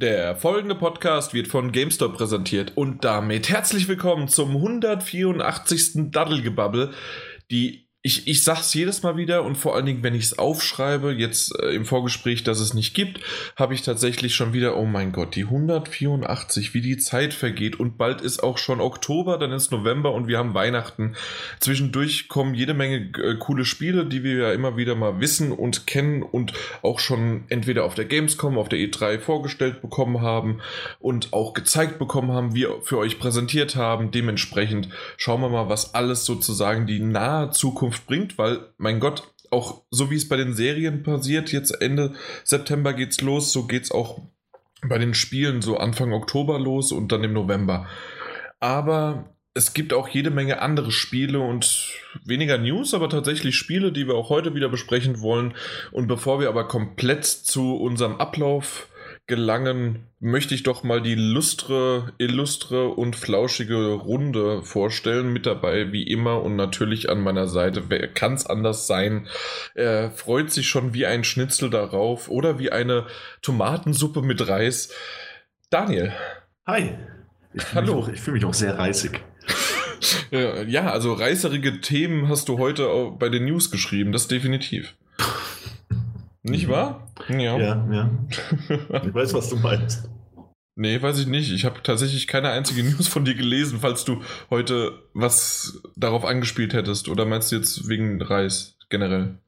Der folgende Podcast wird von GameStop präsentiert und damit herzlich willkommen zum 184. Daddelgebabbel, die ich, ich sag's jedes Mal wieder und vor allen Dingen, wenn ich es aufschreibe, jetzt äh, im Vorgespräch, dass es nicht gibt, habe ich tatsächlich schon wieder, oh mein Gott, die 184, wie die Zeit vergeht und bald ist auch schon Oktober, dann ist November und wir haben Weihnachten. Zwischendurch kommen jede Menge äh, coole Spiele, die wir ja immer wieder mal wissen und kennen und auch schon entweder auf der Gamescom, auf der E3 vorgestellt bekommen haben und auch gezeigt bekommen haben, wir für euch präsentiert haben. Dementsprechend schauen wir mal, was alles sozusagen die nahe Zukunft Bringt, weil, mein Gott, auch so wie es bei den Serien passiert, jetzt Ende September geht's los, so geht's auch bei den Spielen so Anfang Oktober los und dann im November. Aber es gibt auch jede Menge andere Spiele und weniger News, aber tatsächlich Spiele, die wir auch heute wieder besprechen wollen. Und bevor wir aber komplett zu unserem Ablauf gelangen, möchte ich doch mal die lustre, illustre und flauschige Runde vorstellen. Mit dabei, wie immer, und natürlich an meiner Seite. Wer kann es anders sein? Er freut sich schon wie ein Schnitzel darauf oder wie eine Tomatensuppe mit Reis. Daniel. Hi. Ich Hallo. Mich ich fühle mich auch sehr reißig. ja, also reißerige Themen hast du heute bei den News geschrieben, das definitiv. Nicht wahr? Ja. Ja, ja. Ich weiß, was du meinst. Nee, weiß ich nicht. Ich habe tatsächlich keine einzige News von dir gelesen, falls du heute was darauf angespielt hättest. Oder meinst du jetzt wegen Reis generell?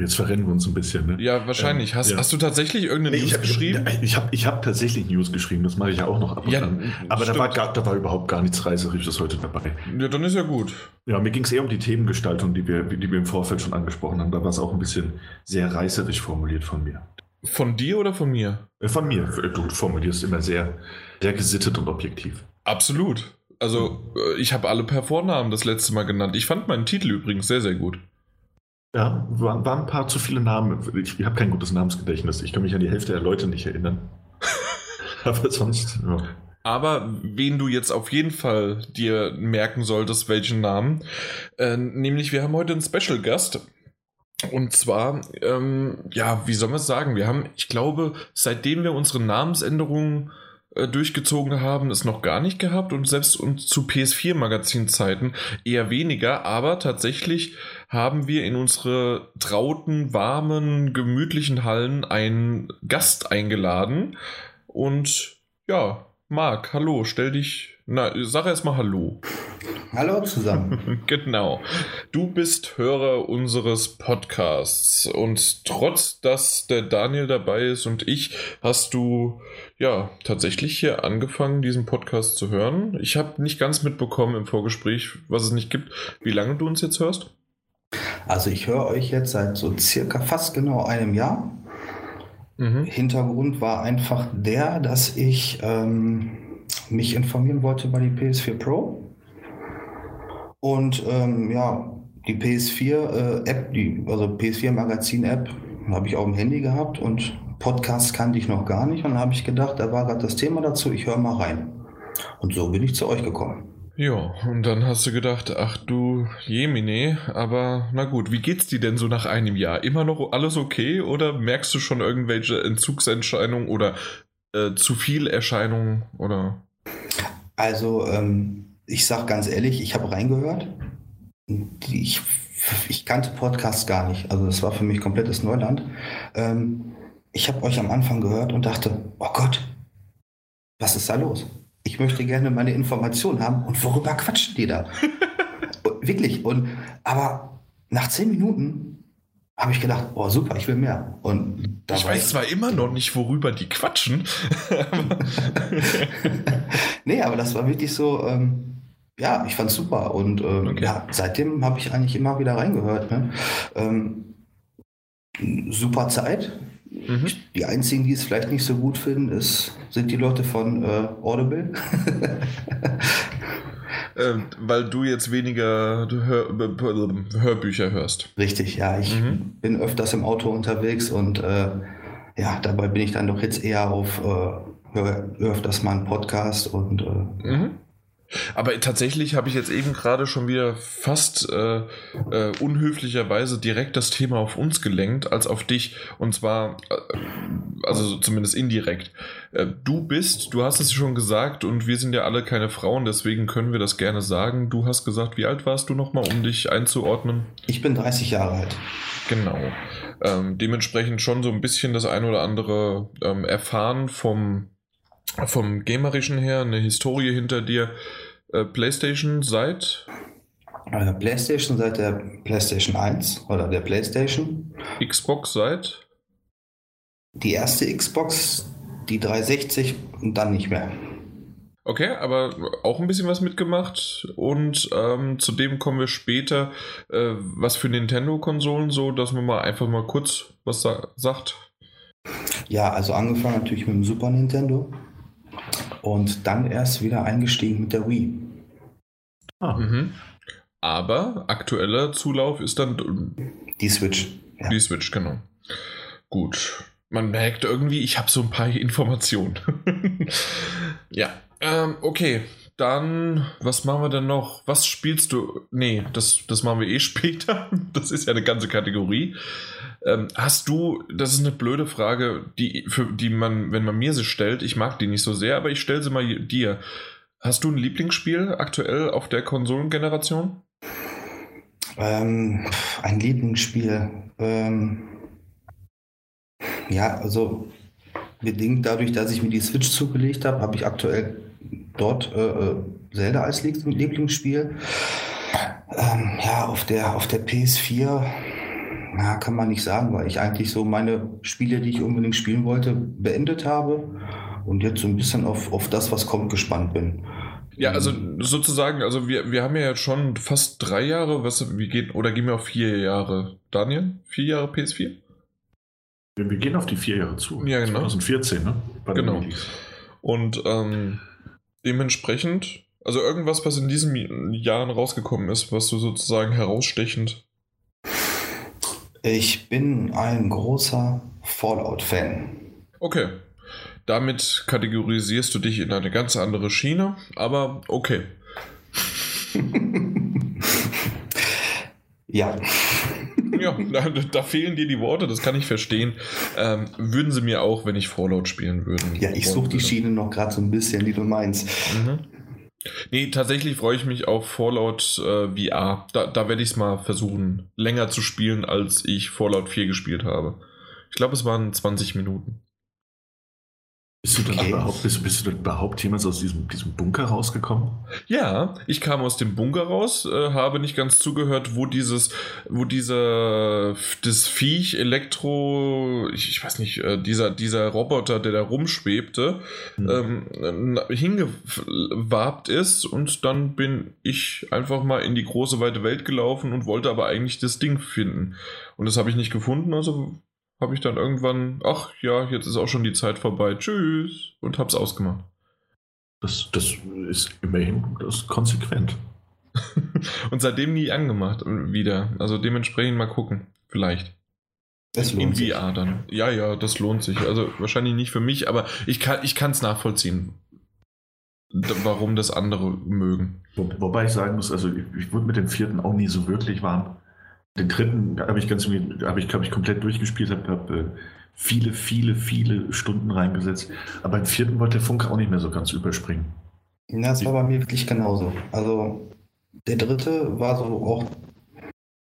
Jetzt verrennen wir uns ein bisschen, ne? Ja, wahrscheinlich. hast, ja. hast du tatsächlich irgendeine nee, News hab, geschrieben? Ich habe ich hab tatsächlich News geschrieben, das mache ich ja auch noch ab und ja, an. Aber da war, gar, da war überhaupt gar nichts Reißerisches heute dabei. Ja, dann ist ja gut. Ja, mir ging es eher um die Themengestaltung, die wir, die wir im Vorfeld schon angesprochen haben. Da war es auch ein bisschen sehr reißerisch formuliert von mir. Von dir oder von mir? Äh, von mir. Du formulierst immer sehr, sehr gesittet und objektiv. Absolut. Also, äh, ich habe alle per Vornamen das letzte Mal genannt. Ich fand meinen Titel übrigens sehr, sehr gut. Ja, waren, waren ein paar zu viele Namen. Ich, ich habe kein gutes Namensgedächtnis. Ich kann mich an die Hälfte der Leute nicht erinnern. Aber sonst, ja. Aber wen du jetzt auf jeden Fall dir merken solltest, welchen Namen. Äh, nämlich, wir haben heute einen Special Gast. Und zwar, ähm, ja, wie soll man es sagen? Wir haben, ich glaube, seitdem wir unsere Namensänderungen äh, durchgezogen haben, es noch gar nicht gehabt und selbst und zu PS4-Magazinzeiten eher weniger, aber tatsächlich haben wir in unsere trauten, warmen, gemütlichen Hallen einen Gast eingeladen. Und ja, Marc, hallo, stell dich. Na, sag erst mal Hallo. Hallo zusammen. genau. Du bist Hörer unseres Podcasts und trotz dass der Daniel dabei ist und ich, hast du ja tatsächlich hier angefangen, diesen Podcast zu hören. Ich habe nicht ganz mitbekommen im Vorgespräch, was es nicht gibt, wie lange du uns jetzt hörst. Also ich höre euch jetzt seit so circa fast genau einem Jahr. Mhm. Hintergrund war einfach der, dass ich ähm, mich informieren wollte über die PS4 Pro. Und ähm, ja, die PS4 äh, App, die, also PS4 Magazin App, habe ich auf dem Handy gehabt und Podcast kannte ich noch gar nicht. Und dann habe ich gedacht, da war gerade das Thema dazu, ich höre mal rein. Und so bin ich zu euch gekommen. Ja, und dann hast du gedacht, ach du Jemine, aber na gut, wie geht's dir denn so nach einem Jahr? Immer noch alles okay oder merkst du schon irgendwelche Entzugserscheinungen oder äh, zu viel Erscheinungen oder? Also, ähm, ich sag ganz ehrlich, ich habe reingehört. Ich, ich kannte Podcasts gar nicht. Also, das war für mich komplettes Neuland. Ähm, ich habe euch am Anfang gehört und dachte, oh Gott, was ist da los? Ich möchte gerne meine Informationen haben und worüber quatschen die da? Wirklich. Und aber nach zehn Minuten habe ich gedacht, oh super, ich will mehr. Und ich weiß zwar immer noch nicht, worüber die quatschen. nee, aber das war wirklich so, ähm, ja, ich fand es super. Und ähm, okay. ja, seitdem habe ich eigentlich immer wieder reingehört. Ne? Ähm, super Zeit. Mhm. Die einzigen, die es vielleicht nicht so gut finden, ist, sind die Leute von äh, Audible. äh, weil du jetzt weniger Hör Hörbücher hörst. Richtig, ja. Ich mhm. bin öfters im Auto unterwegs und äh, ja, dabei bin ich dann doch jetzt eher auf, äh, höre öfters mal einen Podcast und äh, mhm. Aber tatsächlich habe ich jetzt eben gerade schon wieder fast äh, äh, unhöflicherweise direkt das Thema auf uns gelenkt, als auf dich. Und zwar, äh, also zumindest indirekt. Äh, du bist, du hast es schon gesagt, und wir sind ja alle keine Frauen, deswegen können wir das gerne sagen. Du hast gesagt, wie alt warst du nochmal, um dich einzuordnen? Ich bin 30 Jahre alt. Genau. Ähm, dementsprechend schon so ein bisschen das ein oder andere ähm, erfahren vom vom Gamerischen her eine Historie hinter dir. Äh, PlayStation seit? Äh, PlayStation seit der PlayStation 1 oder der PlayStation. Xbox seit? Die erste Xbox, die 360 und dann nicht mehr. Okay, aber auch ein bisschen was mitgemacht und ähm, zu dem kommen wir später. Äh, was für Nintendo-Konsolen so, dass man mal einfach mal kurz was sa sagt. Ja, also angefangen natürlich mit dem Super Nintendo und dann erst wieder eingestiegen mit der Wii. Ah. Mhm. Aber aktueller Zulauf ist dann die Switch. Ja. Die Switch, genau. Gut. Man merkt irgendwie, ich habe so ein paar Informationen. ja, ähm, okay. Dann, was machen wir denn noch? Was spielst du? Nee, das, das machen wir eh später. Das ist ja eine ganze Kategorie. Ähm, hast du, das ist eine blöde Frage, die, für, die man, wenn man mir sie stellt, ich mag die nicht so sehr, aber ich stelle sie mal dir. Hast du ein Lieblingsspiel aktuell auf der Konsolengeneration? Ähm, ein Lieblingsspiel. Ähm, ja, also bedingt dadurch, dass ich mir die Switch zugelegt habe, habe ich aktuell dort äh, äh Zelda als Lieblingsspiel. Ähm, ja, auf der, auf der PS4 ja, kann man nicht sagen, weil ich eigentlich so meine Spiele, die ich unbedingt spielen wollte, beendet habe und jetzt so ein bisschen auf, auf das, was kommt, gespannt bin. Ja, also sozusagen, also wir, wir haben ja jetzt schon fast drei Jahre, was, wie geht, oder gehen wir auf vier Jahre? Daniel, vier Jahre PS4? Wir gehen auf die vier Jahre zu. Ja, genau. 2014, ne? Bei genau. Und ähm, dementsprechend, also irgendwas, was in diesen Jahren rausgekommen ist, was du sozusagen herausstechend ich bin ein großer Fallout-Fan. Okay. Damit kategorisierst du dich in eine ganz andere Schiene, aber okay. ja. Ja, da, da, fehlen dir die Worte, das kann ich verstehen. Ähm, würden sie mir auch, wenn ich Fallout spielen würde. Ja, ich suche die Schiene noch gerade so ein bisschen, die du meinst. Mhm. Nee, tatsächlich freue ich mich auf Fallout äh, VR. Da, da werde ich es mal versuchen, länger zu spielen, als ich Fallout 4 gespielt habe. Ich glaube, es waren 20 Minuten. Bist du, okay. überhaupt, bist, bist, du überhaupt jemals aus diesem, diesem Bunker rausgekommen? Ja, ich kam aus dem Bunker raus, äh, habe nicht ganz zugehört, wo dieses, wo dieser, das Viech, Elektro, ich, ich weiß nicht, äh, dieser, dieser Roboter, der da rumschwebte, hm. ähm, hingewabt ist und dann bin ich einfach mal in die große weite Welt gelaufen und wollte aber eigentlich das Ding finden. Und das habe ich nicht gefunden, also habe ich dann irgendwann, ach ja, jetzt ist auch schon die Zeit vorbei, tschüss, und hab's ausgemacht. Das, das ist immerhin das konsequent. und seitdem nie angemacht wieder. Also dementsprechend mal gucken, vielleicht. Das lohnt Im sich. VR dann. Ja, ja, das lohnt sich. Also wahrscheinlich nicht für mich, aber ich kann es nachvollziehen, warum das andere mögen. Wo, wobei ich sagen muss, also ich, ich wurde mit dem vierten auch nie so wirklich warm. Den dritten habe ich ganz habe ich, glaube ich, komplett durchgespielt, habe hab, äh, viele, viele, viele Stunden reingesetzt. Aber im vierten wollte der Funk auch nicht mehr so ganz überspringen. Ja, das war bei mir wirklich genauso. Also der dritte war so auch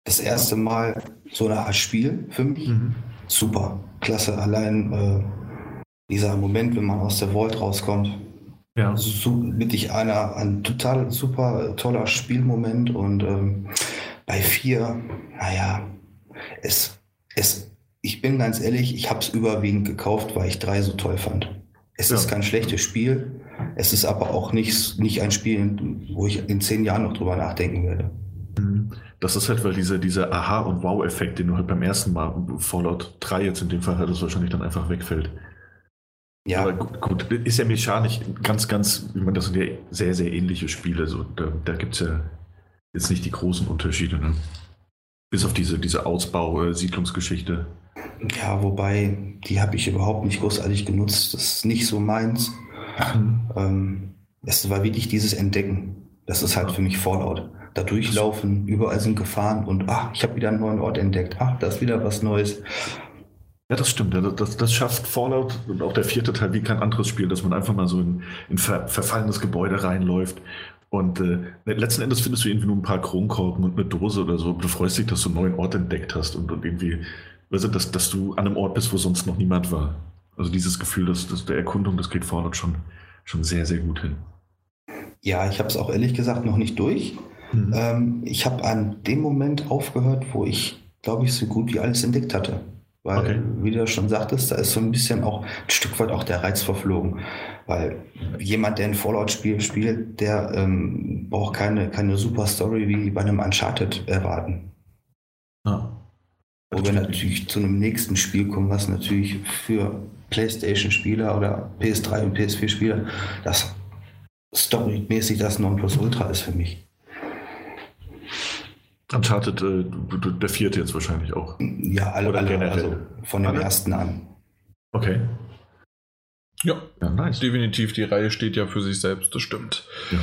das erste Mal so eine Art Spiel für mich. Mhm. Super, klasse. Allein äh, dieser Moment, wenn man aus der Vault rauskommt. Ja. So, wirklich einer, ein total super toller Spielmoment und ähm, bei vier, naja, es, es, ich bin ganz ehrlich, ich habe es überwiegend gekauft, weil ich drei so toll fand. Es ja. ist kein schlechtes Spiel, es ist aber auch nicht, nicht ein Spiel, wo ich in zehn Jahren noch drüber nachdenken werde. Mhm. Das ist halt, weil dieser, dieser Aha- und Wow-Effekt, den du halt beim ersten Mal Fallout 3 jetzt in dem Fall hattest, wahrscheinlich dann einfach wegfällt. Ja. Aber gut, gut, ist ja mechanisch ganz, ganz, ich meine, das sind ja sehr, sehr ähnliche Spiele. So, da da gibt es ja jetzt nicht die großen Unterschiede, ne? Bis auf diese, diese Ausbau-Siedlungsgeschichte. Ja, wobei, die habe ich überhaupt nicht großartig genutzt. Das ist nicht so meins. Mhm. Ähm, Es war wirklich dieses Entdecken. Das ist halt für mich Fallout. Da durchlaufen, überall sind Gefahren und ach, ich habe wieder einen neuen Ort entdeckt. Ach, da ist wieder was Neues. Ja, das stimmt. Das, das, schafft Fallout und auch der vierte Teil wie kein anderes Spiel, dass man einfach mal so in ein ver, verfallenes Gebäude reinläuft. Und äh, letzten Endes findest du irgendwie nur ein paar Kronkorken und eine Dose oder so. Du freust dich, dass du einen neuen Ort entdeckt hast und, und irgendwie, weißt du, dass, dass du an einem Ort bist, wo sonst noch niemand war. Also dieses Gefühl dass, dass der Erkundung, das geht Fallout schon, schon sehr, sehr gut hin. Ja, ich habe es auch ehrlich gesagt noch nicht durch. Mhm. Ähm, ich habe an dem Moment aufgehört, wo ich, glaube ich, so gut wie alles entdeckt hatte. Weil, okay. wie du schon sagtest, da ist so ein bisschen auch ein Stück weit auch der Reiz verflogen. Weil jemand, der ein Fallout-Spiel spielt, der ähm, braucht keine, keine super Story wie bei einem Uncharted erwarten. Ja. Wo wir natürlich zu einem nächsten Spiel kommen, was natürlich für PlayStation-Spieler oder PS3 und PS4-Spieler das storymäßig das Nonplusultra ist für mich. Uncharted, äh, der vierte jetzt wahrscheinlich auch. Ja, alle, Oder alle generell. also von dem alle? ersten an. Okay. Ja, ja nice. definitiv. Die Reihe steht ja für sich selbst, das stimmt. Ja.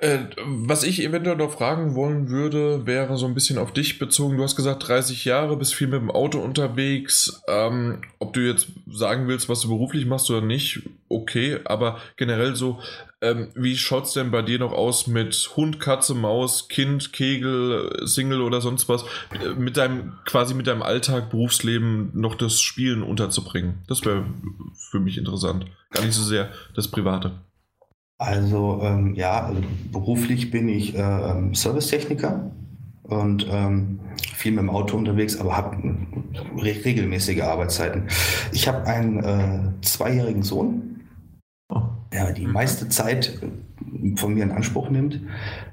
Äh, was ich eventuell noch fragen wollen würde, wäre so ein bisschen auf dich bezogen. Du hast gesagt, 30 Jahre, bist viel mit dem Auto unterwegs. Ähm, ob du jetzt sagen willst, was du beruflich machst oder nicht, okay. Aber generell so, ähm, wie es denn bei dir noch aus mit Hund, Katze, Maus, Kind, Kegel, Single oder sonst was? Äh, mit deinem, quasi mit deinem Alltag, Berufsleben noch das Spielen unterzubringen. Das wäre für mich interessant. Gar nicht so sehr das Private. Also ähm, ja, also beruflich bin ich äh, ähm, Servicetechniker und ähm, viel mit dem Auto unterwegs, aber habe re regelmäßige Arbeitszeiten. Ich habe einen äh, zweijährigen Sohn, der die mhm. meiste Zeit äh, von mir in Anspruch nimmt,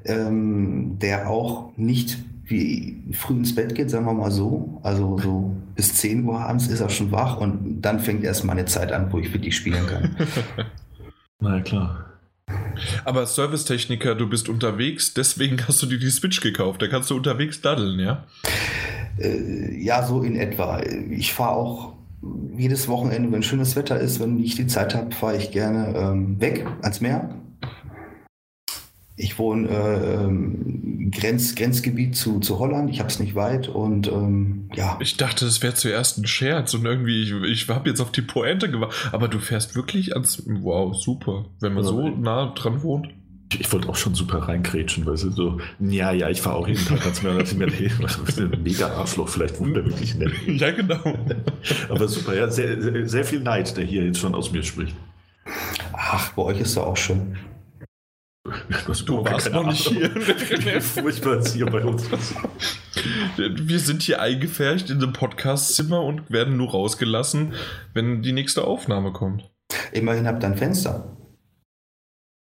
ähm, der auch nicht wie früh ins Bett geht, sagen wir mal so. Also so bis 10 Uhr abends ist er schon wach und dann fängt erst mal eine Zeit an, wo ich wirklich spielen kann. Na ja, klar. Aber Servicetechniker, du bist unterwegs, deswegen hast du dir die Switch gekauft. Da kannst du unterwegs daddeln, ja? Äh, ja, so in etwa. Ich fahre auch jedes Wochenende, wenn schönes Wetter ist, wenn ich die Zeit habe, fahre ich gerne ähm, weg ans Meer ich wohne äh, ähm, Grenz, Grenzgebiet zu, zu Holland. Ich habe es nicht weit und ähm, ja. Ich dachte, das wäre zuerst ein Scherz und irgendwie, ich, ich habe jetzt auf die Pointe gewartet. Aber du fährst wirklich ans. Wow, super. Wenn man ja. so nah dran wohnt. Ich wollte auch schon super reinkrätschen, weil sie so, ja, ja, ich fahre auch jeden Tag ans Meer, dass ich mir ein mega Arschloch vielleicht wohnt er wirklich nett. Ja, genau. Aber super, ja, sehr, sehr viel Neid, der hier jetzt schon aus mir spricht. Ach, bei euch ist er auch schön. Du warst noch nicht hier. Furchtbar ist hier bei uns. Wir sind hier eingefärcht in einem Podcastzimmer und werden nur rausgelassen, wenn die nächste Aufnahme kommt. Immerhin habt ihr ein Fenster.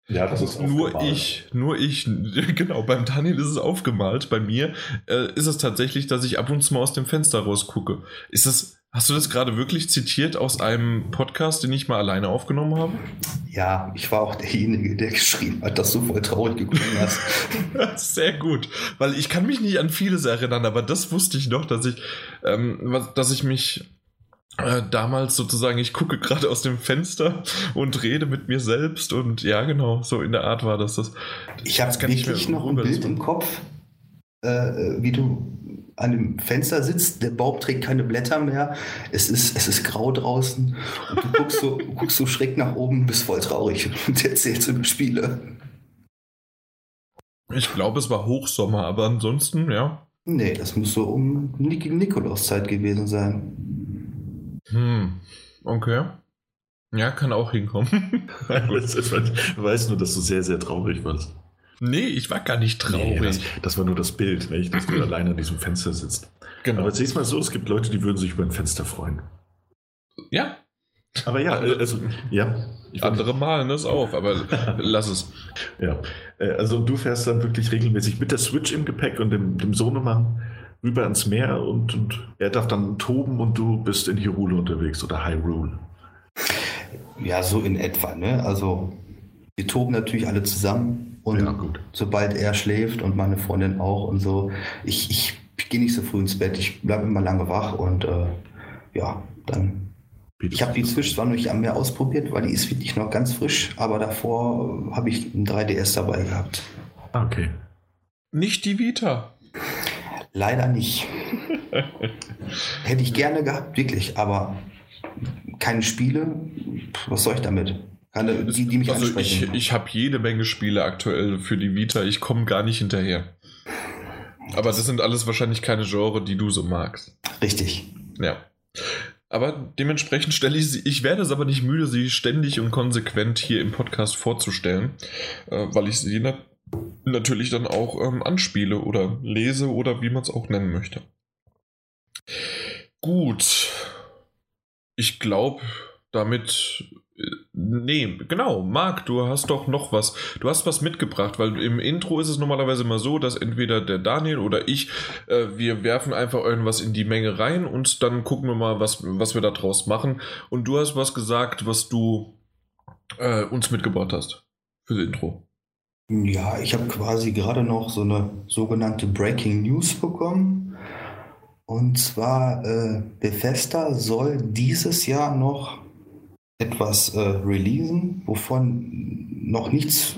Ja, das ist nur ich, nur ich. Genau, beim Daniel ist es aufgemalt. Bei mir äh, ist es tatsächlich, dass ich ab und zu mal aus dem Fenster rausgucke. Ist das Hast du das gerade wirklich zitiert aus einem Podcast, den ich mal alleine aufgenommen habe? Ja, ich war auch derjenige, der geschrieben hat, dass du voll traurig geguckt hast. Sehr gut, weil ich kann mich nicht an vieles erinnern, aber das wusste ich noch, dass ich, ähm, dass ich mich äh, damals sozusagen, ich gucke gerade aus dem Fenster und rede mit mir selbst und ja, genau, so in der Art war das. das ich habe wirklich noch ein Bild im Kopf, äh, wie du an dem Fenster sitzt, der Baum trägt keine Blätter mehr, es ist, es ist grau draußen und du guckst so, guckst so schräg nach oben, bist voll traurig und erzählst über Spiele. Ich glaube, es war Hochsommer, aber ansonsten, ja. Nee, das muss so um Nik Nikolauszeit gewesen sein. Hm, okay. Ja, kann auch hinkommen. ich weiß nur, dass du sehr, sehr traurig warst. Nee, ich war gar nicht traurig. Nee, das, das, war nur das Bild, nicht? dass du alleine an diesem Fenster sitzt. Genau. Aber siehst mal so, es gibt Leute, die würden sich über ein Fenster freuen. Ja. Aber ja, also, ja. Andere malen das auf, aber lass es. Ja, äh, also du fährst dann wirklich regelmäßig mit der Switch im Gepäck und dem, dem Sohnemann rüber ans Meer und, und er darf dann toben und du bist in Hyrule unterwegs oder Hyrule. Ja, so in etwa, ne? Also wir toben natürlich alle zusammen und ja, sobald er schläft und meine Freundin auch und so, ich, ich, ich gehe nicht so früh ins Bett, ich bleibe immer lange wach und äh, ja, dann Ich habe die Switch zwar noch nicht mehr ausprobiert, weil die ist wirklich noch ganz frisch, aber davor habe ich ein 3DS dabei gehabt. Ah, okay. Nicht die Vita. Leider nicht. Hätte ich gerne gehabt, wirklich, aber keine Spiele. Was soll ich damit? Keine, die, die mich also ansprechen. Ich, ich habe jede Menge Spiele aktuell für die Vita. Ich komme gar nicht hinterher. Aber das sind alles wahrscheinlich keine Genre, die du so magst. Richtig. Ja. Aber dementsprechend stelle ich sie, ich werde es aber nicht müde, sie ständig und konsequent hier im Podcast vorzustellen, äh, weil ich sie natürlich dann auch ähm, anspiele oder lese oder wie man es auch nennen möchte. Gut. Ich glaube, damit Nee, genau. Marc, du hast doch noch was. Du hast was mitgebracht, weil im Intro ist es normalerweise immer so, dass entweder der Daniel oder ich, äh, wir werfen einfach irgendwas in die Menge rein und dann gucken wir mal, was, was wir da draus machen. Und du hast was gesagt, was du äh, uns mitgebracht hast für das Intro. Ja, ich habe quasi gerade noch so eine sogenannte Breaking News bekommen. Und zwar, äh, Bethesda soll dieses Jahr noch etwas äh, releasen, wovon noch nichts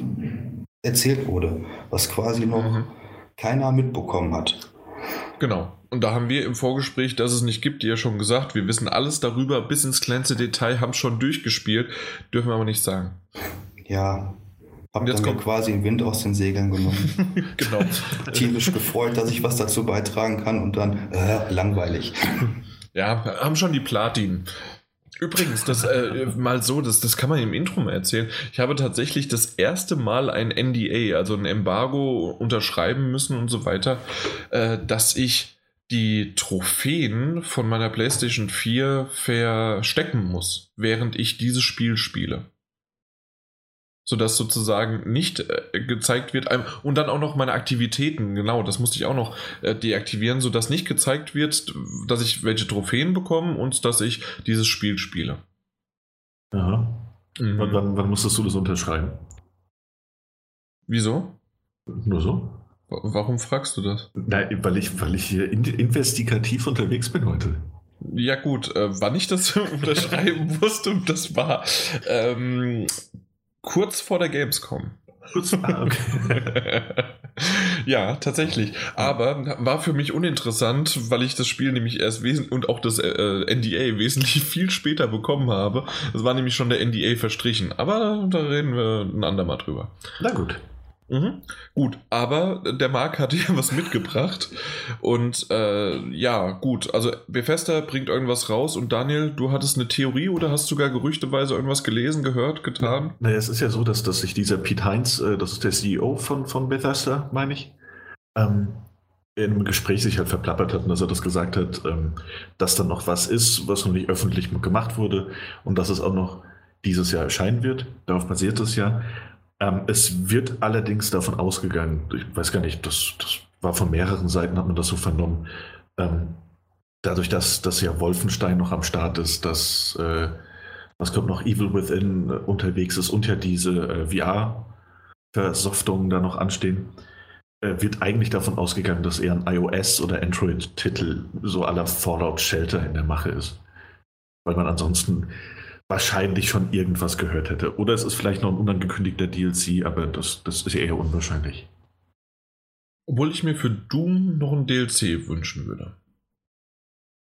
erzählt wurde, was quasi noch mhm. keiner mitbekommen hat. Genau. Und da haben wir im Vorgespräch, dass es nicht gibt, ja schon gesagt, wir wissen alles darüber, bis ins kleinste Detail, haben schon durchgespielt, dürfen wir aber nicht sagen. Ja, hab jetzt kommt quasi den Wind aus den Segeln genommen. genau. Tierisch gefreut, dass ich was dazu beitragen kann und dann äh, langweilig. Ja, haben schon die Platin. Übrigens, das äh, mal so, das, das kann man im Intro mal erzählen. Ich habe tatsächlich das erste Mal ein NDA, also ein Embargo, unterschreiben müssen und so weiter, äh, dass ich die Trophäen von meiner PlayStation 4 verstecken muss, während ich dieses Spiel spiele sodass sozusagen nicht äh, gezeigt wird. und dann auch noch meine Aktivitäten, genau, das musste ich auch noch äh, deaktivieren, sodass nicht gezeigt wird, dass ich welche Trophäen bekomme und dass ich dieses Spiel spiele. Aha. Mhm. Wann, wann, musstest du das unterschreiben? Wieso? Nur so? Warum fragst du das? Nein, weil ich, weil ich hier investigativ unterwegs bin heute. Ja gut, äh, wann ich das unterschreiben musste, das war ähm, kurz vor der Gamescom. Ah, okay. ja, tatsächlich. Aber war für mich uninteressant, weil ich das Spiel nämlich erst wesentlich und auch das äh, NDA wesentlich viel später bekommen habe. Das war nämlich schon der NDA verstrichen. Aber da reden wir ein andermal drüber. Na gut. Mhm. Gut, aber der Marc hatte ja was mitgebracht. Und äh, ja, gut, also Bethesda bringt irgendwas raus und Daniel, du hattest eine Theorie oder hast sogar gerüchteweise irgendwas gelesen, gehört, getan? Naja, es ist ja so, dass, dass sich dieser Pete Heinz, äh, das ist der CEO von, von Bethesda, meine ich, ähm, in einem Gespräch sich halt verplappert hat und dass er das gesagt hat, ähm, dass da noch was ist, was noch nicht öffentlich gemacht wurde und dass es auch noch dieses Jahr erscheinen wird. Darauf basiert es ja. Ähm, es wird allerdings davon ausgegangen, ich weiß gar nicht, das, das war von mehreren Seiten, hat man das so vernommen, ähm, dadurch, dass, dass ja Wolfenstein noch am Start ist, dass, äh, was kommt noch, Evil Within unterwegs ist und ja diese äh, VR-Versoftungen da noch anstehen, äh, wird eigentlich davon ausgegangen, dass eher ein iOS- oder Android-Titel so aller Fallout Shelter in der Mache ist. Weil man ansonsten wahrscheinlich schon irgendwas gehört hätte. Oder es ist vielleicht noch ein unangekündigter DLC, aber das, das ist eher unwahrscheinlich. Obwohl ich mir für Doom noch ein DLC wünschen würde.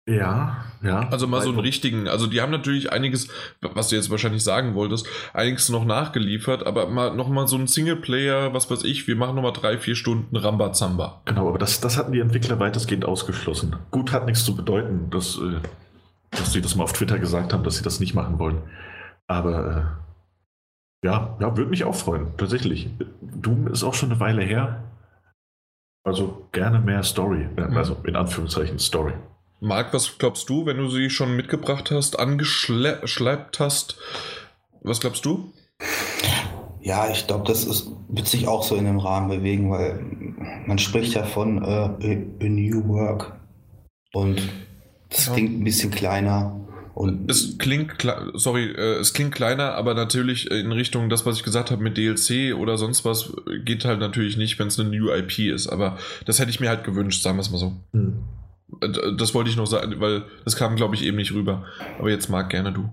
Ja, ja. Also mal so einen richtigen, also die haben natürlich einiges, was du jetzt wahrscheinlich sagen wolltest, einiges noch nachgeliefert, aber mal nochmal so ein Singleplayer, was weiß ich, wir machen nochmal drei, vier Stunden Rambazamba. Genau, aber das, das hatten die Entwickler weitestgehend ausgeschlossen. Gut hat nichts zu bedeuten, das äh, dass sie das mal auf Twitter gesagt haben, dass sie das nicht machen wollen. Aber äh, ja, ja, würde mich auch freuen, tatsächlich. Doom ist auch schon eine Weile her. Also gerne mehr Story, äh, mhm. also in Anführungszeichen Story. Marc, was glaubst du, wenn du sie schon mitgebracht hast, angeschleppt hast? Was glaubst du? Ja, ich glaube, das ist, wird sich auch so in dem Rahmen bewegen, weil man spricht ja von äh, a, New Work. Und das klingt ein bisschen kleiner. Und es klingt, sorry, äh, es klingt kleiner, aber natürlich in Richtung das, was ich gesagt habe mit DLC oder sonst was, geht halt natürlich nicht, wenn es eine New IP ist. Aber das hätte ich mir halt gewünscht, sagen wir es mal so. Hm. Das wollte ich noch sagen, weil das kam, glaube ich, eben nicht rüber. Aber jetzt mag gerne du.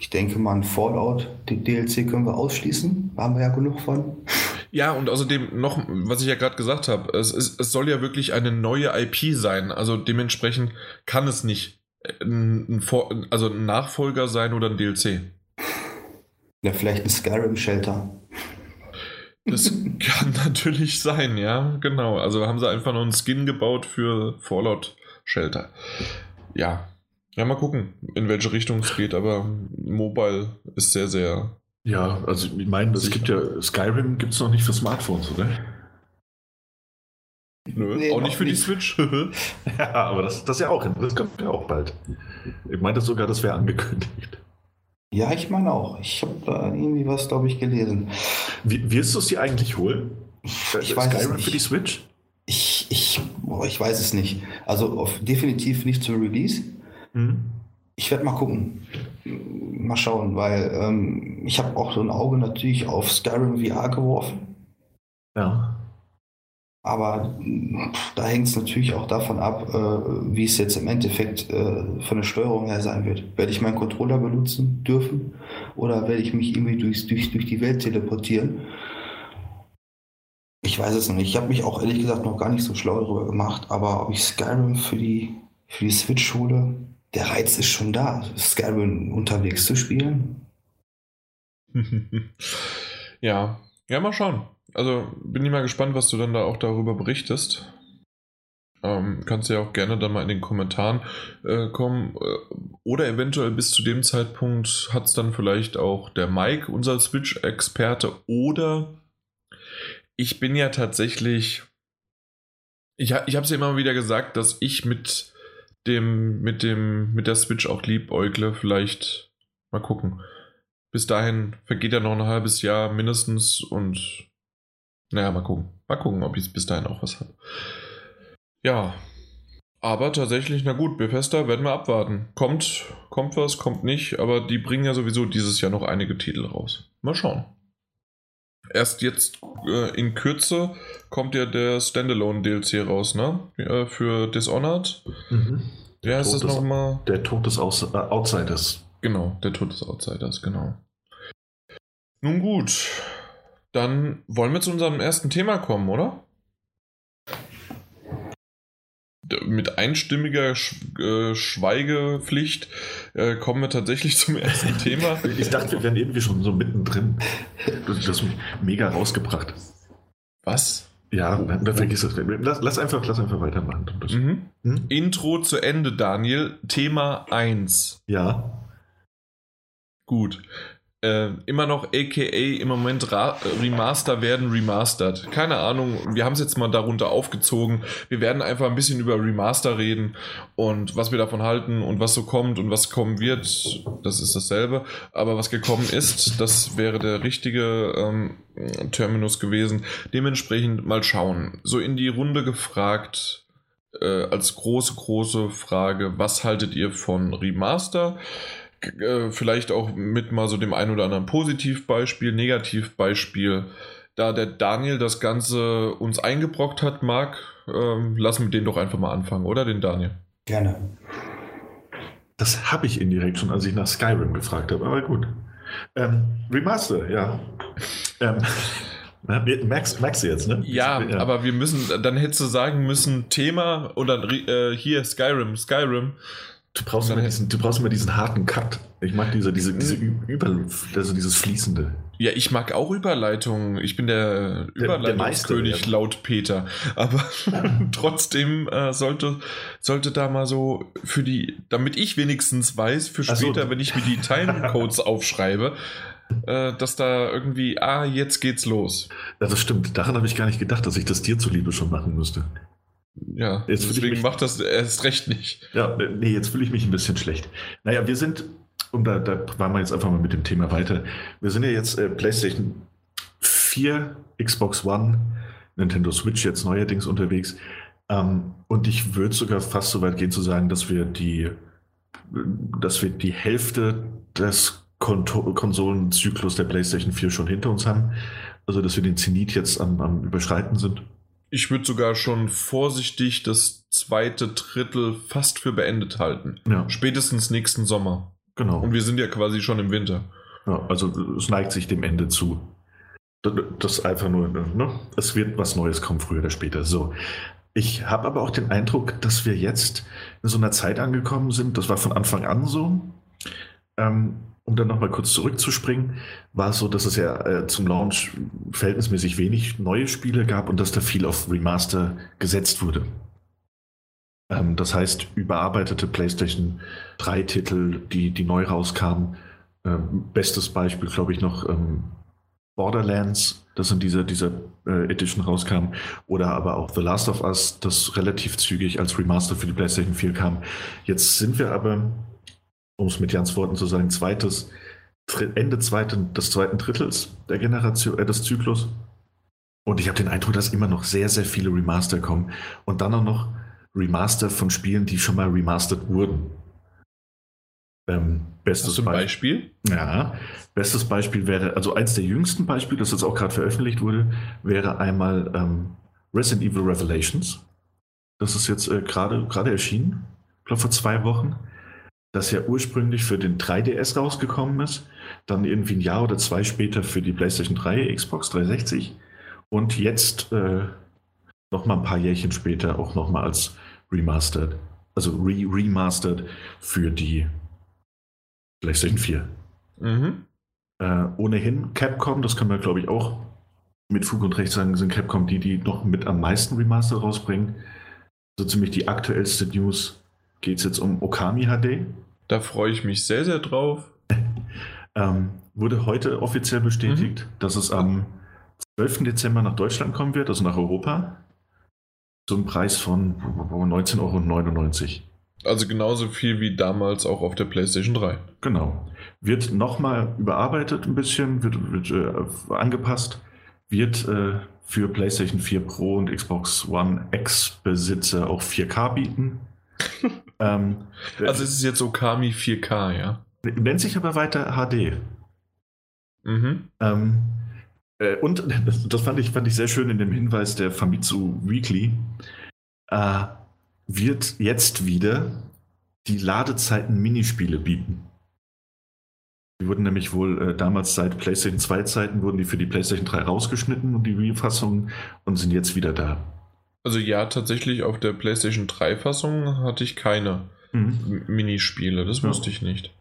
Ich denke mal, ein Fallout, die DLC können wir ausschließen. Haben wir ja genug von. Ja, und außerdem noch, was ich ja gerade gesagt habe, es, es, es soll ja wirklich eine neue IP sein. Also dementsprechend kann es nicht ein, ein, Vor also ein Nachfolger sein oder ein DLC. Ja, vielleicht ein Skyrim-Shelter. Das kann natürlich sein, ja, genau. Also haben sie einfach noch einen Skin gebaut für Fallout Shelter. Ja. Ja, mal gucken, in welche Richtung es geht, aber Mobile ist sehr, sehr. Ja, also ich meine, es gibt ja Skyrim gibt es noch nicht für Smartphones, oder? Nö, nee, auch nicht für nicht. die Switch. ja, aber das, das ja auch, das kommt ja auch bald. Ich meinte sogar, das wäre angekündigt. Ja, ich meine auch. Ich habe da irgendwie was, glaube ich, gelesen. Wie, wirst du es dir eigentlich holen? Ich weiß Skyrim für die Switch? Ich, ich, boah, ich weiß es nicht. Also auf, definitiv nicht zum Release. Mhm. Ich werde mal gucken. Mal schauen, weil ähm, ich habe auch so ein Auge natürlich auf Skyrim VR geworfen. Ja. Aber da hängt es natürlich auch davon ab, äh, wie es jetzt im Endeffekt äh, von der Steuerung her sein wird. Werde ich meinen Controller benutzen dürfen oder werde ich mich irgendwie durchs, durch, durch die Welt teleportieren? Ich weiß es noch nicht. Ich habe mich auch ehrlich gesagt noch gar nicht so schlau darüber gemacht, aber ob ich Skyrim für die, für die Switch hole, der Reiz ist schon da, Skyrim unterwegs zu spielen. ja, ja, mal schauen. Also bin ich mal gespannt, was du dann da auch darüber berichtest. Ähm, kannst ja auch gerne dann mal in den Kommentaren äh, kommen. Äh, oder eventuell bis zu dem Zeitpunkt hat es dann vielleicht auch der Mike, unser Switch-Experte. Oder ich bin ja tatsächlich. Ich, ich habe es ja immer wieder gesagt, dass ich mit dem, mit dem, mit der Switch auch liebäugle. Vielleicht mal gucken. Bis dahin vergeht ja noch ein halbes Jahr mindestens und naja, mal gucken. Mal gucken, ob ich bis dahin auch was habe. Ja. Aber tatsächlich, na gut, Bethesda werden wir abwarten. Kommt, kommt was, kommt nicht, aber die bringen ja sowieso dieses Jahr noch einige Titel raus. Mal schauen. Erst jetzt äh, in Kürze kommt ja der Standalone DLC raus, ne? Äh, für Dishonored. Mhm. Wer heißt das nochmal? Der Tod des Aus äh, Outsiders. Genau, der Tod des Outsiders, genau. Nun gut, dann wollen wir zu unserem ersten Thema kommen, oder? Mit einstimmiger Sch äh, Schweigepflicht äh, kommen wir tatsächlich zum ersten Thema. Ich dachte, wir wären irgendwie schon so mittendrin. Du hast das mega rausgebracht. Was? Ja, dann, dann vergiss das. Lass, lass, einfach, lass einfach weitermachen. Mhm. Hm? Intro zu Ende, Daniel. Thema 1. Ja. Gut äh, immer noch aka im Moment Ra Remaster werden remastered. Keine Ahnung, wir haben es jetzt mal darunter aufgezogen. Wir werden einfach ein bisschen über Remaster reden und was wir davon halten und was so kommt und was kommen wird, das ist dasselbe. Aber was gekommen ist, das wäre der richtige ähm, Terminus gewesen. Dementsprechend mal schauen. So in die Runde gefragt, äh, als große, große Frage, was haltet ihr von Remaster? Äh, vielleicht auch mit mal so dem ein oder anderen Positivbeispiel, Negativbeispiel. Da der Daniel das Ganze uns eingebrockt hat, Marc, ähm, lassen wir den doch einfach mal anfangen, oder den Daniel? Gerne. Das habe ich indirekt schon, als ich nach Skyrim gefragt habe, aber gut. Ähm, Remaster, ja. ähm, merkst, merkst du jetzt, ne? Ja, ja, aber wir müssen, dann hättest du sagen müssen, Thema oder äh, hier Skyrim, Skyrim. Du brauchst, immer diesen, du brauchst immer diesen harten Cut. Ich mag diese, diese, diese Über, also dieses Fließende. Ja, ich mag auch Überleitungen. Ich bin der, der Überleitungskönig ja. laut Peter. Aber trotzdem äh, sollte, sollte da mal so für die, damit ich wenigstens weiß, für später, so. wenn ich mir die Timecodes aufschreibe, äh, dass da irgendwie, ah, jetzt geht's los. Ja, das stimmt. Daran habe ich gar nicht gedacht, dass ich das dir zuliebe schon machen müsste. Ja, jetzt deswegen mich, macht das erst recht nicht. Ja, nee, jetzt fühle ich mich ein bisschen schlecht. Naja, wir sind, und da, da waren wir jetzt einfach mal mit dem Thema weiter. Wir sind ja jetzt äh, PlayStation 4, Xbox One, Nintendo Switch jetzt neuerdings unterwegs. Ähm, und ich würde sogar fast so weit gehen zu sagen, dass wir die, dass wir die Hälfte des Konsolenzyklus der PlayStation 4 schon hinter uns haben. Also, dass wir den Zenit jetzt am, am Überschreiten sind. Ich würde sogar schon vorsichtig das zweite Drittel fast für beendet halten. Ja. Spätestens nächsten Sommer. Genau. Und wir sind ja quasi schon im Winter. Ja, also es neigt sich dem Ende zu. Das ist einfach nur, ne? Es wird was Neues kommen, früher oder später. So. Ich habe aber auch den Eindruck, dass wir jetzt in so einer Zeit angekommen sind, das war von Anfang an so. Ähm, um dann nochmal kurz zurückzuspringen, war es so, dass es ja äh, zum Launch verhältnismäßig wenig neue Spiele gab und dass da viel auf Remaster gesetzt wurde. Ähm, das heißt, überarbeitete PlayStation 3 Titel, die, die neu rauskamen. Ähm, bestes Beispiel, glaube ich, noch ähm, Borderlands, das in dieser, dieser äh, Edition rauskam. Oder aber auch The Last of Us, das relativ zügig als Remaster für die PlayStation 4 kam. Jetzt sind wir aber, um es mit Jans Worten zu sagen, zweites, Ende zweiten, des zweiten Drittels der Generation, äh, des Zyklus. Und ich habe den Eindruck, dass immer noch sehr, sehr viele Remaster kommen. Und dann auch noch Remaster von Spielen, die schon mal remastered wurden. Ähm, bestes Be Beispiel? Ja, bestes Beispiel wäre, also eins der jüngsten Beispiele, das jetzt auch gerade veröffentlicht wurde, wäre einmal ähm, Resident Evil Revelations. Das ist jetzt äh, gerade erschienen, ich glaube vor zwei Wochen. Das ja ursprünglich für den 3DS rausgekommen ist, dann irgendwie ein Jahr oder zwei später für die PlayStation 3, Xbox 360 und jetzt äh, noch mal ein paar Jährchen später auch noch mal als Remastered, also re Remastered für die PlayStation 4. Mhm. Äh, ohnehin Capcom, das können wir glaube ich auch mit Fug und Recht sagen, sind Capcom die, die noch mit am meisten Remaster rausbringen. So ziemlich die aktuellste News geht es jetzt um Okami HD. Da freue ich mich sehr, sehr drauf. ähm, wurde heute offiziell bestätigt, mhm. dass es am 12. Dezember nach Deutschland kommen wird, also nach Europa zum Preis von 19,99 Euro. Also genauso viel wie damals auch auf der PlayStation 3. Genau. Wird nochmal überarbeitet ein bisschen, wird, wird äh, angepasst, wird äh, für PlayStation 4 Pro und Xbox One X-Besitzer auch 4K bieten. ähm, also es ist jetzt Okami 4K, ja? Nennt sich aber weiter HD. Mhm. Ähm, äh, und das fand ich, fand ich sehr schön in dem Hinweis der Famitsu Weekly, äh, wird jetzt wieder die Ladezeiten-Minispiele bieten. Die wurden nämlich wohl äh, damals seit PlayStation 2 Zeiten wurden die für die PlayStation 3 rausgeschnitten und die Wii-Fassung und sind jetzt wieder da. Also ja, tatsächlich auf der PlayStation 3 Fassung hatte ich keine mhm. Minispiele, das ja. wusste ich nicht.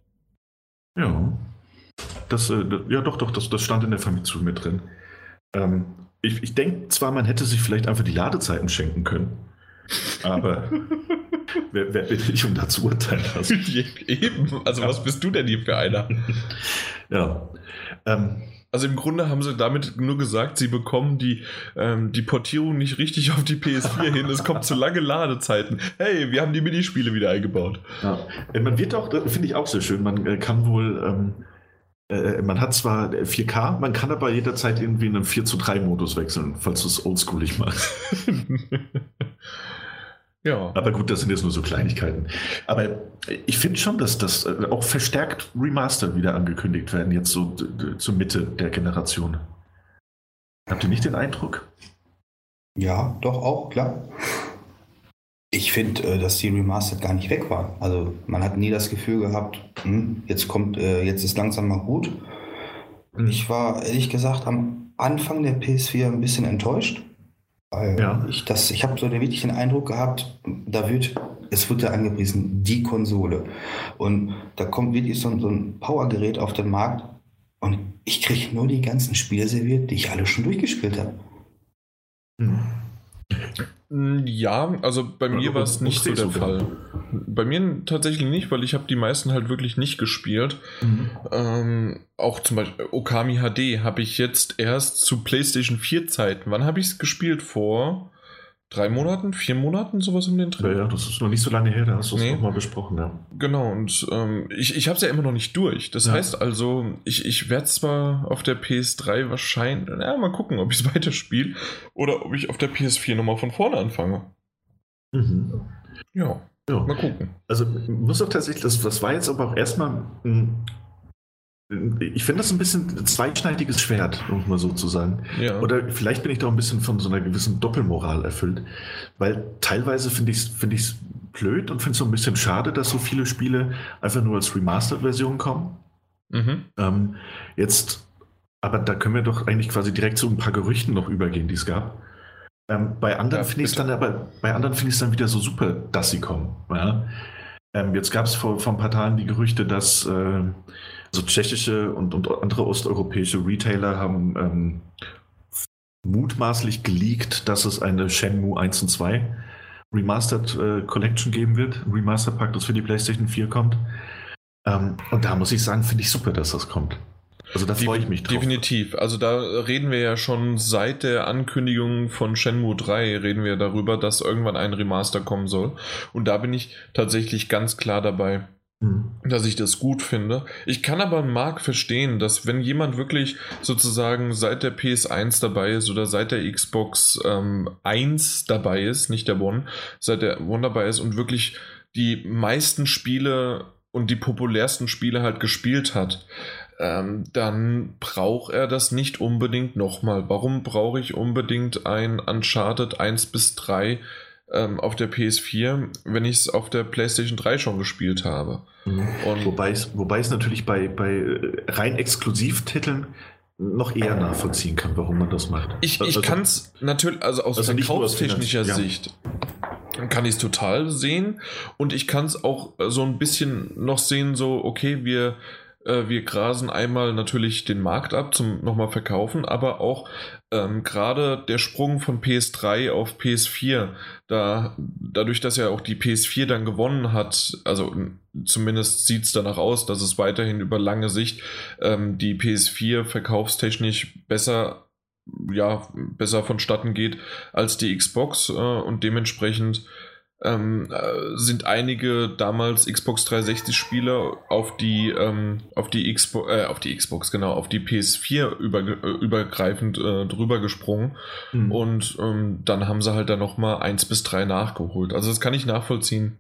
Ja. Das, äh, ja, doch, doch, das, das stand in der Vermittlung mit drin. Ähm, ich ich denke zwar, man hätte sich vielleicht einfach die Ladezeiten schenken können, aber wer, wer bin ich, um da zu urteilen? Also, Eben, also ja. was bist du denn hier für einer? ja. Ähm, also im Grunde haben sie damit nur gesagt, sie bekommen die, ähm, die Portierung nicht richtig auf die PS4 hin. Es kommt zu lange Ladezeiten. Hey, wir haben die Minispiele wieder eingebaut. Ja. Man wird auch, finde ich auch sehr schön, man äh, kann wohl ähm, äh, man hat zwar 4K, man kann aber jederzeit irgendwie in einen 4 zu 3 Modus wechseln, falls du es oldschoolig machst. ja. Aber gut, das sind jetzt nur so Kleinigkeiten. Aber ich finde schon, dass das äh, auch verstärkt Remaster wieder angekündigt werden, jetzt so zur Mitte der Generation. Habt ihr nicht den Eindruck? Ja, doch auch, klar. Ich finde, äh, dass die Remastered gar nicht weg waren. Also man hat nie das Gefühl gehabt, hm, jetzt kommt, äh, jetzt ist langsam mal gut. Mhm. Ich war ehrlich gesagt am Anfang der PS4 ein bisschen enttäuscht. Weil ja. ich, ich habe so den wirklichen Eindruck gehabt, da wird, es wird ja angepriesen, die Konsole. Und da kommt wirklich so, so ein Powergerät auf den Markt und ich kriege nur die ganzen Spiele serviert, die ich alle schon durchgespielt habe. Hm, ja, also bei mir war es nicht so der Fall. Bei mir tatsächlich nicht, weil ich habe die meisten halt wirklich nicht gespielt. Mhm. Ähm, auch zum Beispiel Okami HD habe ich jetzt erst zu PlayStation 4 Zeiten. Wann habe ich es gespielt? Vor drei Monaten, vier Monaten, sowas um den Dreh. Ja, ja, das ist noch nicht so lange her, da hast du es nee. nochmal besprochen, ja. Genau, und ähm, ich, ich habe es ja immer noch nicht durch. Das ja. heißt also, ich, ich werde zwar auf der PS3 wahrscheinlich, ja, mal gucken, ob ich es weiterspiele oder ob ich auf der PS4 nochmal von vorne anfange. Mhm. Ja, ja, mal gucken. Also, muss auch tatsächlich, das, das war jetzt aber auch erstmal ein ich finde das ein bisschen zweischneidiges Schwert, um mal so zu sagen. Ja. Oder vielleicht bin ich da ein bisschen von so einer gewissen Doppelmoral erfüllt. Weil teilweise finde ich es find blöd und finde es so ein bisschen schade, dass so viele Spiele einfach nur als Remastered-Version kommen. Mhm. Ähm, jetzt, aber da können wir doch eigentlich quasi direkt zu ein paar Gerüchten noch übergehen, die es gab. Ähm, bei anderen ja, finde ich es dann aber, bei anderen finde ich es dann wieder so super, dass sie kommen. Ja? Ähm, jetzt gab es vor, vor ein paar Tagen die Gerüchte, dass äh, so tschechische und, und andere osteuropäische Retailer haben ähm, mutmaßlich geleakt, dass es eine Shenmue 1 und 2 Remastered äh, Collection geben wird, Remastered Pack, das für die PlayStation 4 kommt. Ähm, und da muss ich sagen, finde ich super, dass das kommt. Also da freue ich mich drauf. Definitiv. Also da reden wir ja schon seit der Ankündigung von Shenmue 3 reden wir darüber, dass irgendwann ein Remaster kommen soll. Und da bin ich tatsächlich ganz klar dabei. Mhm. dass ich das gut finde. Ich kann aber Marc verstehen, dass wenn jemand wirklich sozusagen seit der PS1 dabei ist oder seit der Xbox ähm, 1 dabei ist, nicht der One, seit der One dabei ist und wirklich die meisten Spiele und die populärsten Spiele halt gespielt hat, ähm, dann braucht er das nicht unbedingt nochmal. Warum brauche ich unbedingt ein Uncharted 1 bis 3 ähm, auf der PS4, wenn ich es auf der PlayStation 3 schon gespielt habe? Mhm. wobei, es, wobei es natürlich bei, bei äh, rein Exklusivtiteln noch eher nachvollziehen kann, warum man das macht. Ich, ich also, kann es natürlich, also aus also verkaufstechnischer ja. Sicht, kann ich es total sehen und ich kann es auch so ein bisschen noch sehen, so, okay, wir wir grasen einmal natürlich den Markt ab zum nochmal verkaufen, aber auch ähm, gerade der Sprung von PS3 auf PS4, da, dadurch, dass ja auch die PS4 dann gewonnen hat, also zumindest sieht es danach aus, dass es weiterhin über lange Sicht ähm, die PS4 verkaufstechnisch besser ja, besser vonstatten geht als die Xbox äh, und dementsprechend ähm, äh, sind einige damals Xbox 360 Spiele auf die ähm, auf die Xbox äh, auf die Xbox genau auf die PS4 über, äh, übergreifend äh, drüber gesprungen mhm. und ähm, dann haben sie halt da noch mal eins bis drei nachgeholt. Also das kann ich nachvollziehen,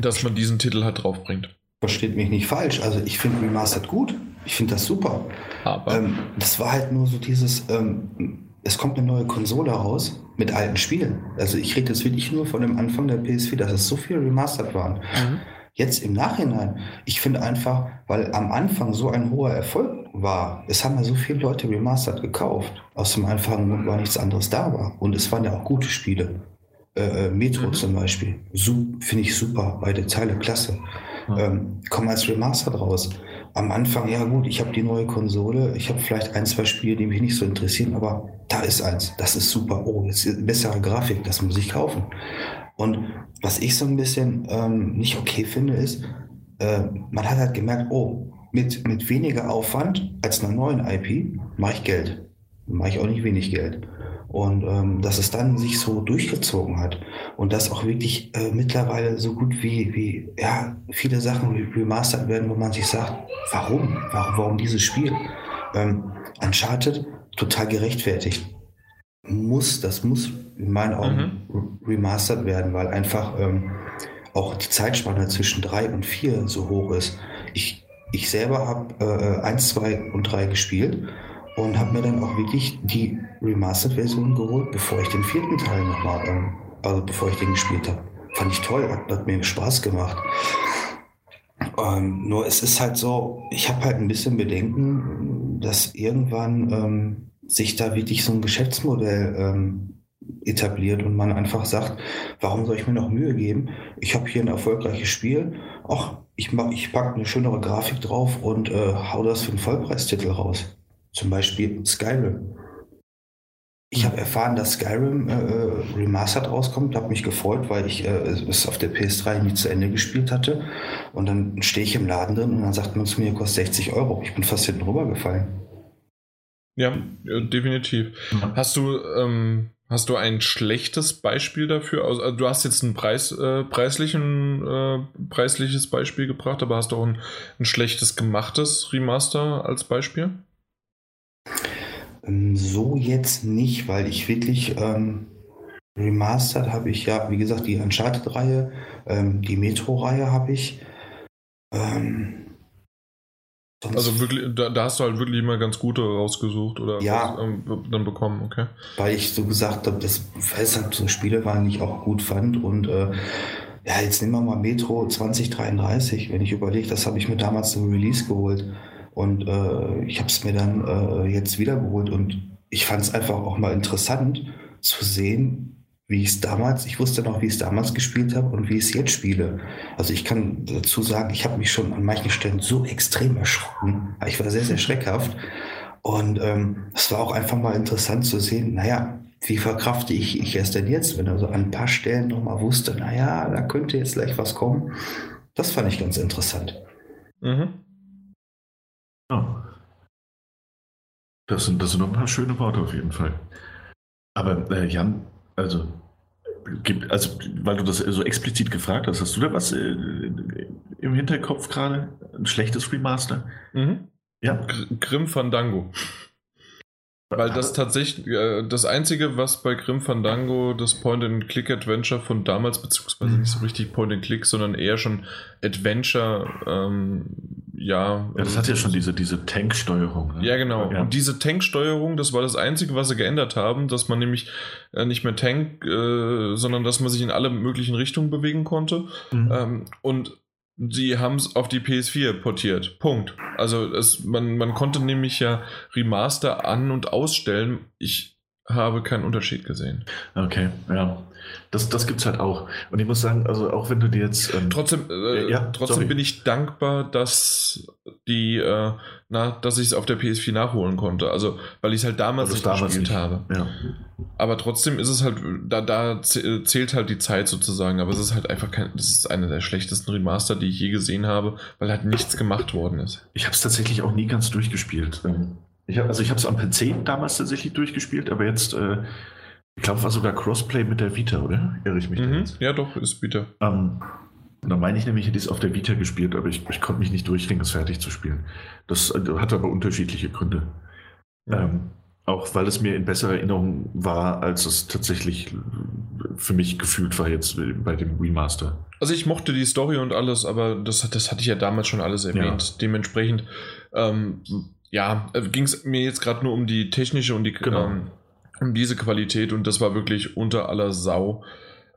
dass man diesen Titel halt draufbringt. Versteht mich nicht falsch. Also ich finde Remastered gut. Ich finde das super. Aber ähm, das war halt nur so dieses ähm, es kommt eine neue Konsole raus mit alten Spielen. Also ich rede jetzt wirklich nur von dem Anfang der PS4, dass es so viel remastered waren. Mhm. Jetzt im Nachhinein, ich finde einfach, weil am Anfang so ein hoher Erfolg war, es haben ja so viele Leute remastered gekauft, aus dem einfachen Grund, weil nichts anderes da war. Und es waren ja auch gute Spiele. Äh, äh Metro mhm. zum Beispiel, finde ich super, beide Teile klasse. Mhm. Ähm, kommen als Remastered raus am Anfang, ja gut, ich habe die neue Konsole, ich habe vielleicht ein, zwei Spiele, die mich nicht so interessieren, aber da ist eins, das ist super. Oh, jetzt ist bessere Grafik, das muss ich kaufen. Und was ich so ein bisschen ähm, nicht okay finde, ist, äh, man hat halt gemerkt, oh, mit, mit weniger Aufwand als einer neuen IP mache ich Geld. Mache ich auch nicht wenig Geld. Und ähm, dass es dann sich so durchgezogen hat und dass auch wirklich äh, mittlerweile so gut wie, wie ja, viele Sachen remastert werden, wo man sich sagt, warum? Warum, warum dieses Spiel? Ähm, Uncharted total gerechtfertigt. Muss, das muss in meinen Augen mhm. remastert werden, weil einfach ähm, auch die Zeitspanne zwischen drei und vier so hoch ist. Ich, ich selber habe äh, 1, 2 und 3 gespielt und habe mir dann auch wirklich die Remastered-Version geholt, bevor ich den vierten Teil nochmal, ähm, also bevor ich den gespielt habe. Fand ich toll, hat, hat mir Spaß gemacht. Ähm, nur es ist halt so, ich habe halt ein bisschen Bedenken, dass irgendwann ähm, sich da wirklich so ein Geschäftsmodell ähm, etabliert und man einfach sagt, warum soll ich mir noch Mühe geben? Ich habe hier ein erfolgreiches Spiel, ach, ich, ich packe eine schönere Grafik drauf und äh, hau das für einen Vollpreistitel raus. Zum Beispiel Skyrim. Ich habe erfahren, dass Skyrim äh, äh, Remastered rauskommt, habe mich gefreut, weil ich äh, es auf der PS3 nie zu Ende gespielt hatte. Und dann stehe ich im Laden drin und dann sagt man zu mir, kostet 60 Euro. Ich bin fast hinten rübergefallen. Ja, definitiv. Ja. Hast du ähm, hast du ein schlechtes Beispiel dafür? Also, du hast jetzt ein Preis, äh, preislichen, äh, preisliches Beispiel gebracht, aber hast du auch ein, ein schlechtes gemachtes Remaster als Beispiel? Ähm, so jetzt nicht, weil ich wirklich ähm, remastered habe ich ja, wie gesagt, die Uncharted-Reihe, ähm, die Metro-Reihe habe ich. Ähm, also wirklich, da, da, hast du halt wirklich immer ganz gute rausgesucht oder ja, was, ähm, dann bekommen, okay. Weil ich so gesagt habe, dass es halt so Spiele waren, die ich auch gut fand und äh, ja, jetzt nehmen wir mal Metro 2033. Wenn ich überlege, das habe ich mir damals zum Release geholt und äh, ich habe es mir dann äh, jetzt wieder geholt und ich fand es einfach auch mal interessant zu sehen, wie ich es damals, ich wusste noch, wie ich es damals gespielt habe und wie ich es jetzt spiele. Also ich kann dazu sagen, ich habe mich schon an manchen Stellen so extrem erschrocken. Ich war sehr, sehr schreckhaft. Und ähm, es war auch einfach mal interessant zu sehen, naja, wie verkrafte ich, ich es denn jetzt, wenn er so an ein paar Stellen nochmal wusste, naja, da könnte jetzt gleich was kommen. Das fand ich ganz interessant. Mhm. Oh. Das sind, das sind noch ein paar schöne Worte auf jeden Fall. Aber äh, Jan, also, gibt, also, weil du das so explizit gefragt hast, hast du da was äh, im Hinterkopf gerade? Ein schlechtes Remaster? Mhm. Ja. Grim Fandango. Weil das tatsächlich, äh, das Einzige, was bei Grim Fandango das Point-and-Click-Adventure von damals, beziehungsweise nicht so richtig Point-and-Click, sondern eher schon Adventure, ähm, ja. Ja, das hat ja schon diese, diese Tanksteuerung. Ne? Ja, genau. Ja. Und diese Tanksteuerung, das war das Einzige, was sie geändert haben, dass man nämlich äh, nicht mehr Tank, äh, sondern dass man sich in alle möglichen Richtungen bewegen konnte. Mhm. Ähm, und sie haben es auf die PS4 portiert. Punkt. Also es, man, man konnte nämlich ja Remaster an- und ausstellen. Ich habe keinen Unterschied gesehen. Okay, ja. Das, das gibt es halt auch. Und ich muss sagen, also auch wenn du dir jetzt. Ähm, trotzdem äh, ja, trotzdem bin ich dankbar, dass die, äh, na, dass ich es auf der PS4 nachholen konnte. Also, weil ich es halt damals nicht damals gespielt nicht. habe. Ja. Aber trotzdem ist es halt, da, da zählt halt die Zeit sozusagen. Aber es ist halt einfach kein, das ist einer der schlechtesten Remaster, die ich je gesehen habe, weil halt nichts gemacht worden ist. Ich habe es tatsächlich auch nie ganz durchgespielt. Ähm, ich hab, also ich habe es am PC damals tatsächlich durchgespielt, aber jetzt äh, ich glaube, war sogar Crossplay mit der Vita, oder? Irre ich mich mhm. Ja, doch, ist Vita. Ähm, da meine ich nämlich, hätte ich es auf der Vita gespielt, aber ich, ich konnte mich nicht durchringen, es fertig zu spielen. Das äh, hat aber unterschiedliche Gründe. Ja. Ähm, auch weil es mir in besserer Erinnerung war, als es tatsächlich für mich gefühlt war jetzt bei dem Remaster. Also ich mochte die Story und alles, aber das, das hatte ich ja damals schon alles erwähnt. Ja. Dementsprechend, ähm, ja, äh, ging es mir jetzt gerade nur um die technische und die genau. ähm, um diese Qualität und das war wirklich unter aller Sau.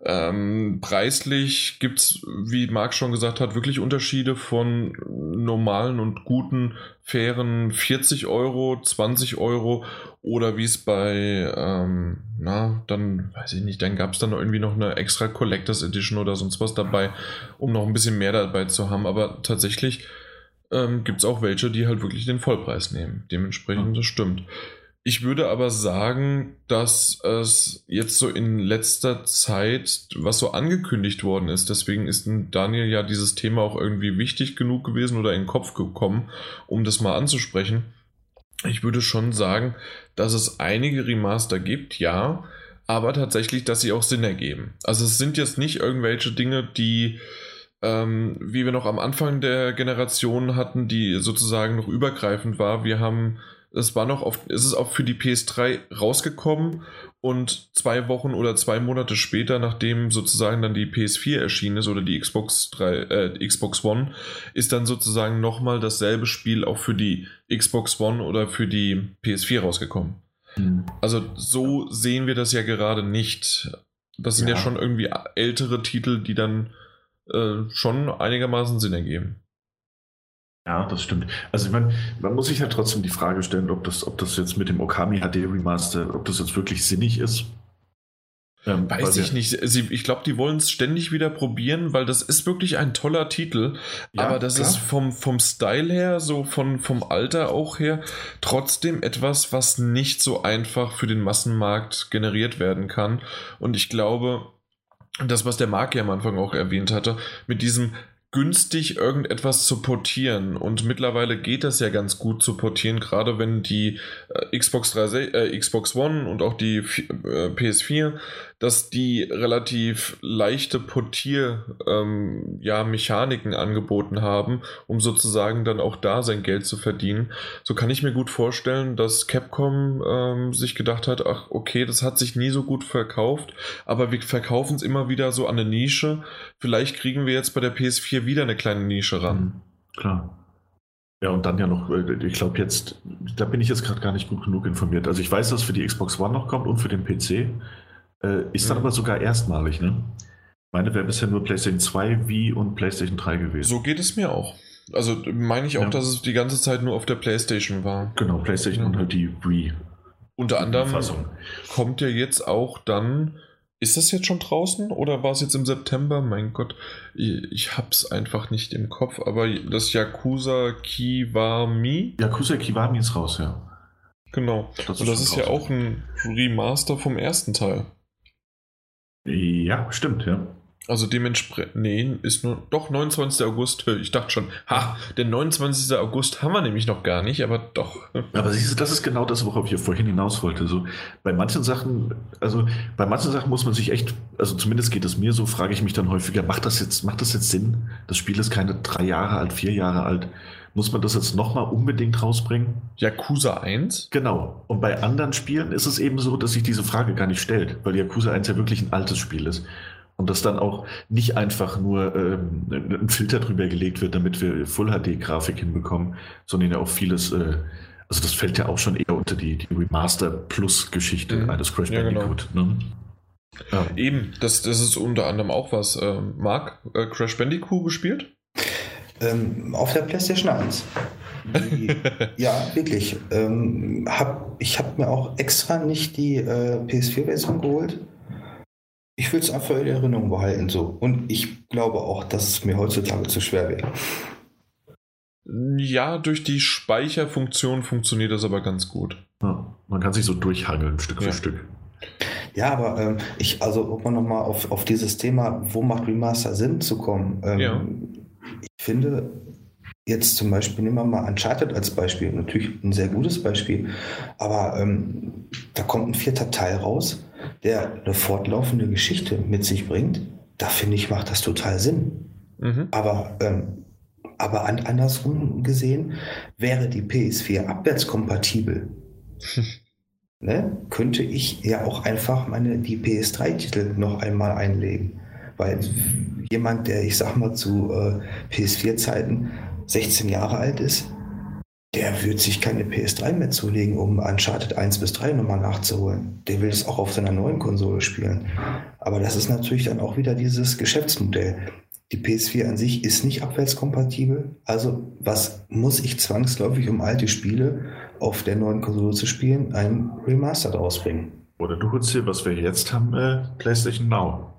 Ähm, preislich gibt es, wie Marc schon gesagt hat, wirklich Unterschiede von normalen und guten, fairen 40 Euro, 20 Euro oder wie es bei, ähm, na, dann weiß ich nicht, dann gab es dann irgendwie noch eine extra Collectors Edition oder sonst was dabei, um noch ein bisschen mehr dabei zu haben. Aber tatsächlich ähm, gibt es auch welche, die halt wirklich den Vollpreis nehmen. Dementsprechend, das stimmt. Ich würde aber sagen, dass es jetzt so in letzter Zeit, was so angekündigt worden ist, deswegen ist Daniel ja dieses Thema auch irgendwie wichtig genug gewesen oder in den Kopf gekommen, um das mal anzusprechen. Ich würde schon sagen, dass es einige Remaster gibt, ja, aber tatsächlich, dass sie auch Sinn ergeben. Also es sind jetzt nicht irgendwelche Dinge, die ähm, wie wir noch am Anfang der Generation hatten, die sozusagen noch übergreifend war. Wir haben es war noch auf, es ist auch für die PS3 rausgekommen und zwei Wochen oder zwei Monate später, nachdem sozusagen dann die PS4 erschienen ist oder die Xbox 3, äh, Xbox One, ist dann sozusagen nochmal dasselbe Spiel auch für die Xbox One oder für die PS4 rausgekommen. Mhm. Also so sehen wir das ja gerade nicht. Das sind ja, ja schon irgendwie ältere Titel, die dann äh, schon einigermaßen Sinn ergeben. Ja, das stimmt. Also ich meine, man muss sich halt trotzdem die Frage stellen, ob das, ob das jetzt mit dem Okami HD Remaster, ob das jetzt wirklich sinnig ist. Ähm, Weiß ich nicht. Sie, ich glaube, die wollen es ständig wieder probieren, weil das ist wirklich ein toller Titel. Ja, aber das klar. ist vom, vom Style her, so von, vom Alter auch her, trotzdem etwas, was nicht so einfach für den Massenmarkt generiert werden kann. Und ich glaube, das, was der Marc ja am Anfang auch erwähnt hatte, mit diesem günstig irgendetwas zu portieren. Und mittlerweile geht das ja ganz gut zu portieren, gerade wenn die Xbox 3, äh, Xbox One und auch die äh, PS4 dass die relativ leichte Portier-Mechaniken ähm, ja, angeboten haben, um sozusagen dann auch da sein Geld zu verdienen. So kann ich mir gut vorstellen, dass Capcom ähm, sich gedacht hat, ach okay, das hat sich nie so gut verkauft, aber wir verkaufen es immer wieder so an eine Nische. Vielleicht kriegen wir jetzt bei der PS4 wieder eine kleine Nische ran. Mhm, klar. Ja, und dann ja noch, äh, ich glaube jetzt, da bin ich jetzt gerade gar nicht gut genug informiert. Also ich weiß, dass für die Xbox One noch kommt und für den PC. Äh, ist dann mhm. aber sogar erstmalig, ne? Meine wäre bisher nur PlayStation 2, Wii und PlayStation 3 gewesen. So geht es mir auch. Also meine ich auch, ja. dass es die ganze Zeit nur auf der PlayStation war. Genau, PlayStation ja. und halt die Wii. Unter anderem Fassung. kommt ja jetzt auch dann. Ist das jetzt schon draußen oder war es jetzt im September? Mein Gott, ich hab's einfach nicht im Kopf, aber das Yakuza Kiwami. Yakuza Kiwami ist raus, ja. Genau. Das Und das ist ja auch ein Remaster vom ersten Teil. Ja, stimmt, ja. Also dementsprechend, nee, ist nur, doch 29. August. Ich dachte schon, ha, den 29. August haben wir nämlich noch gar nicht, aber doch. Aber siehst du, das ist genau das, worauf ich vorhin hinaus wollte. So, bei manchen Sachen, also bei manchen Sachen muss man sich echt, also zumindest geht es mir so, frage ich mich dann häufiger, macht das jetzt, macht das jetzt Sinn? Das Spiel ist keine drei Jahre alt, vier Jahre alt. Muss man das jetzt nochmal unbedingt rausbringen? Yakuza 1? Genau. Und bei anderen Spielen ist es eben so, dass sich diese Frage gar nicht stellt, weil Yakuza 1 ja wirklich ein altes Spiel ist. Und dass dann auch nicht einfach nur ähm, ein Filter drüber gelegt wird, damit wir Full-HD-Grafik hinbekommen, sondern ja auch vieles, äh, also das fällt ja auch schon eher unter die, die Remaster-Plus-Geschichte mhm. eines Crash ja, Bandicoot. Genau. Ne? Ja. Eben, das, das ist unter anderem auch was. Ähm, Marc, äh, Crash Bandicoot gespielt? Ähm, auf der PlayStation 1. Die, ja, wirklich. Ähm, hab, ich habe mir auch extra nicht die äh, PS4-Version geholt. Ich will es einfach in Erinnerung behalten. So. Und ich glaube auch, dass es mir heutzutage zu schwer wäre. Ja, durch die Speicherfunktion funktioniert das aber ganz gut. Ja, man kann sich so durchhangeln, Stück ja. für Stück. Ja, aber ähm, ich, also um nochmal auf, auf dieses Thema, wo macht Remaster Sinn zu kommen? Ähm, ja. Ich finde, jetzt zum Beispiel, nehmen wir mal Uncharted als Beispiel, natürlich ein sehr gutes Beispiel, aber ähm, da kommt ein vierter Teil raus, der eine fortlaufende Geschichte mit sich bringt. Da finde ich, macht das total Sinn. Mhm. Aber, ähm, aber an, andersrum gesehen, wäre die PS4 abwärtskompatibel, ne, könnte ich ja auch einfach meine die PS3-Titel noch einmal einlegen. Weil jemand, der, ich sag mal, zu äh, PS4-Zeiten 16 Jahre alt ist, der wird sich keine PS3 mehr zulegen, um Uncharted 1 bis 3 nochmal nachzuholen. Der will es auch auf seiner neuen Konsole spielen. Aber das ist natürlich dann auch wieder dieses Geschäftsmodell. Die PS4 an sich ist nicht abwärtskompatibel. Also was muss ich zwangsläufig, um alte Spiele auf der neuen Konsole zu spielen, ein Remastered ausbringen? Oder du holst dir, was wir jetzt haben, äh, PlayStation Now.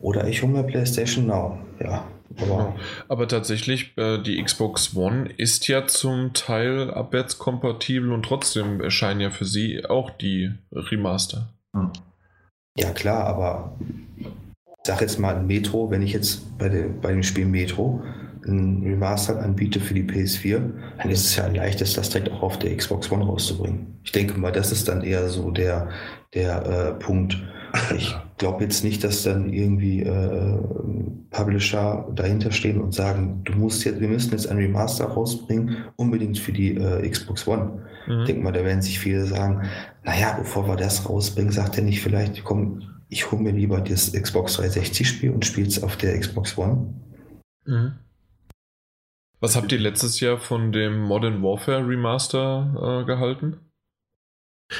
Oder ich hole mir PlayStation Now, ja. Aber, aber tatsächlich, äh, die Xbox One ist ja zum Teil abwärtskompatibel und trotzdem erscheinen ja für sie auch die Remaster. Hm. Ja, klar, aber ich sag jetzt mal Metro, wenn ich jetzt bei, der, bei dem Spiel Metro ein Remaster anbiete für die PS4, dann ist es ja ein leichtes, das direkt auch auf der Xbox One rauszubringen. Ich denke mal, das ist dann eher so der, der äh, Punkt. Ich glaube jetzt nicht, dass dann irgendwie äh, Publisher dahinter stehen und sagen, du musst jetzt, wir müssen jetzt ein Remaster rausbringen, unbedingt für die äh, Xbox One. Mhm. Ich denke mal, da werden sich viele sagen, naja, bevor wir das rausbringen, sagt er nicht vielleicht, komm, ich hole mir lieber das Xbox 360-Spiel und spiele es auf der Xbox One. Mhm. Was habt ihr letztes Jahr von dem Modern Warfare Remaster äh, gehalten?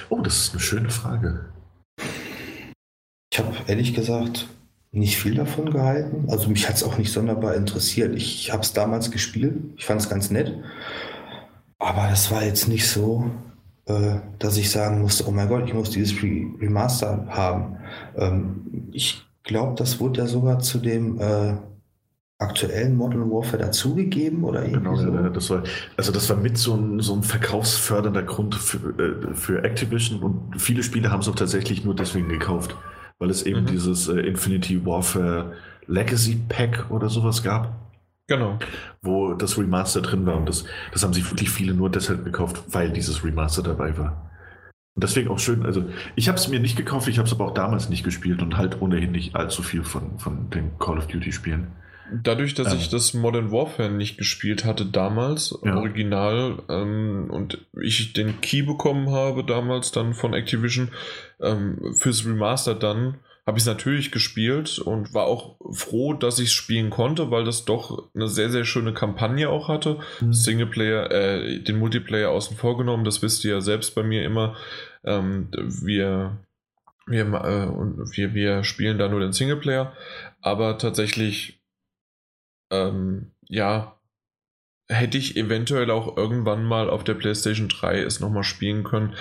Oh, das ist eine schöne Frage. Ich habe ehrlich gesagt nicht viel davon gehalten. Also mich hat es auch nicht sonderbar interessiert. Ich habe es damals gespielt. Ich fand es ganz nett. Aber das war jetzt nicht so, äh, dass ich sagen musste, oh mein Gott, ich muss dieses Remaster haben. Ähm, ich glaube, das wurde ja sogar zu dem äh, aktuellen Modern Warfare dazugegeben oder irgendwie genau, so? das war, also das war mit so ein, so ein verkaufsfördernder Grund für, äh, für Activision und viele Spiele haben es auch tatsächlich nur deswegen gekauft, weil es eben mhm. dieses äh, Infinity Warfare Legacy Pack oder sowas gab. Genau. Wo das Remaster drin war und das, das haben sich wirklich viele nur deshalb gekauft, weil dieses Remaster dabei war. Und deswegen auch schön, also ich habe es mir nicht gekauft, ich habe es aber auch damals nicht gespielt und halt ohnehin nicht allzu viel von, von den Call of Duty Spielen. Dadurch, dass ähm. ich das Modern Warfare nicht gespielt hatte damals, ja. original, ähm, und ich den Key bekommen habe damals dann von Activision ähm, fürs Remaster dann, habe ich es natürlich gespielt und war auch froh, dass ich es spielen konnte, weil das doch eine sehr, sehr schöne Kampagne auch hatte. Mhm. Singleplayer, äh, den Multiplayer außen vor genommen, das wisst ihr ja selbst bei mir immer. Ähm, wir, wir, äh, wir, wir spielen da nur den Singleplayer, aber tatsächlich, ähm, ja, hätte ich eventuell auch irgendwann mal auf der PlayStation 3 es nochmal spielen können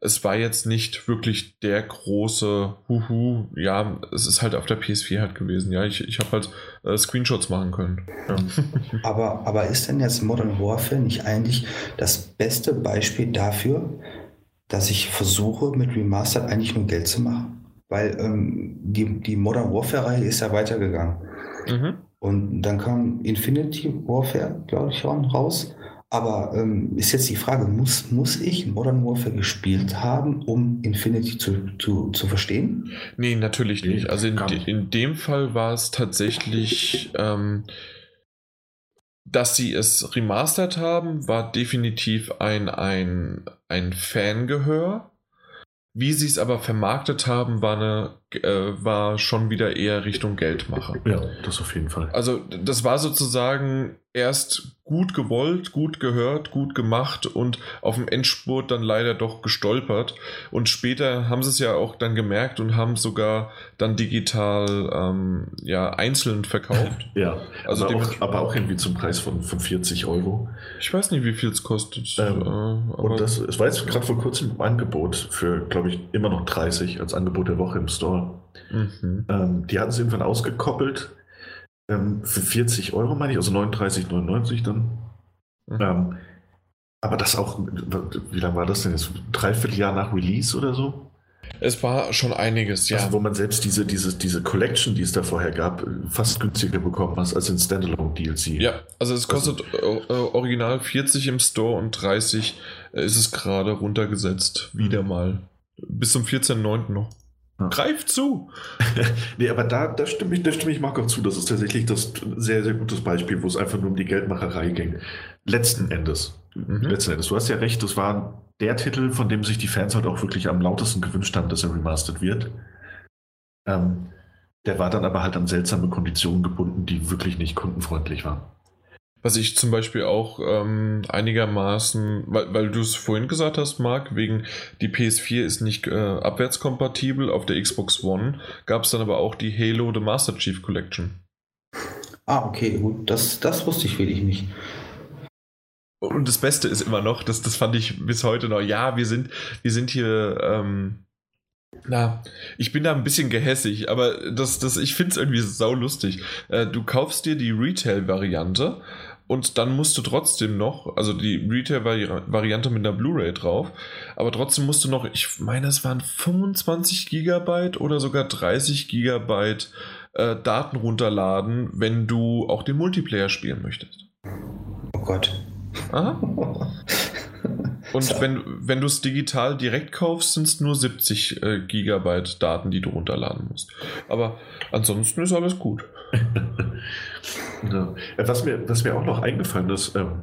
es war jetzt nicht wirklich der große Huhu. Ja, es ist halt auf der PS4 halt gewesen. Ja, ich, ich habe halt äh, Screenshots machen können. Ja. aber, aber ist denn jetzt Modern Warfare nicht eigentlich das beste Beispiel dafür, dass ich versuche, mit Remastered eigentlich nur Geld zu machen? Weil ähm, die, die Modern Warfare-Reihe ist ja weitergegangen. Mhm. Und dann kam Infinity Warfare, glaube ich, raus. Aber ähm, ist jetzt die Frage, muss, muss ich Modern Warfare gespielt haben, um Infinity zu, zu, zu verstehen? Nee, natürlich nicht. Also in, in dem Fall war es tatsächlich, ähm, dass sie es remastert haben, war definitiv ein, ein, ein Fangehör. Wie sie es aber vermarktet haben, war, eine, äh, war schon wieder eher Richtung Geldmacher. Ja, das auf jeden Fall. Also das war sozusagen erst gut gewollt, gut gehört, gut gemacht und auf dem Endspurt dann leider doch gestolpert. Und später haben sie es ja auch dann gemerkt und haben sogar dann digital ähm, ja, einzeln verkauft. ja, also aber, auch, aber auch irgendwie zum Preis von, von 40 Euro. Ich weiß nicht, wie viel es kostet. Ähm, äh, und das, es war jetzt gerade vor kurzem im Angebot für, glaube ich, immer noch 30 als Angebot der Woche im Store. Mhm. Ähm, die hatten es irgendwann ausgekoppelt ähm, für 40 Euro, meine ich, also 39,99 dann. Mhm. Ähm, aber das auch, wie lange war das denn jetzt? Dreiviertel Jahr nach Release oder so? Es war schon einiges, ja. Also, wo man selbst diese, diese, diese Collection, die es da vorher gab, fast günstiger bekommen hat als in Standalone DLC. Ja, also es kostet also, original 40 im Store und 30 ist es gerade runtergesetzt. Wieder mhm. mal. Bis zum 14.09. noch. Ja. Greif zu! nee, aber da, da, stimme ich, da stimme ich Marco zu. Das ist tatsächlich das sehr, sehr gutes Beispiel, wo es einfach nur um die Geldmacherei ging. Letzten Endes. Mhm. Letzten Endes. Du hast ja recht, das war der Titel, von dem sich die Fans halt auch wirklich am lautesten gewünscht haben, dass er remastered wird. Ähm, der war dann aber halt an seltsame Konditionen gebunden, die wirklich nicht kundenfreundlich waren. Was ich zum Beispiel auch ähm, einigermaßen, weil, weil du es vorhin gesagt hast, Marc, wegen die PS4 ist nicht äh, abwärtskompatibel, auf der Xbox One gab es dann aber auch die Halo The Master Chief Collection. Ah, okay, gut, das, das wusste ich wirklich nicht. Und das Beste ist immer noch, das, das fand ich bis heute noch, ja, wir sind, wir sind hier, ähm, na, ich bin da ein bisschen gehässig, aber das, das, ich finde es irgendwie saulustig. Äh, du kaufst dir die Retail-Variante und dann musst du trotzdem noch, also die Retail-Variante mit einer Blu-ray drauf, aber trotzdem musst du noch, ich meine, es waren 25 Gigabyte oder sogar 30 Gigabyte äh, Daten runterladen, wenn du auch den Multiplayer spielen möchtest. Oh Gott. Aha. Und so. wenn, wenn du es digital direkt kaufst, sind es nur 70 äh, Gigabyte Daten, die du runterladen musst. Aber ansonsten ist alles gut. ja. was, mir, was mir auch noch eingefallen ist, ähm,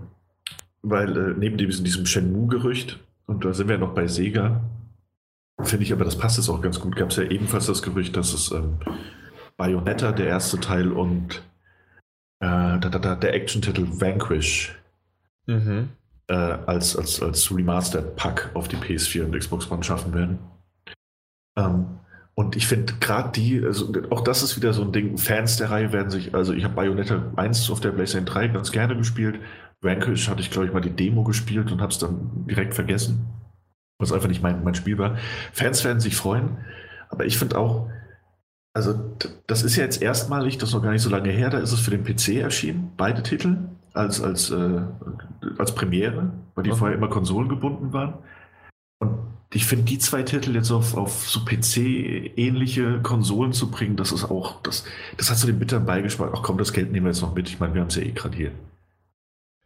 weil äh, neben diesem, diesem Shenmue-Gerücht, und da sind wir noch bei Sega, finde ich aber, das passt jetzt auch ganz gut, gab es ja ebenfalls das Gerücht, dass es ähm, Bayonetta, der erste Teil, und äh, da, da, da, der Action-Titel Vanquish mhm äh, als, als, als Remastered-Pack auf die PS4 und Xbox One schaffen werden. Ähm, und ich finde gerade die, also auch das ist wieder so ein Ding, Fans der Reihe werden sich, also ich habe Bayonetta 1 auf der PlayStation 3 ganz gerne gespielt. Vanquish hatte ich, glaube ich, mal die Demo gespielt und habe es dann direkt vergessen, was einfach nicht mein, mein Spiel war. Fans werden sich freuen, aber ich finde auch, also das ist ja jetzt erstmalig, das ist noch gar nicht so lange her, da ist es für den PC erschienen, beide Titel als, als, äh, als Premiere, weil die okay. vorher immer konsolengebunden waren. Und ich finde, die zwei Titel jetzt auf, auf so PC-ähnliche Konsolen zu bringen, das ist auch, das, das hat so den bitteren Beigeschmack. Ach komm, das Geld nehmen wir jetzt noch mit. Ich meine, wir haben es ja eh gerade hier.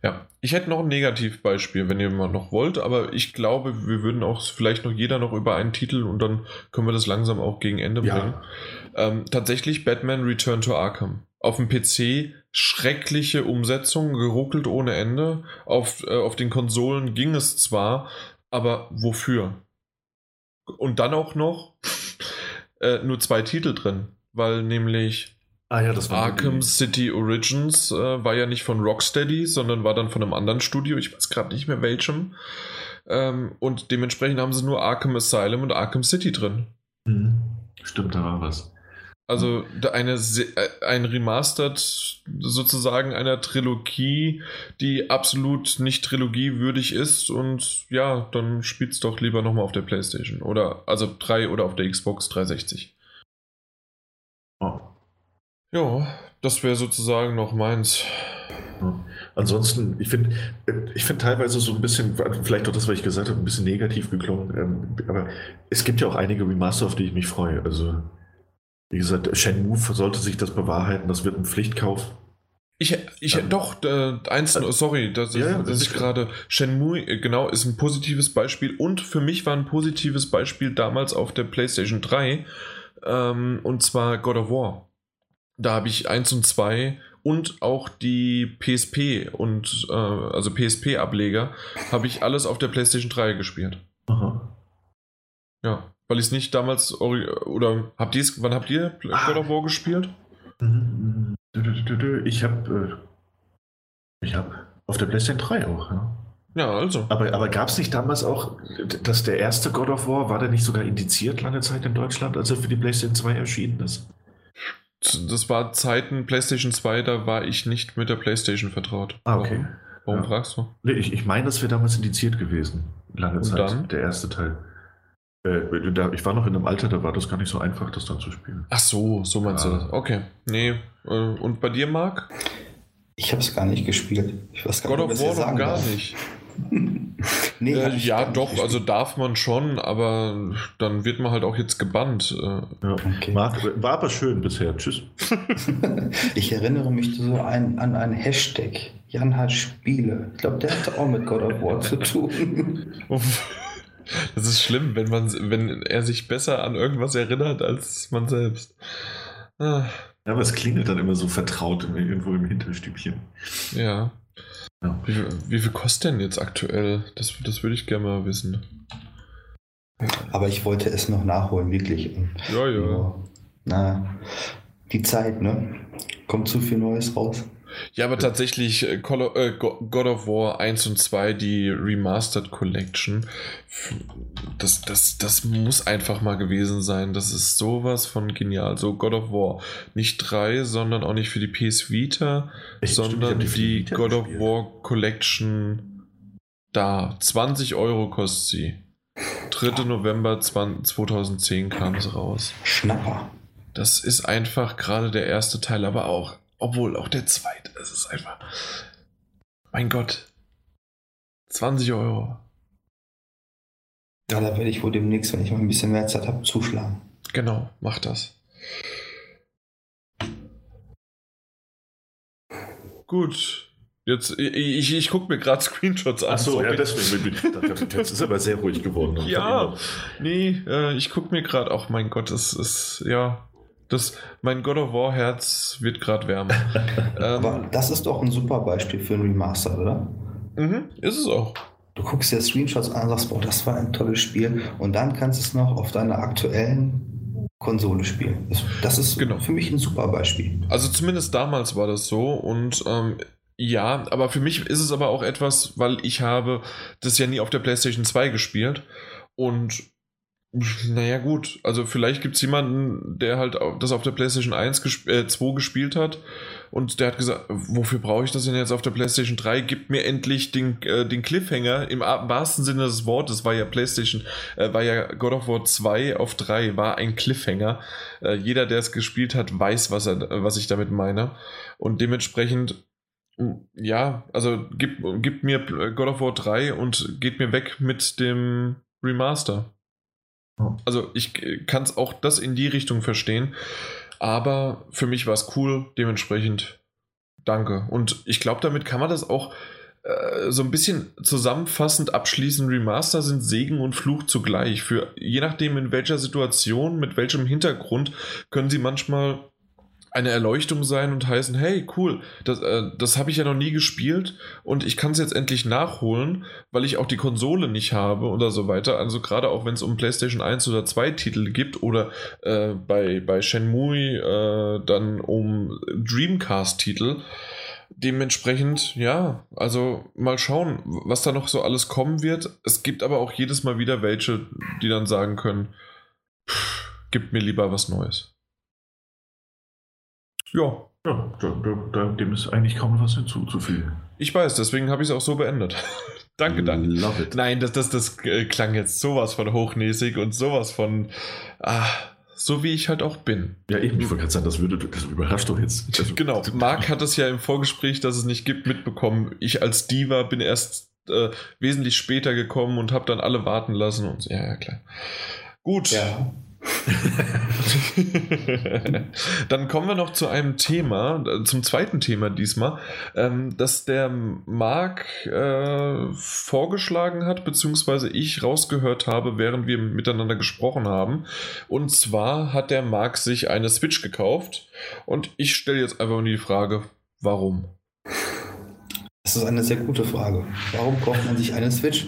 Ja, ich hätte noch ein Negativbeispiel, wenn ihr mal noch wollt, aber ich glaube, wir würden auch vielleicht noch jeder noch über einen Titel und dann können wir das langsam auch gegen Ende bringen. Ja. Ähm, tatsächlich Batman Return to Arkham. Auf dem PC schreckliche Umsetzung, geruckelt ohne Ende. Auf, äh, auf den Konsolen ging es zwar, aber wofür? Und dann auch noch äh, nur zwei Titel drin, weil nämlich ah, ja, Arkham City Origins äh, war ja nicht von Rocksteady, sondern war dann von einem anderen Studio, ich weiß gerade nicht mehr welchem. Ähm, und dementsprechend haben sie nur Arkham Asylum und Arkham City drin. Mhm. Stimmt, da war was. Also eine, äh, ein Remastered sozusagen einer Trilogie, die absolut nicht trilogiewürdig ist und ja, dann spielt's doch lieber nochmal auf der Playstation oder also 3 oder auf der Xbox 360. Oh. Ja, das wäre sozusagen noch meins. Ansonsten, ich finde ich find teilweise so ein bisschen, vielleicht auch das, was ich gesagt habe, ein bisschen negativ geklungen, ähm, aber es gibt ja auch einige Remaster, auf die ich mich freue. Also wie gesagt, Shenmue sollte sich das bewahrheiten, das wird ein Pflichtkauf. Ich, ich ähm, doch, äh, eins, äh, sorry, dass, ja, dass ich gerade, Shenmue, äh, genau, ist ein positives Beispiel und für mich war ein positives Beispiel damals auf der PlayStation 3, ähm, und zwar God of War. Da habe ich 1 und 2 und auch die PSP und, äh, also PSP-Ableger, habe ich alles auf der PlayStation 3 gespielt. Aha. Ja. Weil ich es nicht damals oder habt ihr wann habt ihr ah. God of War gespielt? Ich habe äh, ich habe auf der PlayStation 3 auch, ja. Ja, also. Aber, aber gab es nicht damals auch, dass der erste God of War, war der nicht sogar indiziert lange Zeit in Deutschland, als er für die PlayStation 2 erschienen ist? Das war Zeiten PlayStation 2, da war ich nicht mit der PlayStation vertraut. Ah, okay. Warum, Warum ja. fragst du? Nee, ich, ich meine, das wäre damals indiziert gewesen. Lange Und Zeit, dann? der erste Teil. Äh, ich war noch in einem Alter, da war das gar nicht so einfach, das dann zu spielen. Ach so, so meinst ja. du das. Okay. Nee. Äh, und bei dir, Marc? Ich habe es gar nicht gespielt. Ich weiß gar God nicht, of War gar darf. nicht. nee, äh, ja, doch, also darf man schon, aber dann wird man halt auch jetzt gebannt. Äh. Ja. Okay. Marc, war aber schön bisher. Tschüss. ich erinnere mich so ein, an einen Hashtag. Jan hat Spiele. Ich glaube, der hatte auch mit God of War zu tun. Das ist schlimm, wenn man, wenn er sich besser an irgendwas erinnert als man selbst. Ah. Ja, aber es klingelt dann immer so vertraut irgendwo im Hinterstübchen. Ja. ja. Wie, wie, viel kostet denn jetzt aktuell? Das, das würde ich gerne mal wissen. Aber ich wollte es noch nachholen, wirklich. Ja, ja. Na, die Zeit, ne? Kommt zu viel Neues raus. Ja, aber tatsächlich äh, äh, God of War 1 und 2, die Remastered Collection, das, das, das muss einfach mal gewesen sein. Das ist sowas von genial. So God of War. Nicht 3, sondern auch nicht für die PS Vita, ich sondern die, die God of War Collection da. 20 Euro kostet sie. 3. November 2010 kam es raus. Schnapper. Das ist einfach gerade der erste Teil, aber auch obwohl auch der zweite, es ist einfach. Mein Gott. 20 Euro. Ja, da werde ich wohl demnächst, wenn ich mal ein bisschen mehr Zeit habe, zuschlagen. Genau, mach das. Gut. Jetzt, ich, ich gucke mir gerade Screenshots an. Achso, ja, deswegen bin ich. Jetzt ist aber sehr ruhig geworden. Ja, nee, äh, ich gucke mir gerade, auch mein Gott, es ist, ja, das, mein God of War Herz wird gerade wärmer. ähm, das ist doch ein super Beispiel für ein Remaster, oder? Mhm, ist es auch. Du guckst dir Screenshots an und sagst, boah, das war ein tolles Spiel. Und dann kannst du es noch auf deiner aktuellen Konsole spielen. Das ist genau. für mich ein super Beispiel. Also zumindest damals war das so. Und ähm, ja, aber für mich ist es aber auch etwas, weil ich habe das ja nie auf der PlayStation 2 gespielt. Und naja, gut. Also, vielleicht gibt es jemanden, der halt das auf der PlayStation 1 gesp äh, 2 gespielt hat und der hat gesagt: Wofür brauche ich das denn jetzt auf der PlayStation 3? Gib mir endlich den, äh, den Cliffhanger im wahrsten Sinne des Wortes. War ja PlayStation, äh, war ja God of War 2 auf 3, war ein Cliffhanger. Äh, jeder, der es gespielt hat, weiß, was, er, was ich damit meine. Und dementsprechend ja, also gib, gib mir God of War 3 und geht mir weg mit dem Remaster. Also ich kann es auch das in die Richtung verstehen, aber für mich war es cool, dementsprechend danke. Und ich glaube, damit kann man das auch äh, so ein bisschen zusammenfassend abschließen. Remaster sind Segen und Fluch zugleich. Für je nachdem in welcher Situation, mit welchem Hintergrund, können sie manchmal eine Erleuchtung sein und heißen, hey, cool, das, äh, das habe ich ja noch nie gespielt und ich kann es jetzt endlich nachholen, weil ich auch die Konsole nicht habe oder so weiter. Also gerade auch wenn es um PlayStation 1 oder 2 Titel gibt oder äh, bei, bei Shenmue äh, dann um Dreamcast-Titel. Dementsprechend, ja, also mal schauen, was da noch so alles kommen wird. Es gibt aber auch jedes Mal wieder welche, die dann sagen können, pff, gib mir lieber was Neues. Ja. Ja, da, da, dem ist eigentlich kaum was hinzuzufügen. Ich weiß, deswegen habe ich es auch so beendet. Danke, Dan. Love it. Nein, das, das, das äh, klang jetzt sowas von hochnäsig und sowas von. Ah, so wie ich halt auch bin. Ja, eben, ich wollte gerade sagen, das, würde, das überrascht doch jetzt. Also, genau, Marc hat es ja im Vorgespräch, dass es nicht gibt, mitbekommen. Ich als Diva bin erst äh, wesentlich später gekommen und habe dann alle warten lassen und ja, ja, klar. Gut. Ja. Dann kommen wir noch zu einem Thema, zum zweiten Thema diesmal, ähm, das der Marc äh, vorgeschlagen hat, beziehungsweise ich rausgehört habe, während wir miteinander gesprochen haben. Und zwar hat der Marc sich eine Switch gekauft und ich stelle jetzt einfach nur die Frage, warum? Das ist eine sehr gute Frage. Warum kauft man sich eine Switch?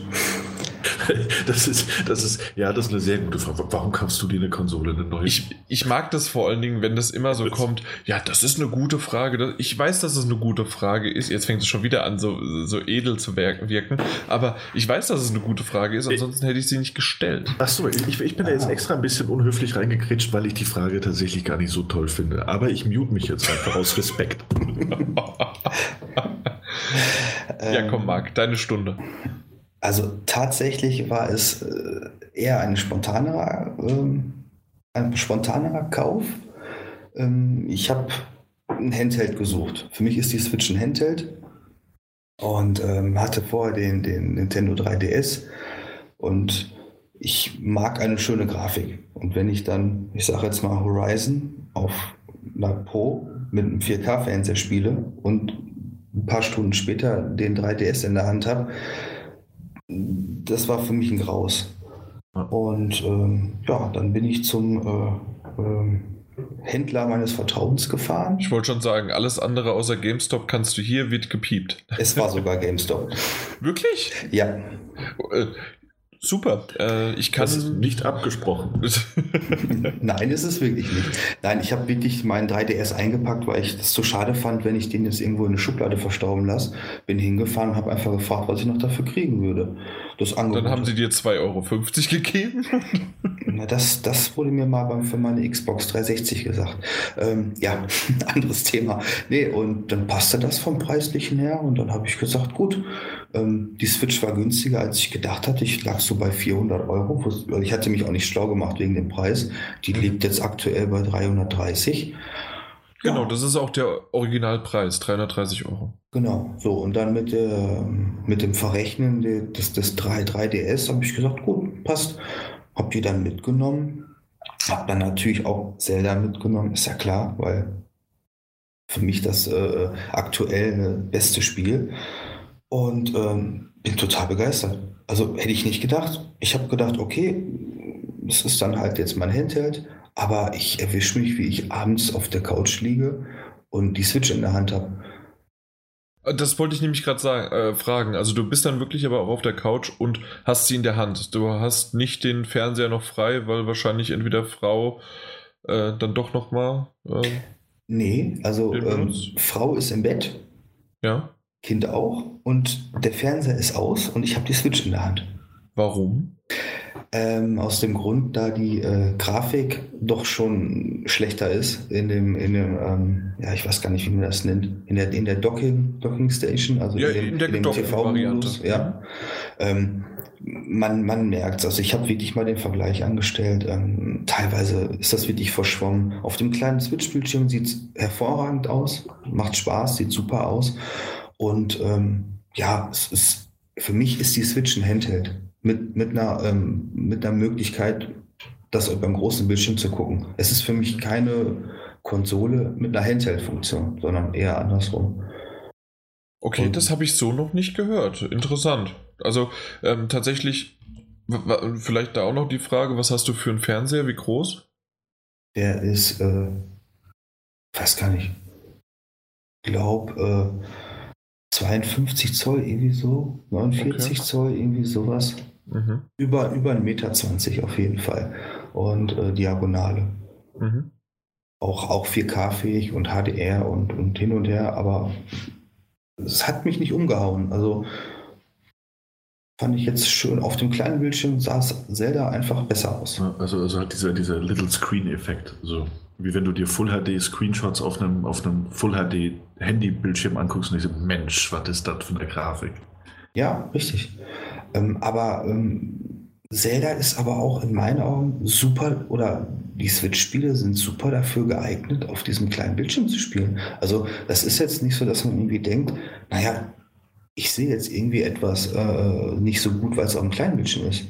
das ist, das ist, ja, das ist eine sehr gute Frage. Warum kaufst du dir eine Konsole, eine neue? Ich, ich mag das vor allen Dingen, wenn das immer so kommt. Ja, das ist eine gute Frage. Ich weiß, dass es eine gute Frage ist. Jetzt fängt es schon wieder an, so, so edel zu wirken. Aber ich weiß, dass es eine gute Frage ist. Ansonsten hätte ich sie nicht gestellt. Ach so, ich, ich bin da jetzt extra ein bisschen unhöflich reingekritscht, weil ich die Frage tatsächlich gar nicht so toll finde. Aber ich mute mich jetzt einfach aus Respekt. ja, komm, Marc, deine Stunde. Also tatsächlich war es äh, eher ein spontanerer, ähm, ein spontanerer Kauf. Ähm, ich habe ein Handheld gesucht. Für mich ist die Switch ein Handheld und ähm, hatte vorher den, den Nintendo 3DS und ich mag eine schöne Grafik. Und wenn ich dann, ich sage jetzt mal Horizon auf einer Pro mit einem 4K-Fernseher spiele und ein paar Stunden später den 3DS in der Hand habe, das war für mich ein Graus. Und ähm, ja, dann bin ich zum äh, äh, Händler meines Vertrauens gefahren. Ich wollte schon sagen, alles andere außer GameStop kannst du hier, wird gepiept. Es war sogar GameStop. Wirklich? Ja. Super. Äh, ich kann. Das ist nicht abgesprochen. Nein, ist es wirklich nicht. Nein, ich habe wirklich meinen 3DS eingepackt, weil ich das so schade fand, wenn ich den jetzt irgendwo in eine Schublade verstauben lasse. Bin hingefahren und habe einfach gefragt, was ich noch dafür kriegen würde. Das Angebot. Dann haben sie dir 2,50 Euro gegeben? Na, das, das wurde mir mal beim, für meine Xbox 360 gesagt. Ähm, ja, anderes Thema. Nee, und dann passte das vom Preislichen her und dann habe ich gesagt, gut, ähm, die Switch war günstiger, als ich gedacht hatte. Ich lag so bei 400 Euro. Ich hatte mich auch nicht schlau gemacht wegen dem Preis. Die liegt jetzt aktuell bei 330. Genau, das ist auch der Originalpreis, 330 Euro. Genau, so und dann mit, der, mit dem Verrechnen des, des 3, 3DS habe ich gesagt, gut, passt. Hab die dann mitgenommen. Hab dann natürlich auch Zelda mitgenommen, ist ja klar, weil für mich das äh, aktuell beste Spiel. Und ähm, bin total begeistert. Also hätte ich nicht gedacht. Ich habe gedacht, okay, das ist dann halt jetzt mein Handheld, aber ich erwische mich, wie ich abends auf der Couch liege und die Switch in der Hand habe. Das wollte ich nämlich gerade äh, fragen. Also du bist dann wirklich aber auch auf der Couch und hast sie in der Hand. Du hast nicht den Fernseher noch frei, weil wahrscheinlich entweder Frau äh, dann doch noch mal. Äh, nee, also ähm, Frau ist im Bett. Ja. Kind auch. Und der Fernseher ist aus und ich habe die Switch in der Hand. Warum? Ähm, aus dem Grund, da die äh, Grafik doch schon schlechter ist in dem, in dem ähm, ja, ich weiß gar nicht, wie man das nennt, in der, in der Docking, Docking Station, also ja, in dem, in der in dem TV-Modus. Ja. Ähm, man, man merkt es. Also ich habe wirklich mal den Vergleich angestellt. Ähm, teilweise ist das wirklich verschwommen. Auf dem kleinen Switch-Bildschirm sieht es hervorragend aus, macht Spaß, sieht super aus. Und ähm, ja, es ist, für mich ist die Switch ein Handheld mit, mit, einer, ähm, mit einer Möglichkeit, das beim großen Bildschirm zu gucken. Es ist für mich keine Konsole mit einer Handheld-Funktion, sondern eher andersrum. Okay, Und, das habe ich so noch nicht gehört. Interessant. Also ähm, tatsächlich, vielleicht da auch noch die Frage, was hast du für einen Fernseher? Wie groß? Der ist äh, weiß gar nicht, glaube äh, 52 Zoll irgendwie so, 49 okay. Zoll irgendwie sowas. Mhm. Über, über 1,20 Meter 20 auf jeden Fall. Und äh, Diagonale. Mhm. Auch, auch 4K-fähig und HDR und, und hin und her, aber es hat mich nicht umgehauen. Also fand ich jetzt schön. Auf dem kleinen Bildschirm sah es Zelda einfach besser aus. also, also hat dieser, dieser Little Screen-Effekt. So wie wenn du dir Full HD Screenshots auf einem, auf einem Full HD Handy-Bildschirm anguckst und ich so, Mensch, was ist das für eine Grafik? Ja, richtig. Ähm, aber ähm, Zelda ist aber auch in meinen Augen super, oder die Switch-Spiele sind super dafür geeignet, auf diesem kleinen Bildschirm zu spielen. Also das ist jetzt nicht so, dass man irgendwie denkt, naja, ich sehe jetzt irgendwie etwas äh, nicht so gut, weil es auf einem kleinen Bildschirm ist.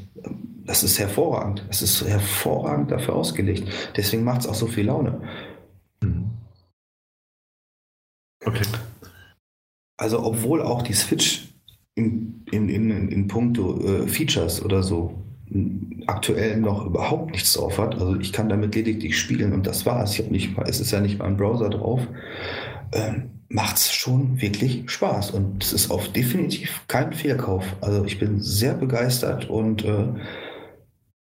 Das ist hervorragend. Das ist hervorragend dafür ausgelegt. Deswegen macht es auch so viel Laune. Mhm. Okay. Also, obwohl auch die Switch in, in, in, in puncto äh, Features oder so aktuell noch überhaupt nichts drauf hat. Also ich kann damit lediglich spielen und das war's. Ich habe nicht mal, es ist ja nicht mal ein Browser drauf. Ähm, macht es schon wirklich Spaß und es ist auf definitiv kein Fehlkauf. Also ich bin sehr begeistert und äh,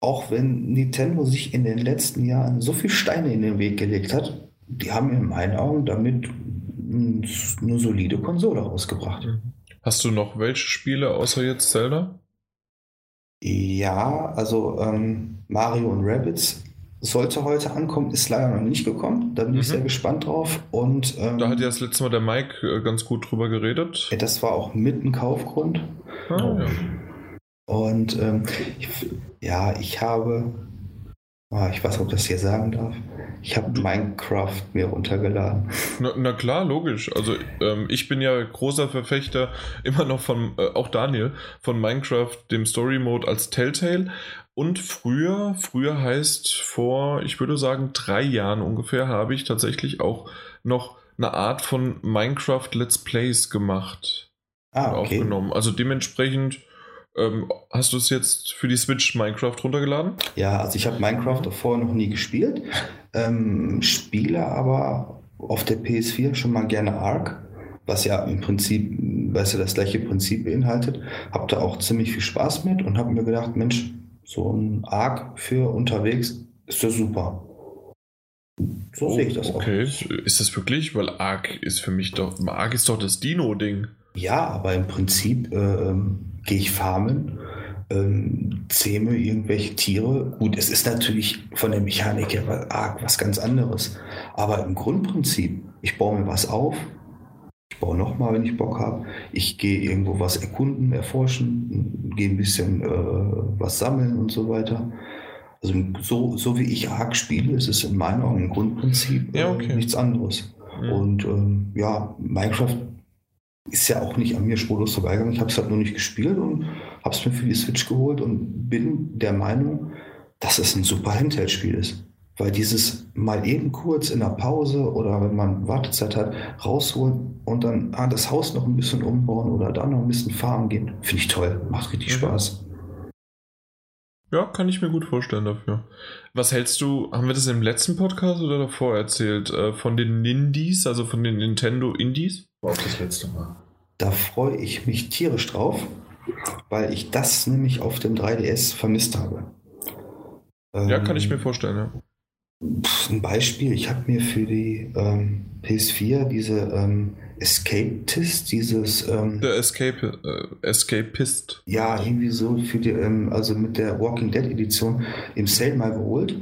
auch wenn Nintendo sich in den letzten Jahren so viel Steine in den Weg gelegt hat, die haben in meinen Augen damit eine solide Konsole rausgebracht. Hast du noch welche Spiele außer jetzt Zelda? Ja, also ähm, Mario und Rabbits sollte heute ankommen, ist leider noch nicht gekommen. Da bin mhm. ich sehr gespannt drauf. Und, ähm, da hat ja das letzte Mal der Mike äh, ganz gut drüber geredet. Das war auch mit ein Kaufgrund. Ah, ja. Und ähm, ich, ja, ich habe, oh, ich weiß nicht, ob ich das hier sagen darf. Ich habe Minecraft mir runtergeladen. Na, na klar, logisch. Also ähm, ich bin ja großer Verfechter immer noch von, äh, auch Daniel, von Minecraft, dem Story Mode als Telltale. Und früher, früher heißt vor, ich würde sagen, drei Jahren ungefähr, habe ich tatsächlich auch noch eine Art von Minecraft Let's Plays gemacht. Ah, okay. Aufgenommen. Also dementsprechend ähm, hast du es jetzt für die Switch Minecraft runtergeladen? Ja, also ich habe Minecraft vorher noch nie gespielt, ähm, spiele aber auf der PS4 schon mal gerne Ark, was ja im Prinzip, weißt du, das gleiche Prinzip beinhaltet. Habe da auch ziemlich viel Spaß mit und habe mir gedacht, Mensch, so ein Ark für unterwegs ist ja super. So oh, sehe ich das okay. auch. Okay, ist das wirklich? Weil Ark ist für mich doch, Ark ist doch das Dino-Ding. Ja, aber im Prinzip äh, gehe ich farmen, ähm, zähme irgendwelche Tiere. Gut, es ist natürlich von der Mechanik her arg was ganz anderes. Aber im Grundprinzip, ich baue mir was auf, ich baue nochmal, wenn ich Bock habe. Ich gehe irgendwo was erkunden, erforschen, gehe ein bisschen äh, was sammeln und so weiter. Also so, so wie ich arg spiele, ist es in meinen Augen im Grundprinzip äh, ja, okay. nichts anderes. Mhm. Und ähm, ja, Minecraft ist ja auch nicht an mir spurlos vorbeigegangen. Ich habe es halt nur nicht gespielt und habe es mir für die Switch geholt und bin der Meinung, dass es ein super Handheld-Spiel ist. Weil dieses mal eben kurz in der Pause oder wenn man Wartezeit hat, rausholen und dann ah, das Haus noch ein bisschen umbauen oder da noch ein bisschen farmen gehen, finde ich toll. Macht richtig mhm. Spaß. Ja, kann ich mir gut vorstellen dafür. Was hältst du, haben wir das im letzten Podcast oder davor erzählt, äh, von den Nindies, also von den Nintendo Indies? War auch das letzte Mal. Da freue ich mich tierisch drauf, weil ich das nämlich auf dem 3DS vermisst habe. Ja, kann ich mir vorstellen, ja. Ein Beispiel, ich habe mir für die ähm, PS4 diese ähm, Escapist, dieses. Ähm, der Escape, äh, Escapist. Ja, irgendwie so für die, ähm, also mit der Walking Dead Edition im Sale mal geholt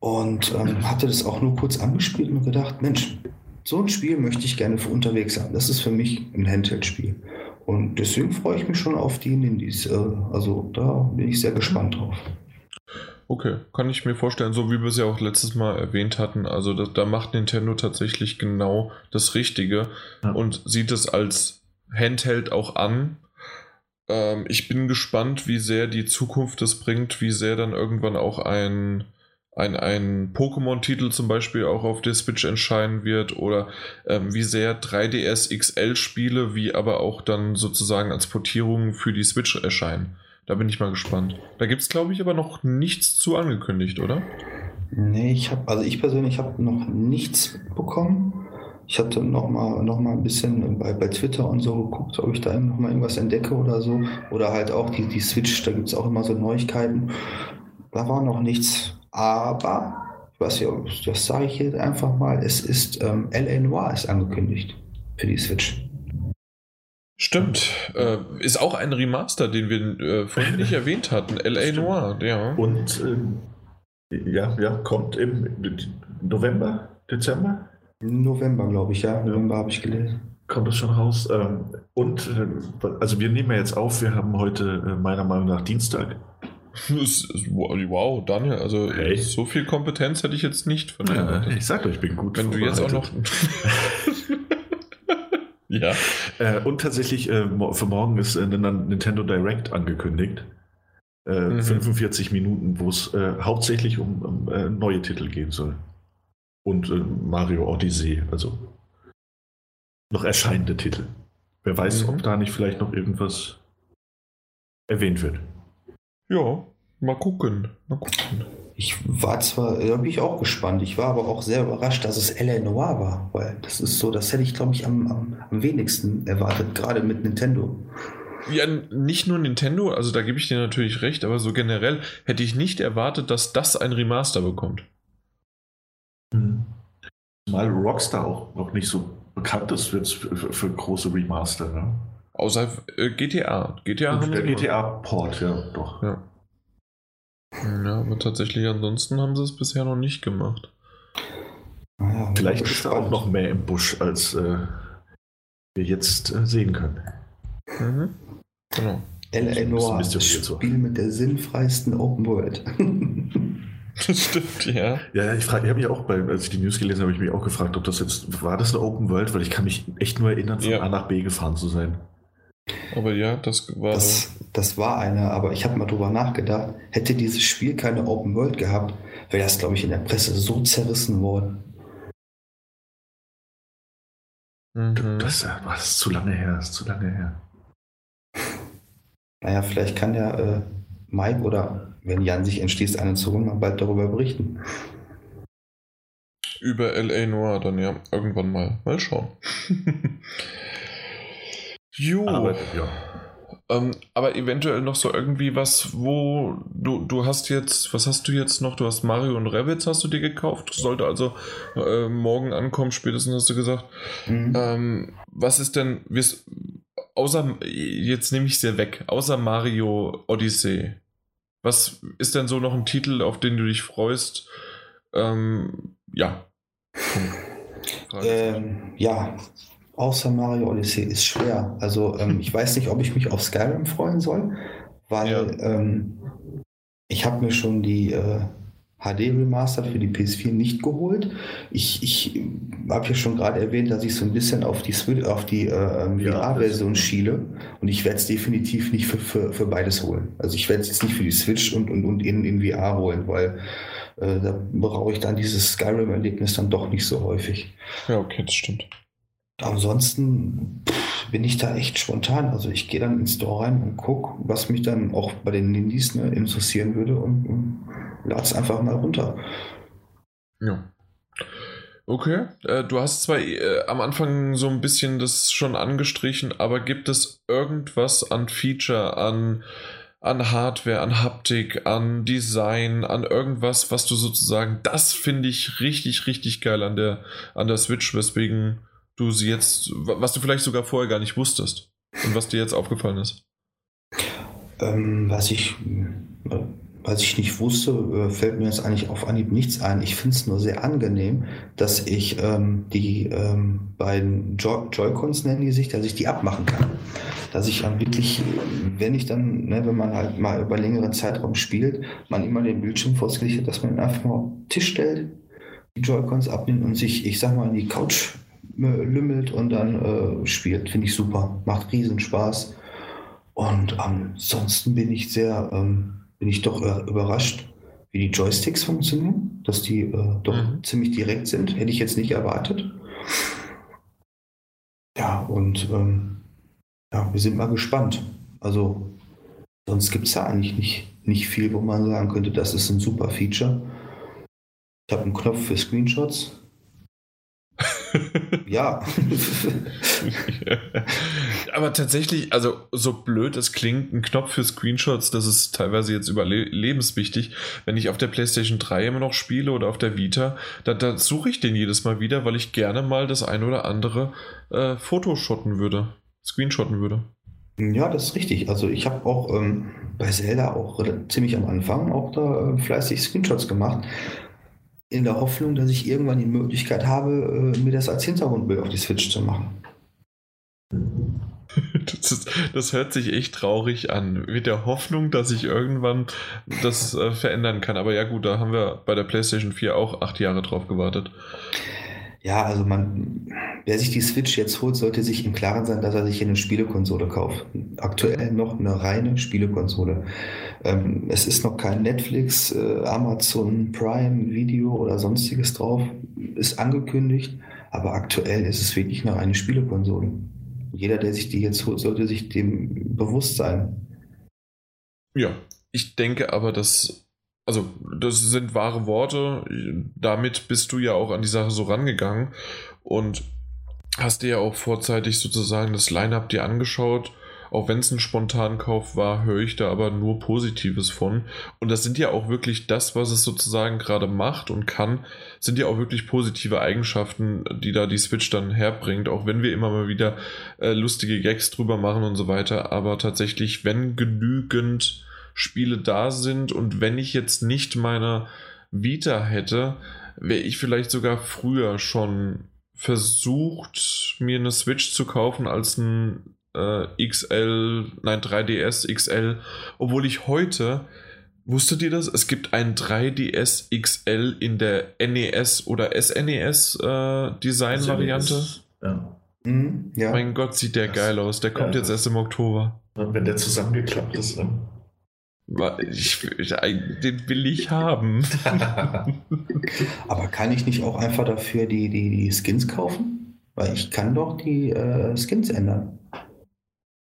und ähm, hatte das auch nur kurz angespielt und gedacht, Mensch, so ein Spiel möchte ich gerne für unterwegs haben. Das ist für mich ein Handheld-Spiel. Und deswegen freue ich mich schon auf die Indies. Äh, also da bin ich sehr gespannt drauf. Okay, kann ich mir vorstellen, so wie wir es ja auch letztes Mal erwähnt hatten. Also da, da macht Nintendo tatsächlich genau das Richtige ja. und sieht es als Handheld auch an. Ähm, ich bin gespannt, wie sehr die Zukunft es bringt, wie sehr dann irgendwann auch ein, ein, ein Pokémon-Titel zum Beispiel auch auf der Switch erscheinen wird oder ähm, wie sehr 3DS XL-Spiele, wie aber auch dann sozusagen als Portierungen für die Switch erscheinen. Da bin ich mal gespannt. Da gibt es, glaube ich, aber noch nichts zu angekündigt, oder? Nee, ich habe, also ich persönlich habe noch nichts bekommen. Ich hatte noch mal, noch mal ein bisschen bei, bei Twitter und so geguckt, ob ich da noch mal irgendwas entdecke oder so. Oder halt auch die, die Switch, da gibt es auch immer so Neuigkeiten. Da war noch nichts. Aber, ich weiß ja, das sage ich jetzt einfach mal, es ist ähm, L.A. Noir ist angekündigt für die Switch. Stimmt. Äh, ist auch ein Remaster, den wir äh, vorhin nicht erwähnt hatten. L.A. Noir, ja. Und äh, ja, ja, kommt im November, Dezember? November, glaube ich, ja. November habe ich gelesen. Kommt das schon raus? Ähm, und, äh, also wir nehmen ja jetzt auf, wir haben heute äh, meiner Meinung nach Dienstag. Wow, Daniel, also hey. so viel Kompetenz hätte ich jetzt nicht von dir. Ja, ich sag euch, ich bin gut. Wenn du jetzt auch noch. ja. Äh, und tatsächlich, äh, für morgen ist äh, Nintendo Direct angekündigt. Mhm. 45 Minuten, wo es hauptsächlich um, um neue Titel gehen soll und äh, Mario Odyssey, also noch erscheinende Titel. Wer weiß, mhm. ob da nicht vielleicht noch irgendwas erwähnt wird. Ja, mal gucken. Mal gucken. Ich war zwar, da bin ich auch gespannt, ich war aber auch sehr überrascht, dass es L.A. Noir war, weil das ist so, das hätte ich, glaube ich, am, am, am wenigsten erwartet, gerade mit Nintendo. Ja, nicht nur Nintendo, also da gebe ich dir natürlich recht, aber so generell hätte ich nicht erwartet, dass das ein Remaster bekommt. Mhm. Mal Rockstar auch noch nicht so bekannt ist für, für, für große Remaster. Ne? Außer äh, GTA. GTA Und der GTA-Port, ja, doch. Ja. Ja, aber tatsächlich ansonsten haben sie es bisher noch nicht gemacht. Ja, Vielleicht ist da auch noch mehr im Busch, als äh, wir jetzt äh, sehen können. Mhm. Genau. L.A. Noir, das Spiel mit der sinnfreisten Open World. Das stimmt, ja. Ja, ich, frage, ich habe mich auch, bei, als ich die News gelesen habe, ich mich auch gefragt, ob das jetzt, war das eine Open World? Weil ich kann mich echt nur erinnern, von ja. A nach B gefahren zu sein. Aber ja, das war. Das, das war eine, aber ich habe mal drüber nachgedacht, hätte dieses Spiel keine Open World gehabt, wäre das, glaube ich, in der Presse so zerrissen worden. Mhm. Das, war das zu lange her, das ist zu lange her. Naja, vielleicht kann der äh, Mike oder wenn Jan sich entschließt, einen zu holen, mal bald darüber berichten. Über LA Noir dann ja, irgendwann mal. Mal schauen. jo. Aber, ja. Ähm, aber eventuell noch so irgendwie was, wo du, du hast jetzt, was hast du jetzt noch? Du hast Mario und Rabbits hast du dir gekauft. Sollte also äh, morgen ankommen, spätestens hast du gesagt. Mhm. Ähm, was ist denn, außer, jetzt nehme ich dir weg, außer Mario Odyssey, was ist denn so noch ein Titel, auf den du dich freust? Ähm, ja. Ähm, ja, außer Mario Odyssey ist schwer. Also ähm, ich weiß nicht, ob ich mich auf Skyrim freuen soll, weil ja. ähm, ich habe mir schon die äh, HD Remaster für die PS4 nicht geholt. Ich, ich habe ja schon gerade erwähnt, dass ich so ein bisschen auf die, auf die äh, ähm, VR-Version schiele und ich werde es definitiv nicht für, für, für beides holen. Also ich werde es jetzt nicht für die Switch und, und, und in, in VR holen, weil äh, da brauche ich dann dieses Skyrim-Erlebnis dann doch nicht so häufig. Ja, okay, das stimmt. Ansonsten bin ich da echt spontan. Also ich gehe dann ins Store rein und gucke, was mich dann auch bei den Indies ne, interessieren würde und, und lade es einfach mal runter. Ja. Okay, äh, du hast zwar äh, am Anfang so ein bisschen das schon angestrichen, aber gibt es irgendwas an Feature, an, an Hardware, an Haptik, an Design, an irgendwas, was du sozusagen, das finde ich richtig, richtig geil an der, an der Switch, weswegen du sie jetzt, was du vielleicht sogar vorher gar nicht wusstest und was dir jetzt aufgefallen ist? Ähm, was ich, was ich nicht wusste, äh, fällt mir jetzt eigentlich auf Anhieb nichts ein. Ich finde es nur sehr angenehm, dass ich ähm, die ähm, beiden jo Joy-Cons nennen die sich, dass ich die abmachen kann. Dass ich dann wirklich, wenn ich dann, ne, wenn man halt mal über längeren Zeitraum spielt, man immer den Bildschirm vor das Gesicht hat, dass man ihn einfach mal auf den Tisch stellt, die Joy-Cons abnimmt und sich, ich sag mal, in die Couch lümmelt und dann äh, spielt. Finde ich super. Macht riesen Spaß. Und ansonsten bin ich sehr, ähm, bin ich doch äh, überrascht, wie die Joysticks funktionieren, dass die äh, doch mhm. ziemlich direkt sind. Hätte ich jetzt nicht erwartet. Ja, und ähm, ja, wir sind mal gespannt. Also, sonst gibt es ja eigentlich nicht, nicht viel, wo man sagen könnte, das ist ein super Feature. habe einen Knopf für Screenshots. Ja. Aber tatsächlich, also so blöd es klingt, ein Knopf für Screenshots, das ist teilweise jetzt überlebenswichtig. Wenn ich auf der PlayStation 3 immer noch spiele oder auf der Vita, da, da suche ich den jedes Mal wieder, weil ich gerne mal das ein oder andere äh, Fotoshotten würde, Screenshotten würde. Ja, das ist richtig. Also ich habe auch ähm, bei Zelda auch ziemlich am Anfang auch da äh, fleißig Screenshots gemacht in der Hoffnung, dass ich irgendwann die Möglichkeit habe, äh, mir das als Hintergrundbild auf die Switch zu machen. Das, ist, das, hört sich echt traurig an. Mit der Hoffnung, dass ich irgendwann das äh, verändern kann. Aber ja, gut, da haben wir bei der PlayStation 4 auch acht Jahre drauf gewartet. Ja, also man, wer sich die Switch jetzt holt, sollte sich im Klaren sein, dass er sich eine Spielekonsole kauft. Aktuell noch eine reine Spielekonsole. Ähm, es ist noch kein Netflix, äh, Amazon Prime Video oder sonstiges drauf. Ist angekündigt, aber aktuell ist es wirklich eine reine Spielekonsole. Jeder, der sich die jetzt holt, sollte sich dem bewusst sein. Ja, ich denke aber, dass also das sind wahre Worte. Damit bist du ja auch an die Sache so rangegangen und hast dir ja auch vorzeitig sozusagen das Line-up dir angeschaut. Auch wenn es ein Spontankauf war, höre ich da aber nur Positives von. Und das sind ja auch wirklich das, was es sozusagen gerade macht und kann, sind ja auch wirklich positive Eigenschaften, die da die Switch dann herbringt. Auch wenn wir immer mal wieder äh, lustige Gags drüber machen und so weiter. Aber tatsächlich, wenn genügend Spiele da sind und wenn ich jetzt nicht meine Vita hätte, wäre ich vielleicht sogar früher schon versucht, mir eine Switch zu kaufen als ein äh, XL, nein, 3DS XL, obwohl ich heute, wusstet ihr das? Es gibt ein 3DS XL in der NES oder SNES äh, Design-Variante. Ja. Mhm, ja. Mein Gott, sieht der das, geil aus. Der kommt ja, jetzt erst im Oktober. Wenn der zusammengeklappt ist, dann. Ich, ich, den will ich haben. Aber kann ich nicht auch einfach dafür die, die, die Skins kaufen? Weil ich kann doch die äh, Skins ändern.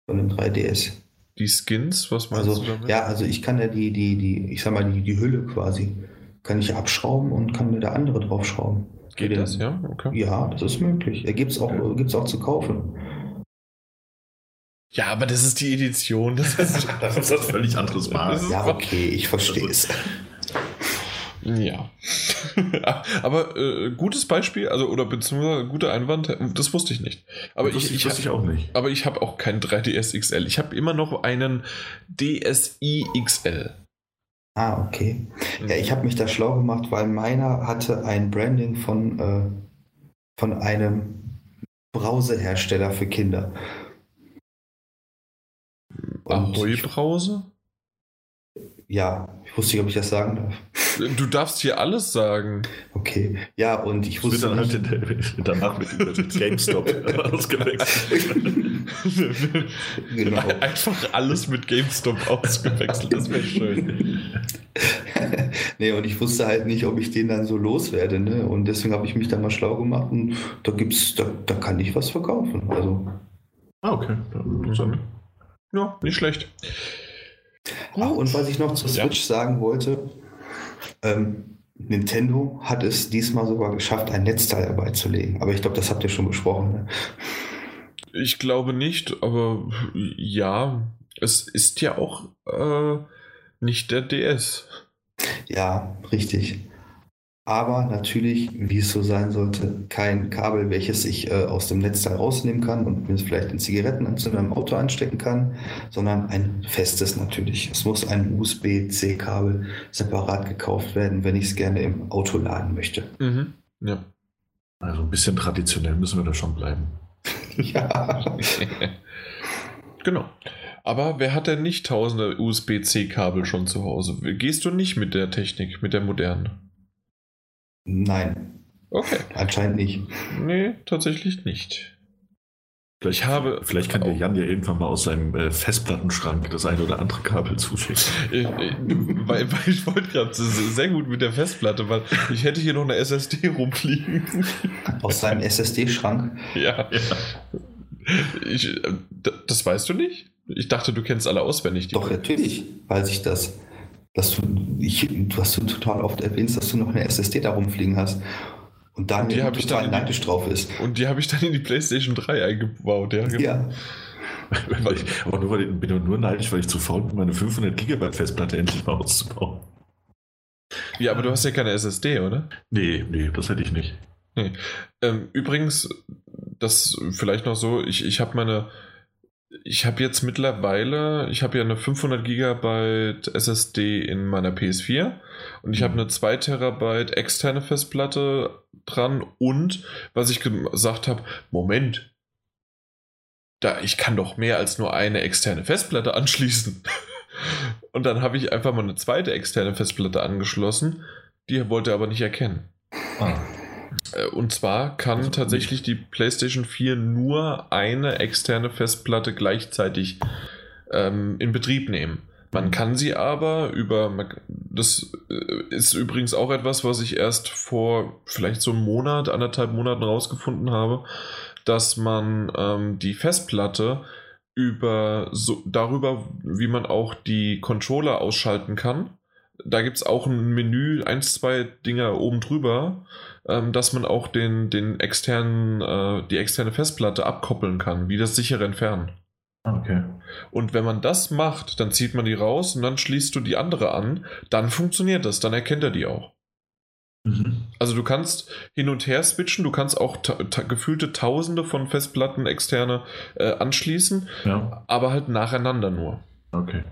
Von dem 3DS. Die Skins? Was meinst also, du damit? Ja, also ich kann ja die, die, die, ich sag mal, die, die Hülle quasi, kann ich abschrauben und kann mir da andere draufschrauben. Geht das, ja? Okay. Ja, das ist möglich. Gibt es auch, okay. auch zu kaufen. Ja, aber das ist die Edition. Das ist, das ist was völlig anderes Maß. Ja, okay, ich verstehe es. Ja. aber äh, gutes Beispiel, also oder beziehungsweise guter Einwand, das wusste ich nicht. Aber das ich, ich, ich auch nicht. Aber ich habe auch keinen 3DS XL. Ich habe immer noch einen DSi XL. Ah, okay. Ja, ich habe mich da schlau gemacht, weil meiner hatte ein Branding von, äh, von einem Brausehersteller für Kinder. Ahoi-Brause? Ja, ich wusste nicht, ob ich das sagen darf. Du darfst hier alles sagen. Okay, ja, und ich wusste. dann halt in, danach mit, mit GameStop ausgewechselt. genau. Einfach alles mit GameStop ausgewechselt, das wäre schön. nee, und ich wusste halt nicht, ob ich den dann so loswerde, ne? Und deswegen habe ich mich da mal schlau gemacht und da gibt's, da, da kann ich was verkaufen. Also. Ah, okay. Interessant. Ja, nicht schlecht. Ach, und was ich noch zur Switch ja. sagen wollte, ähm, Nintendo hat es diesmal sogar geschafft, ein Netzteil dabei zu legen. Aber ich glaube, das habt ihr schon besprochen. Ne? Ich glaube nicht, aber ja, es ist ja auch äh, nicht der DS. Ja, richtig aber natürlich, wie es so sein sollte, kein Kabel, welches ich äh, aus dem Netzteil rausnehmen kann und mir vielleicht in Zigarettenanzünder im Auto anstecken kann, sondern ein festes natürlich. Es muss ein USB-C-Kabel separat gekauft werden, wenn ich es gerne im Auto laden möchte. Mhm. Ja. Also ein bisschen traditionell müssen wir da schon bleiben. ja. genau. Aber wer hat denn nicht tausende USB-C-Kabel schon zu Hause? Gehst du nicht mit der Technik, mit der modernen? Nein. Okay. Anscheinend nicht. Nee, tatsächlich nicht. Vielleicht, ich habe, vielleicht kann der Jan ja irgendwann mal aus seinem äh, Festplattenschrank das eine oder andere Kabel zuschicken. Äh, äh, weil, weil, ich wollte gerade sehr gut mit der Festplatte, weil ich hätte hier noch eine SSD rumfliegen. Aus seinem SSD-Schrank? Ja. ja. Ich, äh, das weißt du nicht? Ich dachte, du kennst alle auswendig. Doch, natürlich weiß ich das. Dass du, ich, du hast du total oft erwähnt, dass du noch eine SSD da rumfliegen hast. Und da die habe ich dann neidisch drauf ist. Und die habe ich dann in die PlayStation 3 eingebaut, ja. Genau. ja. ich, aber nur, weil ich bin nur neidisch, weil ich zu faul bin, meine 500 GB Festplatte endlich mal auszubauen. Ja, aber du hast ja keine SSD, oder? Nee, nee, das hätte ich nicht. Nee. Ähm, übrigens, das vielleicht noch so, ich, ich habe meine, ich habe jetzt mittlerweile, ich habe ja eine 500 GB SSD in meiner PS4 und ich habe mhm. eine 2 Terabyte externe Festplatte dran und was ich gesagt habe, Moment, da ich kann doch mehr als nur eine externe Festplatte anschließen. Und dann habe ich einfach mal eine zweite externe Festplatte angeschlossen, die wollte aber nicht erkennen. Ah. Äh, und zwar kann tatsächlich die PlayStation 4 nur eine externe Festplatte gleichzeitig ähm, in Betrieb nehmen. Man kann sie aber über, das äh, ist übrigens auch etwas, was ich erst vor vielleicht so einem Monat, anderthalb Monaten rausgefunden habe, dass man ähm, die Festplatte über so, darüber, wie man auch die Controller ausschalten kann. Da gibt es auch ein Menü, eins, zwei Dinger oben drüber, ähm, dass man auch den, den externen, äh, die externe Festplatte abkoppeln kann, wie das sichere Entfernen. Okay. Und wenn man das macht, dann zieht man die raus und dann schließt du die andere an, dann funktioniert das, dann erkennt er die auch. Mhm. Also du kannst hin und her switchen, du kannst auch ta ta gefühlte Tausende von Festplatten externe äh, anschließen, ja. aber halt nacheinander nur. Okay.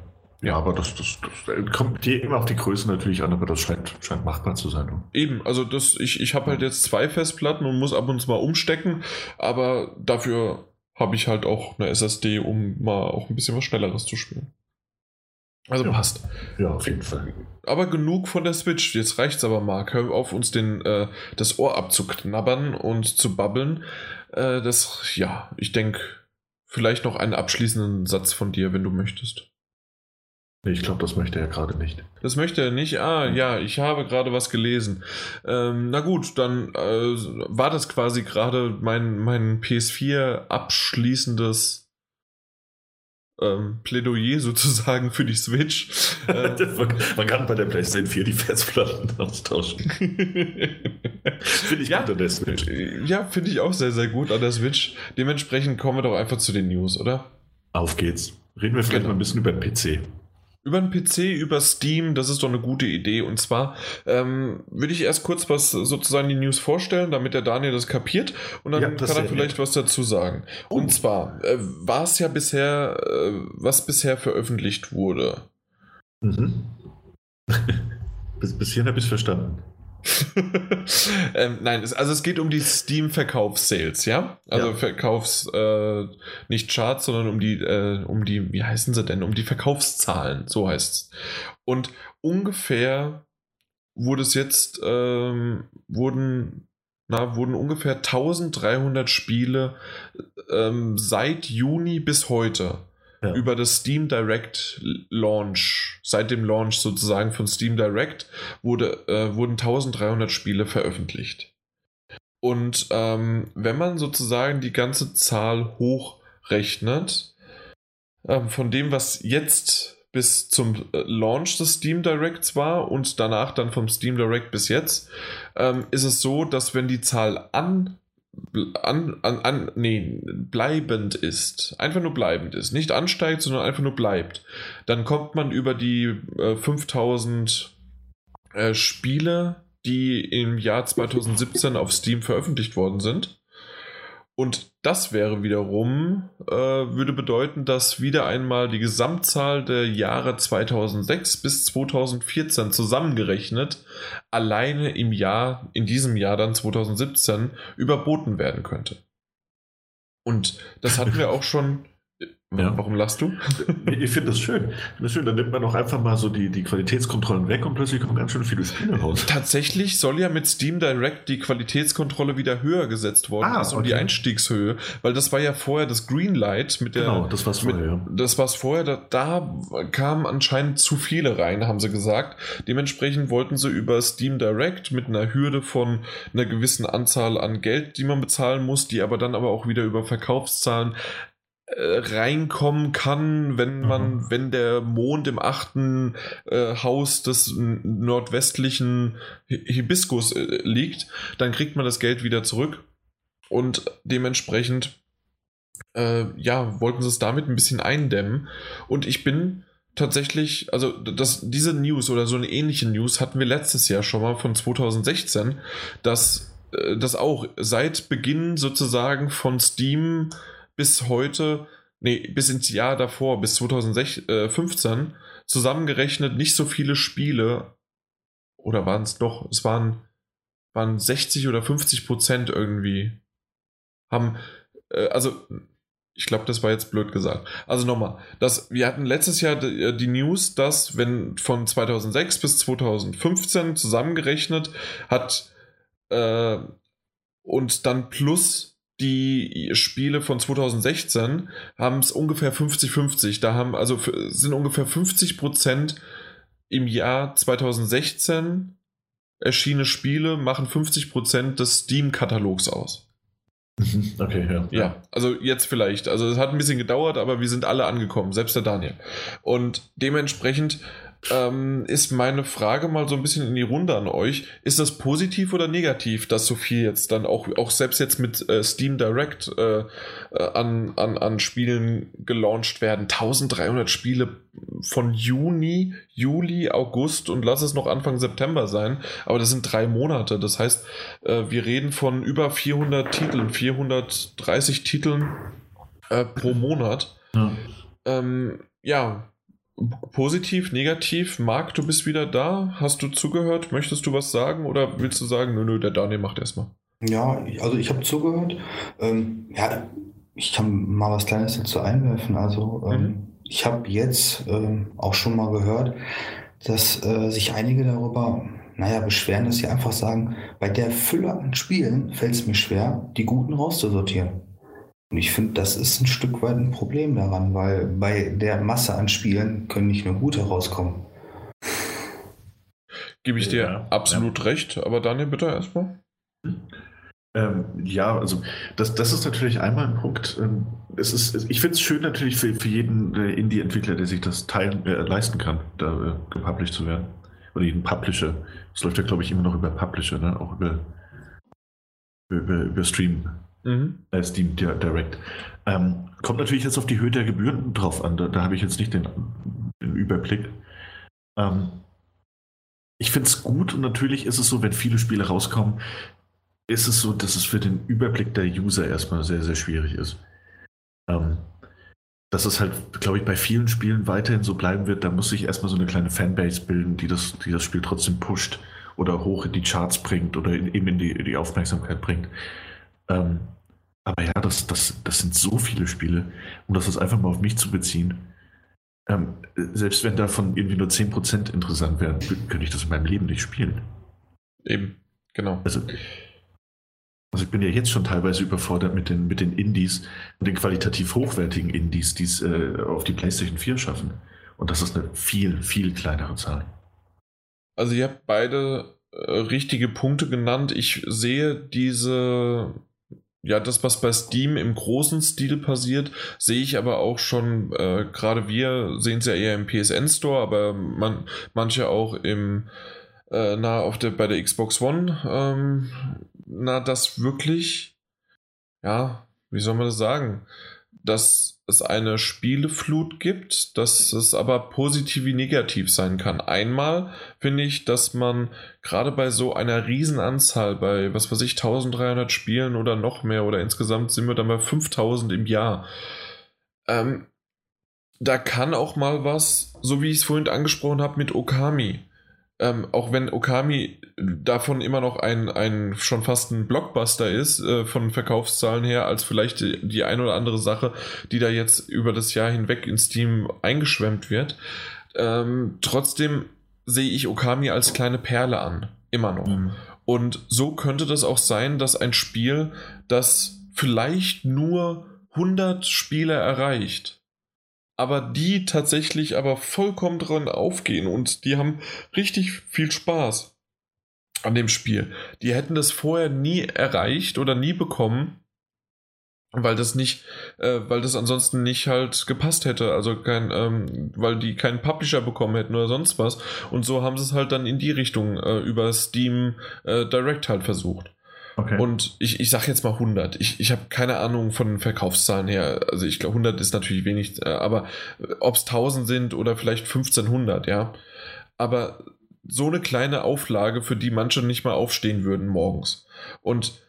Ja, aber das, das, das äh, kommt dir immer auf die Größe natürlich an, aber das scheint, scheint machbar zu sein. Eben, also das, ich, ich habe halt jetzt zwei Festplatten und muss ab und zu mal umstecken, aber dafür habe ich halt auch eine SSD, um mal auch ein bisschen was Schnelleres zu spielen. Also ja. passt. Ja, auf jeden Fall. Aber genug von der Switch. Jetzt reicht's aber, Marc. Hör auf, uns den, äh, das Ohr abzuknabbern und zu babbeln. Äh, das, ja, ich denke, vielleicht noch einen abschließenden Satz von dir, wenn du möchtest. Ich glaube, das möchte er gerade nicht. Das möchte er nicht? Ah, ja, ich habe gerade was gelesen. Ähm, na gut, dann äh, war das quasi gerade mein, mein PS4 abschließendes ähm, Plädoyer sozusagen für die Switch. Äh, man kann bei der PlayStation 4 die Festplatten austauschen. finde ich ja, gut an der Switch. Ja, finde ich auch sehr, sehr gut an der Switch. Dementsprechend kommen wir doch einfach zu den News, oder? Auf geht's. Reden wir vielleicht genau. mal ein bisschen über den PC. Über einen PC, über Steam, das ist doch eine gute Idee. Und zwar ähm, würde ich erst kurz was sozusagen die News vorstellen, damit der Daniel das kapiert und dann ja, kann er vielleicht nett. was dazu sagen. Oh. Und zwar äh, war es ja bisher, äh, was bisher veröffentlicht wurde. Mhm. bis, bis hierhin habe ich es verstanden. ähm, nein, es, also es geht um die Steam-Verkaufs-Sales, ja? Also ja. Verkaufs, äh, nicht Charts, sondern um die, äh, um die, wie heißen sie denn? Um die Verkaufszahlen, so heißt es. Und ungefähr wurde es jetzt, ähm, wurden, na, wurden ungefähr 1300 Spiele ähm, seit Juni bis heute ja. über das Steam Direct Launch, seit dem Launch sozusagen von Steam Direct, wurde, äh, wurden 1300 Spiele veröffentlicht. Und ähm, wenn man sozusagen die ganze Zahl hochrechnet, äh, von dem, was jetzt bis zum äh, Launch des Steam Directs war und danach dann vom Steam Direct bis jetzt, ähm, ist es so, dass wenn die Zahl an an, an, an, nee, bleibend ist, einfach nur bleibend ist, nicht ansteigt, sondern einfach nur bleibt, dann kommt man über die äh, 5000 äh, Spiele, die im Jahr 2017 auf Steam veröffentlicht worden sind. Und das wäre wiederum, äh, würde bedeuten, dass wieder einmal die Gesamtzahl der Jahre 2006 bis 2014 zusammengerechnet alleine im Jahr, in diesem Jahr dann 2017 überboten werden könnte. Und das hatten wir auch schon ja. Warum lachst du? Ich finde das schön. Das schön. Dann nimmt man auch einfach mal so die, die Qualitätskontrollen weg und plötzlich kommen ganz schön viele Spiele raus. Tatsächlich soll ja mit Steam Direct die Qualitätskontrolle wieder höher gesetzt worden ah, ist, um die Einstiegshöhe. Weil das war ja vorher das Greenlight mit der. Genau, das war's vorher. ja. Das war's vorher. Da, da kamen anscheinend zu viele rein, haben sie gesagt. Dementsprechend wollten sie über Steam Direct mit einer Hürde von einer gewissen Anzahl an Geld, die man bezahlen muss, die aber dann aber auch wieder über Verkaufszahlen äh, reinkommen kann, wenn man, mhm. wenn der Mond im achten äh, Haus des nordwestlichen Hibiskus äh, liegt, dann kriegt man das Geld wieder zurück. Und dementsprechend, äh, ja, wollten sie es damit ein bisschen eindämmen. Und ich bin tatsächlich, also das, diese News oder so eine ähnliche News hatten wir letztes Jahr schon mal von 2016, dass äh, das auch seit Beginn sozusagen von Steam bis heute, nee, bis ins Jahr davor, bis 2015, zusammengerechnet nicht so viele Spiele, oder waren es doch, es waren, waren 60 oder 50 Prozent irgendwie, haben, äh, also ich glaube, das war jetzt blöd gesagt. Also nochmal, das, wir hatten letztes Jahr die, äh, die, News, dass wenn von 2006 bis 2015 zusammengerechnet hat äh, und dann plus die Spiele von 2016 haben es ungefähr 50-50. Da haben also sind ungefähr 50 Prozent im Jahr 2016 erschienene Spiele machen 50 Prozent des Steam-Katalogs aus. Okay, ja. Ja, also jetzt vielleicht. Also es hat ein bisschen gedauert, aber wir sind alle angekommen, selbst der Daniel. Und dementsprechend ähm, ist meine Frage mal so ein bisschen in die Runde an euch. Ist das positiv oder negativ, dass so viel jetzt dann auch, auch selbst jetzt mit äh, Steam Direct äh, äh an, an, an Spielen gelauncht werden? 1300 Spiele von Juni, Juli, August und lass es noch Anfang September sein. Aber das sind drei Monate. Das heißt, äh, wir reden von über 400 Titeln, 430 Titeln äh, pro Monat. Ja. Ähm, ja, Positiv, negativ. Marc, du bist wieder da. Hast du zugehört? Möchtest du was sagen oder willst du sagen, nö, nö, der Daniel macht erstmal? Ja, also ich habe zugehört. Ähm, ja, ich kann mal was Kleines dazu einwerfen. Also ähm, mhm. ich habe jetzt ähm, auch schon mal gehört, dass äh, sich einige darüber, naja, beschweren, dass sie einfach sagen, bei der Fülle an Spielen fällt es mir schwer, die guten rauszusortieren. Und ich finde, das ist ein Stück weit ein Problem daran, weil bei der Masse an Spielen können nicht nur gute rauskommen. Gebe ich dir ja, absolut ja. recht, aber Daniel, bitte erstmal. Ähm, ja, also das, das ist natürlich einmal ein Punkt. Ähm, es ist, ich finde es schön natürlich für, für jeden äh, Indie-Entwickler, der sich das teilen, äh, leisten kann, da äh, gepublished zu werden. Oder jeden Publisher. Das läuft ja, glaube ich, immer noch über Publisher, ne? auch über, über, über Stream. Mhm. Äh, Steam Direct. Ähm, kommt natürlich jetzt auf die Höhe der Gebühren drauf an. Da, da habe ich jetzt nicht den, den Überblick. Ähm, ich finde es gut und natürlich ist es so, wenn viele Spiele rauskommen, ist es so, dass es für den Überblick der User erstmal sehr, sehr schwierig ist. Ähm, dass es halt, glaube ich, bei vielen Spielen weiterhin so bleiben wird, da muss sich erstmal so eine kleine Fanbase bilden, die das, die das Spiel trotzdem pusht oder hoch in die Charts bringt oder in, eben in die, in die Aufmerksamkeit bringt. Ähm, aber ja, das, das, das sind so viele Spiele, um das einfach mal auf mich zu beziehen. Ähm, selbst wenn davon irgendwie nur 10% interessant wären, könnte ich das in meinem Leben nicht spielen. Eben, genau. Also, also ich bin ja jetzt schon teilweise überfordert mit den, mit den Indies und den qualitativ hochwertigen Indies, die es äh, auf die PlayStation 4 schaffen. Und das ist eine viel, viel kleinere Zahl. Also ihr habt beide äh, richtige Punkte genannt. Ich sehe diese ja, das, was bei Steam im großen Stil passiert, sehe ich aber auch schon, äh, gerade wir sehen es ja eher im PSN Store, aber man, manche auch im, äh, na, auf der, bei der Xbox One, ähm, na, das wirklich, ja, wie soll man das sagen, dass es eine Spieleflut gibt, dass es aber positiv wie negativ sein kann. Einmal finde ich, dass man gerade bei so einer Riesenanzahl, bei was weiß ich, 1300 Spielen oder noch mehr oder insgesamt sind wir dann bei 5000 im Jahr, ähm, da kann auch mal was, so wie ich es vorhin angesprochen habe mit Okami, ähm, auch wenn Okami davon immer noch ein, ein schon fast ein Blockbuster ist, äh, von Verkaufszahlen her, als vielleicht die, die ein oder andere Sache, die da jetzt über das Jahr hinweg in Steam eingeschwemmt wird. Ähm, trotzdem sehe ich Okami als kleine Perle an. Immer noch. Mhm. Und so könnte das auch sein, dass ein Spiel, das vielleicht nur 100 Spieler erreicht, aber die tatsächlich aber vollkommen dran aufgehen und die haben richtig viel Spaß an dem Spiel. Die hätten das vorher nie erreicht oder nie bekommen, weil das nicht, äh, weil das ansonsten nicht halt gepasst hätte, also kein, ähm, weil die keinen Publisher bekommen hätten oder sonst was. Und so haben sie es halt dann in die Richtung äh, über Steam äh, Direct halt versucht. Okay. Und ich, ich sag jetzt mal 100. Ich, ich habe keine Ahnung von Verkaufszahlen her. Also ich glaube 100 ist natürlich wenig, äh, aber ob es 1000 sind oder vielleicht 1500, ja. Aber so eine kleine Auflage, für die manche nicht mal aufstehen würden morgens. Und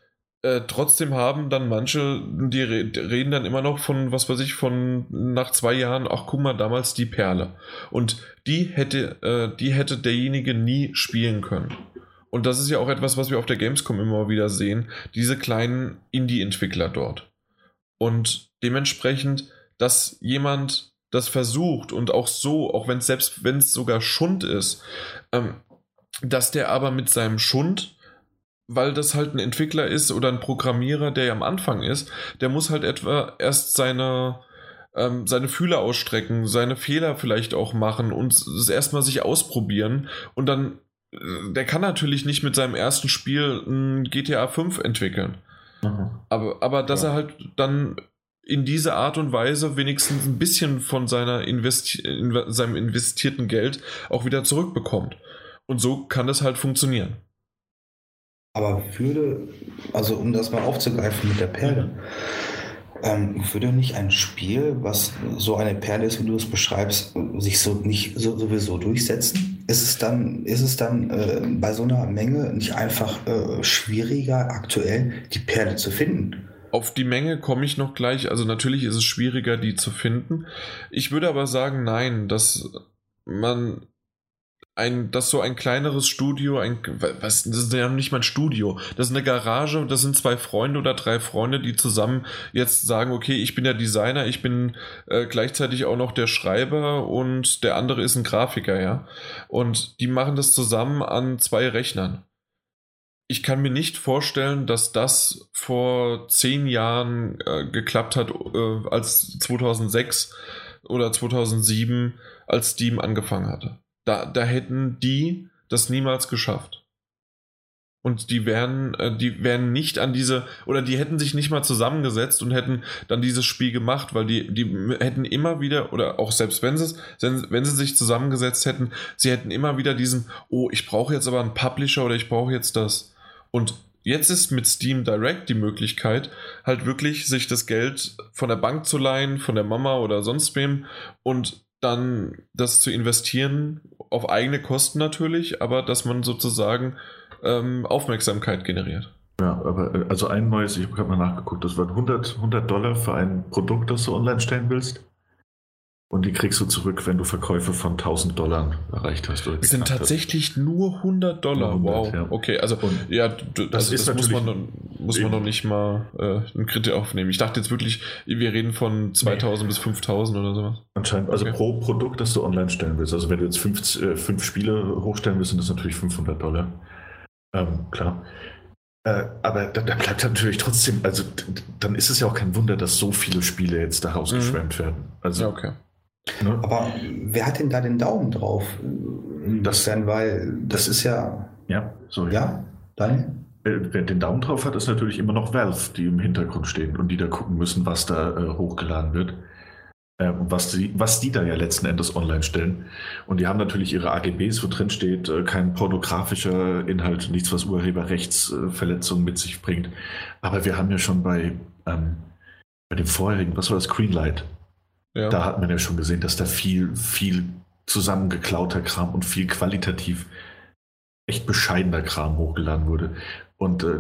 äh, trotzdem haben dann manche, die reden dann immer noch von, was weiß ich, von nach zwei Jahren, ach guck mal, damals die Perle. Und die hätte, äh, die hätte derjenige nie spielen können. Und das ist ja auch etwas, was wir auf der Gamescom immer wieder sehen, diese kleinen Indie-Entwickler dort. Und dementsprechend, dass jemand das versucht und auch so, auch wenn es selbst, wenn es sogar Schund ist, ähm, dass der aber mit seinem Schund weil das halt ein Entwickler ist oder ein Programmierer, der ja am Anfang ist, der muss halt etwa erst seine, ähm, seine Fühler ausstrecken, seine Fehler vielleicht auch machen und es erstmal sich ausprobieren und dann, der kann natürlich nicht mit seinem ersten Spiel ein GTA 5 entwickeln. Mhm. Aber, aber dass ja. er halt dann in dieser Art und Weise wenigstens ein bisschen von seiner Investi in seinem investierten Geld auch wieder zurückbekommt. Und so kann das halt funktionieren. Aber würde, also um das mal aufzugreifen mit der Perle, ähm, würde nicht ein Spiel, was so eine Perle ist, wie du es beschreibst, sich so nicht so, sowieso durchsetzen? Ist es dann, ist es dann äh, bei so einer Menge nicht einfach äh, schwieriger, aktuell die Perle zu finden? Auf die Menge komme ich noch gleich. Also natürlich ist es schwieriger, die zu finden. Ich würde aber sagen, nein, dass man ein, dass so ein kleineres Studio, ein, was, das ist ja nicht mal ein Studio, das ist eine Garage und das sind zwei Freunde oder drei Freunde, die zusammen jetzt sagen, okay, ich bin der Designer, ich bin äh, gleichzeitig auch noch der Schreiber und der andere ist ein Grafiker, ja. Und die machen das zusammen an zwei Rechnern. Ich kann mir nicht vorstellen, dass das vor zehn Jahren äh, geklappt hat, äh, als 2006 oder 2007, als Steam angefangen hatte. Da, da hätten die das niemals geschafft. Und die wären, äh, die wären nicht an diese, oder die hätten sich nicht mal zusammengesetzt und hätten dann dieses Spiel gemacht, weil die, die hätten immer wieder, oder auch selbst wenn sie wenn sie sich zusammengesetzt hätten, sie hätten immer wieder diesen, oh, ich brauche jetzt aber einen Publisher oder ich brauche jetzt das. Und jetzt ist mit Steam Direct die Möglichkeit, halt wirklich sich das Geld von der Bank zu leihen, von der Mama oder sonst wem und dann das zu investieren, auf eigene Kosten natürlich, aber dass man sozusagen ähm, Aufmerksamkeit generiert. Ja, aber äh, also ein neues, ich habe mal nachgeguckt, das waren 100, 100 Dollar für ein Produkt, das du online stellen willst. Und die kriegst du zurück, wenn du Verkäufe von 1000 Dollar erreicht hast. Es sind tatsächlich hast. nur 100 Dollar. 100, wow. Ja. Okay, also und ja, das, das, ist das muss, man, muss man noch nicht mal äh, einen Kredit aufnehmen. Ich dachte jetzt wirklich, wir reden von 2000 nee. bis 5000 oder sowas. Anscheinend, also okay. pro Produkt, das du online stellen willst. Also wenn du jetzt fünf, äh, fünf Spiele hochstellen willst, sind das natürlich 500 Dollar. Ähm, klar. Äh, aber da, da, bleibt natürlich trotzdem, also dann ist es ja auch kein Wunder, dass so viele Spiele jetzt da rausgeschwemmt mhm. werden. Also, ja, okay. Ne? Aber wer hat denn da den Daumen drauf? Das denn, weil das ist ja. Ja, sorry. Ja, Daniel? Wer den Daumen drauf hat, ist natürlich immer noch Valve, die im Hintergrund stehen und die da gucken müssen, was da äh, hochgeladen wird. Äh, was, die, was die da ja letzten Endes online stellen. Und die haben natürlich ihre AGBs, wo drin steht, äh, kein pornografischer Inhalt, nichts, was Urheberrechtsverletzungen mit sich bringt. Aber wir haben ja schon bei, ähm, bei dem vorherigen, was war das, Greenlight, ja. Da hat man ja schon gesehen, dass da viel, viel zusammengeklauter Kram und viel qualitativ echt bescheidener Kram hochgeladen wurde. Und äh,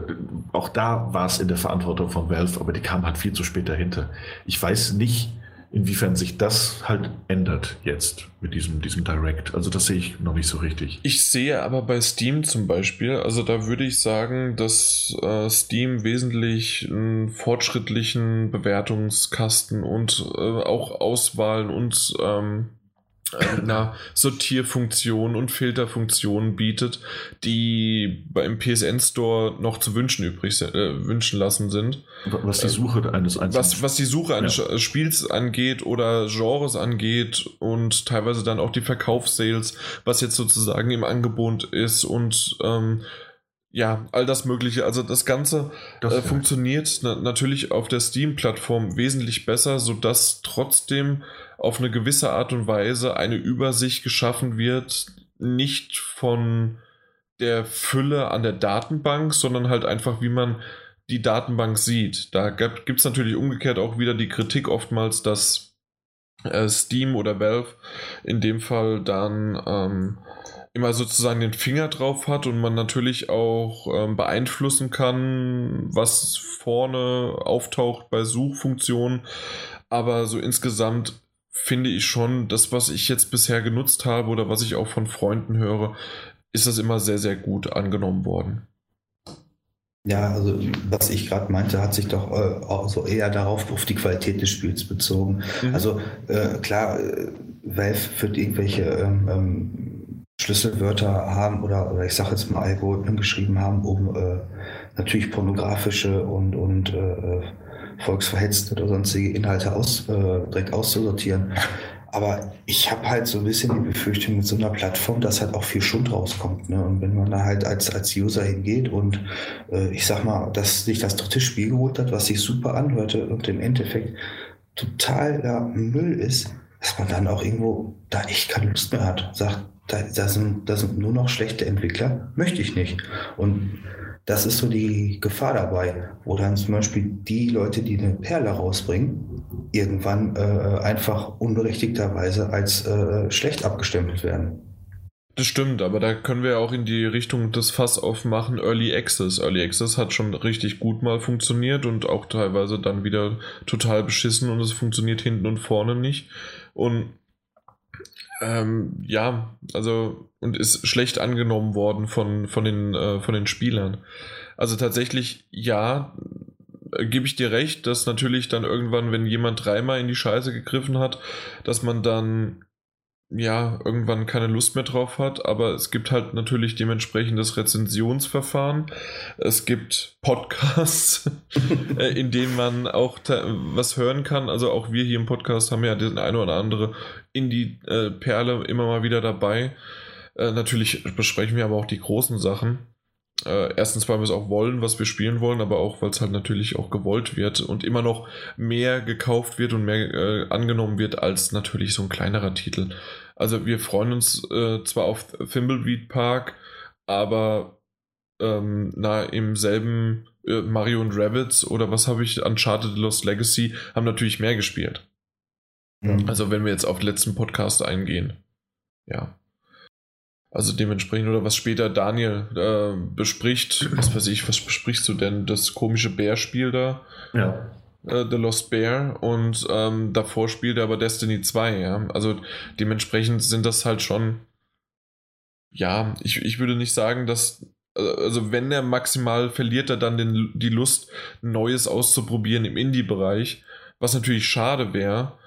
auch da war es in der Verantwortung von Valve, aber die kam halt viel zu spät dahinter. Ich weiß nicht, inwiefern sich das halt ändert jetzt mit diesem, diesem Direct. Also das sehe ich noch nicht so richtig. Ich sehe aber bei Steam zum Beispiel, also da würde ich sagen, dass äh, Steam wesentlich einen fortschrittlichen Bewertungskasten und äh, auch Auswahlen und ähm, einer Sortierfunktion und Filterfunktionen bietet, die beim PSN Store noch zu wünschen übrig äh, wünschen lassen sind. Was die Suche eines einzelnen was, was die Suche eines ja. Spiels angeht oder Genres angeht und teilweise dann auch die Verkaufssales, was jetzt sozusagen im Angebot ist und ähm, ja, all das Mögliche. Also das Ganze das, äh, funktioniert na natürlich auf der Steam-Plattform wesentlich besser, sodass trotzdem auf eine gewisse Art und Weise eine Übersicht geschaffen wird, nicht von der Fülle an der Datenbank, sondern halt einfach, wie man die Datenbank sieht. Da gibt es natürlich umgekehrt auch wieder die Kritik oftmals, dass äh, Steam oder Valve in dem Fall dann ähm, immer sozusagen den Finger drauf hat und man natürlich auch ähm, beeinflussen kann, was vorne auftaucht bei Suchfunktionen. Aber so insgesamt finde ich schon, das, was ich jetzt bisher genutzt habe oder was ich auch von Freunden höre, ist das immer sehr, sehr gut angenommen worden. Ja, also was ich gerade meinte, hat sich doch äh, auch so eher darauf auf die Qualität des Spiels bezogen. Mhm. Also äh, klar, äh, Valve führt irgendwelche ähm, ähm, Schlüsselwörter haben oder, oder ich sage jetzt mal Algorithmen geschrieben haben, um äh, natürlich pornografische und, und volksverhetzte oder sonstige Inhalte aus, äh, direkt auszusortieren. Aber ich habe halt so ein bisschen die Befürchtung mit so einer Plattform, dass halt auch viel Schund rauskommt. Ne? Und wenn man da halt als, als User hingeht und äh, ich sag mal, dass sich das dritte Spiel geholt hat, was sich super anhörte und im Endeffekt total ja, Müll ist, dass man dann auch irgendwo da echt keine Lust mehr hat. Sagt, da, da, sind, da sind nur noch schlechte Entwickler, möchte ich nicht. Und das ist so die Gefahr dabei, wo dann zum Beispiel die Leute, die eine Perle rausbringen, irgendwann äh, einfach unberechtigterweise als äh, schlecht abgestempelt werden. Das stimmt, aber da können wir auch in die Richtung des Fass aufmachen, Early Access. Early Access hat schon richtig gut mal funktioniert und auch teilweise dann wieder total beschissen und es funktioniert hinten und vorne nicht. Und ähm, ja, also und ist schlecht angenommen worden von, von, den, äh, von den Spielern. Also tatsächlich, ja, äh, gebe ich dir recht, dass natürlich dann irgendwann, wenn jemand dreimal in die Scheiße gegriffen hat, dass man dann ja, irgendwann keine Lust mehr drauf hat, aber es gibt halt natürlich dementsprechend das Rezensionsverfahren. Es gibt Podcasts, äh, in denen man auch was hören kann. Also auch wir hier im Podcast haben ja den eine oder andere Indie-Perle immer mal wieder dabei. Äh, natürlich besprechen wir aber auch die großen Sachen. Äh, erstens, weil wir es auch wollen, was wir spielen wollen, aber auch, weil es halt natürlich auch gewollt wird und immer noch mehr gekauft wird und mehr äh, angenommen wird als natürlich so ein kleinerer Titel. Also wir freuen uns äh, zwar auf Thimbleweed Park, aber ähm, na, im selben äh, Mario und Rabbits oder was habe ich, Uncharted Lost Legacy, haben natürlich mehr gespielt. Mhm. Also wenn wir jetzt auf den letzten Podcast eingehen. Ja. Also dementsprechend, oder was später Daniel äh, bespricht, was weiß ich, was besprichst du denn? Das komische Bärspiel da? Ja. Äh, The Lost Bear und ähm, davor spielt er aber Destiny 2, ja. Also dementsprechend sind das halt schon, ja, ich, ich würde nicht sagen, dass, äh, also wenn er maximal verliert er dann den, die Lust, Neues auszuprobieren im Indie-Bereich, was natürlich schade wäre,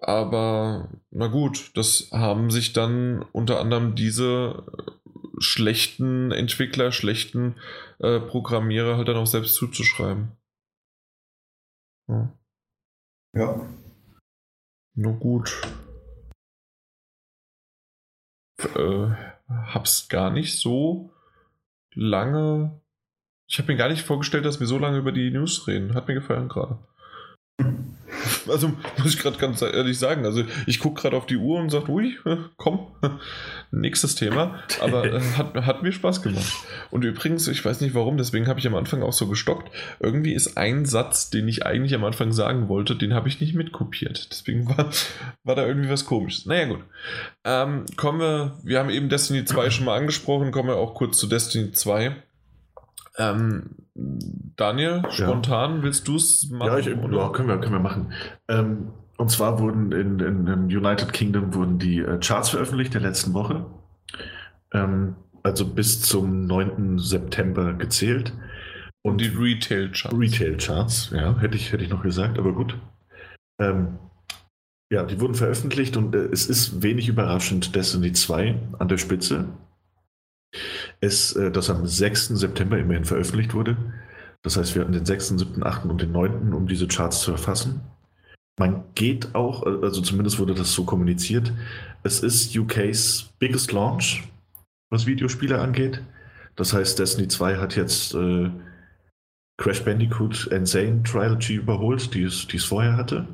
aber na gut, das haben sich dann unter anderem diese äh, schlechten Entwickler, schlechten äh, Programmierer halt dann auch selbst zuzuschreiben. Ja. ja. Nur gut. Äh, hab's gar nicht so lange. Ich habe mir gar nicht vorgestellt, dass wir so lange über die News reden. Hat mir gefallen gerade. Also muss ich gerade ganz ehrlich sagen, also ich gucke gerade auf die Uhr und sage, ui, komm, nächstes Thema. Aber äh, hat, hat mir Spaß gemacht. Und übrigens, ich weiß nicht warum, deswegen habe ich am Anfang auch so gestockt. Irgendwie ist ein Satz, den ich eigentlich am Anfang sagen wollte, den habe ich nicht mitkopiert. Deswegen war, war da irgendwie was komisches. Naja, gut. Ähm, kommen wir, wir haben eben Destiny 2 schon mal angesprochen, kommen wir auch kurz zu Destiny 2. Ähm, Daniel, spontan, ja. willst du es machen? Ja, ich, ja, können, wir, können wir machen. Ähm, und zwar wurden in, in, im United Kingdom wurden die äh, Charts veröffentlicht der letzten Woche. Ähm, also bis zum 9. September gezählt. Und die Retail Charts. Retail Charts, ja, hätte ich, hätte ich noch gesagt, aber gut. Ähm, ja, die wurden veröffentlicht und äh, es ist wenig überraschend Destiny 2 an der Spitze es, äh, das am 6. September immerhin veröffentlicht wurde. Das heißt, wir hatten den 6., 7., 8. und den 9., um diese Charts zu erfassen. Man geht auch, also zumindest wurde das so kommuniziert, es ist UKs biggest launch, was Videospiele angeht. Das heißt, Destiny 2 hat jetzt äh, Crash Bandicoot Insane Trilogy überholt, die es, die es vorher hatte.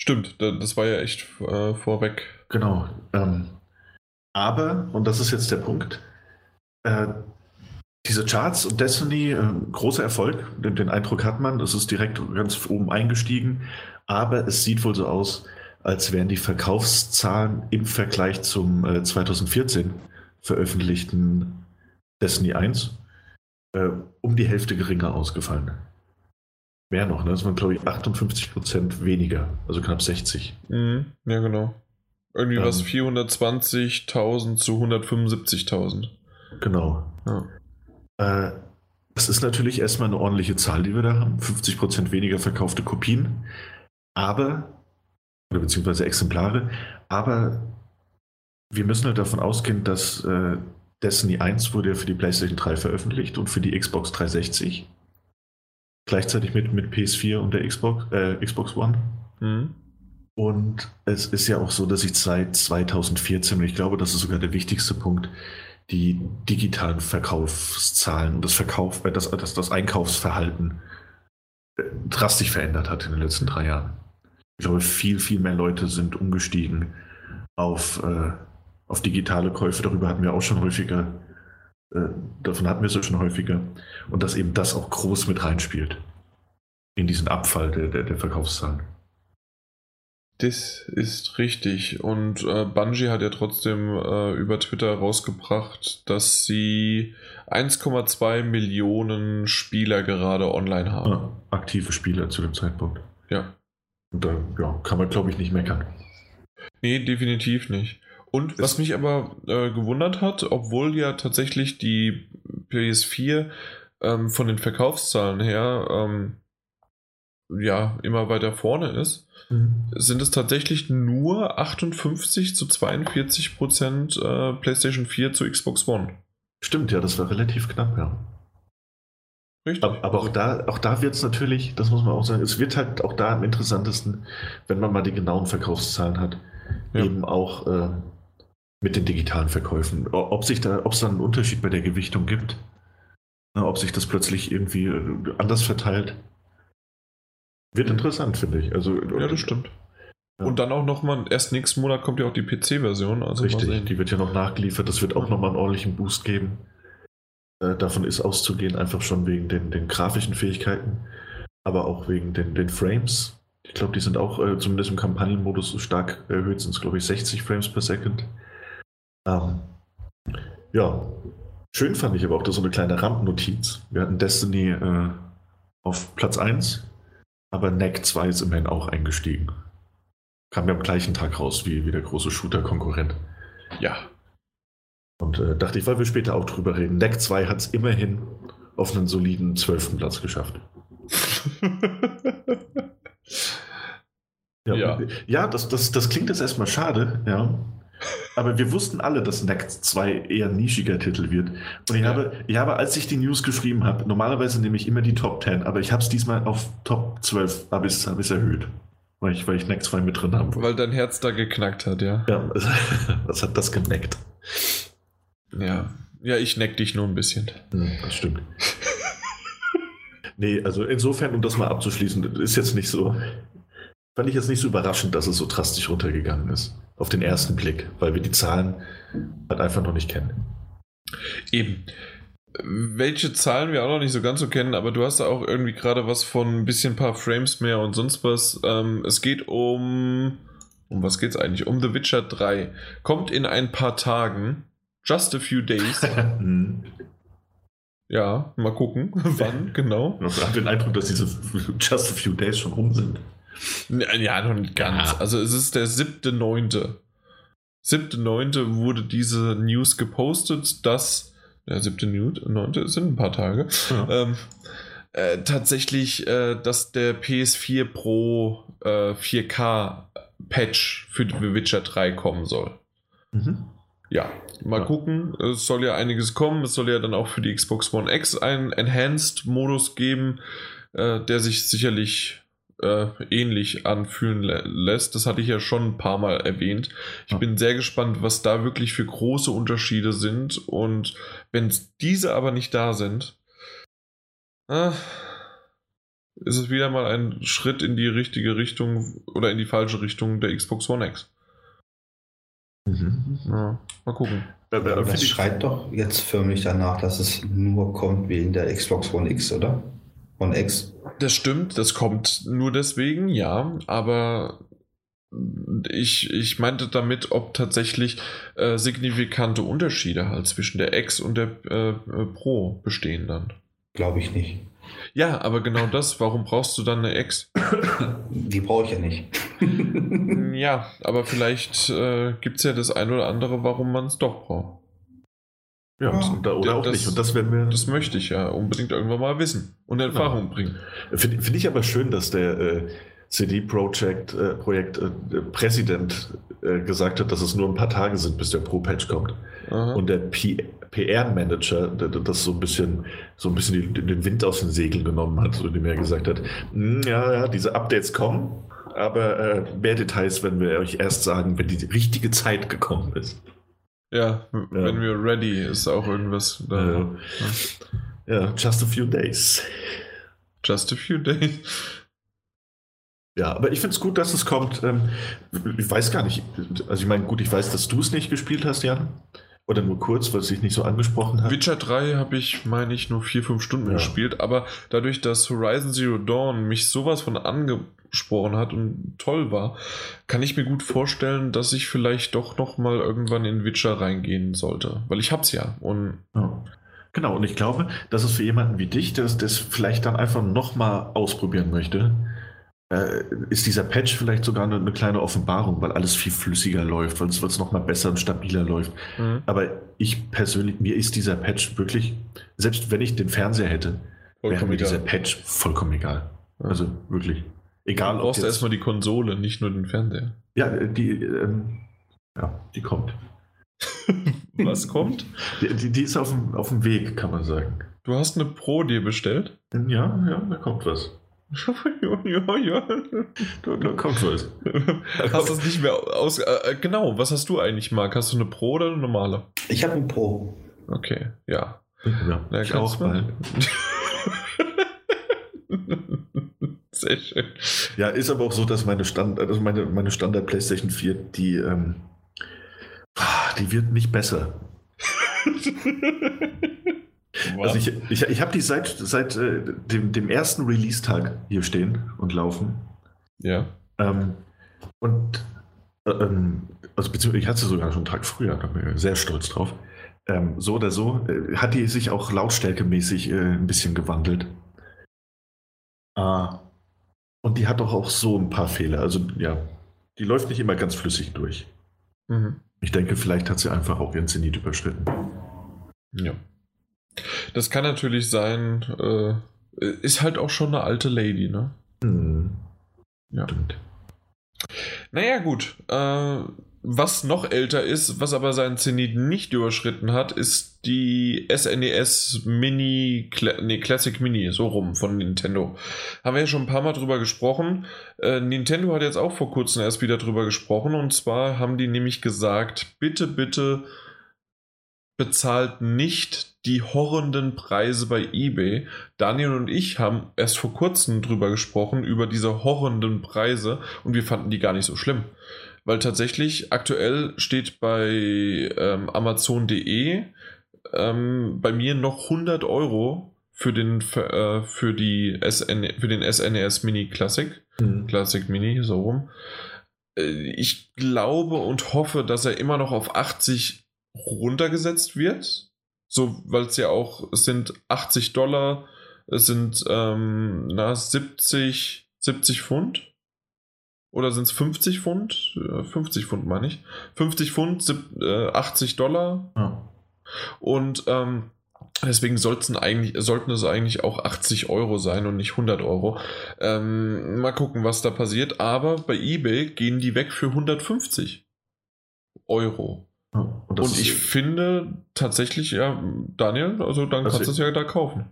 Stimmt, das war ja echt äh, vorweg. Genau. Ähm, aber, und das ist jetzt der Punkt, äh, diese Charts und Destiny, äh, großer Erfolg, den, den, Eindruck hat man, es ist direkt ganz oben eingestiegen, aber es sieht wohl so aus, als wären die Verkaufszahlen im Vergleich zum äh, 2014 veröffentlichten Destiny 1 äh, um die Hälfte geringer ausgefallen. Mehr noch, ne? Das waren, glaube ich, 58 Prozent weniger, also knapp 60. Mhm, ja, genau. Irgendwie ähm, was 420.000 zu 175.000. Genau. Ja. Äh, das ist natürlich erstmal eine ordentliche Zahl, die wir da haben. 50 Prozent weniger verkaufte Kopien. Aber, oder beziehungsweise Exemplare. Aber wir müssen halt davon ausgehen, dass äh, Destiny 1 wurde ja für die PlayStation 3 veröffentlicht und für die Xbox 360. Gleichzeitig mit, mit PS4 und der Xbox, äh, Xbox One. Mhm. Und es ist ja auch so, dass ich seit 2014, und ich glaube, das ist sogar der wichtigste Punkt, die digitalen Verkaufszahlen und das Verkauf, äh, das, das, das Einkaufsverhalten äh, drastisch verändert hat in den letzten drei Jahren. Ich glaube, viel, viel mehr Leute sind umgestiegen auf äh, auf digitale Käufe. Darüber hatten wir auch schon häufiger, äh, davon hatten wir es schon häufiger. Und dass eben das auch groß mit reinspielt in diesen Abfall der, der, der Verkaufszahlen. Das ist richtig. Und äh, Bungie hat ja trotzdem äh, über Twitter rausgebracht, dass sie 1,2 Millionen Spieler gerade online haben. Ja, aktive Spieler zu dem Zeitpunkt. Ja. Und da ja, kann man, glaube ich, nicht meckern. Nee, definitiv nicht. Und was mich aber äh, gewundert hat, obwohl ja tatsächlich die PS4 ähm, von den Verkaufszahlen her ähm, ja immer weiter vorne ist. Sind es tatsächlich nur 58 zu 42 Prozent äh, PlayStation 4 zu Xbox One. Stimmt, ja, das war relativ knapp, ja. Richtig. Aber, auch da, auch da wird es natürlich, das muss man auch sagen, es wird halt auch da am interessantesten, wenn man mal die genauen Verkaufszahlen hat, ja. eben auch äh, mit den digitalen Verkäufen. Ob sich da, ob es da einen Unterschied bei der Gewichtung gibt, ob sich das plötzlich irgendwie äh, anders verteilt, wird interessant, finde ich. Also, ja, das stimmt. Ja. Und dann auch nochmal, erst nächsten Monat kommt ja auch die PC-Version. Also Richtig, die wird ja noch nachgeliefert. Das wird auch nochmal einen ordentlichen Boost geben. Äh, davon ist auszugehen, einfach schon wegen den, den grafischen Fähigkeiten, aber auch wegen den, den Frames. Ich glaube, die sind auch äh, zumindest im Kampagnenmodus stark erhöht, sind es glaube ich 60 Frames per Second. Ähm, ja, schön fand ich aber auch, das so eine kleine Randnotiz. Wir hatten Destiny äh, auf Platz 1, aber NEC 2 ist immerhin auch eingestiegen. Kam ja am gleichen Tag raus wie, wie der große Shooter-Konkurrent. Ja. Und äh, dachte ich, weil wir später auch drüber reden. NEC 2 hat es immerhin auf einen soliden 12. Platz geschafft. ja, ja. ja das, das, das klingt jetzt erstmal schade, ja. Aber wir wussten alle, dass Next 2 eher ein nischiger Titel wird. Und ich, ja. habe, ich habe, als ich die News geschrieben habe, normalerweise nehme ich immer die Top 10, aber ich habe es diesmal auf Top 12 habe ich es erhöht. Weil ich, weil ich Next 2 mit drin habe. Weil dein Herz da geknackt hat, ja. Ja, was hat das geneckt? Ja. Ja, ich neck dich nur ein bisschen. Hm, das stimmt. nee, also insofern, um das mal abzuschließen, ist jetzt nicht so. Fand ich jetzt nicht so überraschend, dass es so drastisch runtergegangen ist auf den ersten Blick, weil wir die Zahlen halt einfach noch nicht kennen. Eben. Welche Zahlen wir auch noch nicht so ganz so kennen, aber du hast da auch irgendwie gerade was von ein bisschen paar Frames mehr und sonst was. Ähm, es geht um. Um was geht's eigentlich? Um The Witcher 3. Kommt in ein paar Tagen. Just a few days. Hm. ja, mal gucken, wann genau. Ich habe den Eindruck, dass diese Just a few days schon rum sind. Ja, noch nicht ganz. Ja. Also es ist der siebte, neunte. Siebte, neunte wurde diese News gepostet, dass der siebte, neunte sind ein paar Tage. Ja. Ähm, äh, tatsächlich, äh, dass der PS4 Pro äh, 4K Patch für The Witcher 3 kommen soll. Mhm. Ja, mal ja. gucken. Es soll ja einiges kommen. Es soll ja dann auch für die Xbox One X einen Enhanced-Modus geben, äh, der sich sicherlich äh, ähnlich anfühlen lä lässt. Das hatte ich ja schon ein paar Mal erwähnt. Ich ja. bin sehr gespannt, was da wirklich für große Unterschiede sind. Und wenn diese aber nicht da sind, äh, ist es wieder mal ein Schritt in die richtige Richtung oder in die falsche Richtung der Xbox One X. Mhm. Ja, mal gucken. Das schreit doch jetzt förmlich danach, dass es nur kommt wegen der Xbox One X, oder? One X. Das stimmt, das kommt nur deswegen, ja, aber ich, ich meinte damit, ob tatsächlich äh, signifikante Unterschiede halt zwischen der X und der äh, Pro bestehen dann. Glaube ich nicht. Ja, aber genau das, warum brauchst du dann eine Ex? Die brauche ich ja nicht. ja, aber vielleicht äh, gibt es ja das ein oder andere, warum man es doch braucht. Ja, oder, oder auch das, nicht. Und das werden wir. Das möchte ich ja unbedingt irgendwann mal wissen und in Erfahrung ja. bringen. Finde find ich aber schön, dass der äh, CD Projekt, äh, Projekt äh, Präsident äh, gesagt hat, dass es nur ein paar Tage sind, bis der Pro-Patch kommt. Aha. Und der PR-Manager, das so ein bisschen, so ein bisschen den Wind aus den Segeln genommen hat, so dem er gesagt hat, hm, ja, ja, diese Updates kommen, aber äh, mehr Details werden wir euch erst sagen, wenn die richtige Zeit gekommen ist. Ja, ja. wenn wir ready ist auch irgendwas da. Ja. ja, just a few days. Just a few days. Ja, aber ich finde es gut, dass es kommt. Ähm, ich weiß gar nicht. Also ich meine, gut, ich weiß, dass du es nicht gespielt hast, Jan. Oder nur kurz, weil es sich nicht so angesprochen hat. Witcher 3 habe ich, meine ich, nur vier, fünf Stunden ja. gespielt, aber dadurch, dass Horizon Zero Dawn mich sowas von angesprochen hat und toll war, kann ich mir gut vorstellen, dass ich vielleicht doch noch mal irgendwann in Witcher reingehen sollte. Weil ich hab's ja. Und ja. Genau, und ich glaube, dass es für jemanden wie dich, der es vielleicht dann einfach noch mal ausprobieren möchte, äh, ist dieser Patch vielleicht sogar eine, eine, kleine Offenbarung, weil alles viel flüssiger läuft, weil es noch mal besser und stabiler läuft. Mhm. Aber ich persönlich, mir ist dieser Patch wirklich, selbst wenn ich den Fernseher hätte, wäre mir dieser Patch vollkommen egal. Also wirklich. Egal. Du brauchst erstmal die Konsole, nicht nur den Fernseher. Ja, die, ähm, ja, die kommt. Was kommt? Die, die, die, ist auf dem, auf dem Weg, kann man sagen. Du hast eine Pro dir bestellt? Ja, ja, da kommt was. ja, ja, da, da kommt was. Hast du es nicht mehr aus. Äh, äh, genau, was hast du eigentlich, Marc? Hast du eine Pro oder eine normale? Ich habe eine Pro. Okay, ja. Ja, ich auch mal. Sehr schön. Ja, ist aber auch so, dass meine Stand, also meine, meine Standard PlayStation 4, die, ähm, die wird nicht besser. Also ich, ich, ich habe die seit, seit äh, dem, dem ersten Release-Tag hier stehen und laufen. Ja. Ähm, und äh, ähm, also beziehungsweise ich hatte sie sogar schon einen Tag früher, da bin ich sehr stolz drauf. Ähm, so oder so äh, hat die sich auch lautstärkemäßig äh, ein bisschen gewandelt. Ah. Und die hat doch auch so ein paar Fehler. Also ja, die läuft nicht immer ganz flüssig durch. Mhm. Ich denke, vielleicht hat sie einfach auch ihren Zenit überschritten. Ja. Das kann natürlich sein. Äh, ist halt auch schon eine alte Lady, ne? Mhm. Ja. Stimmt. Naja, gut. Äh, was noch älter ist, was aber seinen Zenit nicht überschritten hat, ist die SNES e Mini, nee, Classic Mini, so rum von Nintendo. Haben wir ja schon ein paar Mal drüber gesprochen. Äh, Nintendo hat jetzt auch vor kurzem erst wieder drüber gesprochen und zwar haben die nämlich gesagt, bitte, bitte bezahlt nicht die horrenden Preise bei eBay. Daniel und ich haben erst vor kurzem drüber gesprochen, über diese horrenden Preise und wir fanden die gar nicht so schlimm. Weil tatsächlich aktuell steht bei ähm, Amazon.de ähm, bei mir noch 100 Euro für den, für, äh, für die SN, für den SNES e Mini Classic. Mhm. Classic Mini, so rum. Äh, ich glaube und hoffe, dass er immer noch auf 80 runtergesetzt wird. So, weil es ja auch, es sind 80 Dollar, es sind ähm, na, 70, 70 Pfund. Oder sind es 50 Pfund? 50 Pfund meine ich. 50 Pfund, 80 äh, Dollar. Ja. Und ähm, deswegen sollten, eigentlich, sollten es eigentlich auch 80 Euro sein und nicht 100 Euro. Ähm, mal gucken, was da passiert. Aber bei eBay gehen die weg für 150 Euro. Und, und ich finde tatsächlich, ja, Daniel, also dann also kannst du es ja da kaufen.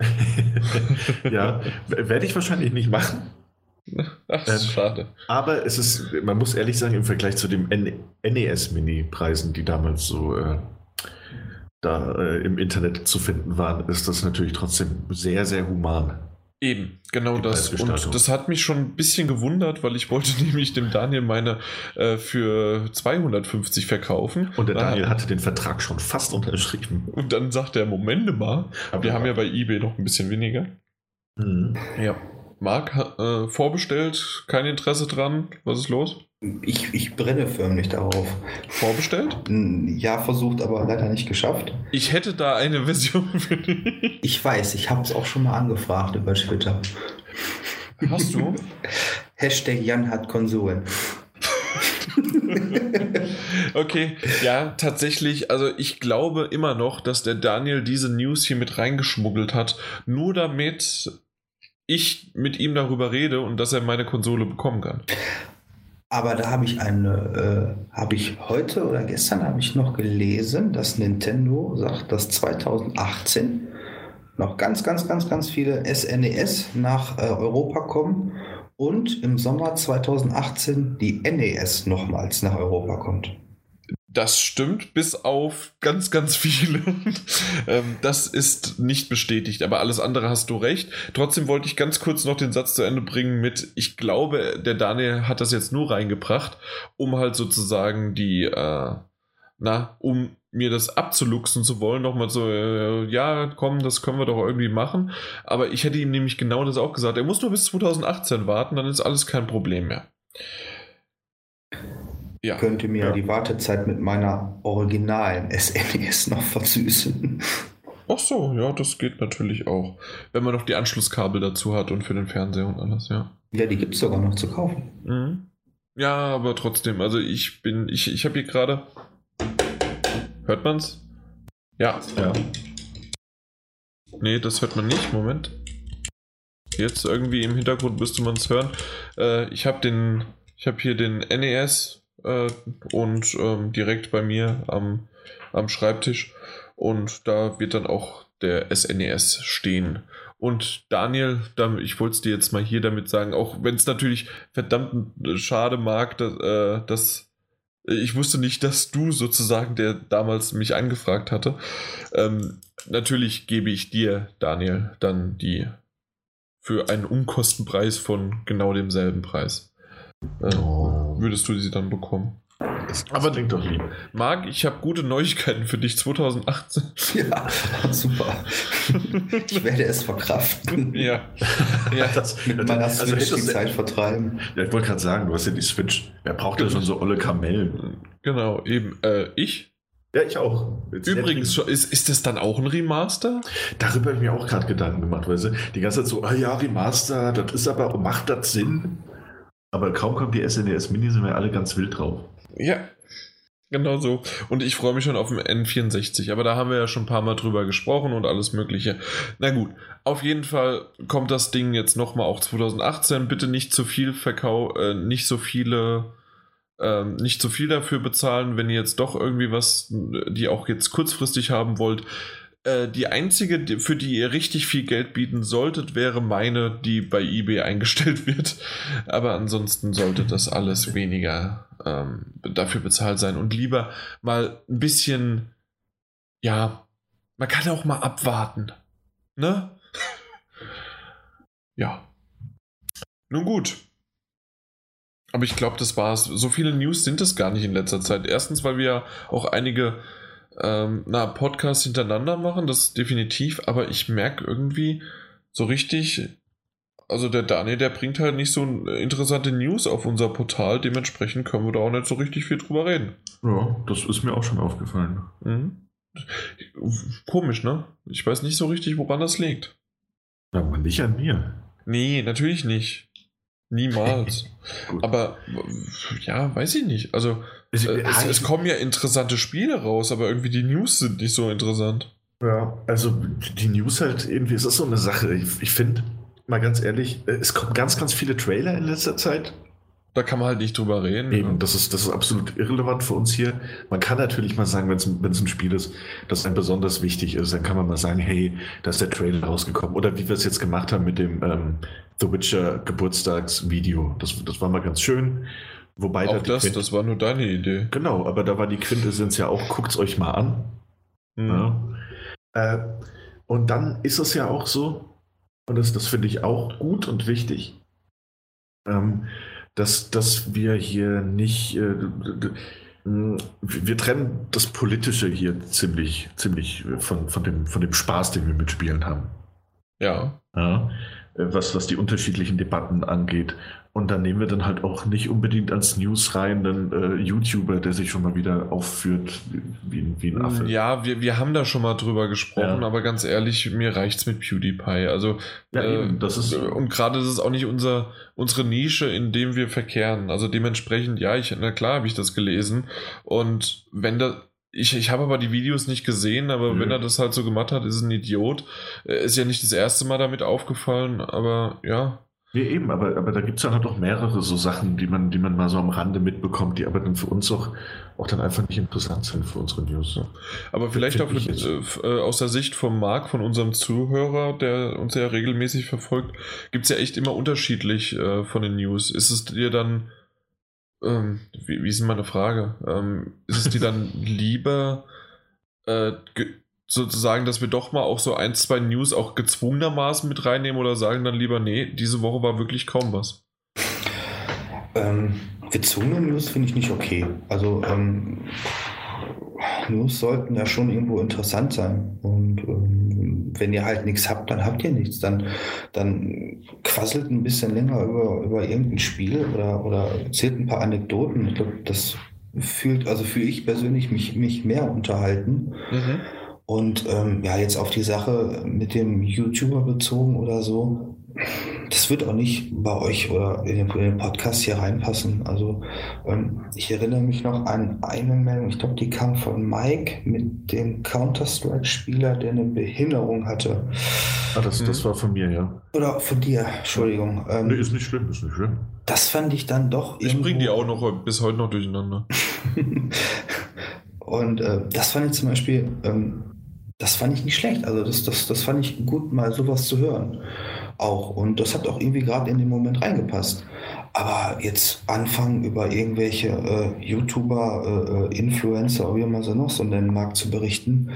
ja, werde ich wahrscheinlich nicht machen. Ach, ähm, schade. Aber es ist, man muss ehrlich sagen, im Vergleich zu den NES-Mini-Preisen, die damals so äh, da äh, im Internet zu finden waren, ist das natürlich trotzdem sehr, sehr human. Eben, genau das. Und das hat mich schon ein bisschen gewundert, weil ich wollte nämlich dem Daniel meine äh, für 250 verkaufen. Und der Daniel hatte den Vertrag schon fast unterschrieben. Und dann sagt er, Moment mal, Aber wir haben ja bei eBay noch ein bisschen weniger. Mhm. Ja. Marc, äh, vorbestellt, kein Interesse dran. Was ist los? Ich, ich brenne förmlich darauf. Vorbestellt? Ja, versucht, aber leider nicht geschafft. Ich hätte da eine Version für dich. Ich weiß, ich habe es auch schon mal angefragt über Twitter. Hast du? Hashtag Jan hat Konsolen. okay, ja, tatsächlich, also ich glaube immer noch, dass der Daniel diese News hier mit reingeschmuggelt hat, nur damit ich mit ihm darüber rede und dass er meine Konsole bekommen kann. Aber da habe ich eine, äh, habe ich heute oder gestern habe ich noch gelesen, dass Nintendo sagt, dass 2018 noch ganz, ganz, ganz, ganz viele SNES e nach äh, Europa kommen und im Sommer 2018 die NES nochmals nach Europa kommt. Das stimmt, bis auf ganz, ganz viele. Ähm, das ist nicht bestätigt, aber alles andere hast du recht. Trotzdem wollte ich ganz kurz noch den Satz zu Ende bringen mit, ich glaube, der Daniel hat das jetzt nur reingebracht, um halt sozusagen die, äh, na, um mir das abzuluxen zu wollen, nochmal so, äh, ja, komm, das können wir doch irgendwie machen. Aber ich hätte ihm nämlich genau das auch gesagt. Er muss nur bis 2018 warten, dann ist alles kein Problem mehr ja. könnte mir ja. die Wartezeit mit meiner originalen SNES e noch versüßen. Ach so, ja, das geht natürlich auch. Wenn man noch die Anschlusskabel dazu hat und für den Fernseher und alles, ja. Ja, die gibt es sogar noch zu kaufen. Mhm. Ja, aber trotzdem, also ich bin, ich, ich habe hier gerade. Hört man's? Ja. Ja. Nee, das hört man nicht. Moment. Jetzt irgendwie im Hintergrund müsste man es hören. Äh, ich habe den, ich habe hier den NES äh, und ähm, direkt bei mir am, am Schreibtisch. Und da wird dann auch der SNES e stehen. Und Daniel, ich wollte es dir jetzt mal hier damit sagen, auch wenn es natürlich verdammt schade mag, dass, äh, dass ich wusste nicht, dass du sozusagen, der damals mich angefragt hatte, ähm, natürlich gebe ich dir, Daniel, dann die für einen Unkostenpreis von genau demselben Preis äh, oh. Würdest du sie dann bekommen. Das, das Aber klingt doch lieb. Marc, ich habe gute Neuigkeiten für dich 2018. Ja, super. Ich werde es verkraften. Ja. ja. Das, Mit meiner also Switch die Zeit vertreiben. Ja, ich wollte gerade sagen, du hast ja die Switch. Wer braucht denn schon so olle Kamellen? Genau, eben. Äh, ich? Ja, ich auch. Jetzt Übrigens, ist, ist das dann auch ein Remaster? Darüber habe ich mir auch gerade Gedanken gemacht, weil sie die ganze Zeit so, ah ja, Remaster, das ist aber, macht das Sinn? Aber kaum kommt die SNES e Mini, sind wir alle ganz wild drauf. Ja, genau so. Und ich freue mich schon auf den N64. Aber da haben wir ja schon ein paar Mal drüber gesprochen und alles Mögliche. Na gut, auf jeden Fall kommt das Ding jetzt nochmal auch 2018. Bitte nicht zu viel Verkau, äh, nicht so viele. Ähm, nicht zu viel dafür bezahlen, wenn ihr jetzt doch irgendwie was, die auch jetzt kurzfristig haben wollt äh, die einzige, für die ihr richtig viel Geld bieten solltet, wäre meine, die bei eBay eingestellt wird. Aber ansonsten sollte das alles weniger ähm, dafür bezahlt sein und lieber mal ein bisschen, ja, man kann auch mal abwarten. Ne? ja. Nun gut. Aber ich glaube, das war's. So viele News sind es gar nicht in letzter Zeit. Erstens, weil wir auch einige ähm, na, Podcasts hintereinander machen, das definitiv, aber ich merke irgendwie so richtig, also der Daniel, der bringt halt nicht so interessante News auf unser Portal, dementsprechend können wir da auch nicht so richtig viel drüber reden. Ja, das ist mir auch schon aufgefallen. Mhm. Komisch, ne? Ich weiß nicht so richtig, woran das liegt. Aber nicht an mir. Nee, natürlich nicht. Niemals. aber ja, weiß ich nicht. Also es, es, es, kommen ja interessante Spiele raus, aber irgendwie die News sind nicht so interessant. Ja, also die News halt irgendwie, es ist so eine Sache. Ich, ich finde, mal ganz ehrlich, es kommen ganz, ganz viele Trailer in letzter Zeit. Da kann man halt nicht drüber reden. Eben, ne? das ist, das ist absolut irrelevant für uns hier. Man kann natürlich mal sagen, wenn es ein Spiel ist, das einem besonders wichtig ist, dann kann man mal sagen, hey, da ist der Trailer rausgekommen. Oder wie wir es jetzt gemacht haben mit dem ähm, The Witcher Geburtstagsvideo. Das, das war mal ganz schön. Wobei auch da das, Quint das war nur deine Idee. Genau, aber da war die Quintessenz ja auch, guckt euch mal an. Mhm. Ja. Äh, und dann ist es ja auch so, und das, das finde ich auch gut und wichtig, ähm, dass, dass wir hier nicht. Äh, wir trennen das Politische hier ziemlich, ziemlich von, von, dem, von dem Spaß, den wir mit Spielen haben. Ja. ja. Was, was die unterschiedlichen Debatten angeht. Und dann nehmen wir dann halt auch nicht unbedingt als News rein einen äh, YouTuber, der sich schon mal wieder aufführt wie, wie ein Affe. Ja, wir, wir haben da schon mal drüber gesprochen, ja. aber ganz ehrlich, mir reicht es mit PewDiePie. Also, ja, äh, eben, das ist, und gerade ist es auch nicht unser, unsere Nische, in dem wir verkehren. Also dementsprechend, ja, ich, na klar habe ich das gelesen. Und wenn da, ich, ich habe aber die Videos nicht gesehen, aber mhm. wenn er das halt so gemacht hat, ist ein Idiot. Ist ja nicht das erste Mal damit aufgefallen, aber ja, Nee, eben, aber, aber da gibt es dann halt auch mehrere so Sachen, die man, die man mal so am Rande mitbekommt, die aber dann für uns auch, auch dann einfach nicht interessant sind für unsere News. Aber vielleicht auch mit, äh, aus der Sicht von Marc, von unserem Zuhörer, der uns ja regelmäßig verfolgt, gibt es ja echt immer unterschiedlich äh, von den News. Ist es dir dann, ähm, wie, wie ist meine Frage, ähm, ist es dir dann lieber, äh, sozusagen, dass wir doch mal auch so ein, zwei News auch gezwungenermaßen mit reinnehmen oder sagen dann lieber, nee, diese Woche war wirklich kaum was? Ähm, gezwungene News finde ich nicht okay. Also ähm, News sollten ja schon irgendwo interessant sein. Und ähm, wenn ihr halt nichts habt, dann habt ihr nichts. Dann, dann quasselt ein bisschen länger über, über irgendein Spiel oder, oder erzählt ein paar Anekdoten. Ich glaube, das fühlt, also fühle ich persönlich mich, mich mehr unterhalten. Mhm und ähm, ja, jetzt auf die Sache mit dem YouTuber bezogen oder so, das wird auch nicht bei euch oder in den, in den Podcast hier reinpassen. Also ähm, ich erinnere mich noch an eine Meldung, ich glaube, die kam von Mike mit dem Counter-Strike-Spieler, der eine Behinderung hatte. Ah, das, das war von mir, ja. Oder von dir, Entschuldigung. Ähm, nee, ist nicht schlimm, ist nicht schlimm. Das fand ich dann doch. Ich bringe die auch noch bis heute noch durcheinander. Und äh, das fand ich zum Beispiel ähm, das fand ich nicht schlecht. Also das, das, das fand ich gut, mal sowas zu hören. Auch. Und das hat auch irgendwie gerade in den Moment reingepasst. Aber jetzt anfangen, über irgendwelche äh, YouTuber, äh, äh Influencer, wie man sie noch so nennen mag, zu berichten,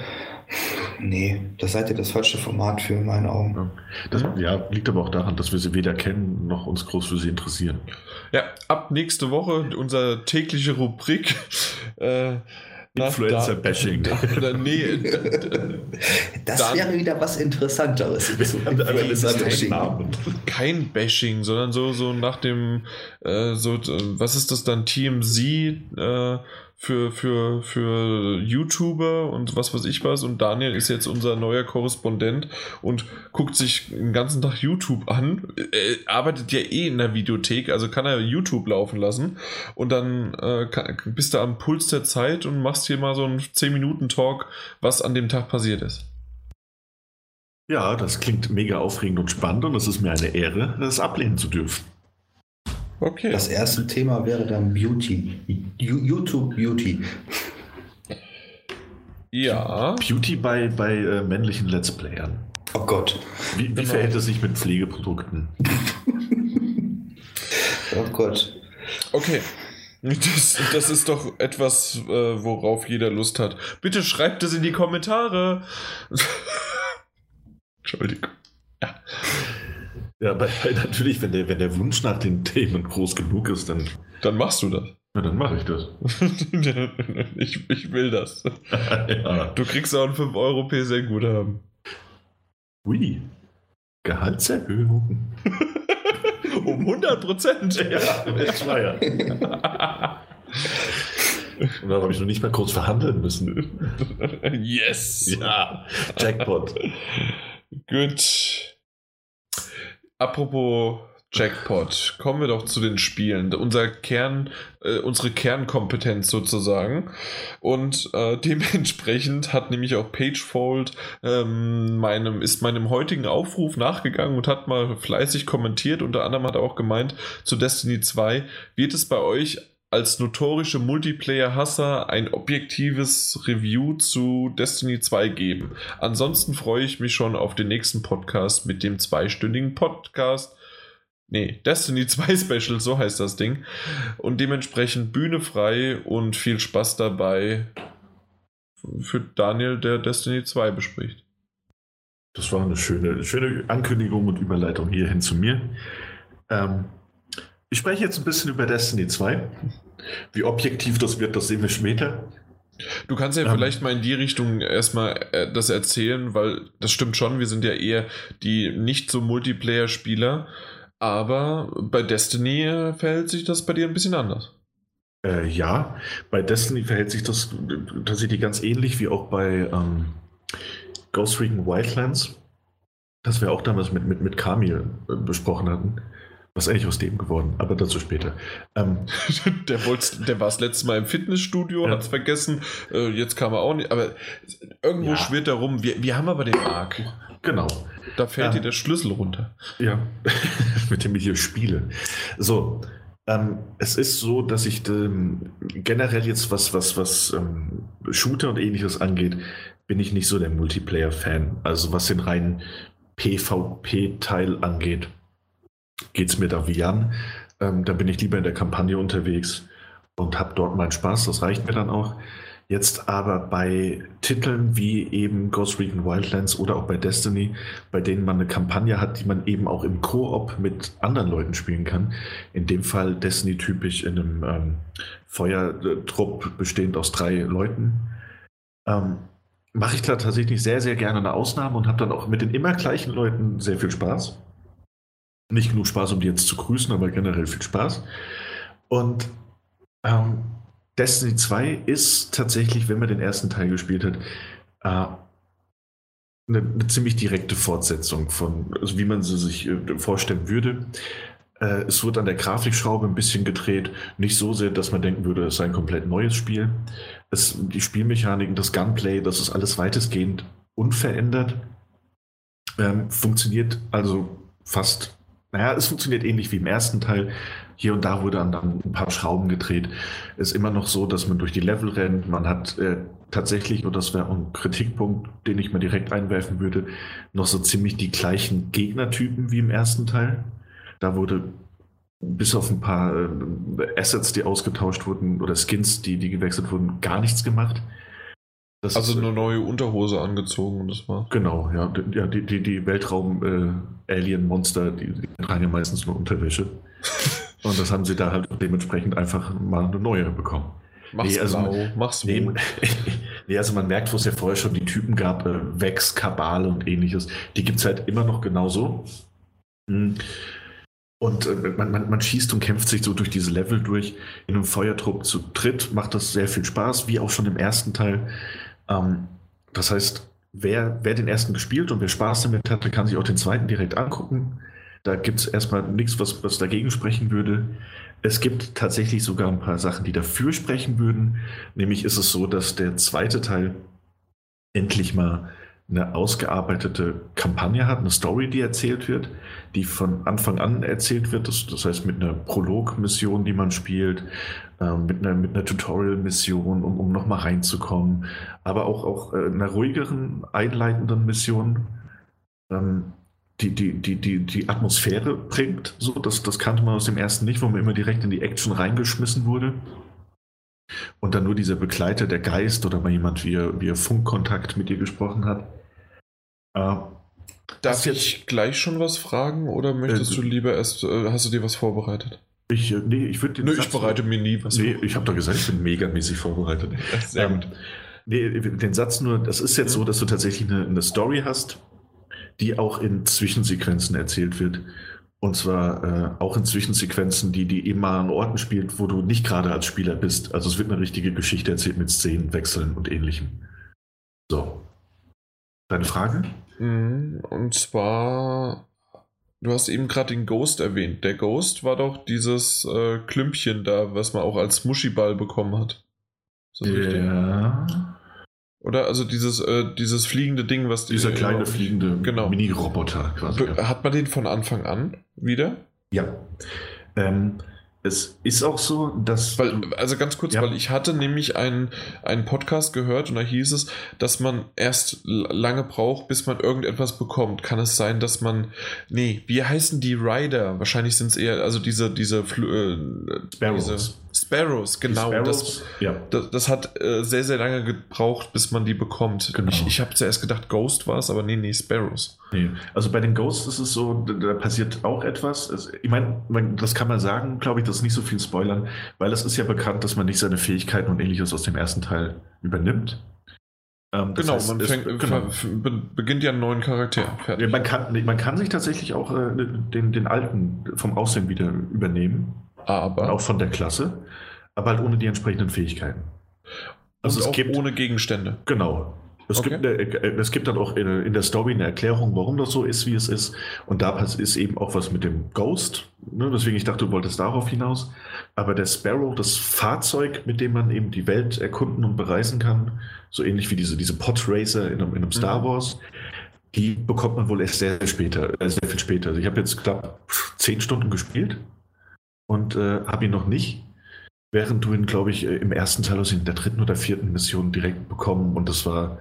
nee, das seid ihr das falsche Format für in meinen Augen. Ja. Das, ja, liegt aber auch daran, dass wir sie weder kennen noch uns groß für sie interessieren. Ja, ab nächste Woche unsere tägliche Rubrik. Äh, Influencer-Bashing. Nee, das dann, wäre wieder was Interessanteres. Kein, kein Bashing, sondern so, so nach dem, äh, so, was ist das dann, TMZ, äh, für, für, für YouTuber und was weiß ich was. Und Daniel ist jetzt unser neuer Korrespondent und guckt sich den ganzen Tag YouTube an. Er arbeitet ja eh in der Videothek, also kann er YouTube laufen lassen. Und dann äh, kann, bist du am Puls der Zeit und machst hier mal so einen 10-Minuten-Talk, was an dem Tag passiert ist. Ja, das klingt mega aufregend und spannend und es ist mir eine Ehre, das ablehnen zu dürfen. Okay. Das erste Thema wäre dann Beauty. YouTube Beauty. Ja. Beauty bei, bei äh, männlichen Let's Playern. Oh Gott. Wie, wie genau. verhält es sich mit Pflegeprodukten? oh Gott. Okay. Das, das ist doch etwas, äh, worauf jeder Lust hat. Bitte schreibt es in die Kommentare. Entschuldigung. Ja. Ja, aber natürlich, wenn der, wenn der Wunsch nach den Themen groß genug ist, dann. Dann machst du das. Ja, dann mache ich das. ich, ich will das. ja. Du kriegst auch ein 5 Euro PSN-Guthaben. Ui. Gehaltserhöhung. um 100 Prozent. Ja, ich war ja. Und dann habe ich noch nicht mal kurz verhandeln müssen. Yes. Ja, Jackpot. Gut. Apropos Jackpot. Kommen wir doch zu den Spielen. Unser Kern, äh, unsere Kernkompetenz sozusagen. Und äh, dementsprechend hat nämlich auch Pagefold ähm, meinem, ist meinem heutigen Aufruf nachgegangen und hat mal fleißig kommentiert. Unter anderem hat er auch gemeint, zu Destiny 2 wird es bei euch als notorische Multiplayer-Hasser ein objektives Review zu Destiny 2 geben. Ansonsten freue ich mich schon auf den nächsten Podcast mit dem zweistündigen Podcast Nee, Destiny 2 Special, so heißt das Ding. Und dementsprechend Bühne frei und viel Spaß dabei für Daniel, der Destiny 2 bespricht. Das war eine schöne, schöne Ankündigung und Überleitung hierhin zu mir. Ähm, ich spreche jetzt ein bisschen über Destiny 2. Wie objektiv das wird, das sehen wir später. Du kannst ja ähm, vielleicht mal in die Richtung erstmal äh, das erzählen, weil das stimmt schon, wir sind ja eher die nicht so Multiplayer-Spieler. Aber bei Destiny verhält sich das bei dir ein bisschen anders. Äh, ja, bei Destiny verhält sich das tatsächlich ganz ähnlich wie auch bei ähm, Ghost Recon Wildlands, das wir auch damals mit, mit, mit Kamil äh, besprochen hatten. Was ist eigentlich aus dem geworden? Aber dazu später. Ähm, der, der war das letzte Mal im Fitnessstudio, ja. hat es vergessen. Äh, jetzt kam er auch nicht. Aber irgendwo ja. schwirrt er rum. Wir, wir haben aber den Arc. Genau. Da fällt ähm, dir der Schlüssel runter. Ja, mit dem ich hier spiele. So, ähm, es ist so, dass ich ähm, generell jetzt was, was, was ähm, Shooter und ähnliches angeht, bin ich nicht so der Multiplayer-Fan. Also was den reinen PvP-Teil angeht, geht es mir da wie an. Ähm, da bin ich lieber in der Kampagne unterwegs und habe dort meinen Spaß. Das reicht mir dann auch. Jetzt aber bei Titeln wie eben Ghost Recon Wildlands oder auch bei Destiny, bei denen man eine Kampagne hat, die man eben auch im Koop mit anderen Leuten spielen kann. In dem Fall Destiny typisch in einem ähm, Feuertrupp bestehend aus drei Leuten. Ähm, Mache ich da tatsächlich sehr, sehr gerne eine Ausnahme und habe dann auch mit den immer gleichen Leuten sehr viel Spaß. Nicht genug Spaß, um die jetzt zu grüßen, aber generell viel Spaß. Und ähm, Destiny 2 ist tatsächlich, wenn man den ersten Teil gespielt hat, äh, eine, eine, ziemlich direkte Fortsetzung von, also wie man sie sich äh, vorstellen würde. Äh, es wird an der Grafikschraube ein bisschen gedreht, nicht so sehr, dass man denken würde, es sei ein komplett neues Spiel. Es, die Spielmechaniken, das Gunplay, das ist alles weitestgehend unverändert. Ähm, funktioniert also fast, naja, es funktioniert ähnlich wie im ersten Teil. Hier und da wurde dann, dann ein paar Schrauben gedreht. Ist immer noch so, dass man durch die Level rennt. Man hat äh, tatsächlich, und das wäre ein Kritikpunkt, den ich mal direkt einwerfen würde, noch so ziemlich die gleichen Gegnertypen wie im ersten Teil. Da wurde bis auf ein paar äh, Assets, die ausgetauscht wurden, oder Skins, die, die gewechselt wurden, gar nichts gemacht. Das also eine neue Unterhose angezogen und das war. Genau, ja. ja die, die, die Weltraum-Alien-Monster, äh, die, die tragen ja meistens nur Unterwäsche. Und das haben sie da halt dementsprechend einfach mal eine neue bekommen. Mach's nee, also blau, man, mach's nee, nee, also man merkt, wo es ja vorher schon die Typen gab, äh, Vex, Kabal und ähnliches. Die gibt es halt immer noch genauso. Hm. Und äh, man, man, man, schießt und kämpft sich so durch diese Level durch. In einem Feuertrupp zu dritt macht das sehr viel Spaß, wie auch schon im ersten Teil. Ähm, das heißt, wer, wer den ersten gespielt und wer Spaß damit hatte, kann sich auch den zweiten direkt angucken. Da gibt es erstmal nichts, was, was dagegen sprechen würde. Es gibt tatsächlich sogar ein paar Sachen, die dafür sprechen würden. Nämlich ist es so, dass der zweite Teil endlich mal eine ausgearbeitete Kampagne hat, eine Story, die erzählt wird, die von Anfang an erzählt wird. Das, das heißt mit einer Prolog-Mission, die man spielt, äh, mit einer, mit einer Tutorial-Mission, um, um nochmal reinzukommen, aber auch, auch äh, einer ruhigeren, einleitenden Mission. Ähm, die, die, die, die, die Atmosphäre bringt. So, das, das kannte man aus dem ersten nicht, wo man immer direkt in die Action reingeschmissen wurde. Und dann nur dieser Begleiter, der Geist oder mal jemand, wie er, wie er Funkkontakt mit dir gesprochen hat. Äh, Darf ich gleich schon was fragen oder möchtest äh, du lieber erst, äh, hast du dir was vorbereitet? Ich, äh, nee, ich würde Nö, ich bereite mir nie was Nee, vor. ich habe doch gesagt, ich bin megamäßig vorbereitet. Sehr ähm, gut. Nee, den Satz nur, das ist jetzt so, dass du tatsächlich eine, eine Story hast, die auch in Zwischensequenzen erzählt wird. Und zwar äh, auch in Zwischensequenzen, die, die mal an Orten spielt, wo du nicht gerade als Spieler bist. Also es wird eine richtige Geschichte erzählt mit Szenen, Wechseln und ähnlichem. So. Deine Frage? Mhm, und zwar Du hast eben gerade den Ghost erwähnt. Der Ghost war doch dieses äh, Klümpchen da, was man auch als Muschiball bekommen hat. Ja. richtig? Oder also dieses, äh, dieses fliegende Ding, was die, Dieser kleine fliegende genau. Mini-Roboter quasi. Hat man den von Anfang an wieder? Ja. Ähm, es ist auch so, dass. Weil, also ganz kurz, ja. weil ich hatte nämlich einen, einen Podcast gehört und da hieß es, dass man erst lange braucht, bis man irgendetwas bekommt. Kann es sein, dass man. Nee, wie heißen die Rider? Wahrscheinlich sind es eher, also diese, diese, äh, Sparrows. Diese, Sparrows, genau. Sparrows, das, ja. das, das, hat äh, sehr, sehr lange gebraucht, bis man die bekommt. Genau. Ich, ich habe zuerst gedacht, Ghost war es, aber nee, nee, Sparrows. Nee. Also bei den Ghosts ist es so, da, da passiert auch etwas. Ich meine, das kann man sagen, glaube ich, das nicht so viel Spoilern, weil es ist ja bekannt, dass man nicht seine Fähigkeiten und ähnliches aus dem ersten Teil übernimmt. Ähm, genau, heißt, man fängt, es, genau. beginnt ja einen neuen Charakter. Ja, man, kann, man kann sich tatsächlich auch äh, den, den alten vom Aussehen wieder übernehmen. Aber. auch von der Klasse, aber halt ohne die entsprechenden Fähigkeiten. Also Und es gibt, ohne Gegenstände. Genau. Es, okay. gibt, eine, es gibt dann auch in, in, der Story eine Erklärung, warum das so ist, wie es ist. Und da ist eben auch was mit dem Ghost. Ne? Deswegen, ich dachte, du wolltest darauf hinaus. Aber der Sparrow, das Fahrzeug, mit dem man eben die Welt erkunden und bereisen kann, so ähnlich wie diese, diese Podracer in einem, in einem Star mhm. Wars, die bekommt man wohl erst sehr, sehr später, äh, sehr viel später. Also ich habe jetzt knapp zehn Stunden gespielt und äh, habe ihn noch nicht. Während du ihn, glaube ich, äh, im ersten Teil aus in der dritten oder vierten Mission direkt bekommen und das war,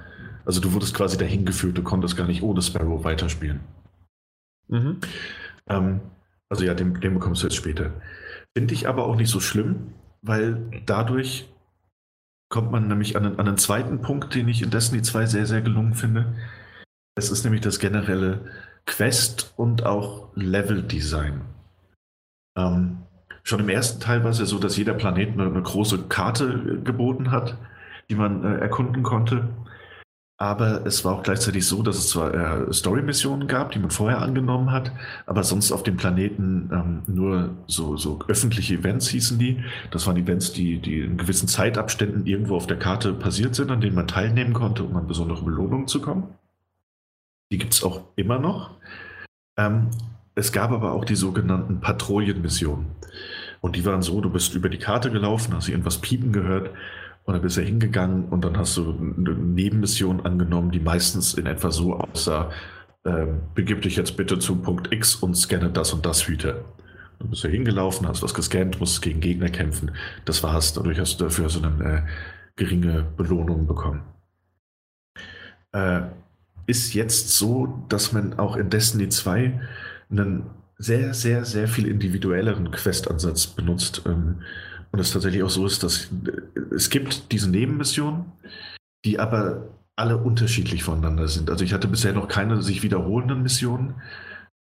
also du wurdest quasi dahin geführt, du konntest gar nicht ohne Sparrow weiterspielen. Mhm. Ähm, also ja, den, den bekommst du jetzt später. Finde ich aber auch nicht so schlimm, weil dadurch kommt man nämlich an einen, an einen zweiten Punkt, den ich in Destiny 2 sehr, sehr gelungen finde. Es ist nämlich das generelle Quest- und auch Level-Design. Ähm, Schon im ersten Teil war es ja so, dass jeder Planet eine, eine große Karte geboten hat, die man äh, erkunden konnte. Aber es war auch gleichzeitig so, dass es zwar äh, Story-Missionen gab, die man vorher angenommen hat, aber sonst auf dem Planeten ähm, nur so, so öffentliche Events hießen die. Das waren Events, die, die in gewissen Zeitabständen irgendwo auf der Karte passiert sind, an denen man teilnehmen konnte, um an besondere Belohnungen zu kommen. Die gibt es auch immer noch. Ähm, es gab aber auch die sogenannten Patrouillenmissionen. Und die waren so, du bist über die Karte gelaufen, hast irgendwas piepen gehört und dann bist du hingegangen und dann hast du eine Nebenmission angenommen, die meistens in etwa so aussah, äh, begib dich jetzt bitte zu Punkt X und scanne das und das Hüte. Dann bist du hingelaufen, hast was gescannt, musst gegen Gegner kämpfen. Das war's. Dadurch hast du dafür so eine äh, geringe Belohnung bekommen. Äh, ist jetzt so, dass man auch in Destiny 2 einen sehr, sehr, sehr viel individuelleren Questansatz benutzt. Ähm, und es tatsächlich auch so ist, dass äh, es gibt diese Nebenmissionen, die aber alle unterschiedlich voneinander sind. Also ich hatte bisher noch keine sich wiederholenden Missionen.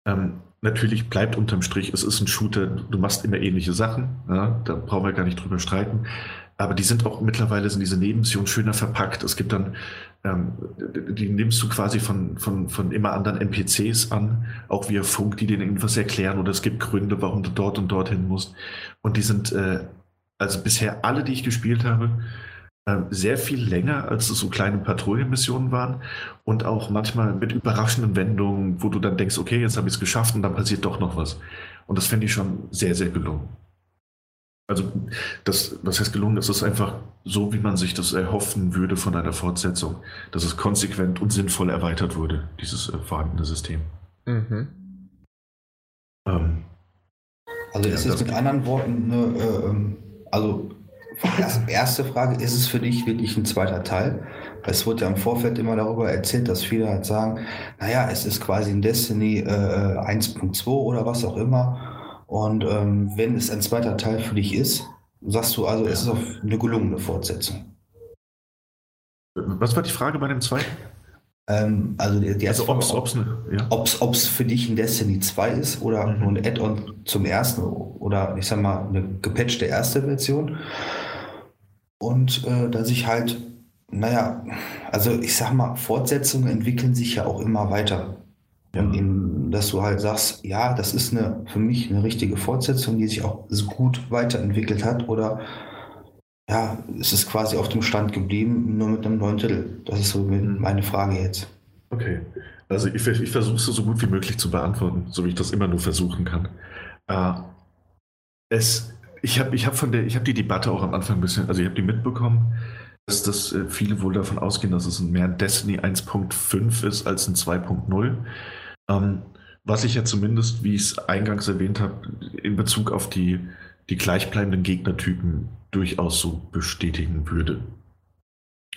Ähm, natürlich bleibt unterm Strich, es ist ein Shooter, du machst immer ähnliche Sachen, ja, da brauchen wir gar nicht drüber streiten. Aber die sind auch mittlerweile sind diese Nebenmissionen schöner verpackt. Es gibt dann ähm, die nimmst du quasi von, von, von immer anderen NPCs an, auch via Funk, die dir irgendwas erklären oder es gibt Gründe, warum du dort und dorthin musst. Und die sind, äh, also bisher alle, die ich gespielt habe, äh, sehr viel länger, als es so kleine Patrouillenmissionen waren und auch manchmal mit überraschenden Wendungen, wo du dann denkst, okay, jetzt habe ich es geschafft und dann passiert doch noch was. Und das fände ich schon sehr, sehr gelungen. Also, das, was heißt gelungen? Das ist einfach so, wie man sich das erhoffen würde von einer Fortsetzung. Dass es konsequent und sinnvoll erweitert wurde, dieses äh, vorhandene System. Mhm. Ähm, also, ist ja, es mit anderen Worten, eine, äh, ähm, also, erste Frage, ist es für dich wirklich ein zweiter Teil? Es wurde ja im Vorfeld immer darüber erzählt, dass viele halt sagen, naja, es ist quasi ein Destiny äh, 1.2 oder was auch immer. Und ähm, wenn es ein zweiter Teil für dich ist, sagst du also, es ist eine gelungene Fortsetzung. Was war die Frage bei dem zweiten? Ähm, also die, die also ob's, ob's, ne, ja. ob's, ob's für dich ein Destiny 2 ist oder mhm. nur ein Add-on zum ersten oder ich sag mal eine gepatchte erste Version. Und äh, dass ich halt, naja, also ich sag mal, Fortsetzungen entwickeln sich ja auch immer weiter. Ja. In, dass du halt sagst, ja, das ist eine, für mich eine richtige Fortsetzung, die sich auch so gut weiterentwickelt hat oder ja, es ist quasi auf dem Stand geblieben, nur mit einem neuen Titel. Das ist so meine Frage jetzt. Okay. Also ich, ich versuche es so gut wie möglich zu beantworten, so wie ich das immer nur versuchen kann. Äh, es, ich habe ich hab von der, ich habe die Debatte auch am Anfang ein bisschen, also ich habe die mitbekommen, dass das äh, viele wohl davon ausgehen, dass es mehr ein Destiny 1.5 ist als ein 2.0. Ähm, was ich ja zumindest, wie ich es eingangs erwähnt habe, in Bezug auf die, die gleichbleibenden Gegnertypen durchaus so bestätigen würde.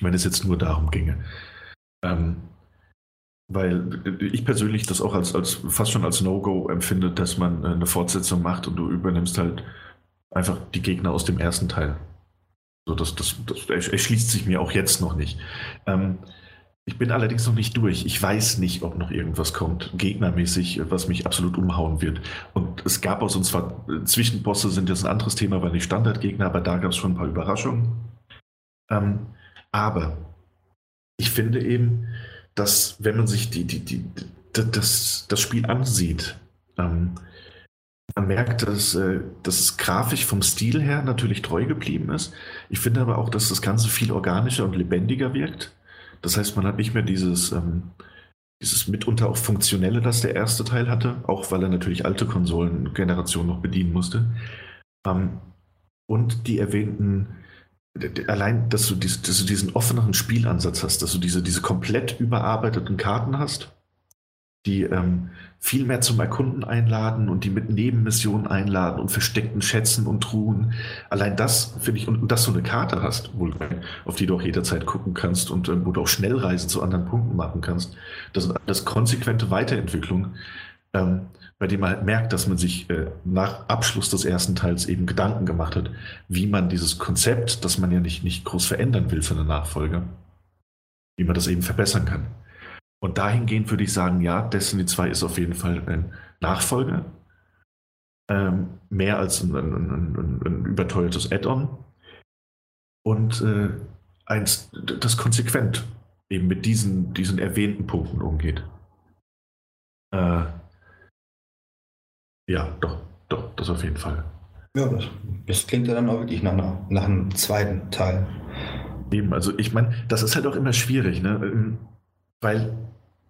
Wenn es jetzt nur darum ginge. Ähm, weil ich persönlich das auch als, als fast schon als No-Go empfinde, dass man eine Fortsetzung macht und du übernimmst halt einfach die Gegner aus dem ersten Teil. So, das, das, das erschließt sich mir auch jetzt noch nicht. Ähm, ich bin allerdings noch nicht durch. Ich weiß nicht, ob noch irgendwas kommt, gegnermäßig, was mich absolut umhauen wird. Und es gab aus uns zwar Zwischenbosse sind jetzt ein anderes Thema, weil nicht Standardgegner, aber da gab es schon ein paar Überraschungen. Ähm, aber ich finde eben, dass wenn man sich die, die, die, das, das Spiel ansieht, ähm, man merkt, dass, äh, dass es grafisch vom Stil her natürlich treu geblieben ist. Ich finde aber auch, dass das Ganze viel organischer und lebendiger wirkt. Das heißt, man hat nicht mehr dieses, ähm, dieses mitunter auch funktionelle, das der erste Teil hatte, auch weil er natürlich alte Konsolengenerationen noch bedienen musste. Ähm, und die erwähnten, allein, dass du, dies, dass du, diesen offeneren Spielansatz hast, dass du diese, diese komplett überarbeiteten Karten hast, die ähm, viel mehr zum Erkunden einladen und die mit Nebenmissionen einladen und versteckten Schätzen und Truhen. Allein das finde ich, und, dass du eine Karte hast, wohl, auf die du auch jederzeit gucken kannst und äh, wo du auch Schnellreisen zu anderen Punkten machen kannst. Das ist das konsequente Weiterentwicklung, ähm, bei dem man halt merkt, dass man sich äh, nach Abschluss des ersten Teils eben Gedanken gemacht hat, wie man dieses Konzept, das man ja nicht, nicht groß verändern will für eine Nachfolge, wie man das eben verbessern kann. Und dahingehend würde ich sagen, ja, Destiny 2 ist auf jeden Fall ein Nachfolger. Ähm, mehr als ein, ein, ein, ein überteuertes Add-on. Und äh, eins, das konsequent eben mit diesen, diesen erwähnten Punkten umgeht. Äh, ja, doch, doch, das auf jeden Fall. Ja, das, das klingt ja dann auch wirklich nach, einer, nach einem zweiten Teil. Eben, also ich meine, das ist halt auch immer schwierig, ne? Weil,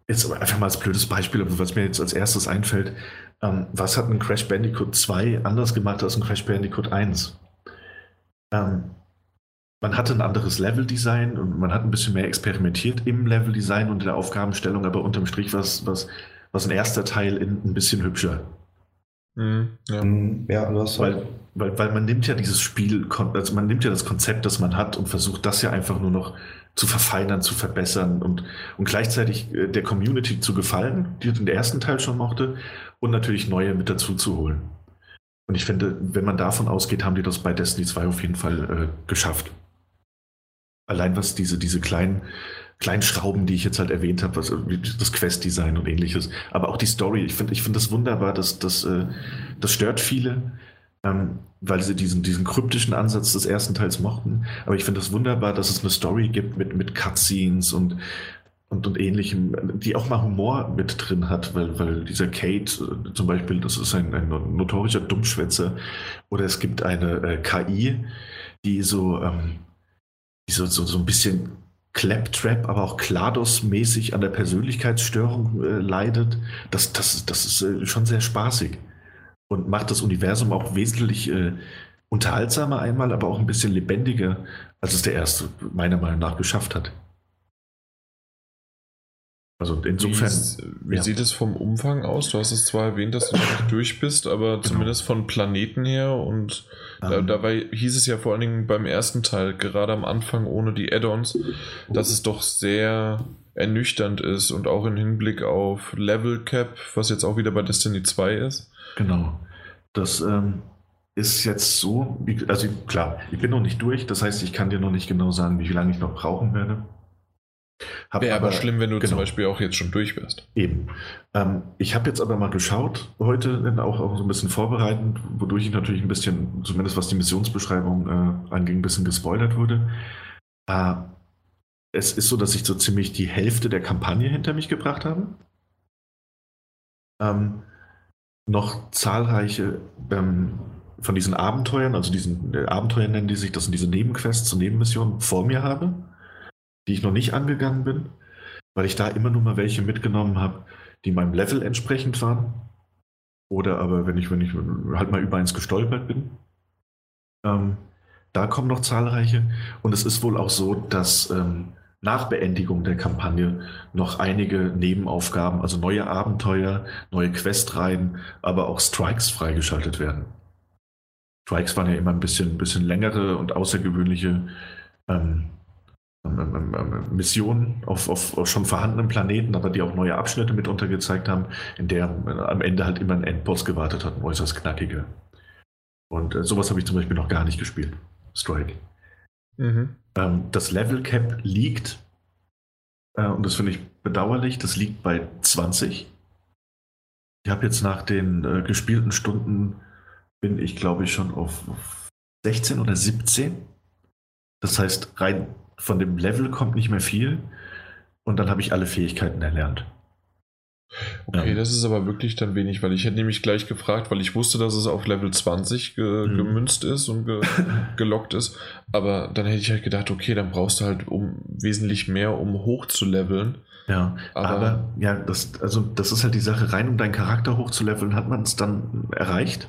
jetzt einfach mal als blödes Beispiel, was mir jetzt als erstes einfällt, ähm, was hat ein Crash Bandicoot 2 anders gemacht als ein Crash Bandicoot 1? Ähm, man hatte ein anderes Leveldesign und man hat ein bisschen mehr experimentiert im Leveldesign und in der Aufgabenstellung, aber unterm Strich war es was, was ein erster Teil in, ein bisschen hübscher. Mhm, ja. Mhm, ja, du hast weil, weil, weil man nimmt ja dieses Spiel, also man nimmt ja das Konzept, das man hat und versucht das ja einfach nur noch zu verfeinern, zu verbessern und, und gleichzeitig äh, der Community zu gefallen, die den ersten Teil schon mochte, und natürlich neue mit dazu zu holen. Und ich finde, wenn man davon ausgeht, haben die das bei Destiny 2 auf jeden Fall äh, geschafft. Allein was diese, diese kleinen, kleinen Schrauben, die ich jetzt halt erwähnt habe, also das Quest-Design und ähnliches, aber auch die Story. Ich finde ich finde das wunderbar, dass das, äh, das stört viele, ähm, weil sie diesen, diesen kryptischen Ansatz des ersten Teils mochten. Aber ich finde das wunderbar, dass es eine Story gibt mit, mit Cutscenes und, und, und ähnlichem, die auch mal Humor mit drin hat, weil, weil dieser Kate äh, zum Beispiel, das ist ein, ein notorischer Dummschwätzer. Oder es gibt eine äh, KI, die so, ähm, so, so, so ein bisschen Claptrap, aber auch Klados-mäßig an der Persönlichkeitsstörung äh, leidet. Das, das, das ist äh, schon sehr spaßig und macht das Universum auch wesentlich äh, unterhaltsamer einmal, aber auch ein bisschen lebendiger, als es der erste meiner Meinung nach geschafft hat. Also insofern. Wie, wie ja. sieht es vom Umfang aus? Du hast es zwar erwähnt, dass du noch nicht durch bist, aber genau. zumindest von Planeten her und um. da, ähm. dabei hieß es ja vor allen Dingen beim ersten Teil, gerade am Anfang ohne die Add-ons, dass es doch sehr ernüchternd ist und auch im Hinblick auf Level Cap, was jetzt auch wieder bei Destiny 2 ist. Genau. Das ähm, ist jetzt so, also klar, ich bin noch nicht durch, das heißt, ich kann dir noch nicht genau sagen, wie lange ich noch brauchen werde. Wäre aber, schlimm, wenn du genau, zum Beispiel auch jetzt schon durch wärst. Eben. Ähm, ich habe jetzt aber mal geschaut, heute auch, auch so ein bisschen vorbereitend, wodurch ich natürlich ein bisschen, zumindest was die Missionsbeschreibung äh, anging, ein bisschen gespoilert wurde. Äh, es ist so, dass ich so ziemlich die Hälfte der Kampagne hinter mich gebracht habe. Ähm, noch zahlreiche ähm, von diesen Abenteuern, also diesen äh, Abenteuern nennen die sich, das sind diese Nebenquests und Nebenmissionen vor mir habe, die ich noch nicht angegangen bin. weil ich da immer nur mal welche mitgenommen habe, die meinem Level entsprechend waren. Oder aber wenn ich, wenn ich halt mal über eins gestolpert bin. Ähm, da kommen noch zahlreiche. Und es ist wohl auch so, dass ähm, nach Beendigung der Kampagne noch einige Nebenaufgaben, also neue Abenteuer, neue Questreihen, aber auch Strikes freigeschaltet werden. Strikes waren ja immer ein bisschen, bisschen längere und außergewöhnliche ähm, Missionen auf, auf, auf, schon vorhandenen Planeten, aber die auch neue Abschnitte mit untergezeigt haben, in der am Ende halt immer ein Endboss gewartet hat, ein äußerst knackiger. Und äh, sowas habe ich zum Beispiel noch gar nicht gespielt. Strike. Mhm. Ähm, das Level Cap liegt, äh, und das finde ich bedauerlich, das liegt bei 20. Ich habe jetzt nach den äh, gespielten Stunden, bin ich glaube ich schon auf 16 oder 17. Das heißt, rein von dem Level kommt nicht mehr viel. Und dann habe ich alle Fähigkeiten erlernt. Okay, ja. das ist aber wirklich dann wenig, weil ich hätte nämlich gleich gefragt, weil ich wusste, dass es auf Level 20 ge mhm. gemünzt ist und ge gelockt ist. Aber dann hätte ich halt gedacht, okay, dann brauchst du halt um wesentlich mehr, um hoch zu leveln. Ja, aber, aber ja, das, also das ist halt die Sache, rein um deinen Charakter hochzuleveln, hat man es dann erreicht.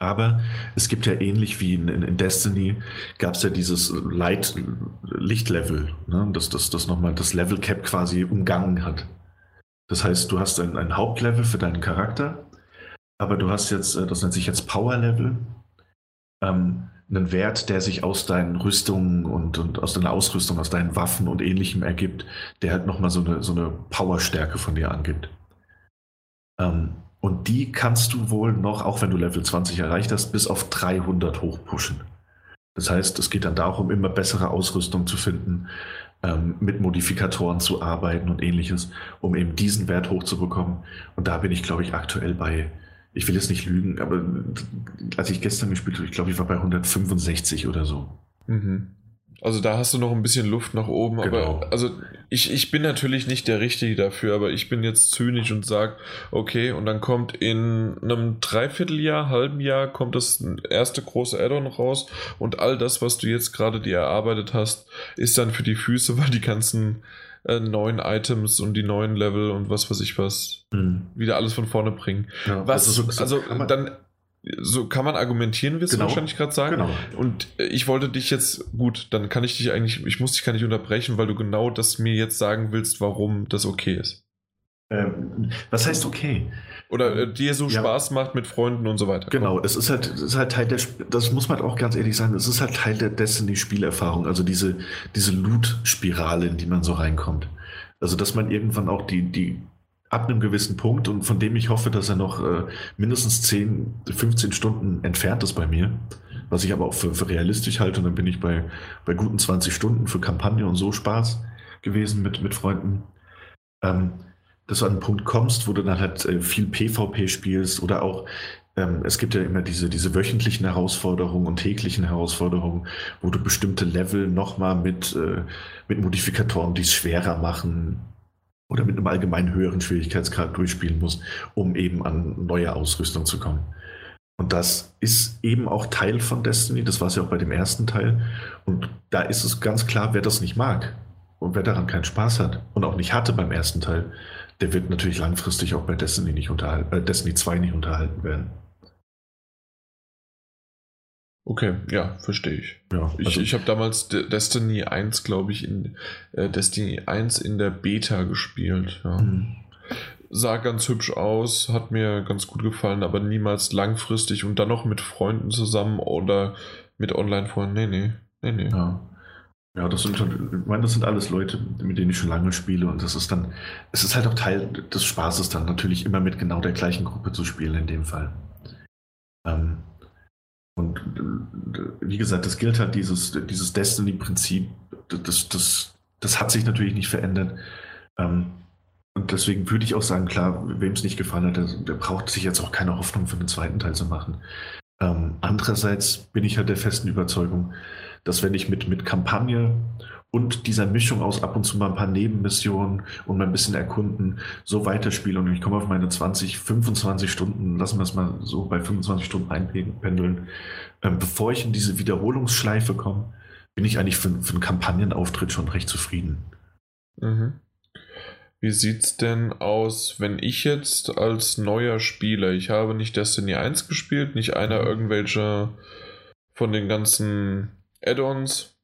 Aber es gibt ja ähnlich wie in, in Destiny, gab es ja dieses Light Lichtlevel, ne? das, das, das nochmal das Level Cap quasi umgangen hat. Das heißt, du hast ein, ein Hauptlevel für deinen Charakter, aber du hast jetzt, äh, das nennt sich jetzt Power Level, ähm, einen Wert, der sich aus deinen Rüstungen und, und aus deiner Ausrüstung, aus deinen Waffen und ähnlichem ergibt, der halt nochmal so eine, so eine Powerstärke von dir angibt. Ähm, und die kannst du wohl noch, auch wenn du Level 20 erreicht hast, bis auf 300 hochpushen. Das heißt, es geht dann darum, immer bessere Ausrüstung zu finden, ähm, mit Modifikatoren zu arbeiten und ähnliches, um eben diesen Wert hochzubekommen. Und da bin ich, glaube ich, aktuell bei, ich will jetzt nicht lügen, aber als ich gestern gespielt habe, ich glaube, ich war bei 165 oder so. Mhm. Also da hast du noch ein bisschen Luft nach oben, genau. aber also ich, ich bin natürlich nicht der Richtige dafür, aber ich bin jetzt zynisch und sage, okay, und dann kommt in einem Dreivierteljahr, halben Jahr, kommt das erste große Add-on raus und all das, was du jetzt gerade dir erarbeitet hast, ist dann für die Füße, weil die ganzen äh, neuen Items und die neuen Level und was weiß ich was mhm. wieder alles von vorne bringen. Ja, was, also, so, so also dann so kann man argumentieren, wirst genau. du wahrscheinlich gerade sagen. Genau. Und äh, ich wollte dich jetzt, gut, dann kann ich dich eigentlich, ich muss dich gar nicht unterbrechen, weil du genau das mir jetzt sagen willst, warum das okay ist. Ähm, was heißt okay? Oder äh, dir so ja. Spaß macht mit Freunden und so weiter. Genau, es ist halt, es ist halt Teil der, das muss man auch ganz ehrlich sagen, es ist halt Teil der Destiny-Spielerfahrung, also diese, diese Loot-Spirale, in die man so reinkommt. Also, dass man irgendwann auch die, die ab einem gewissen Punkt und von dem ich hoffe, dass er noch äh, mindestens 10, 15 Stunden entfernt ist bei mir, was ich aber auch für, für realistisch halte und dann bin ich bei, bei guten 20 Stunden für Kampagne und so Spaß gewesen mit, mit Freunden. Ähm, dass du an einen Punkt kommst, wo du dann halt äh, viel PvP spielst oder auch ähm, es gibt ja immer diese, diese wöchentlichen Herausforderungen und täglichen Herausforderungen, wo du bestimmte Level nochmal mit, äh, mit Modifikatoren, die es schwerer machen, oder mit einem allgemein höheren Schwierigkeitsgrad durchspielen muss, um eben an neue Ausrüstung zu kommen. Und das ist eben auch Teil von Destiny, das war es ja auch bei dem ersten Teil. Und da ist es ganz klar, wer das nicht mag und wer daran keinen Spaß hat und auch nicht hatte beim ersten Teil, der wird natürlich langfristig auch bei Destiny, nicht unterhalten, äh, Destiny 2 nicht unterhalten werden. Okay, ja, verstehe ich. Ja, also ich ich habe damals De Destiny 1, glaube ich, in äh, Destiny 1 in der Beta gespielt. Ja. Mhm. Sah ganz hübsch aus, hat mir ganz gut gefallen, aber niemals langfristig und dann noch mit Freunden zusammen oder mit Online-Freunden. Nee, nee, nee, nee. Ja. Ja, das sind ich meine, das sind alles Leute, mit denen ich schon lange spiele und das ist dann, es ist halt auch Teil des Spaßes dann natürlich immer mit genau der gleichen Gruppe zu spielen in dem Fall. Ähm, und äh, wie gesagt, das gilt halt dieses, dieses Destiny-Prinzip, das, das, das hat sich natürlich nicht verändert. Ähm, und deswegen würde ich auch sagen, klar, wem es nicht gefallen hat, der, der, braucht sich jetzt auch keine Hoffnung für den zweiten Teil zu machen. Ähm, andererseits bin ich halt der festen Überzeugung, dass wenn ich mit, mit Kampagne und dieser Mischung aus ab und zu mal ein paar Nebenmissionen und mal ein bisschen erkunden, so weiterspiele und ich komme auf meine 20, 25 Stunden, lassen wir es mal so bei 25 Stunden einpendeln, ähm, bevor ich in diese Wiederholungsschleife komme, bin ich eigentlich für, für einen Kampagnenauftritt schon recht zufrieden. Mhm. Wie sieht's denn aus, wenn ich jetzt als neuer Spieler, ich habe nicht Destiny 1 gespielt, nicht einer irgendwelche von den ganzen Add-ons,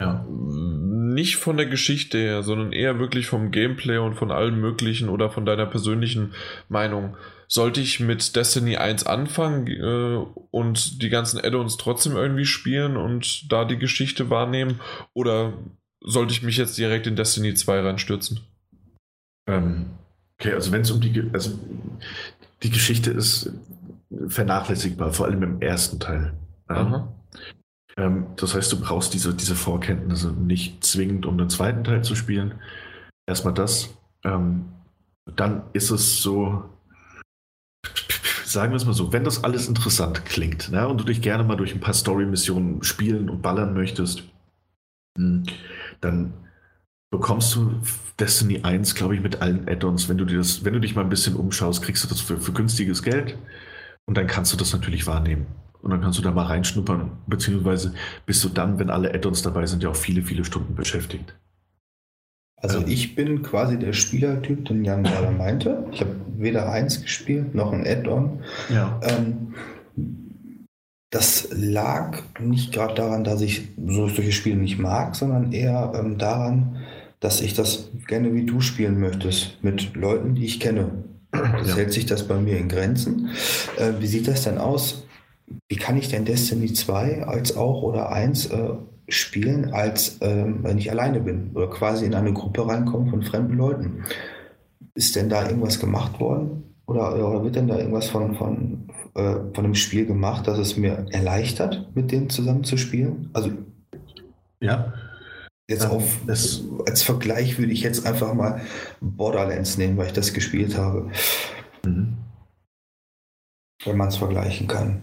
ja. nicht von der Geschichte her, sondern eher wirklich vom Gameplay und von allem Möglichen oder von deiner persönlichen Meinung. Sollte ich mit Destiny 1 anfangen äh, und die ganzen Add-ons trotzdem irgendwie spielen und da die Geschichte wahrnehmen? Oder sollte ich mich jetzt direkt in Destiny 2 reinstürzen? Ähm, okay, also wenn es um die, also die Geschichte ist vernachlässigbar, vor allem im ersten Teil. Ja. Ähm, das heißt, du brauchst diese, diese Vorkenntnisse nicht zwingend, um den zweiten Teil zu spielen. Erstmal das. Ähm, dann ist es so, sagen wir es mal so, wenn das alles interessant klingt ne, und du dich gerne mal durch ein paar Story-Missionen spielen und ballern möchtest, hm, dann bekommst du Destiny 1, glaube ich, mit allen Add-ons. Wenn du wenn du dich mal ein bisschen umschaust, kriegst du das für, für günstiges Geld und dann kannst du das natürlich wahrnehmen. Und dann kannst du da mal reinschnuppern, beziehungsweise bist du dann, wenn alle Add-ons dabei sind, ja auch viele, viele Stunden beschäftigt. Also ähm. ich bin quasi der Spielertyp, den Jan gerade meinte. Ich habe weder eins gespielt noch ein Add-on. Ja. Ähm, das lag nicht gerade daran, dass ich solche Spiele nicht mag, sondern eher ähm, daran, dass ich das gerne wie du spielen möchtest, mit Leuten, die ich kenne. Das ja. hält sich das bei mir in Grenzen. Äh, wie sieht das denn aus? Wie kann ich denn Destiny 2 als auch oder 1 äh, spielen, als äh, wenn ich alleine bin oder quasi in eine Gruppe reinkomme von fremden Leuten? Ist denn da irgendwas gemacht worden? Oder, oder wird denn da irgendwas von, von, äh, von dem Spiel gemacht, dass es mir erleichtert, mit denen zusammen zu spielen? Also ja, Jetzt ähm, auf, das, als Vergleich würde ich jetzt einfach mal Borderlands nehmen, weil ich das gespielt habe. Mhm. Wenn man es vergleichen kann.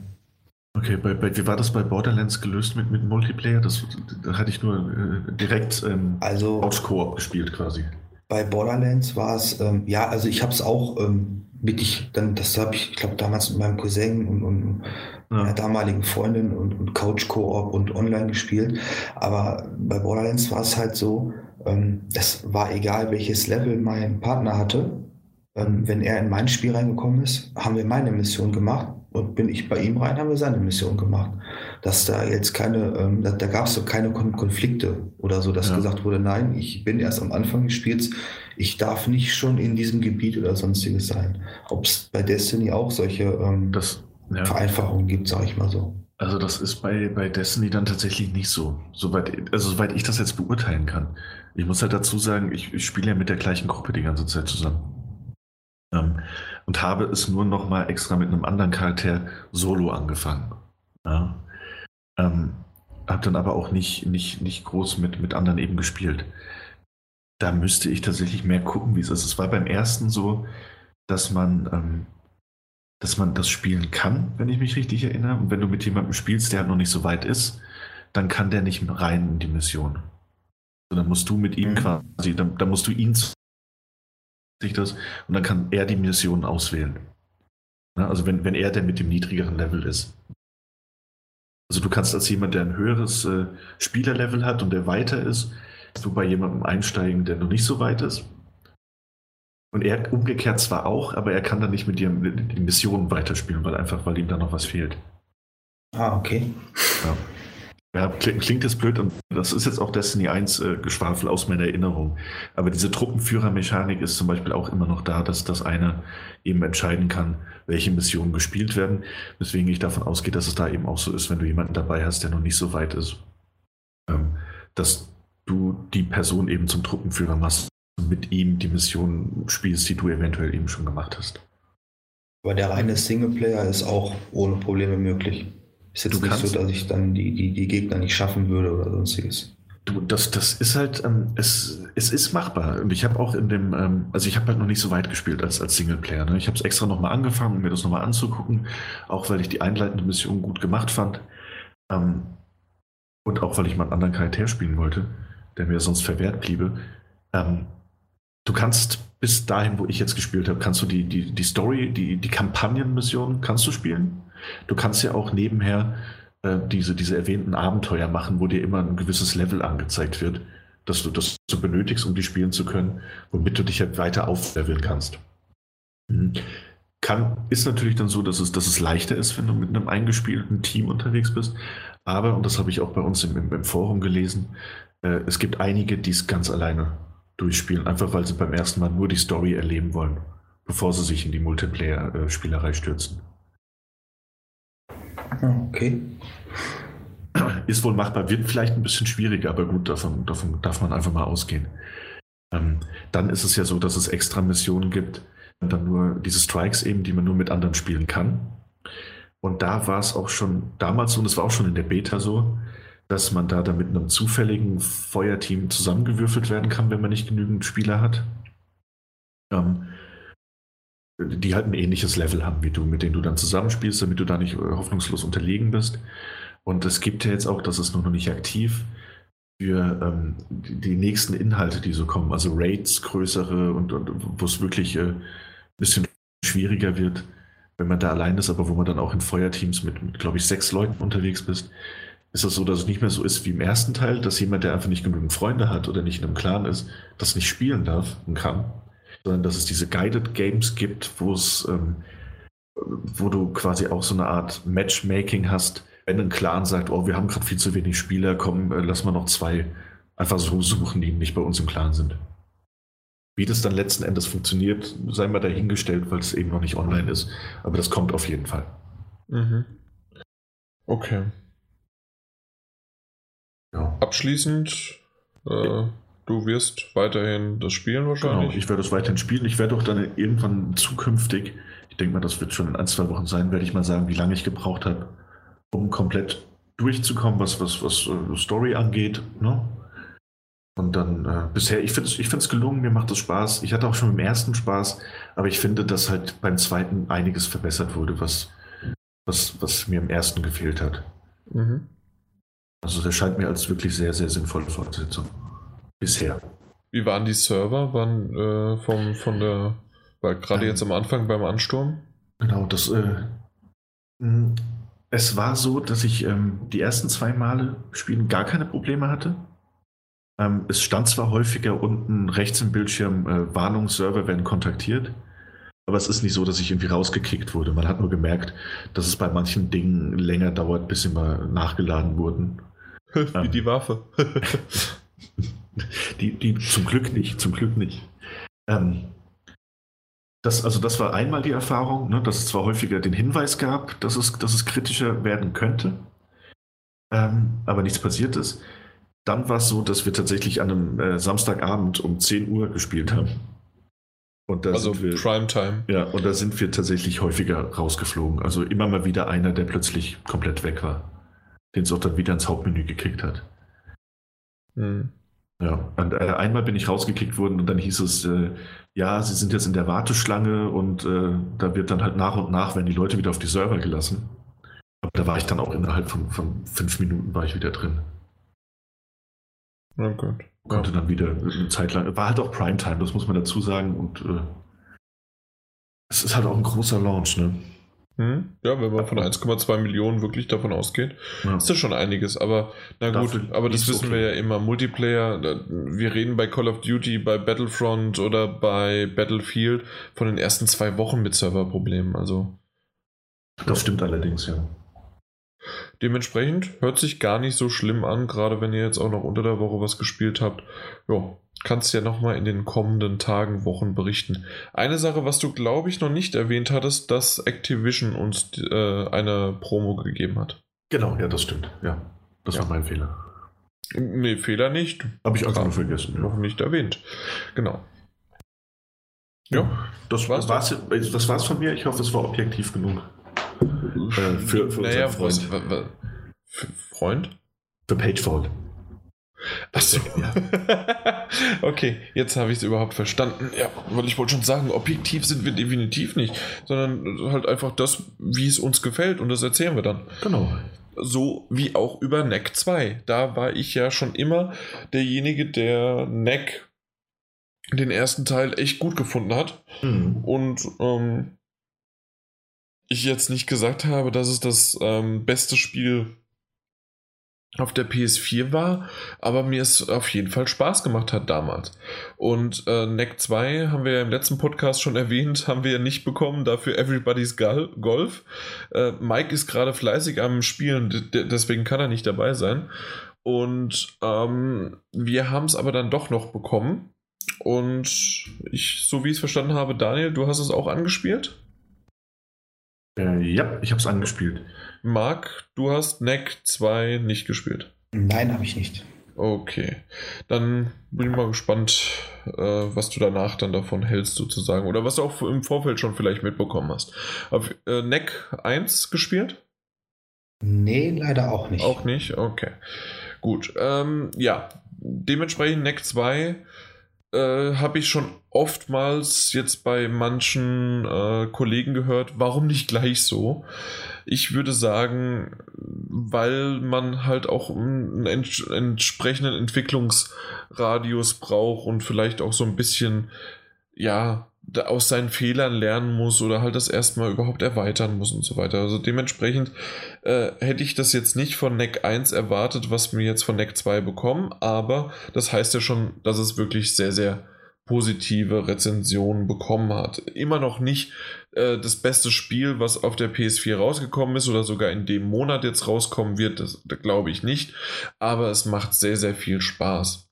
Okay, bei, bei, wie war das bei Borderlands gelöst mit, mit Multiplayer? Das, da hatte ich nur äh, direkt ähm, also, Couch-Koop gespielt quasi. Bei Borderlands war es, ähm, ja, also ich habe es auch ähm, mit ich, dann, das habe ich, ich glaube, damals mit meinem Cousin und, und ja. meiner damaligen Freundin und, und Couch-Koop und online gespielt. Aber bei Borderlands war es halt so, ähm, es war egal, welches Level mein Partner hatte. Ähm, wenn er in mein Spiel reingekommen ist, haben wir meine Mission gemacht und bin ich bei ihm rein, haben wir seine Mission gemacht. Dass da jetzt keine, ähm, da, da gab es so keine Kon Konflikte oder so, dass ja. gesagt wurde, nein, ich bin erst am Anfang des Spiels, ich darf nicht schon in diesem Gebiet oder sonstiges sein. Ob es bei Destiny auch solche ähm, das, ja. Vereinfachungen gibt, sage ich mal so. Also das ist bei, bei Destiny dann tatsächlich nicht so, soweit, also soweit ich das jetzt beurteilen kann. Ich muss halt dazu sagen, ich, ich spiele ja mit der gleichen Gruppe die ganze Zeit zusammen. Ähm, und habe es nur noch mal extra mit einem anderen Charakter solo angefangen. Ja. Ähm, habe dann aber auch nicht, nicht, nicht groß mit, mit anderen eben gespielt. Da müsste ich tatsächlich mehr gucken, wie es ist. Es war beim ersten so, dass man, ähm, dass man das spielen kann, wenn ich mich richtig erinnere. Und wenn du mit jemandem spielst, der halt noch nicht so weit ist, dann kann der nicht rein in die Mission. Dann musst du mit ihm mhm. quasi, dann, dann musst du ihn sich das und dann kann er die Mission auswählen. Ja, also wenn, wenn er der mit dem niedrigeren Level ist. Also du kannst als jemand, der ein höheres äh, Spielerlevel hat und der weiter ist, du bei jemandem einsteigen, der noch nicht so weit ist. Und er umgekehrt zwar auch, aber er kann dann nicht mit dir die Mission weiterspielen, weil einfach, weil ihm da noch was fehlt. Ah, okay. Ja. Ja, klingt jetzt blöd und das ist jetzt auch Destiny 1 äh, Geschwafel aus meiner Erinnerung. Aber diese Truppenführermechanik ist zum Beispiel auch immer noch da, dass das einer eben entscheiden kann, welche Missionen gespielt werden. Weswegen ich davon ausgehe, dass es da eben auch so ist, wenn du jemanden dabei hast, der noch nicht so weit ist, ähm, dass du die Person eben zum Truppenführer machst und mit ihm die Mission spielst, die du eventuell eben schon gemacht hast. Aber der reine Singleplayer ist auch ohne Probleme möglich. Ist jetzt du nicht kannst, so, dass ich dann die, die, die Gegner nicht schaffen würde oder sonstiges. Du, das, das ist halt, ähm, es, es ist machbar. Und ich habe auch in dem, ähm, also ich habe halt noch nicht so weit gespielt als, als Singleplayer. Ne? Ich habe es extra nochmal angefangen, um mir das nochmal anzugucken, auch weil ich die einleitende Mission gut gemacht fand. Ähm, und auch weil ich mal einen anderen Charakter spielen wollte, der mir sonst verwehrt bliebe. Ähm, du kannst bis dahin, wo ich jetzt gespielt habe, kannst du die, die, die Story, die, die Kampagnenmission kannst du spielen. Du kannst ja auch nebenher äh, diese, diese erwähnten Abenteuer machen, wo dir immer ein gewisses Level angezeigt wird. dass du das so benötigst, um die spielen zu können, womit du dich halt weiter aufleveln kannst. Mhm. Kann, ist natürlich dann so, dass es, dass es leichter ist, wenn du mit einem eingespielten Team unterwegs bist. Aber, und das habe ich auch bei uns im, im, im Forum gelesen, äh, es gibt einige, die es ganz alleine durchspielen, einfach weil sie beim ersten Mal nur die Story erleben wollen, bevor sie sich in die Multiplayer-Spielerei stürzen. Okay. Ist wohl machbar, wird vielleicht ein bisschen schwieriger, aber gut, davon, davon darf man einfach mal ausgehen. Ähm, dann ist es ja so, dass es extra Missionen gibt, dann nur diese Strikes eben, die man nur mit anderen spielen kann. Und da war es auch schon damals so, und es war auch schon in der Beta so, dass man da dann mit einem zufälligen Feuerteam zusammengewürfelt werden kann, wenn man nicht genügend Spieler hat. Ähm, die halt ein ähnliches Level haben wie du, mit denen du dann zusammenspielst, damit du da nicht äh, hoffnungslos unterlegen bist. Und es gibt ja jetzt auch, das ist nur noch nicht aktiv, für ähm, die, die, nächsten Inhalte, die so kommen, also Raids, größere und, und wo es wirklich äh, ein bisschen schwieriger wird, wenn man da allein ist, aber wo man dann auch in Feuerteams mit, mit glaube ich, sechs Leuten unterwegs bist, ist das so, dass es nicht mehr so ist wie im ersten Teil, dass jemand, der einfach nicht genügend Freunde hat oder nicht in einem Clan ist, das nicht spielen darf und kann, sondern dass es diese Guided Games gibt, wo es, ähm, wo du quasi auch so eine Art Matchmaking hast, wenn ein Clan sagt, oh, wir haben gerade viel zu wenig Spieler, komm, äh, lass mal noch zwei einfach so suchen, die nicht bei uns im Clan sind. Wie das dann letzten Endes funktioniert, sei mal dahingestellt, weil es eben noch nicht online ist. Aber das kommt auf jeden Fall. Mhm. Okay. Ja. Abschließend, äh, du wirst weiterhin das spielen wahrscheinlich. Genau, ich werde es weiterhin spielen. Ich werde auch dann irgendwann zukünftig, ich denke mal, das wird schon in ein, zwei Wochen sein, werde ich mal sagen, wie lange ich gebraucht habe, um komplett durchzukommen, was, was, was uh, Story angeht. Ne? Und dann äh, bisher, ich finde es ich gelungen, mir macht es Spaß. Ich hatte auch schon im ersten Spaß, aber ich finde, dass halt beim zweiten einiges verbessert wurde, was, was, was mir im ersten gefehlt hat. Mhm. Also das scheint mir als wirklich sehr, sehr sinnvolle Fortsetzung. Bisher. Wie waren die Server? Waren äh, vom, von der, weil gerade ähm, jetzt am Anfang beim Ansturm? Genau, das äh, es war so, dass ich ähm, die ersten zwei Male spielen gar keine Probleme hatte. Ähm, es stand zwar häufiger unten rechts im Bildschirm äh, Warnungsserver werden kontaktiert, aber es ist nicht so, dass ich irgendwie rausgekickt wurde. Man hat nur gemerkt, dass es bei manchen Dingen länger dauert, bis sie mal nachgeladen wurden. Wie ähm, die Waffe. die, die zum Glück nicht, zum Glück nicht. Ähm, das, also das war einmal die Erfahrung, ne, dass es zwar häufiger den Hinweis gab, dass es, dass es kritischer werden könnte, ähm, aber nichts passiert ist. Dann war es so, dass wir tatsächlich an einem äh, Samstagabend um 10 Uhr gespielt haben. Und da also sind wir, Primetime. Ja, und da sind wir tatsächlich häufiger rausgeflogen. Also immer mal wieder einer, der plötzlich komplett weg war den es auch dann wieder ins Hauptmenü gekickt hat. Mhm. Ja, und, äh, einmal bin ich rausgekickt worden und dann hieß es, äh, ja, sie sind jetzt in der Warteschlange und äh, da wird dann halt nach und nach, werden die Leute wieder auf die Server gelassen. Aber da war ich dann auch innerhalb von, von fünf Minuten war ich wieder drin. Oh Gott. Konnte dann wieder eine Zeit lang, war halt auch Primetime, das muss man dazu sagen und äh, es ist halt auch ein großer Launch, ne? Hm? Ja, wenn man von 1,2 Millionen wirklich davon ausgeht, ja. ist das schon einiges. Aber na gut, Dafür aber das wissen okay. wir ja immer. Multiplayer, wir reden bei Call of Duty, bei Battlefront oder bei Battlefield von den ersten zwei Wochen mit Serverproblemen. Also. Das stimmt allerdings, ja. Dementsprechend hört sich gar nicht so schlimm an, gerade wenn ihr jetzt auch noch unter der Woche was gespielt habt. Ja, kannst ja nochmal in den kommenden Tagen, Wochen berichten. Eine Sache, was du, glaube ich, noch nicht erwähnt hattest, dass Activision uns äh, eine Promo gegeben hat. Genau, ja, das stimmt. Ja, das ja. war mein Fehler. Nee, Fehler nicht. Habe ich einfach nur vergessen. Ja. Noch nicht erwähnt. Genau. Ja, das war's. war's das war's von mir. Ich hoffe, es war objektiv genug. Äh, für, für naja, Freund. Was, für Freund? Für Pagefold. Achso. Ja. okay, jetzt habe ich es überhaupt verstanden. Ja, weil ich wollte schon sagen, objektiv sind wir definitiv nicht, sondern halt einfach das, wie es uns gefällt und das erzählen wir dann. Genau. So wie auch über NEC 2. Da war ich ja schon immer derjenige, der NEC den ersten Teil echt gut gefunden hat. Mhm. Und ähm, ich jetzt nicht gesagt habe, dass es das ähm, beste Spiel auf der PS4 war, aber mir es auf jeden Fall Spaß gemacht hat damals. Und äh, Neck 2 haben wir ja im letzten Podcast schon erwähnt, haben wir ja nicht bekommen, dafür Everybody's Golf. Äh, Mike ist gerade fleißig am Spielen, deswegen kann er nicht dabei sein. Und ähm, wir haben es aber dann doch noch bekommen. Und ich, so wie ich es verstanden habe, Daniel, du hast es auch angespielt? Äh, ja, ich habe es angespielt. Marc, du hast Neck 2 nicht gespielt. Nein, habe ich nicht. Okay, dann bin ich mal gespannt, äh, was du danach dann davon hältst, sozusagen. Oder was du auch im Vorfeld schon vielleicht mitbekommen hast. Auf äh, Neck 1 gespielt? Nee, leider auch nicht. Auch nicht? Okay. Gut. Ähm, ja, dementsprechend Neck 2 äh, habe ich schon oftmals jetzt bei manchen äh, Kollegen gehört, warum nicht gleich so? Ich würde sagen, weil man halt auch einen ents entsprechenden Entwicklungsradius braucht und vielleicht auch so ein bisschen, ja, aus seinen Fehlern lernen muss oder halt das erstmal überhaupt erweitern muss und so weiter. Also dementsprechend äh, hätte ich das jetzt nicht von NEC 1 erwartet, was wir jetzt von NEC 2 bekommen, aber das heißt ja schon, dass es wirklich sehr, sehr positive Rezensionen bekommen hat. Immer noch nicht äh, das beste Spiel, was auf der PS4 rausgekommen ist oder sogar in dem Monat jetzt rauskommen wird, das, das glaube ich nicht, aber es macht sehr, sehr viel Spaß.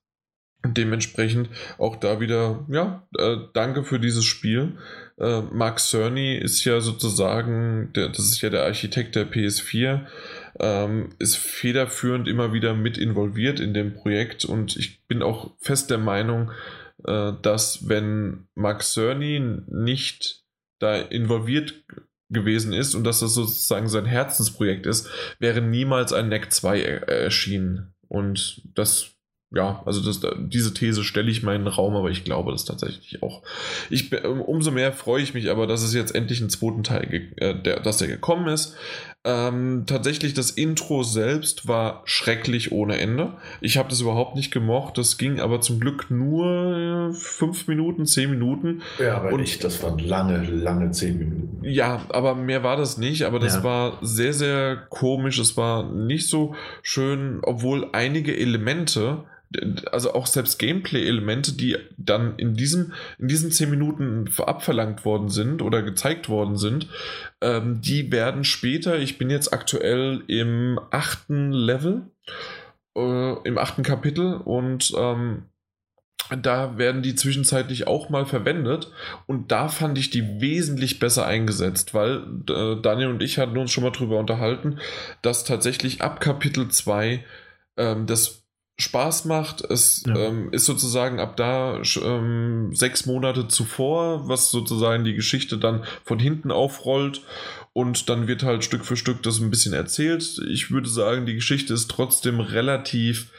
Dementsprechend auch da wieder, ja, äh, danke für dieses Spiel. Äh, Mark Cerny ist ja sozusagen, der, das ist ja der Architekt der PS4, ähm, ist federführend immer wieder mit involviert in dem Projekt und ich bin auch fest der Meinung, äh, dass wenn Mark Cerny nicht da involviert gewesen ist und dass das sozusagen sein Herzensprojekt ist, wäre niemals ein NEC 2 erschienen. Und das ja, also das, diese These stelle ich mal in den Raum, aber ich glaube das tatsächlich auch. Ich, umso mehr freue ich mich aber, dass es jetzt endlich einen zweiten Teil, äh, der, dass der gekommen ist. Ähm, tatsächlich, das Intro selbst war schrecklich ohne Ende. Ich habe das überhaupt nicht gemocht. Das ging aber zum Glück nur fünf Minuten, zehn Minuten. Ja, aber Und, nicht. Das waren lange, lange zehn Minuten. Ja, aber mehr war das nicht. Aber das ja. war sehr, sehr komisch. Es war nicht so schön, obwohl einige Elemente also auch selbst Gameplay-Elemente, die dann in diesem, in diesen 10 Minuten abverlangt worden sind oder gezeigt worden sind, ähm, die werden später, ich bin jetzt aktuell im achten Level, äh, im achten Kapitel und ähm, da werden die zwischenzeitlich auch mal verwendet und da fand ich die wesentlich besser eingesetzt, weil äh, Daniel und ich hatten uns schon mal drüber unterhalten, dass tatsächlich ab Kapitel 2 ähm, das Spaß macht. Es ja. ähm, ist sozusagen ab da ähm, sechs Monate zuvor, was sozusagen die Geschichte dann von hinten aufrollt und dann wird halt Stück für Stück das ein bisschen erzählt. Ich würde sagen, die Geschichte ist trotzdem relativ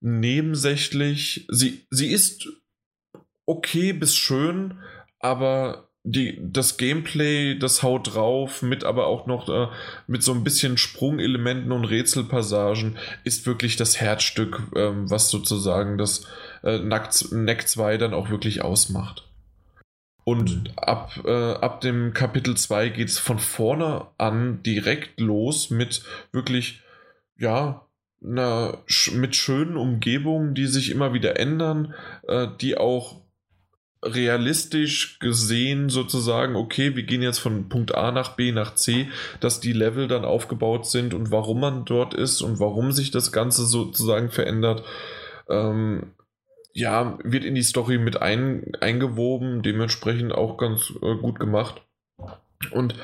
nebensächlich. Sie, sie ist okay bis schön, aber die, das Gameplay, das haut drauf, mit aber auch noch äh, mit so ein bisschen Sprungelementen und Rätselpassagen, ist wirklich das Herzstück, ähm, was sozusagen das äh, Neck 2 dann auch wirklich ausmacht. Und mhm. ab, äh, ab dem Kapitel 2 geht es von vorne an direkt los mit wirklich, ja, einer, mit schönen Umgebungen, die sich immer wieder ändern, äh, die auch realistisch gesehen sozusagen, okay, wir gehen jetzt von Punkt A nach B nach C, dass die Level dann aufgebaut sind und warum man dort ist und warum sich das Ganze sozusagen verändert, ähm, ja, wird in die Story mit ein, eingewoben, dementsprechend auch ganz äh, gut gemacht. Und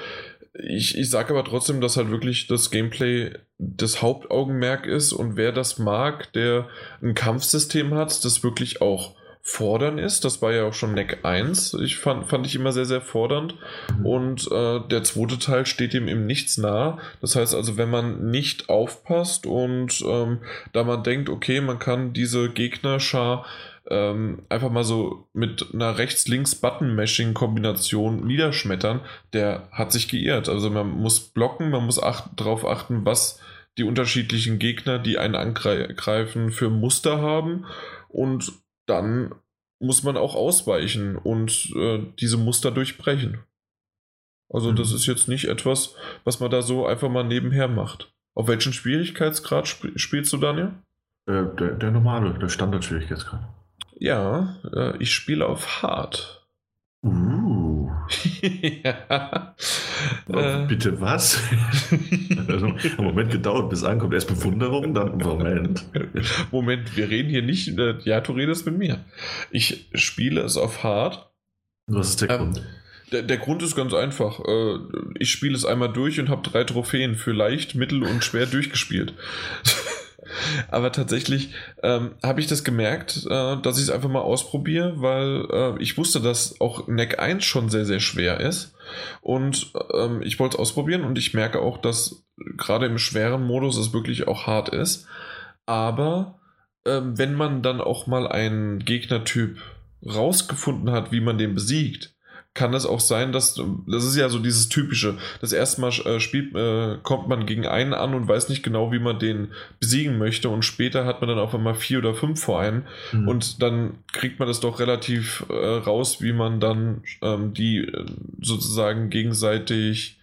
ich, ich sage aber trotzdem, dass halt wirklich das Gameplay das Hauptaugenmerk ist und wer das mag, der ein Kampfsystem hat, das wirklich auch fordern ist. Das war ja auch schon Neck 1. Ich fand, fand ich immer sehr, sehr fordernd. Mhm. Und äh, der zweite Teil steht ihm im Nichts nah. Das heißt also, wenn man nicht aufpasst und ähm, da man denkt, okay, man kann diese Gegnerschar ähm, einfach mal so mit einer Rechts-Links-Button-Mashing-Kombination niederschmettern, der hat sich geirrt. Also man muss blocken, man muss ach darauf achten, was die unterschiedlichen Gegner, die einen angreifen, für Muster haben. Und dann muss man auch ausweichen und äh, diese Muster durchbrechen. Also mhm. das ist jetzt nicht etwas, was man da so einfach mal nebenher macht. Auf welchen Schwierigkeitsgrad sp spielst du, Daniel? Äh, der, der normale, der Standardschwierigkeitsgrad. Ja, äh, ich spiele auf Hard. Uh. ja. Äh. Bitte was? also, einen Moment gedauert, bis ankommt. Erst Bewunderung, dann Moment. Moment, wir reden hier nicht. Äh, ja, du redest mit mir. Ich spiele es auf Hard. Was ist der ähm, Grund? Der, der, Grund ist ganz einfach. Äh, ich spiele es einmal durch und habe drei Trophäen für leicht, mittel und schwer durchgespielt. Aber tatsächlich ähm, habe ich das gemerkt, äh, dass ich es einfach mal ausprobiere, weil äh, ich wusste, dass auch Neck 1 schon sehr, sehr schwer ist. Und ähm, ich wollte es ausprobieren und ich merke auch, dass gerade im schweren Modus es wirklich auch hart ist. Aber ähm, wenn man dann auch mal einen Gegnertyp rausgefunden hat, wie man den besiegt, kann es auch sein, dass das ist ja so dieses typische. Das erste Mal äh, spielt, äh, kommt man gegen einen an und weiß nicht genau, wie man den besiegen möchte und später hat man dann auf einmal vier oder fünf vor einen mhm. und dann kriegt man das doch relativ äh, raus, wie man dann ähm, die äh, sozusagen gegenseitig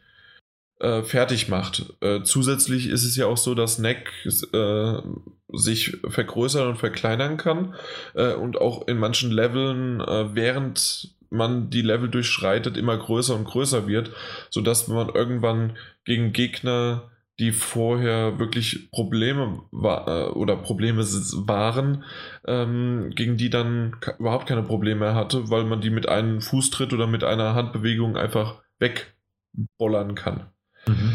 äh, fertig macht. Äh, zusätzlich ist es ja auch so, dass Neck sich vergrößern und verkleinern kann und auch in manchen Leveln während man die Level durchschreitet, immer größer und größer wird, sodass man irgendwann gegen Gegner, die vorher wirklich Probleme war, äh, oder Probleme waren, ähm, gegen die dann überhaupt keine Probleme hatte, weil man die mit einem Fußtritt oder mit einer Handbewegung einfach wegbollern kann. Mhm.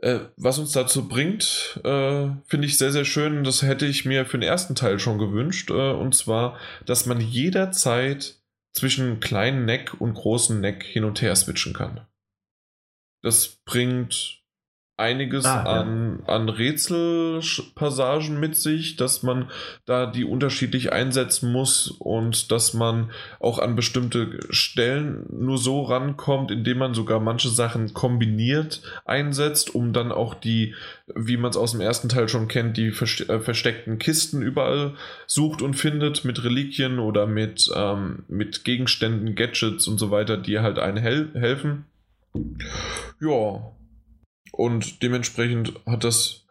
Äh, was uns dazu bringt, äh, finde ich sehr, sehr schön. Das hätte ich mir für den ersten Teil schon gewünscht. Äh, und zwar, dass man jederzeit zwischen kleinen Neck und großen Neck hin und her switchen kann. Das bringt einiges ah, ja. an, an Rätselpassagen mit sich, dass man da die unterschiedlich einsetzen muss und dass man auch an bestimmte Stellen nur so rankommt, indem man sogar manche Sachen kombiniert einsetzt, um dann auch die, wie man es aus dem ersten Teil schon kennt, die äh, versteckten Kisten überall sucht und findet mit Reliquien oder mit, ähm, mit Gegenständen, Gadgets und so weiter, die halt einen hel helfen. Ja, und dementsprechend hat das,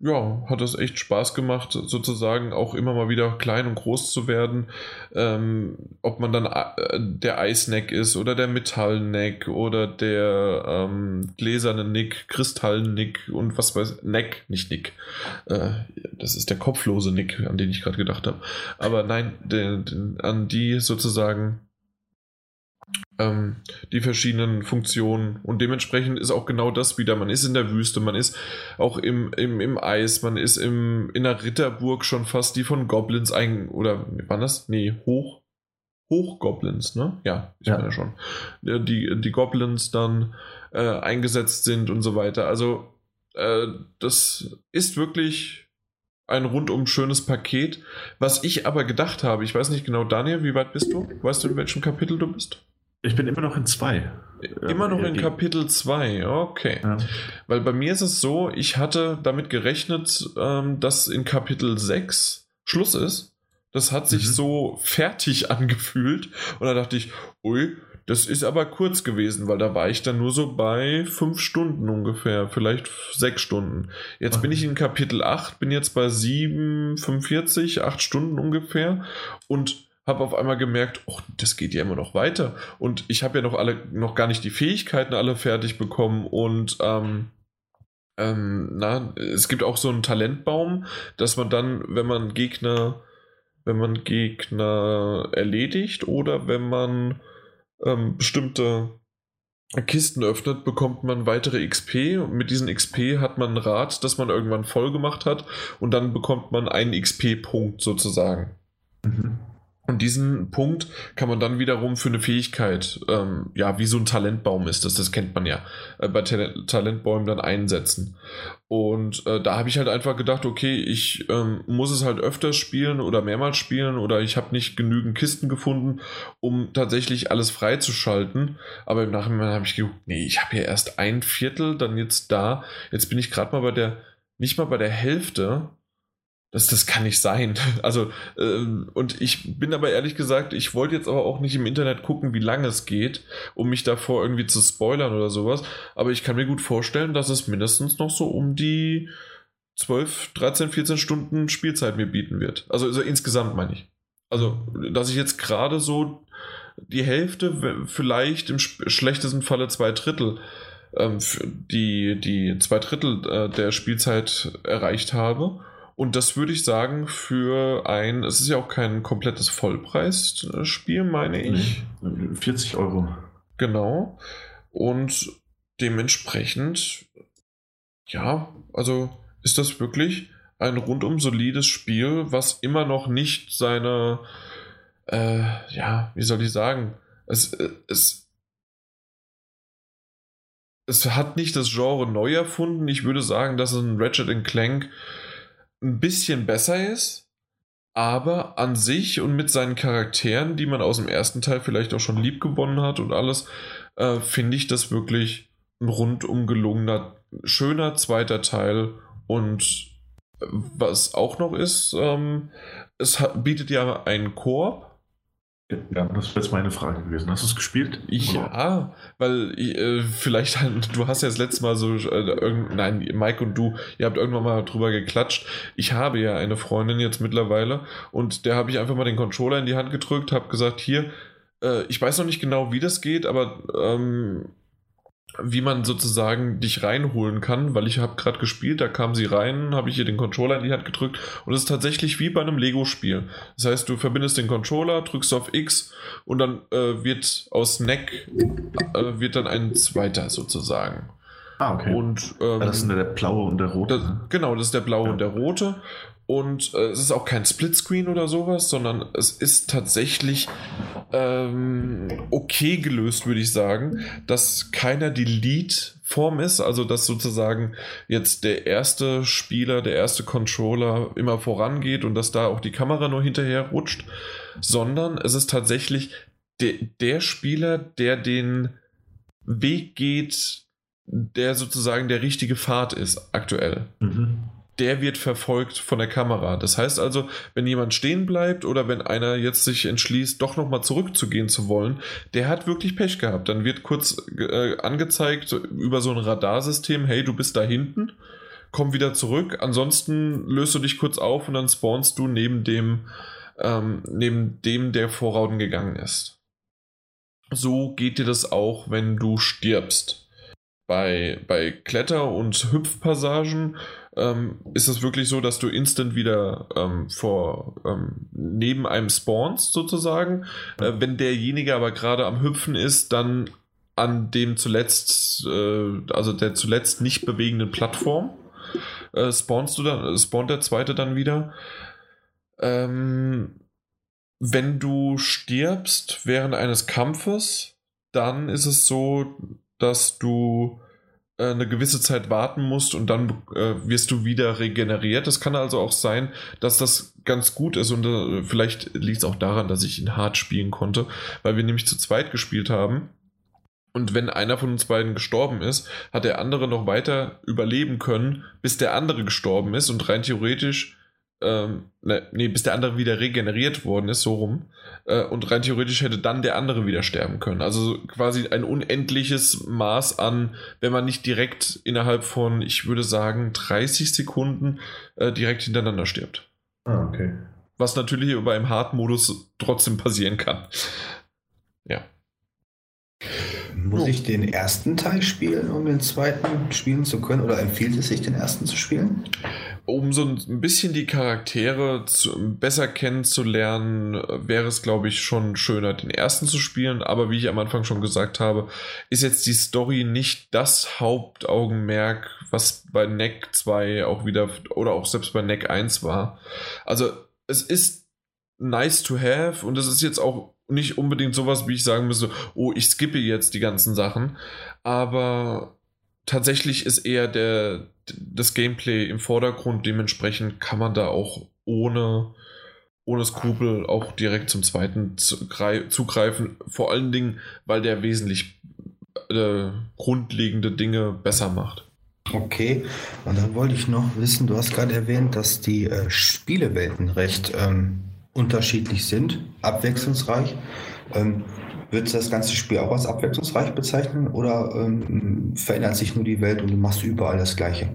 ja, hat das echt Spaß gemacht, sozusagen auch immer mal wieder klein und groß zu werden. Ähm, ob man dann äh, der Eisneck ist oder der Metallneck oder der ähm, gläserne Nick, Kristallnick und was weiß Neck, nicht Nick. Äh, das ist der kopflose Nick, an den ich gerade gedacht habe. Aber nein, den, den, an die sozusagen ähm, die verschiedenen Funktionen. Und dementsprechend ist auch genau das wieder. Man ist in der Wüste, man ist auch im, im, im Eis, man ist im, in der Ritterburg schon fast, die von Goblins ein. Oder wann das? Nee, hoch. Hochgoblins, ne? Ja, ich ja. meine schon. Die, die Goblins dann äh, eingesetzt sind und so weiter. Also, äh, das ist wirklich ein rundum schönes Paket. Was ich aber gedacht habe, ich weiß nicht genau, Daniel, wie weit bist du? Weißt du, in welchem Kapitel du bist? Ich bin immer noch in zwei. Immer noch in Kapitel 2, okay. Ja. Weil bei mir ist es so, ich hatte damit gerechnet, ähm, dass in Kapitel 6 Schluss ist. Das hat sich mhm. so fertig angefühlt. Und da dachte ich, ui, das ist aber kurz gewesen, weil da war ich dann nur so bei fünf Stunden ungefähr, vielleicht sechs Stunden. Jetzt okay. bin ich in Kapitel 8, bin jetzt bei 7, 45, 8 Stunden ungefähr. Und habe auf einmal gemerkt, oh, das geht ja immer noch weiter. Und ich habe ja noch alle, noch gar nicht die Fähigkeiten alle fertig bekommen und ähm, ähm, na, es gibt auch so einen Talentbaum, dass man dann, wenn man Gegner, wenn man Gegner erledigt oder wenn man ähm, bestimmte Kisten öffnet, bekommt man weitere XP. Und mit diesen XP hat man ein Rad, das man irgendwann voll gemacht hat und dann bekommt man einen XP-Punkt sozusagen. Mhm. Und diesen Punkt kann man dann wiederum für eine Fähigkeit, ähm, ja, wie so ein Talentbaum ist das, das kennt man ja, äh, bei Tal Talentbäumen dann einsetzen. Und äh, da habe ich halt einfach gedacht, okay, ich ähm, muss es halt öfters spielen oder mehrmals spielen oder ich habe nicht genügend Kisten gefunden, um tatsächlich alles freizuschalten. Aber im Nachhinein habe ich gedacht, nee, ich habe ja erst ein Viertel, dann jetzt da. Jetzt bin ich gerade mal bei der, nicht mal bei der Hälfte das, das kann nicht sein. Also, äh, und ich bin aber ehrlich gesagt, ich wollte jetzt aber auch nicht im Internet gucken, wie lange es geht, um mich davor irgendwie zu spoilern oder sowas. Aber ich kann mir gut vorstellen, dass es mindestens noch so um die 12, 13, 14 Stunden Spielzeit mir bieten wird. Also, also insgesamt meine ich. Also, dass ich jetzt gerade so die Hälfte, vielleicht im schlechtesten Falle zwei Drittel, ähm, die, die zwei Drittel äh, der Spielzeit erreicht habe. Und das würde ich sagen für ein, es ist ja auch kein komplettes Vollpreisspiel, meine ich. 40 Euro. Genau. Und dementsprechend, ja, also ist das wirklich ein rundum solides Spiel, was immer noch nicht seine, äh, ja, wie soll ich sagen, es, es, es hat nicht das Genre neu erfunden. Ich würde sagen, dass ein Ratchet Clank ein bisschen besser ist, aber an sich und mit seinen Charakteren, die man aus dem ersten Teil vielleicht auch schon lieb gewonnen hat und alles, äh, finde ich das wirklich ein rundum gelungener, schöner zweiter Teil und was auch noch ist, ähm, es hat, bietet ja einen Koop. Ja, das wäre jetzt meine Frage gewesen. Hast du es gespielt? Ja, weil äh, vielleicht, du hast ja das letzte Mal so, äh, nein, Mike und du, ihr habt irgendwann mal drüber geklatscht. Ich habe ja eine Freundin jetzt mittlerweile und der habe ich einfach mal den Controller in die Hand gedrückt, habe gesagt, hier, äh, ich weiß noch nicht genau, wie das geht, aber ähm, wie man sozusagen dich reinholen kann, weil ich habe gerade gespielt, da kam sie rein, habe ich ihr den Controller in die Hand gedrückt und es ist tatsächlich wie bei einem Lego-Spiel. Das heißt, du verbindest den Controller, drückst auf X und dann äh, wird aus Neck äh, wird dann ein zweiter sozusagen. Ah, okay. Und, ähm, das sind der blaue und der rote. Das, genau, das ist der blaue ja. und der rote. Und äh, es ist auch kein Splitscreen oder sowas, sondern es ist tatsächlich ähm, okay gelöst, würde ich sagen, dass keiner die Lead-Form ist, also dass sozusagen jetzt der erste Spieler, der erste Controller immer vorangeht und dass da auch die Kamera nur hinterher rutscht, sondern es ist tatsächlich de der Spieler, der den Weg geht, der sozusagen der richtige Pfad ist aktuell. Mhm der wird verfolgt von der Kamera. Das heißt also, wenn jemand stehen bleibt oder wenn einer jetzt sich entschließt, doch nochmal zurückzugehen zu wollen, der hat wirklich Pech gehabt. Dann wird kurz äh, angezeigt über so ein Radarsystem, hey, du bist da hinten, komm wieder zurück. Ansonsten löst du dich kurz auf und dann spawnst du neben dem, ähm, neben dem, der vorauden gegangen ist. So geht dir das auch, wenn du stirbst. Bei, bei Kletter- und Hüpfpassagen ähm, ist es wirklich so, dass du instant wieder ähm, vor ähm, neben einem spawnst sozusagen. Äh, wenn derjenige aber gerade am Hüpfen ist, dann an dem zuletzt, äh, also der zuletzt nicht bewegenden Plattform, äh, spawnst du dann, spawnt der zweite dann wieder. Ähm, wenn du stirbst während eines Kampfes, dann ist es so, dass du eine gewisse Zeit warten musst und dann äh, wirst du wieder regeneriert. Es kann also auch sein, dass das ganz gut ist und äh, vielleicht liegt es auch daran, dass ich ihn hart spielen konnte, weil wir nämlich zu zweit gespielt haben. Und wenn einer von uns beiden gestorben ist, hat der andere noch weiter überleben können, bis der andere gestorben ist und rein theoretisch ähm, ne, nee, bis der andere wieder regeneriert worden ist, so rum. Äh, und rein theoretisch hätte dann der andere wieder sterben können. Also quasi ein unendliches Maß an, wenn man nicht direkt innerhalb von, ich würde sagen, 30 Sekunden äh, direkt hintereinander stirbt. Ah, okay. Was natürlich über einem Hard-Modus trotzdem passieren kann. Ja. Muss ich den ersten Teil spielen, um den zweiten spielen zu können? Oder empfiehlt es sich, den ersten zu spielen? Um so ein bisschen die Charaktere zu, besser kennenzulernen, wäre es, glaube ich, schon schöner, den ersten zu spielen. Aber wie ich am Anfang schon gesagt habe, ist jetzt die Story nicht das Hauptaugenmerk, was bei NEC 2 auch wieder oder auch selbst bei NEC 1 war. Also es ist nice to have und es ist jetzt auch nicht unbedingt sowas, wie ich sagen müsste, oh, ich skippe jetzt die ganzen Sachen. Aber tatsächlich ist eher der, das Gameplay im Vordergrund. Dementsprechend kann man da auch ohne, ohne Skrupel auch direkt zum zweiten zugreifen. Vor allen Dingen, weil der wesentlich äh, grundlegende Dinge besser macht. Okay, und dann wollte ich noch wissen, du hast gerade erwähnt, dass die äh, Spielewelten recht ähm, unterschiedlich sind, abwechslungsreich. Ähm, Würdest du das ganze Spiel auch als abwechslungsreich bezeichnen oder ähm, verändert sich nur die Welt und du machst überall das Gleiche?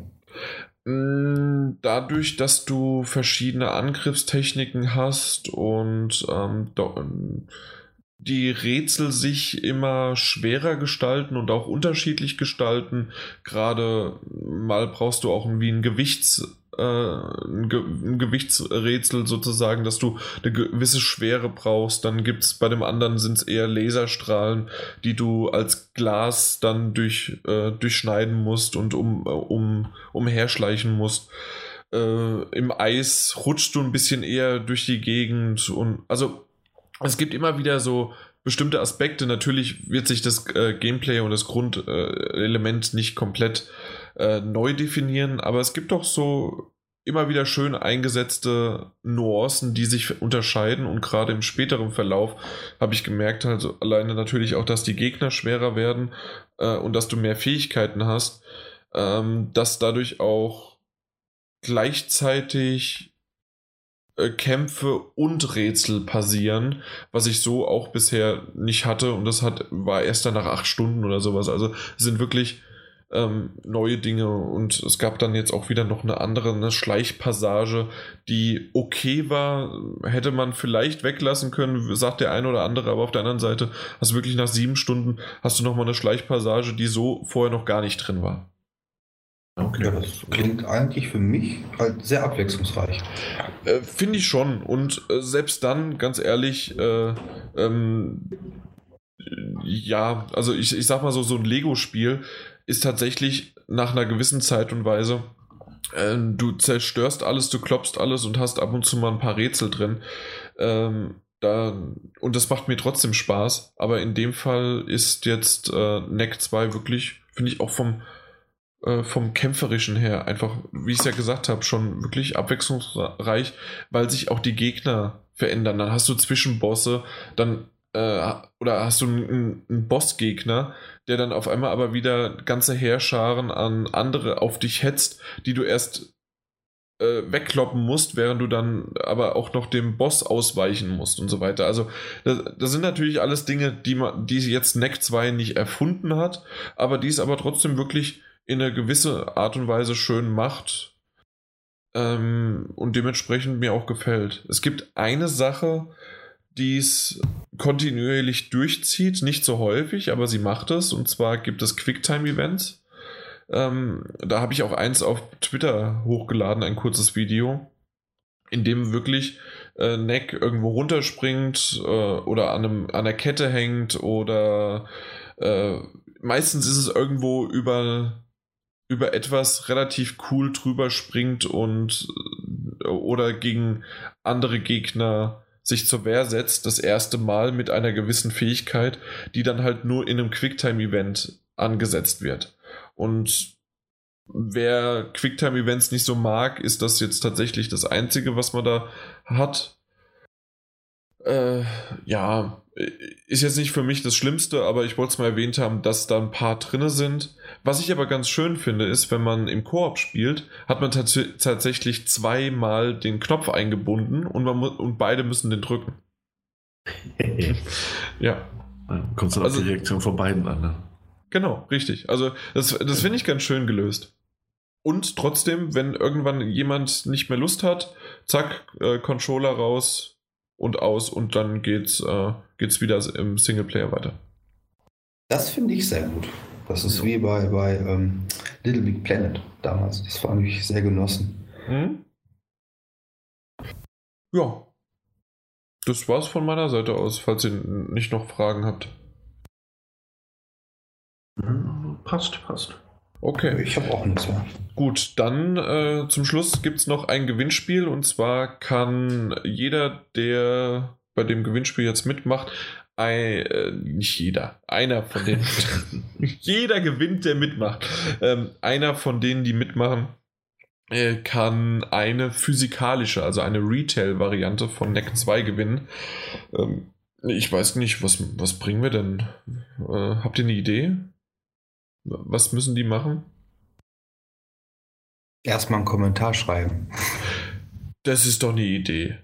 Mm, dadurch, dass du verschiedene Angriffstechniken hast und ähm, die Rätsel sich immer schwerer gestalten und auch unterschiedlich gestalten. Gerade mal brauchst du auch wie ein Gewichts, ein, Ge ein, Gewichtsrätsel sozusagen, dass du eine gewisse Schwere brauchst. Dann gibt es bei dem anderen sind es eher Laserstrahlen, die du als Glas dann durch, äh, durchschneiden musst und um, um, umherschleichen musst. Äh, Im Eis rutschst du ein bisschen eher durch die Gegend und also es gibt immer wieder so bestimmte Aspekte. Natürlich wird sich das äh, Gameplay und das Grundelement äh, nicht komplett äh, neu definieren, aber es gibt doch so immer wieder schön eingesetzte Nuancen, die sich unterscheiden und gerade im späteren Verlauf habe ich gemerkt, also alleine natürlich auch, dass die Gegner schwerer werden äh, und dass du mehr Fähigkeiten hast, ähm, dass dadurch auch gleichzeitig äh, Kämpfe und Rätsel passieren, was ich so auch bisher nicht hatte und das hat, war erst dann nach acht Stunden oder sowas. Also sind wirklich ähm, neue Dinge und es gab dann jetzt auch wieder noch eine andere eine Schleichpassage, die okay war, hätte man vielleicht weglassen können, sagt der eine oder andere, aber auf der anderen Seite hast du wirklich nach sieben Stunden hast du nochmal eine Schleichpassage, die so vorher noch gar nicht drin war. Okay. Ja, das klingt eigentlich für mich halt sehr abwechslungsreich. Äh, Finde ich schon. Und äh, selbst dann, ganz ehrlich, äh, ähm, ja, also ich, ich sag mal so, so ein Lego-Spiel ist tatsächlich nach einer gewissen Zeit und Weise, äh, du zerstörst alles, du klopfst alles und hast ab und zu mal ein paar Rätsel drin. Ähm, da, und das macht mir trotzdem Spaß. Aber in dem Fall ist jetzt äh, Neck 2 wirklich, finde ich, auch vom äh, vom Kämpferischen her einfach, wie ich es ja gesagt habe, schon wirklich abwechslungsreich, weil sich auch die Gegner verändern. Dann hast du Zwischenbosse, dann äh, oder hast du einen, einen Bossgegner, der dann auf einmal aber wieder ganze Heerscharen an andere auf dich hetzt, die du erst äh, wegkloppen musst, während du dann aber auch noch dem Boss ausweichen musst und so weiter. Also das, das sind natürlich alles Dinge, die man, die jetzt Neck 2 nicht erfunden hat, aber die es aber trotzdem wirklich in eine gewisse Art und Weise schön macht ähm, und dementsprechend mir auch gefällt. Es gibt eine Sache, die es kontinuierlich durchzieht, nicht so häufig, aber sie macht es und zwar gibt es Quicktime-Events. Ähm, da habe ich auch eins auf Twitter hochgeladen, ein kurzes Video, in dem wirklich äh, Neck irgendwo runterspringt äh, oder an, einem, an der Kette hängt oder äh, meistens ist es irgendwo über über etwas relativ cool drüber springt und äh, oder gegen andere Gegner sich zur Wehr setzt, das erste Mal mit einer gewissen Fähigkeit, die dann halt nur in einem Quicktime-Event angesetzt wird. Und wer Quicktime-Events nicht so mag, ist das jetzt tatsächlich das Einzige, was man da hat. Äh, ja, ist jetzt nicht für mich das Schlimmste, aber ich wollte es mal erwähnt haben, dass da ein paar drinne sind. Was ich aber ganz schön finde, ist, wenn man im Koop spielt, hat man tats tatsächlich zweimal den Knopf eingebunden und, man und beide müssen den drücken. ja. Dann kommst du also, auf die Reaktion von beiden an. Ne? Genau, richtig. Also das, das finde ich ganz schön gelöst. Und trotzdem, wenn irgendwann jemand nicht mehr Lust hat, zack, äh, Controller raus und aus und dann geht's, äh, geht's wieder im Singleplayer weiter. Das finde ich sehr gut. Das ist wie bei, bei ähm, Little Big Planet damals. Das fand ich sehr genossen. Hm? Ja. Das war's von meiner Seite aus, falls ihr nicht noch Fragen habt. Passt, passt. Okay. Ich habe auch nichts mehr. Gut, dann äh, zum Schluss gibt es noch ein Gewinnspiel und zwar kann jeder, der bei dem Gewinnspiel jetzt mitmacht, ein, äh, nicht jeder, einer von denen, jeder gewinnt, der mitmacht. Ähm, einer von denen, die mitmachen, äh, kann eine physikalische, also eine Retail-Variante von NEC 2 gewinnen. Ähm, ich weiß nicht, was, was bringen wir denn? Äh, habt ihr eine Idee? Was müssen die machen? Erstmal einen Kommentar schreiben. Das ist doch eine Idee.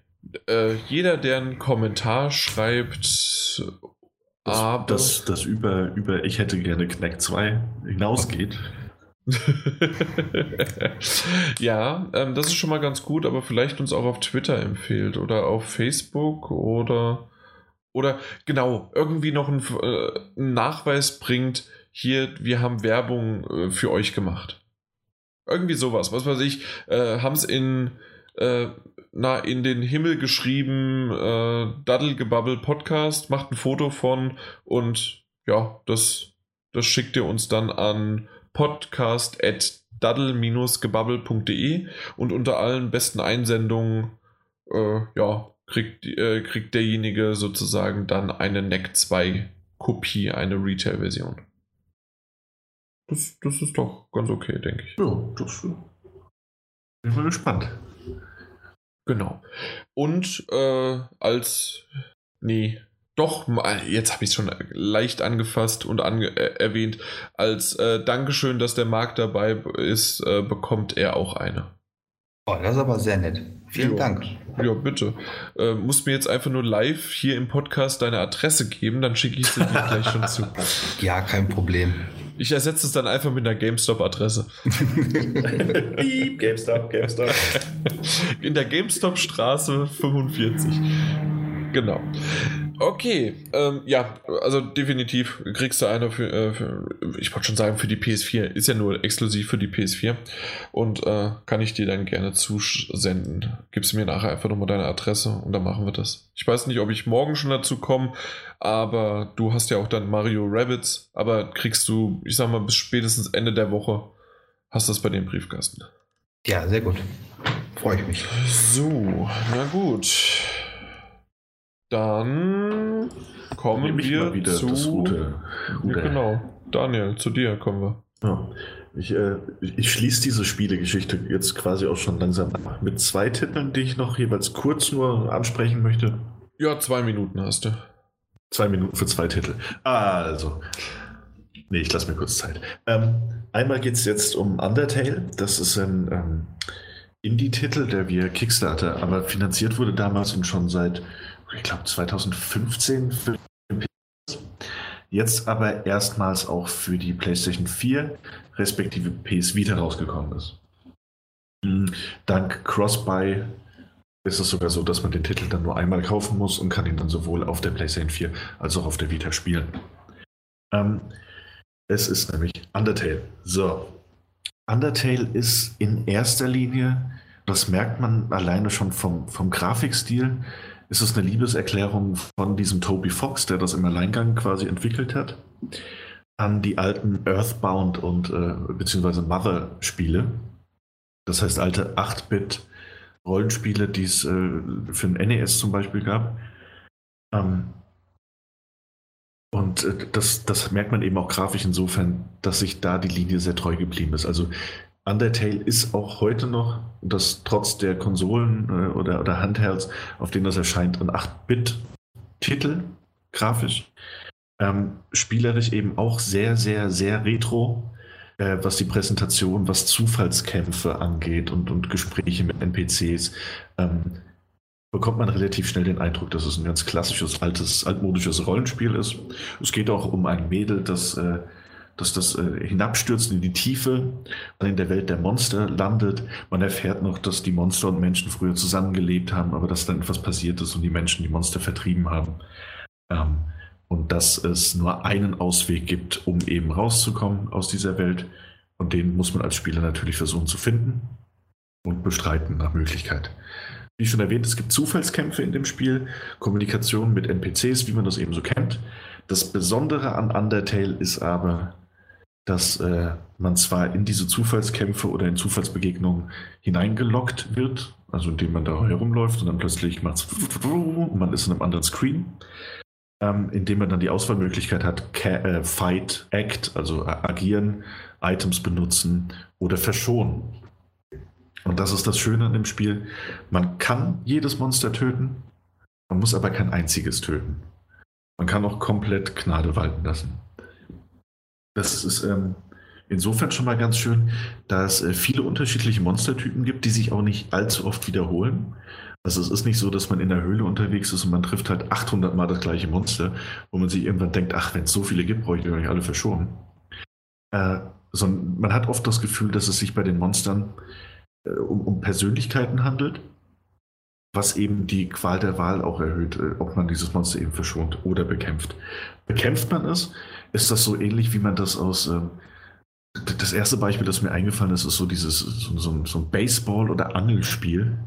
Äh, jeder, der einen Kommentar schreibt, das, das, das über, über Ich hätte gerne Knack 2 hinausgeht. ja, ähm, das ist schon mal ganz gut, aber vielleicht uns auch auf Twitter empfiehlt oder auf Facebook oder oder genau irgendwie noch einen, äh, einen Nachweis bringt, hier, wir haben Werbung äh, für euch gemacht. Irgendwie sowas, was weiß ich, äh, haben es in, äh, na, in den Himmel geschrieben, äh, Daddelgebabbel Podcast, macht ein Foto von und ja, das, das schickt ihr uns dann an podcast at daddel-gebabbel.de und unter allen besten Einsendungen äh, ja, kriegt, äh, kriegt derjenige sozusagen dann eine NEC 2 Kopie, eine Retail-Version. Das, das ist doch ganz okay, denke ich. Ja, das bin ich mal gespannt. Genau. Und äh, als. Nee, doch, jetzt habe ich es schon leicht angefasst und ange äh, erwähnt. Als äh, Dankeschön, dass der Markt dabei ist, äh, bekommt er auch eine. Oh, das ist aber sehr nett. Vielen jo. Dank. Ja, bitte. Äh, musst mir jetzt einfach nur live hier im Podcast deine Adresse geben, dann schicke ich sie dir gleich schon zu. Ja, kein Problem. Ich ersetze es dann einfach mit einer GameStop-Adresse. GameStop, GameStop. In der GameStop-Straße 45. Genau. Okay, ähm, ja, also definitiv kriegst du eine für, äh, für ich wollte schon sagen, für die PS4. Ist ja nur exklusiv für die PS4. Und äh, kann ich dir dann gerne zusenden. Gibst mir nachher einfach nochmal deine Adresse und dann machen wir das. Ich weiß nicht, ob ich morgen schon dazu komme, aber du hast ja auch dann Mario Rabbits, aber kriegst du, ich sag mal, bis spätestens Ende der Woche hast du das bei dem Briefkasten. Ja, sehr gut. Freue ich mich. So, na gut. Dann kommen wir wieder zu. Das gute, gute. Genau, Daniel, zu dir kommen wir. Ja. Ich, äh, ich schließe diese Spielegeschichte jetzt quasi auch schon langsam ab. Mit zwei Titeln, die ich noch jeweils kurz nur ansprechen möchte. Ja, zwei Minuten hast du. Zwei Minuten für zwei Titel. Also. Nee, ich lasse mir kurz Zeit. Ähm, einmal geht es jetzt um Undertale. Das ist ein ähm, Indie-Titel, der via Kickstarter aber finanziert wurde damals und schon seit ich glaube 2015 für jetzt aber erstmals auch für die PlayStation 4 respektive PS Vita rausgekommen ist. Hm, dank Cross-Buy ist es sogar so, dass man den Titel dann nur einmal kaufen muss und kann ihn dann sowohl auf der PlayStation 4 als auch auf der Vita spielen. Ähm, es ist nämlich Undertale. So. Undertale ist in erster Linie, das merkt man alleine schon vom, vom Grafikstil, ist es eine Liebeserklärung von diesem Toby Fox, der das im Alleingang quasi entwickelt hat, an die alten Earthbound und äh, beziehungsweise Mother-Spiele. Das heißt alte 8-Bit Rollenspiele, die es äh, für den NES zum Beispiel gab. Ähm, und äh, das, das merkt man eben auch grafisch insofern, dass sich da die Linie sehr treu geblieben ist. Also Undertale ist auch heute noch, das trotz der Konsolen äh, oder, oder Handhelds, auf denen das erscheint, ein 8-Bit-Titel, grafisch. Ähm, spielerisch eben auch sehr, sehr, sehr retro, äh, was die Präsentation, was Zufallskämpfe angeht und, und Gespräche mit NPCs. Ähm, bekommt man relativ schnell den Eindruck, dass es ein ganz klassisches, altes, altmodisches Rollenspiel ist. Es geht auch um ein Mädel, das äh, dass das äh, hinabstürzt in die Tiefe in der Welt der Monster landet. Man erfährt noch, dass die Monster und Menschen früher zusammengelebt haben, aber dass dann etwas passiert ist und die Menschen die Monster vertrieben haben. Ähm, und dass es nur einen Ausweg gibt, um eben rauszukommen aus dieser Welt. Und den muss man als Spieler natürlich versuchen zu finden und bestreiten nach Möglichkeit. Wie schon erwähnt, es gibt Zufallskämpfe in dem Spiel, Kommunikation mit NPCs, wie man das eben so kennt. Das Besondere an Undertale ist aber, dass äh, man zwar in diese Zufallskämpfe oder in Zufallsbegegnungen hineingelockt wird, also indem man da herumläuft und dann plötzlich macht es und man ist in einem anderen Screen, ähm, indem man dann die Auswahlmöglichkeit hat, äh, Fight, Act, also äh, agieren, Items benutzen oder verschonen. Und das ist das Schöne an dem Spiel. Man kann jedes Monster töten, man muss aber kein einziges töten. Man kann auch komplett Gnade walten lassen. Das ist ähm, insofern schon mal ganz schön, dass es viele unterschiedliche Monstertypen gibt, die sich auch nicht allzu oft wiederholen. Also es ist nicht so, dass man in der Höhle unterwegs ist und man trifft halt 800 Mal das gleiche Monster, wo man sich irgendwann denkt, ach, wenn es so viele gibt, brauche ich die nicht alle verschonen. Äh, sondern man hat oft das Gefühl, dass es sich bei den Monstern äh, um, um, Persönlichkeiten handelt, was eben die Qual der Wahl auch erhöht, äh, ob man dieses Monster eben verschont oder bekämpft. Bekämpft man es, ist das so ähnlich, wie man das aus ähm, das erste Beispiel, das mir eingefallen ist, ist so dieses so, so, so ein Baseball- oder Angelspiel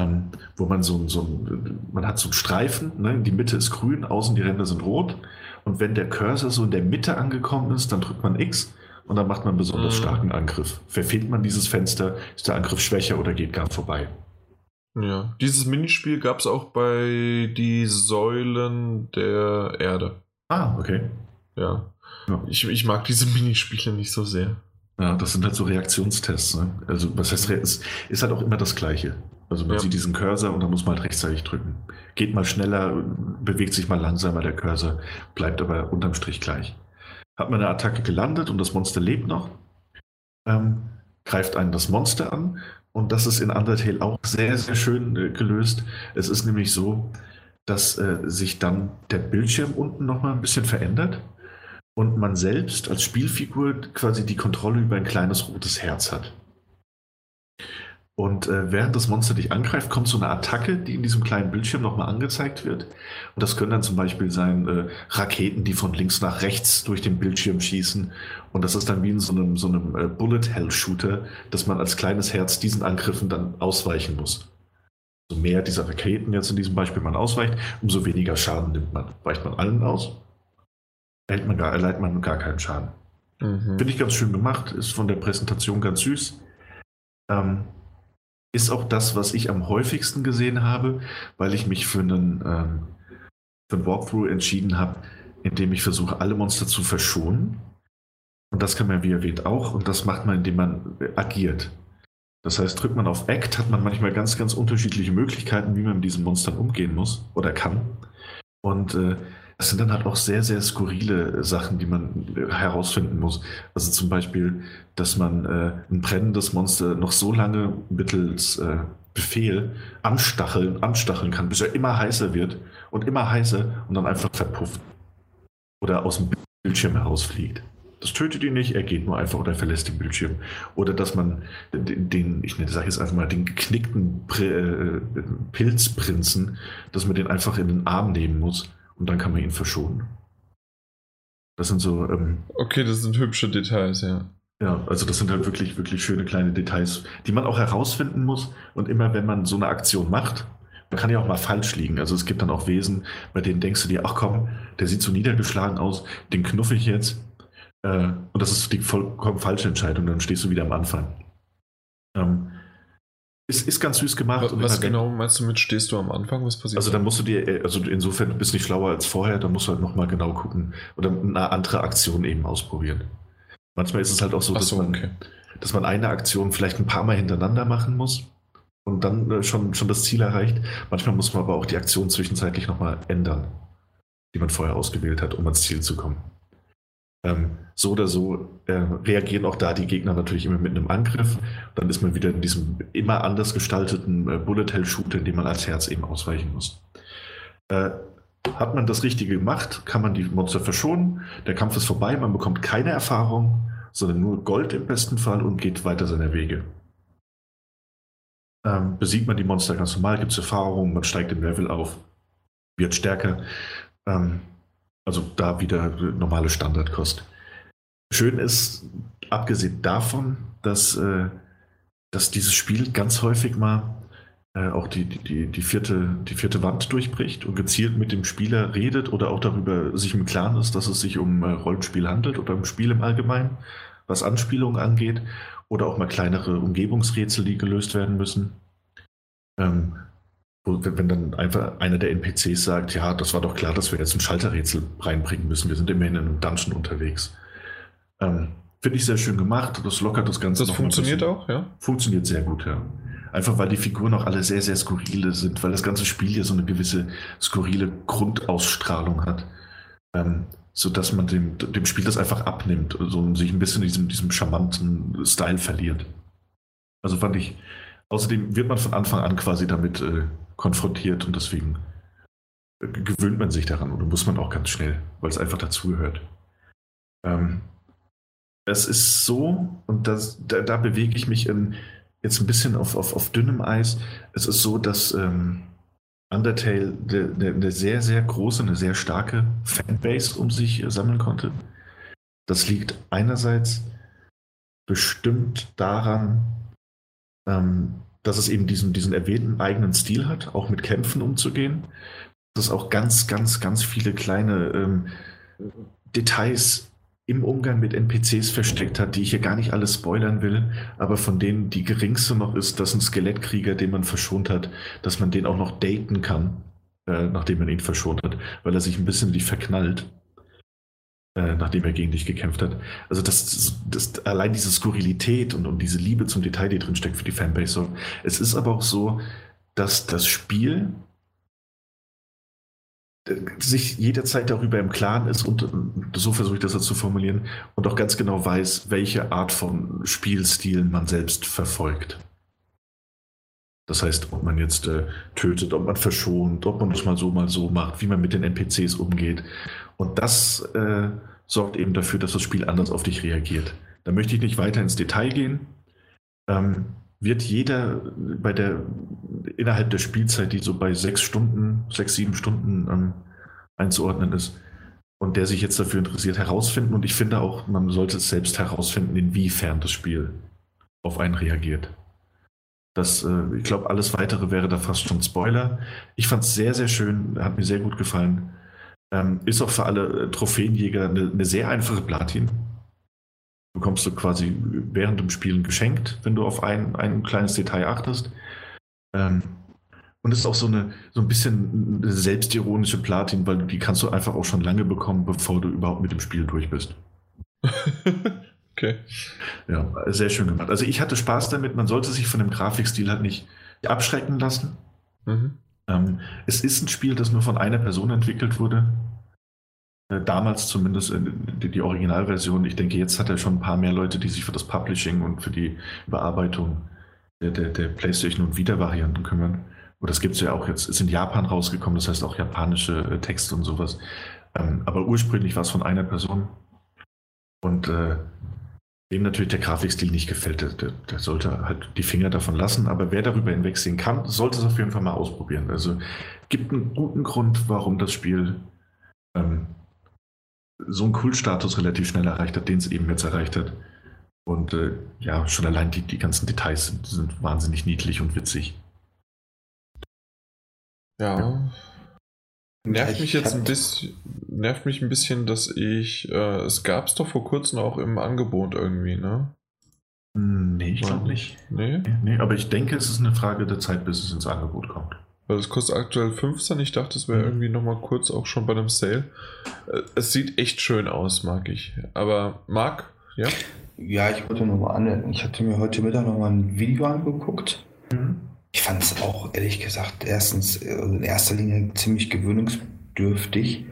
ähm, wo man so, so man hat so einen Streifen, ne? die Mitte ist grün, außen die Ränder sind rot. Und wenn der Cursor so in der Mitte angekommen ist, dann drückt man X und dann macht man einen besonders mhm. starken Angriff. Verfehlt man dieses Fenster, ist der Angriff schwächer oder geht gar vorbei. Ja, dieses Minispiel gab es auch bei die Säulen der Erde. Ah, okay. Ja. ja. Ich, ich mag diese Minispiele nicht so sehr. Ja, das sind halt so Reaktionstests. Ne? Also, was heißt, es ist halt auch immer das Gleiche. Also man ja. sieht diesen Cursor und dann muss man halt rechtzeitig drücken. Geht mal schneller, bewegt sich mal langsamer der Cursor, bleibt aber unterm Strich gleich. Hat man eine Attacke gelandet und das Monster lebt noch, ähm, greift einen das Monster an und das ist in Undertale auch sehr, sehr schön äh, gelöst. Es ist nämlich so, dass äh, sich dann der Bildschirm unten nochmal ein bisschen verändert und man selbst als Spielfigur quasi die Kontrolle über ein kleines rotes Herz hat. Und äh, während das Monster dich angreift, kommt so eine Attacke, die in diesem kleinen Bildschirm nochmal angezeigt wird. Und das können dann zum Beispiel sein äh, Raketen, die von links nach rechts durch den Bildschirm schießen. Und das ist dann wie in so einem, so einem äh, Bullet-Hell-Shooter, dass man als kleines Herz diesen Angriffen dann ausweichen muss. So mehr dieser Raketen jetzt in diesem Beispiel man ausweicht, umso weniger Schaden nimmt man. Weicht man allen aus, erhält man gar, erleidet man gar keinen Schaden. Mhm. Finde ich ganz schön gemacht, ist von der Präsentation ganz süß. Ähm, ist auch das, was ich am häufigsten gesehen habe, weil ich mich für einen, ähm, für einen Walkthrough entschieden habe, in dem ich versuche, alle Monster zu verschonen. Und das kann man, wie erwähnt, auch. Und das macht man, indem man agiert. Das heißt, drückt man auf Act, hat man manchmal ganz, ganz unterschiedliche Möglichkeiten, wie man mit diesen Monstern umgehen muss oder kann. Und äh, das sind dann halt auch sehr, sehr skurrile Sachen, die man äh, herausfinden muss. Also zum Beispiel, dass man äh, ein brennendes Monster noch so lange mittels äh, Befehl anstacheln, anstacheln kann, bis er immer heißer wird und immer heißer und dann einfach verpufft. Oder aus dem Bildschirm herausfliegt. Das tötet ihn nicht, er geht nur einfach oder verlässt den Bildschirm. Oder dass man den, den ich sage jetzt einfach mal, den geknickten äh, Pilzprinzen, dass man den einfach in den Arm nehmen muss und dann kann man ihn verschonen. Das sind so. Ähm, okay, das sind hübsche Details, ja. Ja, also das sind halt wirklich, wirklich schöne kleine Details, die man auch herausfinden muss. Und immer wenn man so eine Aktion macht, man kann ja auch mal falsch liegen. Also es gibt dann auch Wesen, bei denen denkst du dir, ach komm, der sieht so niedergeschlagen aus, den knuffe ich jetzt. Äh, und das ist die vollkommen falsche Entscheidung, dann stehst du wieder am Anfang. Ähm, ist, ist ganz süß gemacht. Was, was genau meinst du mit stehst du am Anfang? Was passiert? Also dann musst du dir, äh, also insofern du bist nicht schlauer als vorher, dann musst du halt nochmal genau gucken oder eine andere Aktion eben ausprobieren. Manchmal ist es halt auch so, dass, so, man, okay. dass man eine Aktion vielleicht ein paar Mal hintereinander machen muss und dann äh, schon, schon das Ziel erreicht. Manchmal muss man aber auch die Aktion zwischenzeitlich nochmal ändern, die man vorher ausgewählt hat, um ans Ziel zu kommen. Ähm, so oder so äh, reagieren auch da die Gegner natürlich immer mit einem Angriff. Dann ist man wieder in diesem immer anders gestalteten äh, Bullet-Hell-Shooter, in dem man als Herz eben ausweichen muss. Äh, hat man das Richtige gemacht, kann man die Monster verschonen. Der Kampf ist vorbei, man bekommt keine Erfahrung, sondern nur Gold im besten Fall und geht weiter seiner Wege. Ähm, besiegt man die Monster ganz normal, gibt es Erfahrungen, man steigt im Level auf, wird stärker. Ähm, also da wieder normale Standardkost. Schön ist, abgesehen davon, dass, äh, dass dieses Spiel ganz häufig mal äh, auch die, die, die, vierte, die vierte Wand durchbricht und gezielt mit dem Spieler redet oder auch darüber sich im Klaren ist, dass es sich um äh, Rollenspiel handelt oder um Spiel im Allgemeinen, was Anspielungen angeht oder auch mal kleinere Umgebungsrätsel, die gelöst werden müssen. Ähm, wenn dann einfach einer der NPCs sagt, ja, das war doch klar, dass wir jetzt ein Schalterrätsel reinbringen müssen. Wir sind immerhin in einem Dungeon unterwegs. Ähm, Finde ich sehr schön gemacht. Das lockert das Ganze. Das funktioniert auch, ja? Funktioniert sehr gut, ja. Einfach weil die Figuren auch alle sehr, sehr skurrile sind, weil das ganze Spiel ja so eine gewisse skurrile Grundausstrahlung hat. Ähm, sodass man dem, dem Spiel das einfach abnimmt so, und sich ein bisschen in diesem, diesem charmanten Style verliert. Also fand ich, außerdem wird man von Anfang an quasi damit äh, konfrontiert und deswegen äh, gewöhnt man sich daran oder muss man auch ganz schnell, weil es einfach dazugehört. Ähm, es ist so, und das, da, da bewege ich mich in, jetzt ein bisschen auf, auf, auf dünnem Eis. Es ist so, dass ähm, Undertale eine, eine sehr, sehr große, eine sehr starke Fanbase um sich sammeln konnte. Das liegt einerseits bestimmt daran, ähm, dass es eben diesen, diesen erwähnten eigenen Stil hat, auch mit Kämpfen umzugehen. Dass es auch ganz, ganz, ganz viele kleine ähm, Details im Umgang mit NPCs versteckt hat, die ich hier gar nicht alles spoilern will, aber von denen die geringste noch ist, dass ein Skelettkrieger, den man verschont hat, dass man den auch noch daten kann, äh, nachdem man ihn verschont hat, weil er sich ein bisschen wie verknallt, äh, nachdem er gegen dich gekämpft hat. Also das, das, allein diese Skurrilität und, und diese Liebe zum Detail, die drin steckt für die Fanbase. So. Es ist aber auch so, dass das Spiel sich jederzeit darüber im Klaren ist und so versuche ich das zu formulieren und auch ganz genau weiß, welche Art von Spielstil man selbst verfolgt. Das heißt, ob man jetzt äh, tötet, ob man verschont, ob man das mal so, mal so macht, wie man mit den NPCs umgeht. Und das äh, sorgt eben dafür, dass das Spiel anders auf dich reagiert. Da möchte ich nicht weiter ins Detail gehen. Ähm, wird jeder bei der innerhalb der Spielzeit, die so bei sechs Stunden, sechs, sieben Stunden ähm, einzuordnen ist, und der sich jetzt dafür interessiert, herausfinden. Und ich finde auch, man sollte es selbst herausfinden, inwiefern das Spiel auf einen reagiert. Das, äh, ich glaube, alles weitere wäre da fast schon Spoiler. Ich fand es sehr, sehr schön, hat mir sehr gut gefallen. Ähm, ist auch für alle äh, Trophäenjäger eine, eine sehr einfache Platin bekommst du quasi während dem Spielen geschenkt, wenn du auf ein, ein kleines Detail achtest. Ähm, und ist auch so, eine, so ein bisschen eine selbstironische Platin, weil die kannst du einfach auch schon lange bekommen, bevor du überhaupt mit dem Spiel durch bist. okay. Ja, sehr schön gemacht. Also ich hatte Spaß damit. Man sollte sich von dem Grafikstil halt nicht abschrecken lassen. Mhm. Ähm, es ist ein Spiel, das nur von einer Person entwickelt wurde. Äh, damals zumindest die, die Originalversion. Ich denke, jetzt hat er schon ein paar mehr Leute, die sich für das Publishing und für die Überarbeitung der, der, der PlayStation und Vita-Varianten kümmern. Oder das gibt es ja auch jetzt, ist in Japan rausgekommen, das heißt auch japanische äh, Texte und sowas. Ähm, aber ursprünglich war es von einer Person. Und dem natürlich der Grafikstil nicht gefällt, der, der, sollte halt die Finger davon lassen. Aber wer darüber hinwegsehen kann, sollte es auf jeden Fall mal ausprobieren. Also gibt einen guten Grund, warum das Spiel ähm, so einen Kultstatus relativ schnell erreicht hat, den es eben jetzt erreicht hat. Und äh, ja, schon allein die, die ganzen Details sind, sind wahnsinnig niedlich und witzig. Ja. Nervt mich jetzt ein bisschen, nervt mich ein bisschen, dass ich, äh, es gab es doch vor kurzem auch im Angebot irgendwie, ne? Nee, ich glaube nicht. Nee? nee? aber ich denke, es ist eine Frage der Zeit, bis es ins Angebot kommt. Weil es kostet aktuell 15. Ich dachte, es wäre mhm. irgendwie nochmal kurz auch schon bei einem Sale. Äh, es sieht echt schön aus, mag ich. Aber Marc, ja? Ja, ich wollte nochmal an. Ich hatte mir heute Mittag nochmal ein Video angeguckt. Mhm. Ich fand es auch, ehrlich gesagt, erstens äh, in erster Linie ziemlich gewöhnungsdürftig.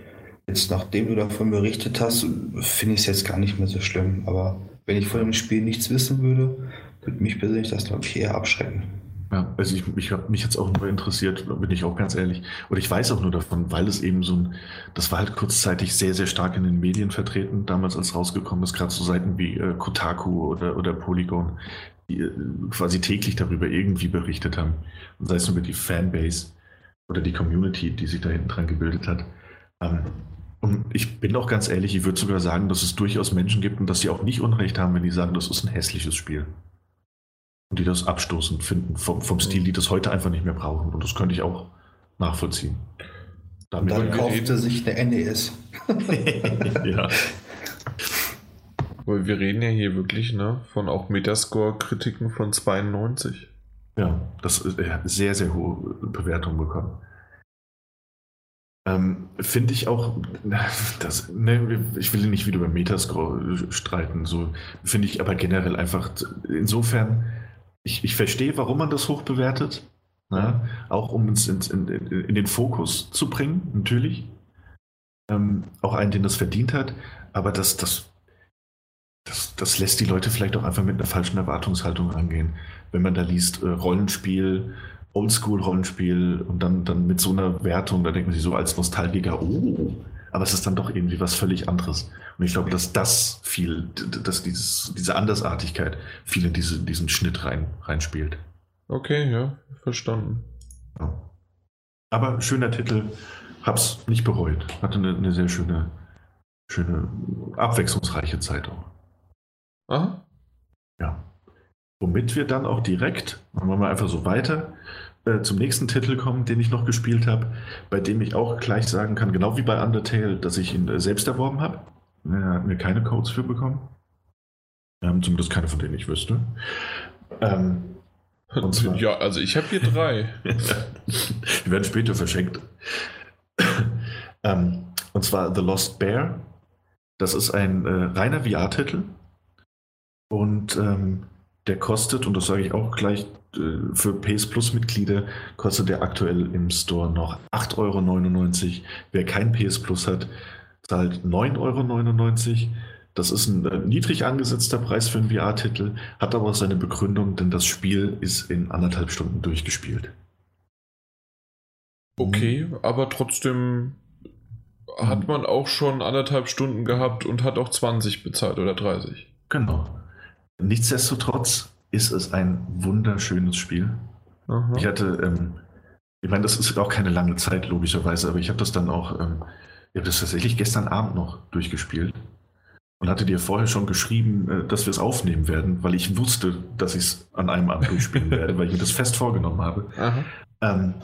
Jetzt, nachdem du davon berichtet hast, finde ich es jetzt gar nicht mehr so schlimm. Aber wenn ich von dem Spiel nichts wissen würde, würde mich persönlich das, glaube ich, eher abschrecken. Ja, also ich, ich habe mich jetzt auch nur interessiert, bin ich auch ganz ehrlich. Und ich weiß auch nur davon, weil es eben so ein, das war halt kurzzeitig sehr, sehr stark in den Medien vertreten, damals als rausgekommen ist, gerade so Seiten wie äh, Kotaku oder, oder Polygon, die äh, quasi täglich darüber irgendwie berichtet haben. Und sei es nur mit die Fanbase oder die Community, die sich da hinten dran gebildet hat. Ähm, und ich bin auch ganz ehrlich, ich würde sogar sagen, dass es durchaus Menschen gibt und dass sie auch nicht Unrecht haben, wenn die sagen, das ist ein hässliches Spiel und die das abstoßend finden vom, vom Stil, die das heute einfach nicht mehr brauchen. Und das könnte ich auch nachvollziehen. Damit dann kaufte sich der NES. ja. Weil wir reden ja hier wirklich ne, von auch Metascore-Kritiken von 92. Ja, das ist sehr, sehr hohe Bewertung bekommen. Ähm, Finde ich auch, das, ne, ich will nicht wieder über Metascore streiten, so finde ich aber generell einfach insofern ich, ich verstehe, warum man das hoch bewertet. Ne? Auch um uns in, in, in, den Fokus zu bringen, natürlich. Ähm, auch einen, den das verdient hat. Aber das, das, das, das lässt die Leute vielleicht auch einfach mit einer falschen Erwartungshaltung angehen. Wenn man da liest, äh, Rollenspiel, Oldschool-Rollenspiel und dann, dann mit so einer Wertung, da denkt man sich so als Nostalgiker, oh, aber es ist dann doch irgendwie was völlig anderes. Und ich glaube, dass das viel, dass dieses, diese Andersartigkeit viel in diese, diesen Schnitt rein, reinspielt. Okay, ja, verstanden. Ja. Aber schöner Titel, hab's nicht bereut. Hatte eine, eine sehr schöne, schöne, abwechslungsreiche Zeit auch. Aha. Ja. Womit wir dann auch direkt, machen wir einfach so weiter, äh, zum nächsten Titel kommen, den ich noch gespielt habe, bei dem ich auch gleich sagen kann, genau wie bei Undertale, dass ich ihn äh, selbst erworben habe. Er hat mir keine Codes für bekommen. Ähm, zumindest keine, von denen ich wüsste. Ähm, ja, also ich habe hier drei. Die werden später verschenkt. ähm, und zwar The Lost Bear. Das ist ein äh, reiner VR-Titel. Und ähm, der kostet, und das sage ich auch gleich, äh, für PS Plus Mitglieder kostet der aktuell im Store noch 8,99 Euro. Wer kein PS Plus hat, zahlt 9,99 Euro. Das ist ein äh, niedrig angesetzter Preis für einen VR-Titel, hat aber seine Begründung, denn das Spiel ist in anderthalb Stunden durchgespielt. Okay, aber trotzdem hat man auch schon anderthalb Stunden gehabt und hat auch 20 bezahlt oder 30. Genau. Nichtsdestotrotz ist es ein wunderschönes Spiel. Aha. Ich hatte, ähm, ich meine, das ist auch keine lange Zeit, logischerweise, aber ich habe das dann auch, ähm, ich habe das tatsächlich gestern Abend noch durchgespielt und hatte dir vorher schon geschrieben, äh, dass wir es aufnehmen werden, weil ich wusste, dass ich es an einem Abend durchspielen werde, weil ich mir das fest vorgenommen habe. Ähm,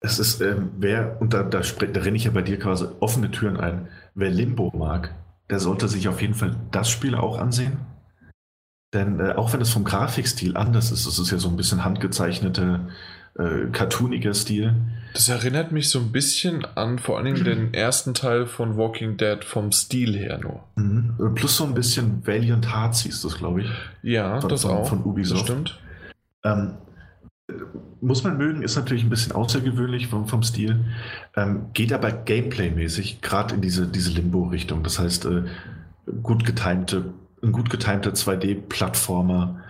es ist, ähm, wer, und da, da, da renne ich ja bei dir quasi offene Türen ein, wer Limbo mag, der sollte sich auf jeden Fall das Spiel auch ansehen. Denn äh, auch wenn es vom Grafikstil anders ist, es ist ja so ein bisschen handgezeichnete, äh, cartooniger Stil. Das erinnert mich so ein bisschen an vor allen Dingen den ersten Teil von Walking Dead vom Stil her nur. Mhm. Plus so ein bisschen Valiant Hearts hieß das, glaube ich. Ja, von, das von, auch. Von Ubisoft. Das stimmt. Ähm, muss man mögen, ist natürlich ein bisschen außergewöhnlich vom, vom Stil, ähm, geht aber gameplay-mäßig gerade in diese, diese Limbo-Richtung. Das heißt, äh, gut getimte ein gut getimter 2D-Plattformer,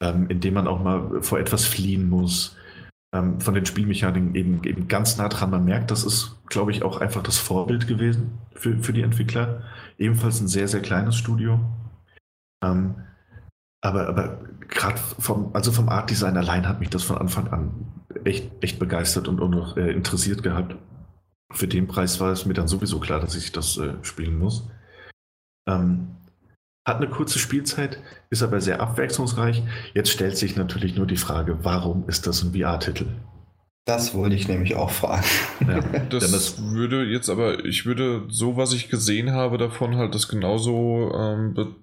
ähm, in dem man auch mal vor etwas fliehen muss. Ähm, von den Spielmechaniken eben, eben ganz nah dran. Man merkt, das ist, glaube ich, auch einfach das Vorbild gewesen für, für die Entwickler. Ebenfalls ein sehr, sehr kleines Studio. Ähm, aber, aber gerade vom, also vom Art Design allein hat mich das von Anfang an echt, echt begeistert und, und auch äh, interessiert gehabt. Für den Preis war es mir dann sowieso klar, dass ich das äh, spielen muss. Ähm, hat eine kurze Spielzeit, ist aber sehr abwechslungsreich. Jetzt stellt sich natürlich nur die Frage, warum ist das ein VR-Titel? Das wollte ich nämlich auch fragen. Ja, das, das, würde jetzt aber, ich würde so, was ich gesehen habe davon, halt das genauso ähm,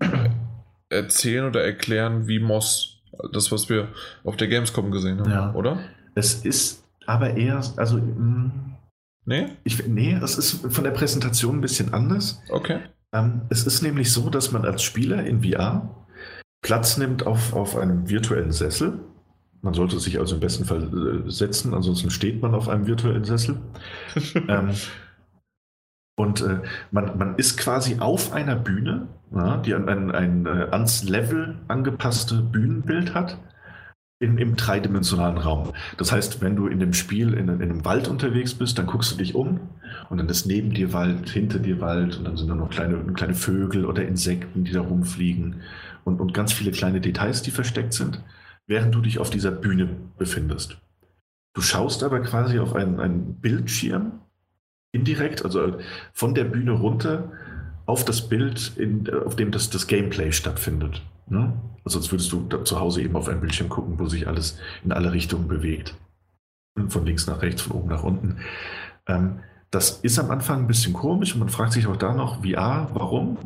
erzählen oder erklären wie Moss. Das, was wir auf der Gamescom gesehen haben, ja. oder? Es ist aber eher, also. Mh, mm, nee? Ich, nee, es ist von der Präsentation ein bisschen anders. Okay. Ähm, es ist nämlich so, dass man als Spieler in VR Platz nimmt auf, auf einem virtuellen Sessel. Man sollte sich also im besten Fall äh, setzen, ansonsten steht man auf einem virtuellen Sessel. ähm, und äh, man, man ist quasi auf einer Bühne, ja, die ein, ein, ein äh, ans Level angepasste Bühnenbild hat in, im dreidimensionalen Raum. Das heißt, wenn du in dem Spiel in, in, einem Wald unterwegs bist, dann guckst du dich um und dann ist neben dir Wald, hinter dir Wald und dann sind da noch kleine, kleine Vögel oder Insekten, die da rumfliegen und, und ganz viele kleine Details, die versteckt sind, während du dich auf dieser Bühne befindest. Du schaust aber quasi auf einen, einen Bildschirm indirekt, also von der Bühne runter auf das Bild, in, auf dem das, das Gameplay stattfindet. Ne? Also als würdest du zu Hause eben auf ein Bildschirm gucken, wo sich alles in alle Richtungen bewegt. Von links nach rechts, von oben nach unten. Ähm, das ist am Anfang ein bisschen komisch und man fragt sich auch da noch, VR, warum?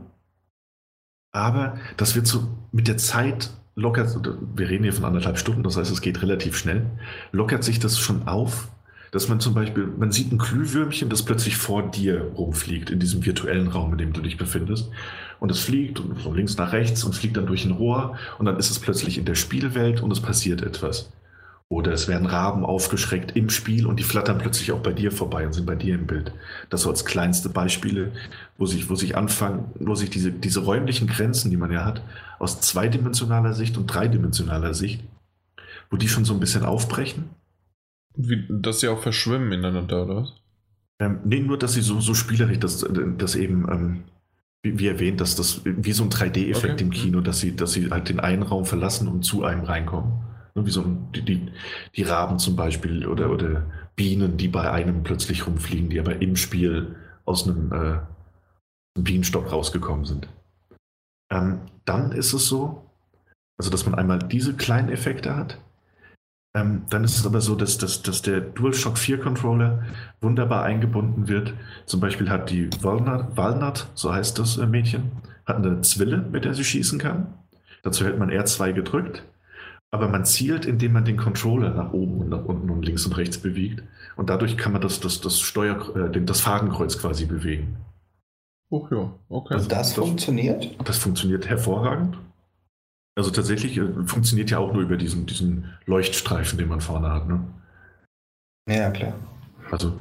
Aber das wird so mit der Zeit lockert, wir reden hier von anderthalb Stunden, das heißt, es geht relativ schnell, lockert sich das schon auf, dass man zum Beispiel, man sieht ein Glühwürmchen, das plötzlich vor dir rumfliegt, in diesem virtuellen Raum, in dem du dich befindest. Und es fliegt von links nach rechts und fliegt dann durch ein Rohr und dann ist es plötzlich in der Spielwelt und es passiert etwas. Oder es werden Raben aufgeschreckt im Spiel und die flattern plötzlich auch bei dir vorbei und sind bei dir im Bild. Das so als kleinste Beispiele, wo sich, wo sich anfangen, wo sich diese, diese räumlichen Grenzen, die man ja hat, aus zweidimensionaler Sicht und dreidimensionaler Sicht, wo die schon so ein bisschen aufbrechen. Wie, dass sie auch verschwimmen ineinander, oder was? Ähm, nee, nur, dass sie so, so spielerisch, dass, dass eben, ähm, wie, wie, erwähnt, dass das wie so ein 3D-Effekt okay. im Kino, dass sie, dass sie halt den einen Raum verlassen und zu einem reinkommen. Wie so die, die, die Raben zum Beispiel oder, oder Bienen, die bei einem plötzlich rumfliegen, die aber im Spiel aus einem, äh, einem Bienenstock rausgekommen sind. Ähm, dann ist es so, also dass man einmal diese kleinen Effekte hat. Ähm, dann ist es aber so, dass, dass, dass der DualShock 4 Controller wunderbar eingebunden wird. Zum Beispiel hat die Walnut, Walnut so heißt das äh, Mädchen, hat eine Zwille, mit der sie schießen kann. Dazu hält man R2 gedrückt aber man zielt, indem man den Controller nach oben und nach unten und links und rechts bewegt. Und dadurch kann man das, das, das, Steuer, äh, das Fadenkreuz quasi bewegen. Oh ja, okay. Also das, das funktioniert? Das funktioniert hervorragend. Also tatsächlich äh, funktioniert ja auch nur über diesen, diesen Leuchtstreifen, den man vorne hat. Ne? Ja, klar. Also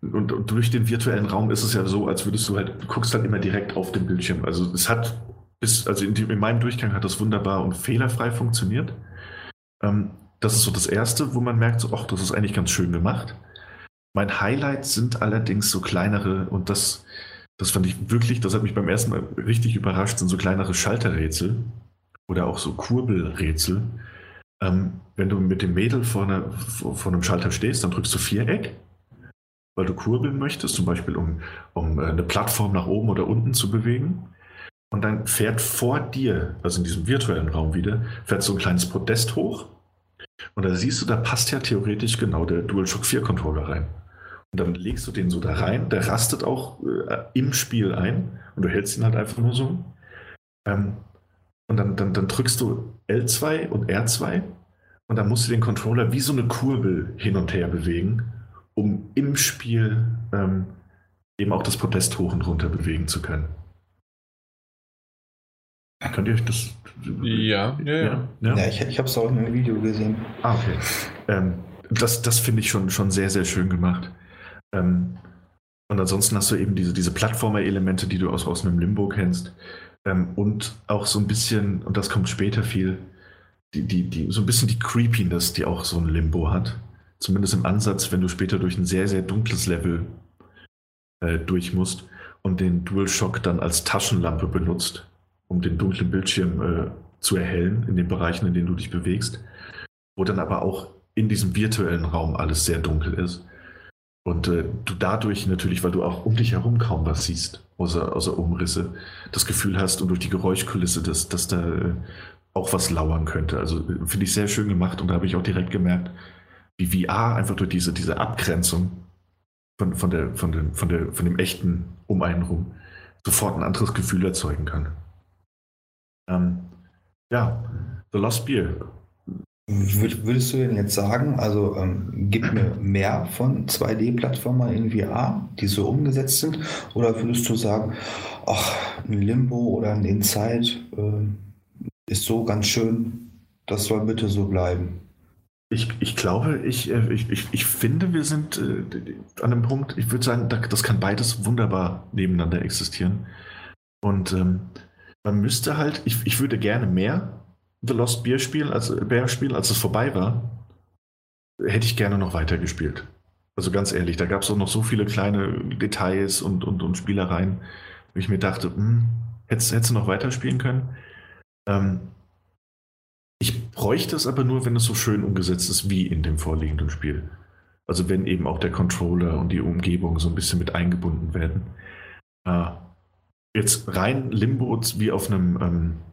und, und, durch den virtuellen Raum ist es ja so, als würdest du halt, du guckst halt immer direkt auf den Bildschirm. Also es hat bis, also in, die, in meinem Durchgang hat das wunderbar und fehlerfrei funktioniert. Ähm, das ist so das Erste, wo man merkt, so, ach, das ist eigentlich ganz schön gemacht. Mein Highlight sind allerdings so kleinere, und das, das fand ich wirklich, das hat mich beim ersten Mal richtig überrascht, sind so kleinere Schalterrätsel oder auch so Kurbelrätsel. Ähm, wenn du mit dem Mädel vor, einer, vor, einem Schalter stehst, dann drückst du Viereck, weil du kurbeln möchtest, zum Beispiel um, um äh, eine Plattform nach oben oder unten zu bewegen. Und dann fährt vor dir, also in diesem virtuellen Raum wieder, fährt so ein kleines Podest hoch. Und da siehst du, da passt ja theoretisch genau der DualShock 4 Controller rein. Und dann legst du den so da rein, der rastet auch äh, im Spiel ein und du hältst ihn halt einfach nur so. Ähm, und dann, dann, dann drückst du L2 und R2 und dann musst du den Controller wie so eine Kurbel hin und her bewegen, um im Spiel ähm, eben auch das Podest hoch und runter bewegen zu können. Könnt ihr euch das. Ja, ja, ja. ja. ja ich, ich habe es auch in einem Video gesehen. Ah, okay. Ähm, das das finde ich schon, schon sehr, sehr schön gemacht. Ähm, und ansonsten hast du eben diese, diese Plattformer-Elemente, die du aus, aus einem Limbo kennst. Ähm, und auch so ein bisschen, und das kommt später viel, die, die, die, so ein bisschen die Creepiness, die auch so ein Limbo hat. Zumindest im Ansatz, wenn du später durch ein sehr, sehr dunkles Level äh, durch musst und den DualShock dann als Taschenlampe benutzt um den dunklen Bildschirm äh, zu erhellen in den Bereichen, in denen du dich bewegst, wo dann aber auch in diesem virtuellen Raum alles sehr dunkel ist. Und äh, du dadurch natürlich, weil du auch um dich herum kaum was siehst, außer, außer Umrisse, das Gefühl hast und durch die Geräuschkulisse, dass, dass da äh, auch was lauern könnte. Also äh, finde ich sehr schön gemacht und da habe ich auch direkt gemerkt, wie VR einfach durch diese, diese Abgrenzung von, von, der, von, dem, von, der, von dem echten um einen rum sofort ein anderes Gefühl erzeugen kann. Ähm, ja, The Lost Beer. Würdest du denn jetzt sagen, also ähm, gib mir mehr von 2D-Plattformern in VR, die so umgesetzt sind? Oder würdest du sagen, ach, ein Limbo oder ein Inside äh, ist so ganz schön, das soll bitte so bleiben? Ich, ich glaube, ich, äh, ich, ich, ich finde, wir sind äh, an einem Punkt, ich würde sagen, das kann beides wunderbar nebeneinander existieren. Und ähm, man müsste halt, ich, ich würde gerne mehr The Lost Bear spielen, als, Bear spielen, als es vorbei war. Hätte ich gerne noch weitergespielt. Also ganz ehrlich, da gab es auch noch so viele kleine Details und, und, und Spielereien, wo ich mir dachte, hm, hättest, hättest du noch weiterspielen können. Ähm, ich bräuchte es aber nur, wenn es so schön umgesetzt ist wie in dem vorliegenden Spiel. Also wenn eben auch der Controller und die Umgebung so ein bisschen mit eingebunden werden. Äh, jetzt rein Limbo wie auf einem, ähm, äh,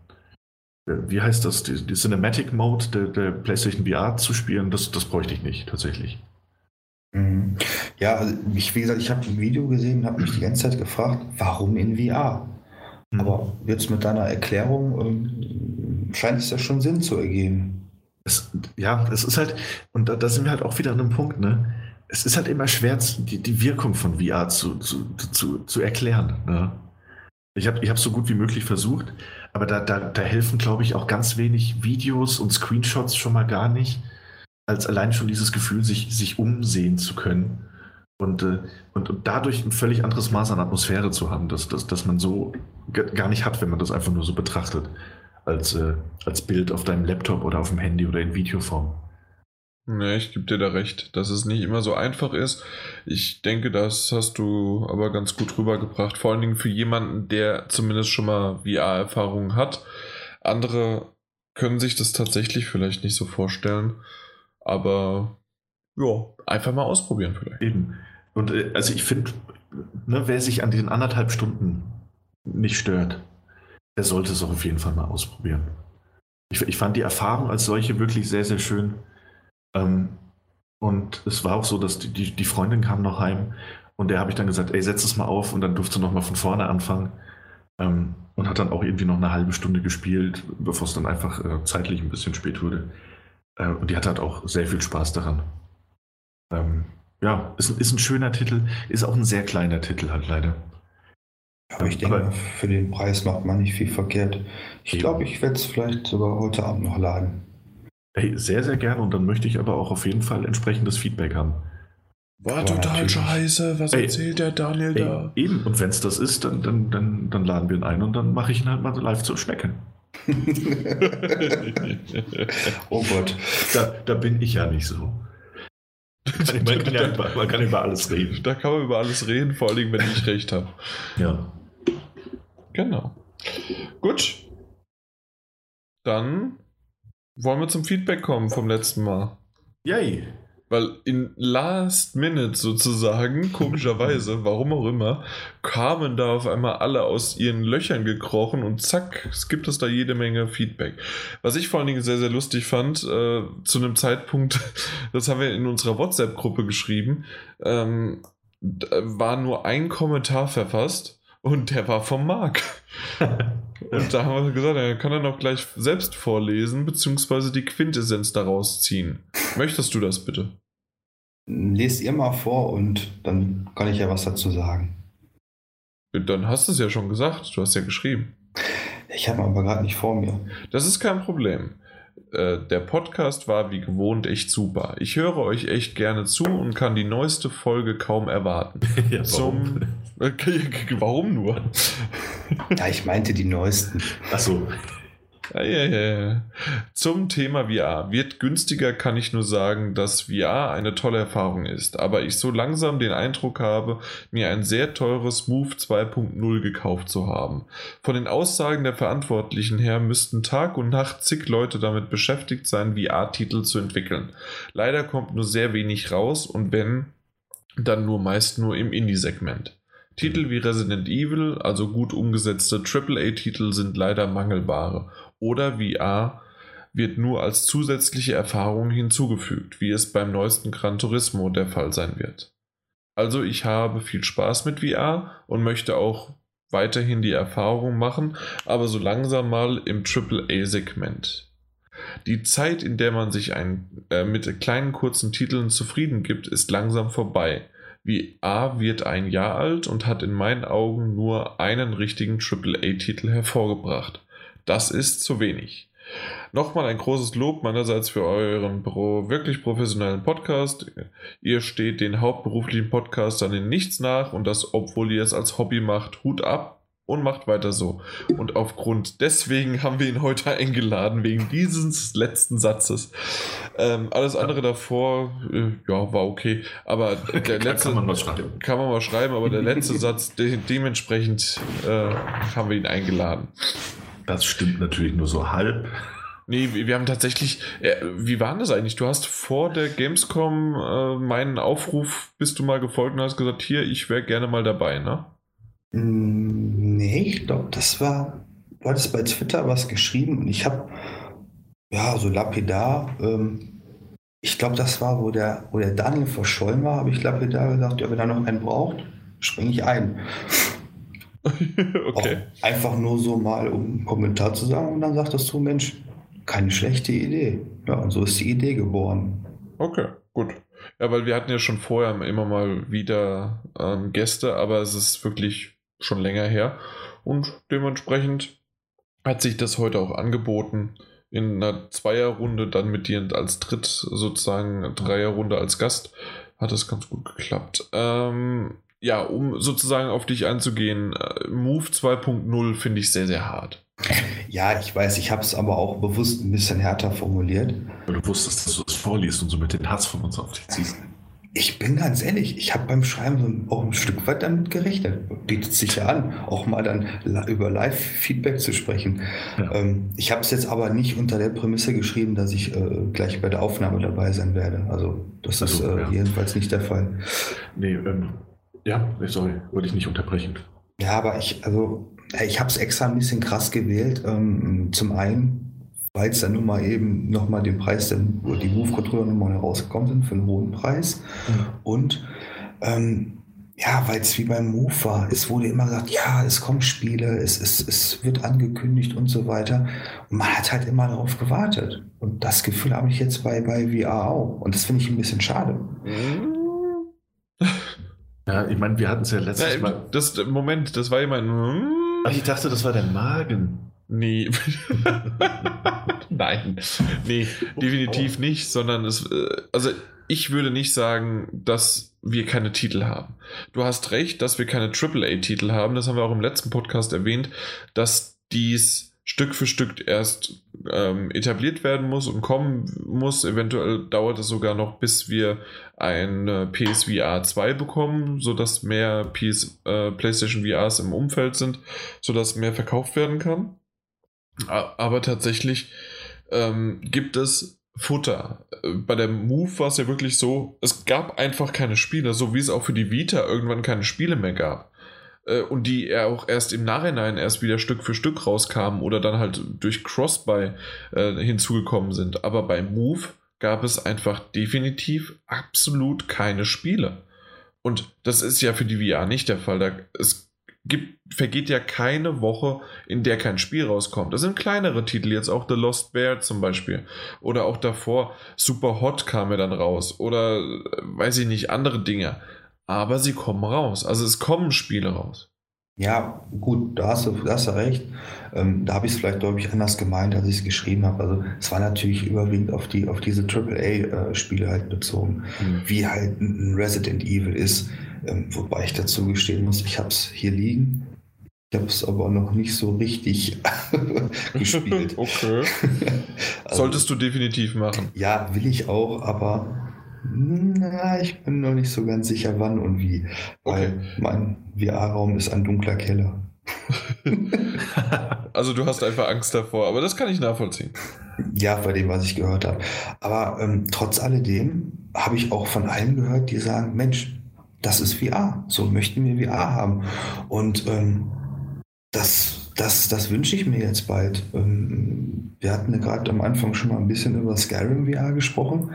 wie heißt das, die, die Cinematic Mode der, der, PlayStation VR zu spielen, das, das bräuchte ich nicht tatsächlich. Mhm. Ja, also ich, wie gesagt, ich habe ein Video gesehen und habe mich die ganze Zeit gefragt, warum in VR? Mhm. Aber jetzt mit deiner Erklärung ähm, scheint es ja schon Sinn zu ergeben. Es, ja, es ist halt, und da, da, sind wir halt auch wieder an einem Punkt, ne? Es ist halt immer schwer, die, die Wirkung von VR zu, zu, zu, zu erklären. Ne? Ich habe es so gut wie möglich versucht, aber da, da, da helfen, glaube ich, auch ganz wenig Videos und Screenshots schon mal gar nicht. als allein schon dieses Gefühl, sich, sich umsehen zu können und, äh, und, und dadurch ein völlig anderes Maß an Atmosphäre zu haben, dass, dass man so gar nicht hat, wenn man das einfach nur so betrachtet, als, äh, als Bild auf deinem Laptop oder auf dem Handy oder in Videoform. Ja, ich gebe dir da recht, dass es nicht immer so einfach ist. Ich denke, das hast du aber ganz gut rübergebracht. Vor allen Dingen für jemanden, der zumindest schon mal VR-Erfahrungen hat. Andere können sich das tatsächlich vielleicht nicht so vorstellen. Aber ja, einfach mal ausprobieren vielleicht. Eben. Und äh, also ich finde, ne, wer sich an den anderthalb Stunden nicht stört, der sollte es auch auf jeden Fall mal ausprobieren. Ich, ich fand die Erfahrung als solche wirklich sehr, sehr schön. Ähm, und es war auch so, dass die, die, die Freundin kam noch heim und der habe ich dann gesagt, ey, setz es mal auf und dann durfte sie nochmal von vorne anfangen. Ähm, und hat dann auch irgendwie noch eine halbe Stunde gespielt, bevor es dann einfach äh, zeitlich ein bisschen spät wurde. Äh, und die hat halt auch sehr viel Spaß daran. Ähm, ja, ist, ist ein schöner Titel, ist auch ein sehr kleiner Titel halt leider. Aber ich denke, Aber, für den Preis macht man nicht viel verkehrt. Ich glaube, ich werde es vielleicht sogar heute Abend noch laden. Hey, sehr, sehr gerne. Und dann möchte ich aber auch auf jeden Fall entsprechendes Feedback haben. War total natürlich. scheiße. Was ey, erzählt der Daniel ey, da? Eben. Und wenn es das ist, dann, dann, dann, dann laden wir ihn ein und dann mache ich ihn halt mal live zu schmecken. oh Gott. Da, da bin ich ja nicht so. Man kann, ja über, man kann über alles reden. Da kann man über alles reden, vor allem, wenn ich recht habe. Ja. Genau. Gut. Dann wollen wir zum Feedback kommen vom letzten Mal. Yay. Weil in Last Minute sozusagen, komischerweise, warum auch immer, kamen da auf einmal alle aus ihren Löchern gekrochen und zack, es gibt es da jede Menge Feedback. Was ich vor allen Dingen sehr, sehr lustig fand, äh, zu einem Zeitpunkt, das haben wir in unserer WhatsApp-Gruppe geschrieben, ähm, war nur ein Kommentar verfasst und der war vom Marc. und da haben wir gesagt, er kann dann auch gleich selbst vorlesen, beziehungsweise die Quintessenz daraus ziehen. Möchtest du das bitte? Lest ihr mal vor und dann kann ich ja was dazu sagen. Dann hast du es ja schon gesagt, du hast ja geschrieben. Ich habe aber gerade nicht vor mir. Das ist kein Problem. Äh, der Podcast war wie gewohnt echt super. Ich höre euch echt gerne zu und kann die neueste Folge kaum erwarten. ja, warum? Zum, warum nur? ja, ich meinte die neuesten. Achso. Ja, ja, ja. Zum Thema VR. Wird günstiger, kann ich nur sagen, dass VR eine tolle Erfahrung ist, aber ich so langsam den Eindruck habe, mir ein sehr teures Move 2.0 gekauft zu haben. Von den Aussagen der Verantwortlichen her müssten Tag und Nacht zig Leute damit beschäftigt sein, VR-Titel zu entwickeln. Leider kommt nur sehr wenig raus und wenn, dann nur meist nur im Indie-Segment. Titel wie Resident Evil, also gut umgesetzte AAA-Titel, sind leider mangelbare oder VR wird nur als zusätzliche Erfahrung hinzugefügt, wie es beim neuesten Gran Turismo der Fall sein wird. Also ich habe viel Spaß mit VR und möchte auch weiterhin die Erfahrung machen, aber so langsam mal im AAA-Segment. Die Zeit, in der man sich ein, äh, mit kleinen kurzen Titeln zufrieden gibt, ist langsam vorbei. VR wird ein Jahr alt und hat in meinen Augen nur einen richtigen AAA-Titel hervorgebracht. Das ist zu wenig. Nochmal ein großes Lob meinerseits für euren pro, wirklich professionellen Podcast. Ihr steht den hauptberuflichen Podcastern in nichts nach und das, obwohl ihr es als Hobby macht, Hut ab und macht weiter so. Und aufgrund deswegen haben wir ihn heute eingeladen, wegen dieses letzten Satzes. Ähm, alles andere davor, äh, ja, war okay. Aber der letzte. kann man mal schreiben. Kann man mal schreiben, aber der letzte Satz, de dementsprechend äh, haben wir ihn eingeladen. Das stimmt natürlich nur so halb. Nee, wir haben tatsächlich, äh, wie war das eigentlich? Du hast vor der Gamescom äh, meinen Aufruf, bist du mal gefolgt und hast gesagt, hier, ich wäre gerne mal dabei, ne? Mm, nee, ich glaube, das war, du hattest bei Twitter was geschrieben und ich habe, ja, so lapidar, ähm, ich glaube, das war, wo der, wo der Daniel verschollen war, habe ich lapidar gesagt, ja, wenn er noch einen braucht, springe ich ein. okay. Auch einfach nur so mal, um einen Kommentar zu sagen und dann sagtest du, Mensch, keine schlechte Idee. Ja, und so ist die Idee geboren. Okay, gut. Ja, weil wir hatten ja schon vorher immer mal wieder ähm, Gäste, aber es ist wirklich schon länger her und dementsprechend hat sich das heute auch angeboten. in einer Zweierrunde dann mit dir als Dritt sozusagen Dreierrunde als Gast hat das ganz gut geklappt. Ähm, ja, um sozusagen auf dich einzugehen, äh, Move 2.0 finde ich sehr, sehr hart. Ja, ich weiß, ich habe es aber auch bewusst ein bisschen härter formuliert. Weil du wusstest, dass du es vorliest und so mit den Hass von uns auf dich ziehst. Ich bin ganz ehrlich, ich habe beim Schreiben so auch ein Stück weit damit gerechnet. Bietet sich ja an, auch mal dann über Live-Feedback zu sprechen. Ja. Ähm, ich habe es jetzt aber nicht unter der Prämisse geschrieben, dass ich äh, gleich bei der Aufnahme dabei sein werde. Also das also, ist äh, ja. jedenfalls nicht der Fall. Nee, ähm, ja, sorry, wollte ich nicht unterbrechen. Ja, aber ich, also ich habe es extra ein bisschen krass gewählt. Ähm, zum einen weil es dann nun mal eben nochmal den Preis, denn, wo die Move-Controller nochmal herausgekommen sind für einen hohen Preis. Mhm. Und ähm, ja, weil es wie beim Move war. Es wurde immer gesagt, ja, es kommen Spiele, es, es, es wird angekündigt und so weiter. Und man hat halt immer darauf gewartet. Und das Gefühl habe ich jetzt bei, bei VR auch. Und das finde ich ein bisschen schade. Ja, ich meine, wir hatten es ja letztes ja, Mal. Das, Moment, das war immer. Ach, ich dachte, das war dein Magen. Nee. Nein. Nee, definitiv nicht, sondern es, äh, also ich würde nicht sagen, dass wir keine Titel haben. Du hast recht, dass wir keine AAA-Titel haben. Das haben wir auch im letzten Podcast erwähnt, dass dies Stück für Stück erst ähm, etabliert werden muss und kommen muss. Eventuell dauert es sogar noch, bis wir ein PSVR 2 bekommen, sodass mehr PS, äh, PlayStation VRs im Umfeld sind, sodass mehr verkauft werden kann. Aber tatsächlich ähm, gibt es Futter. Bei der Move war es ja wirklich so, es gab einfach keine Spiele, so wie es auch für die Vita irgendwann keine Spiele mehr gab. Äh, und die auch erst im Nachhinein erst wieder Stück für Stück rauskamen oder dann halt durch Cross-Buy äh, hinzugekommen sind. Aber bei Move gab es einfach definitiv absolut keine Spiele. Und das ist ja für die VR nicht der Fall. Da, es gibt, vergeht ja keine Woche, in der kein Spiel rauskommt. Das sind kleinere Titel, jetzt auch The Lost Bear zum Beispiel. Oder auch davor, Super Hot kam ja dann raus. Oder äh, weiß ich nicht, andere Dinge. Aber sie kommen raus. Also es kommen Spiele raus. Ja, gut, da hast du, da hast du recht. Ähm, da habe ich es vielleicht, glaube ich, anders gemeint, als ich es geschrieben habe. Also es war natürlich überwiegend auf, die, auf diese AAA-Spiele äh, halt bezogen, mhm. wie halt ein Resident Evil ist. Ähm, wobei ich dazu gestehen muss, ich habe es hier liegen. Ich habe es aber noch nicht so richtig gespielt. okay. also, Solltest du definitiv machen. Ja, will ich auch, aber na, ich bin noch nicht so ganz sicher, wann und wie. Weil okay. mein VR-Raum ist ein dunkler Keller. also du hast einfach Angst davor, aber das kann ich nachvollziehen. Ja, bei dem, was ich gehört habe. Aber ähm, trotz alledem habe ich auch von allen gehört, die sagen, Mensch, das ist VR. So möchten wir VR haben. Und ähm, das, das, das wünsche ich mir jetzt bald. Ähm, wir hatten ja gerade am Anfang schon mal ein bisschen über Skyrim VR gesprochen.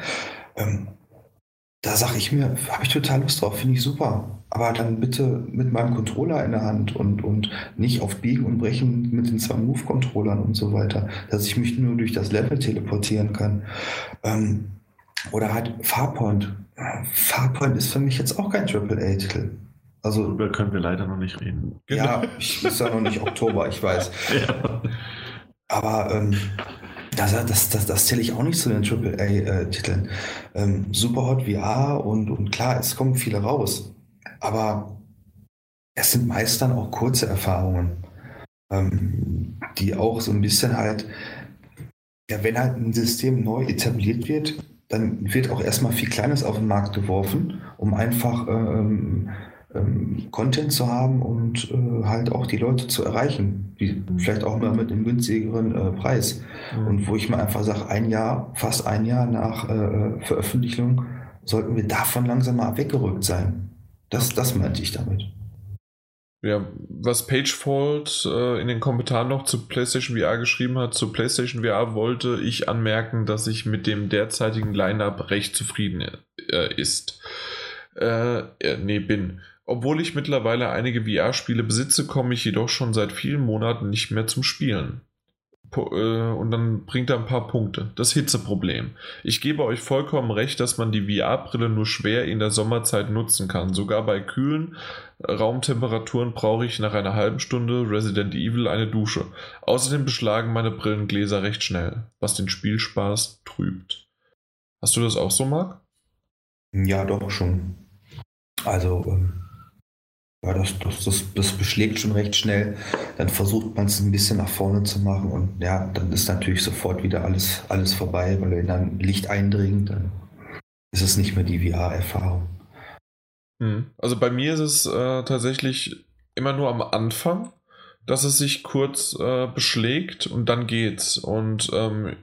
Da sage ich mir, habe ich total Lust drauf, finde ich super. Aber dann bitte mit meinem Controller in der Hand und, und nicht auf Biegen und Brechen mit den zwei Move-Controllern und so weiter, dass ich mich nur durch das Level teleportieren kann. Ähm, oder halt Farpoint. Farpoint ist für mich jetzt auch kein AAA-Titel. Also, Darüber können wir leider noch nicht reden. Ja, ich, ist ja noch nicht Oktober, ich weiß. Ja. Aber ähm, das, das, das, das zähle ich auch nicht zu den AAA-Titeln. Ähm, Superhot VR und, und klar, es kommen viele raus. Aber es sind meist dann auch kurze Erfahrungen, ähm, die auch so ein bisschen halt, ja, wenn halt ein System neu etabliert wird, dann wird auch erstmal viel Kleines auf den Markt geworfen, um einfach ähm, ähm, Content zu haben und äh, halt auch die Leute zu erreichen. Die, vielleicht auch mal mit einem günstigeren äh, Preis. Mhm. Und wo ich mal einfach sage, ein Jahr, fast ein Jahr nach äh, Veröffentlichung, sollten wir davon langsam mal weggerückt sein. Das, das meinte ich damit. Ja, was Pagefold äh, in den Kommentaren noch zu PlayStation VR geschrieben hat, zu PlayStation VR wollte ich anmerken, dass ich mit dem derzeitigen Lineup recht zufrieden äh, ist. Äh, nee, bin. Obwohl ich mittlerweile einige VR-Spiele besitze, komme ich jedoch schon seit vielen Monaten nicht mehr zum Spielen. äh, und dann bringt er ein paar Punkte. Das Hitzeproblem. Ich gebe euch vollkommen recht, dass man die VR-Brille nur schwer in der Sommerzeit nutzen kann. Sogar bei kühlen äh, Raumtemperaturen brauche ich nach einer halben Stunde Resident Evil eine Dusche. Außerdem beschlagen meine Brillengläser recht schnell, was den Spielspaß trübt. Hast du das auch so, Marc? Ja, doch schon. Also, ähm, ja, das, das, das, das beschlägt schon recht schnell. Dann versucht man es ein bisschen nach vorne zu machen und ja, dann ist natürlich sofort wieder alles, alles vorbei, weil wenn dann Licht eindringt, dann ist es nicht mehr die VR-Erfahrung. Hm. Also bei mir ist es äh, tatsächlich immer nur am Anfang, dass es sich kurz äh, beschlägt und dann geht's. Und ähm,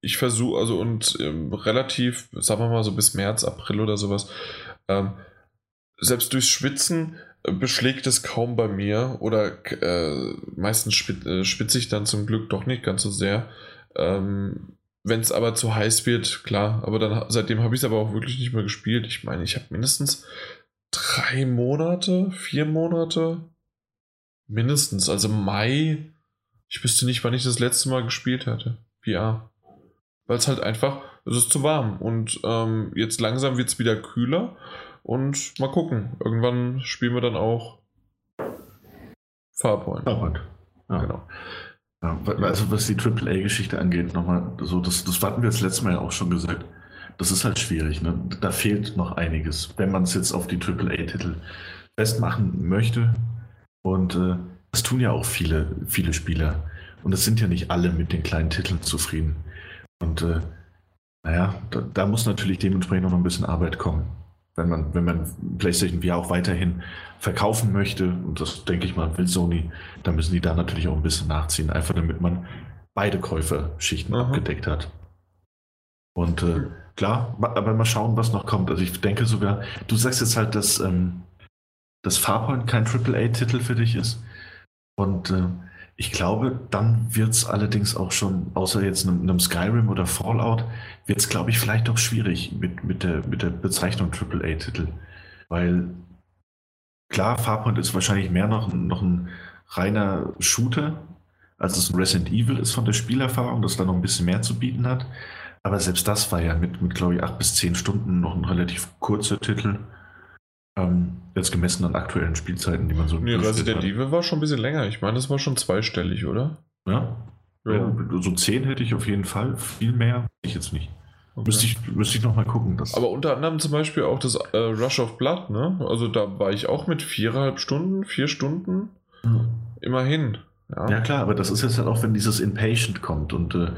ich versuche, also und ähm, relativ, sagen wir mal so bis März, April oder sowas, ähm, selbst durchs Schwitzen beschlägt es kaum bei mir oder äh, meistens äh, spitze ich dann zum Glück doch nicht ganz so sehr. Ähm, Wenn es aber zu heiß wird, klar, aber dann seitdem habe ich es aber auch wirklich nicht mehr gespielt. Ich meine, ich habe mindestens drei Monate, vier Monate, mindestens, also Mai. Ich wüsste nicht, wann ich das letzte Mal gespielt hatte. VR. Weil es halt einfach, es ist zu warm und ähm, jetzt langsam wird es wieder kühler und mal gucken. Irgendwann spielen wir dann auch Farpoint. Farpoint. Ja. Genau. Ja, also was die AAA-Geschichte angeht, nochmal, so, das, das hatten wir das letzte Mal ja auch schon gesagt. Das ist halt schwierig. Ne? Da fehlt noch einiges, wenn man es jetzt auf die AAA-Titel festmachen möchte. Und äh, das tun ja auch viele, viele Spieler. Und es sind ja nicht alle mit den kleinen Titeln zufrieden. Und äh, naja, da, da muss natürlich dementsprechend noch ein bisschen Arbeit kommen wenn man, wenn man PlayStation VR auch weiterhin verkaufen möchte, und das denke ich mal, will Sony, dann müssen die da natürlich auch ein bisschen nachziehen, einfach damit man beide Käuferschichten mhm. abgedeckt hat. Und äh, klar, aber mal schauen, was noch kommt. Also ich denke sogar, du sagst jetzt halt, dass, ähm, dass Farpoint kein AAA-Titel für dich ist. Und äh, ich glaube, dann wird es allerdings auch schon, außer jetzt einem, einem Skyrim oder Fallout, wird es, glaube ich, vielleicht auch schwierig mit, mit, der, mit der Bezeichnung AAA-Titel. Weil klar, Farpoint ist wahrscheinlich mehr noch, noch ein reiner Shooter, als es ein Resident Evil ist von der Spielerfahrung, das da noch ein bisschen mehr zu bieten hat. Aber selbst das war ja mit, mit glaube ich, acht bis zehn Stunden noch ein relativ kurzer Titel. Ähm, jetzt gemessen an aktuellen Spielzeiten, die man so. Nee, Resident Evil war schon ein bisschen länger. Ich meine, das war schon zweistellig, oder? Ja. ja. So zehn hätte ich auf jeden Fall. Viel mehr ich jetzt nicht. Okay. Müsste ich, müsste ich nochmal gucken. Das Aber unter anderem zum Beispiel auch das äh, Rush of Blood, ne? Also da war ich auch mit viereinhalb Stunden, vier Stunden. Mhm. Immerhin. Ja. ja. klar, aber das ist jetzt halt auch, wenn dieses Impatient kommt und äh,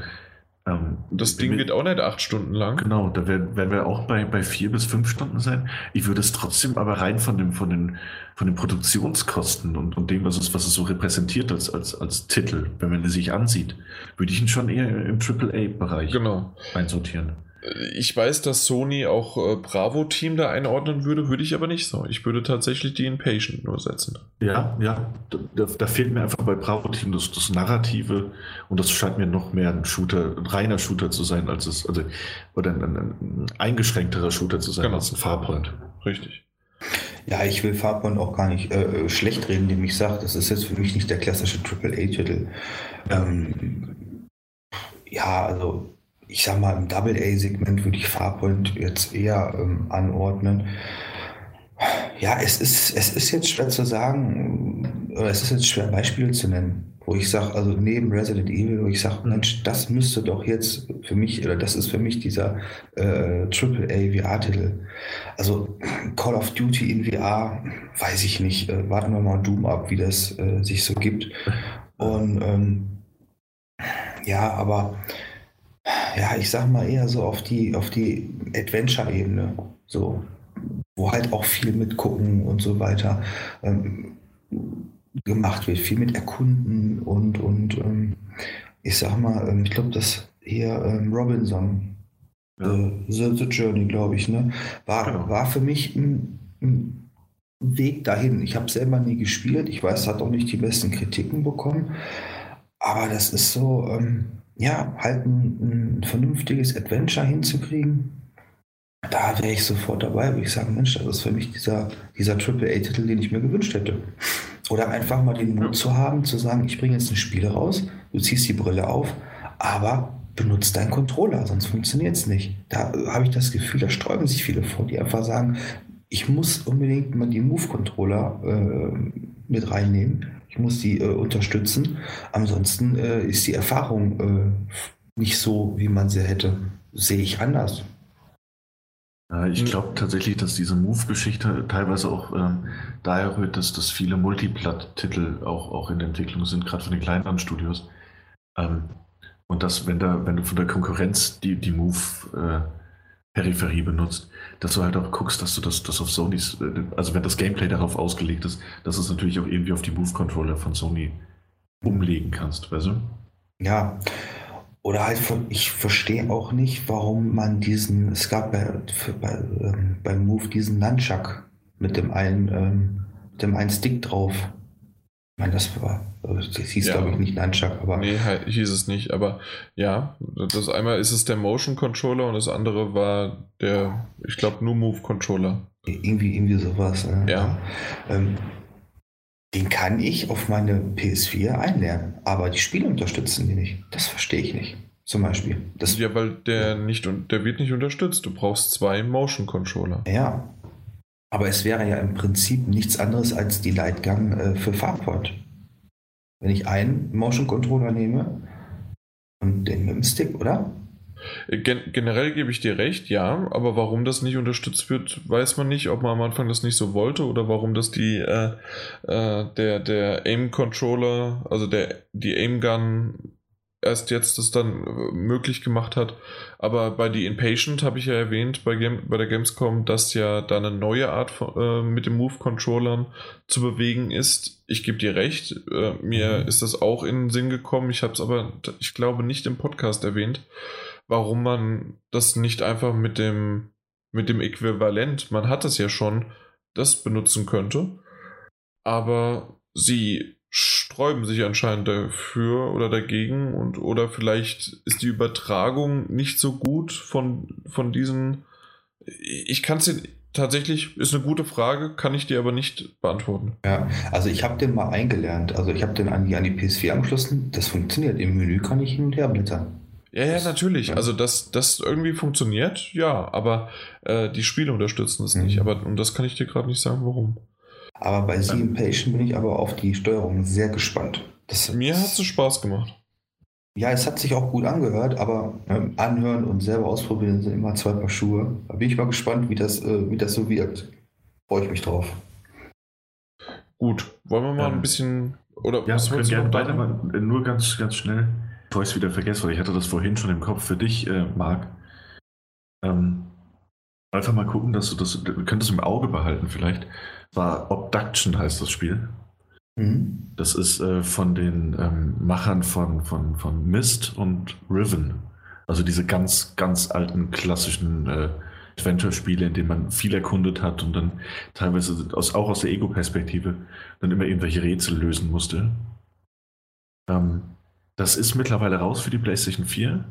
ähm, das Ding wird auch nicht acht Stunden lang. Genau, da werden, werden wir auch bei, bei vier bis fünf Stunden sein. Ich würde es trotzdem aber rein von, dem, von, den, von den Produktionskosten und, und dem, was es, was es so repräsentiert als, als, als Titel, wenn man es sich ansieht, würde ich ihn schon eher im AAA-Bereich genau. einsortieren. Ich weiß, dass Sony auch äh, Bravo-Team da einordnen würde, würde ich aber nicht so. Ich würde tatsächlich die Impatient nur setzen. Ja, ja. Da, da fehlt mir einfach bei Bravo-Team das, das Narrative und das scheint mir noch mehr ein Shooter, ein reiner Shooter zu sein, als es, also, oder ein, ein, ein eingeschränkterer Shooter zu sein genau. als ein Farpoint. Richtig. Ja, ich will Farpoint auch gar nicht äh, schlecht reden, indem ich sage, das ist jetzt für mich nicht der klassische AAA-Titel. Ähm, ja, also ich sag mal, im Double-A-Segment würde ich Farpoint jetzt eher ähm, anordnen. Ja, es ist, es ist jetzt schwer zu sagen, oder es ist jetzt schwer Beispiele zu nennen, wo ich sage, also neben Resident Evil, wo ich sage, Mensch, das müsste doch jetzt für mich, oder das ist für mich dieser äh, AAA VR-Titel. Also Call of Duty in VR, weiß ich nicht, äh, warten wir mal Doom ab, wie das äh, sich so gibt. Und ähm, ja, aber ja, ich sag mal eher so auf die, auf die Adventure-Ebene, so, wo halt auch viel mit gucken und so weiter ähm, gemacht wird, viel mit erkunden und, und ähm, ich sag mal, ähm, ich glaube, das hier ähm, Robinson, ja. äh, The, The, Journey, glaube ich, ne, war, genau. war für mich ein, ein Weg dahin. Ich habe selber nie gespielt, ich weiß, hat auch nicht die besten Kritiken bekommen, aber das ist so, ähm, ja, halt ein, ein vernünftiges Adventure hinzukriegen, da wäre ich sofort dabei, würde ich sagen, Mensch, das ist für mich dieser, dieser AAA-Titel, den ich mir gewünscht hätte. Oder einfach mal den Mut zu haben, zu sagen, ich bringe jetzt ein Spiel raus, du ziehst die Brille auf, aber benutzt deinen Controller, sonst funktioniert es nicht. Da habe ich das Gefühl, da sträuben sich viele vor, die einfach sagen, ich muss unbedingt mal die Move-Controller äh, mit reinnehmen. Ich muss die äh, unterstützen. Ansonsten äh, ist die Erfahrung äh, nicht so, wie man sie hätte. Sehe ich anders. Ich glaube tatsächlich, dass diese Move-Geschichte teilweise auch ähm, daher rührt, dass, dass viele Multiplat-Titel auch, auch in der Entwicklung sind, gerade von den kleineren Studios. Ähm, und dass, wenn, da, wenn du von der Konkurrenz die, die Move-Peripherie äh, benutzt, dass du halt auch guckst, dass du das, das auf Sonys, äh, also wenn das Gameplay darauf ausgelegt ist, dass du es natürlich auch irgendwie auf die Move-Controller von Sony umlegen kannst, weißt du? Ja, oder halt, ich verstehe auch nicht, warum man diesen, es gab bei, bei, ähm, beim Move diesen Nunchuck mit dem einen, ähm, mit dem einen Stick drauf. Ich meine, das war, das hieß ja. glaube ich nicht Nunchuck, aber. Nee, hieß es nicht, aber ja, das einmal ist es der Motion Controller und das andere war der, ich glaube, nur Move Controller. Irgendwie, irgendwie sowas. Ne? Ja. Ähm, den kann ich auf meine PS4 einlernen, aber die Spiele unterstützen die nicht. Das verstehe ich nicht. Zum Beispiel. Das ja, weil der nicht der wird nicht unterstützt. Du brauchst zwei Motion Controller. Ja. Aber es wäre ja im Prinzip nichts anderes als die Leitgang äh, für Farpoint. Wenn ich einen Motion Controller nehme und den mit dem Stick, oder? Gen generell gebe ich dir recht, ja, aber warum das nicht unterstützt wird, weiß man nicht, ob man am Anfang das nicht so wollte oder warum das die äh, äh, der der Aim Controller, also der die Aim Gun erst jetzt das dann äh, möglich gemacht hat. Aber bei The Impatient habe ich ja erwähnt bei, Game, bei der Gamescom, dass ja da eine neue Art von, äh, mit den Move-Controllern zu bewegen ist. Ich gebe dir recht, äh, mir mhm. ist das auch in den Sinn gekommen. Ich habe es aber, ich glaube, nicht im Podcast erwähnt warum man das nicht einfach mit dem, mit dem Äquivalent, man hat es ja schon, das benutzen könnte. Aber sie sträuben sich anscheinend dafür oder dagegen und oder vielleicht ist die Übertragung nicht so gut von, von diesen. Ich kann es tatsächlich, ist eine gute Frage, kann ich dir aber nicht beantworten. Ja, also ich habe den mal eingelernt. Also ich habe den an die, an die PS4 angeschlossen. Das funktioniert. Im Menü kann ich hin und her blättern. Ja, ja, natürlich. Also, dass das irgendwie funktioniert, ja, aber äh, die Spiele unterstützen es mhm. nicht. Aber und das kann ich dir gerade nicht sagen, warum. Aber bei The Impatient bin ich aber auf die Steuerung sehr gespannt. Das, Mir hat es Spaß gemacht. Ja, es hat sich auch gut angehört, aber ähm, anhören und selber ausprobieren sind immer zwei Paar Schuhe. Da bin ich mal gespannt, wie das, äh, wie das so wirkt. Freue ich mich drauf. Gut, wollen wir mal ähm, ein bisschen oder ja, was können gerne beide mal nur ganz ganz schnell bevor ich es wieder vergesse, weil ich hatte das vorhin schon im Kopf für dich, äh, Marc. Ähm, einfach mal gucken, dass du das, du könntest im Auge behalten vielleicht. War Obduction heißt das Spiel. Mhm. Das ist äh, von den ähm, Machern von, von, von Mist und Riven. Also diese ganz, ganz alten klassischen äh, Adventure-Spiele, in denen man viel erkundet hat und dann teilweise aus, auch aus der Ego-Perspektive dann immer irgendwelche Rätsel lösen musste. Ähm, das ist mittlerweile raus für die PlayStation 4.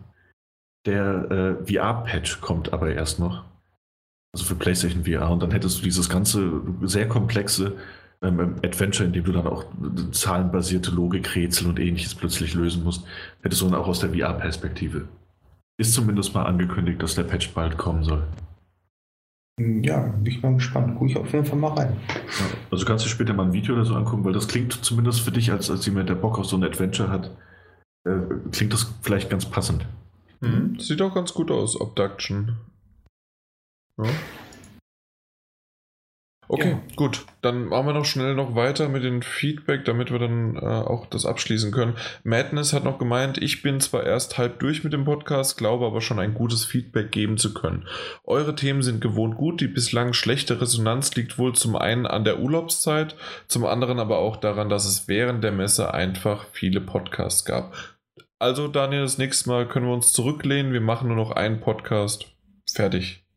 Der äh, VR-Patch kommt aber erst noch. Also für PlayStation VR. Und dann hättest du dieses ganze sehr komplexe ähm, Adventure, in dem du dann auch zahlenbasierte Logikrätsel und ähnliches plötzlich lösen musst, hättest du dann auch aus der VR-Perspektive. Ist zumindest mal angekündigt, dass der Patch bald kommen soll. Ja, bin ich mal gespannt. Guck ich auf jeden Fall mal rein. Ja, also kannst du später mal ein Video oder so angucken, weil das klingt zumindest für dich, als, als jemand, der Bock auf so ein Adventure hat, äh, klingt das vielleicht ganz passend. Mhm. Sieht auch ganz gut aus, Abduction. Ja. Okay, ja. gut. Dann machen wir noch schnell noch weiter mit dem Feedback, damit wir dann äh, auch das abschließen können. Madness hat noch gemeint, ich bin zwar erst halb durch mit dem Podcast, glaube aber schon ein gutes Feedback geben zu können. Eure Themen sind gewohnt gut, die bislang schlechte Resonanz liegt wohl zum einen an der Urlaubszeit, zum anderen aber auch daran, dass es während der Messe einfach viele Podcasts gab. Also Daniel, das nächste Mal können wir uns zurücklehnen, wir machen nur noch einen Podcast. Fertig.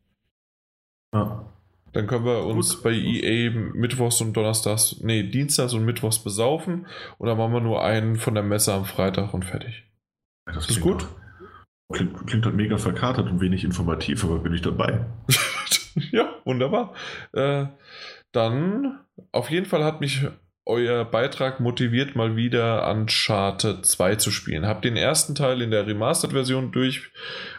Ja. Dann können wir uns Gut. bei EA Mittwochs und Donnerstags, nee, Dienstags und Mittwochs besaufen und dann machen wir nur einen von der Messe am Freitag und fertig. Ja, das ist gut. Klingt, klingt halt mega verkatert und wenig informativ, aber bin ich dabei. ja, wunderbar. Äh, dann, auf jeden Fall hat mich euer Beitrag motiviert mal wieder Uncharted 2 zu spielen. Hab den ersten Teil in der Remastered-Version durch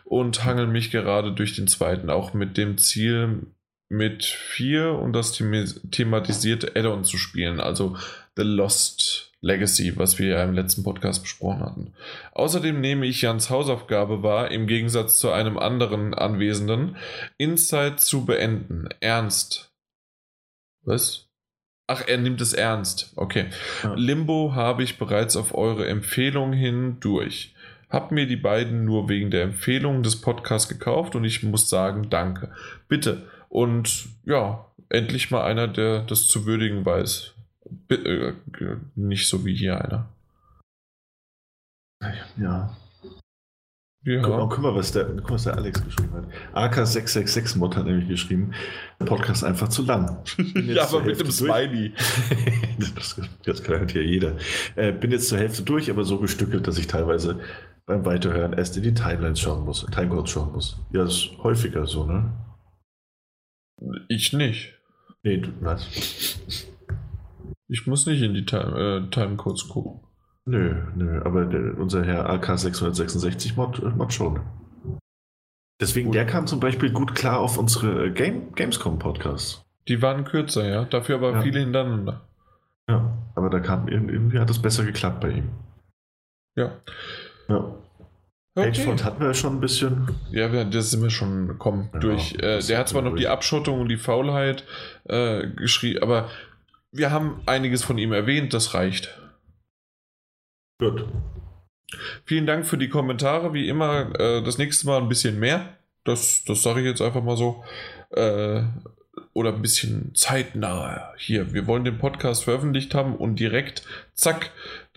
und hangel mich gerade durch den zweiten, auch mit dem Ziel, mit 4 und das thematisierte Add-on zu spielen, also The Lost Legacy, was wir ja im letzten Podcast besprochen hatten. Außerdem nehme ich Jans Hausaufgabe wahr, im Gegensatz zu einem anderen Anwesenden, Inside zu beenden. Ernst. Was? Ach, er nimmt es ernst. Okay. Ja. Limbo habe ich bereits auf eure Empfehlung hin durch. Hab mir die beiden nur wegen der Empfehlung des Podcasts gekauft und ich muss sagen, danke. Bitte. Und ja, endlich mal einer, der das zu würdigen weiß. Bitte, äh, nicht so wie hier einer. Ja. Ja. Guck, mal, guck, mal, was der, guck mal, was der Alex geschrieben hat. AK666-Mod hat nämlich geschrieben, der Podcast einfach zu lang. ja, aber mit dem Smiley. das, das kann ja jeder. Äh, bin jetzt zur Hälfte durch, aber so gestückelt, dass ich teilweise beim Weiterhören erst in die Timelines schauen muss, Timecodes schauen muss. Ja, das ist häufiger so, ne? Ich nicht. Nee, du, was? Ich muss nicht in die Time, äh, Timecodes gucken. Nö, nö, aber der, unser Herr AK666 Mod, äh, Mod schon. Deswegen, gut. der kam zum Beispiel gut klar auf unsere Game, Gamescom-Podcasts. Die waren kürzer, ja. Dafür aber ja. viele hintereinander. Ja, aber da kam irgendwie hat es besser geklappt bei ihm. Ja. Ja. Okay. Pagefront hatten wir schon ein bisschen. Ja, das sind wir schon kommen ja, durch. Äh, der hat zwar noch durch. die Abschottung und die Faulheit äh, geschrieben, aber wir haben einiges von ihm erwähnt, das reicht. Gut. Vielen Dank für die Kommentare. Wie immer, äh, das nächste Mal ein bisschen mehr. Das, das sage ich jetzt einfach mal so. Äh, oder ein bisschen zeitnah hier. Wir wollen den Podcast veröffentlicht haben und direkt, zack,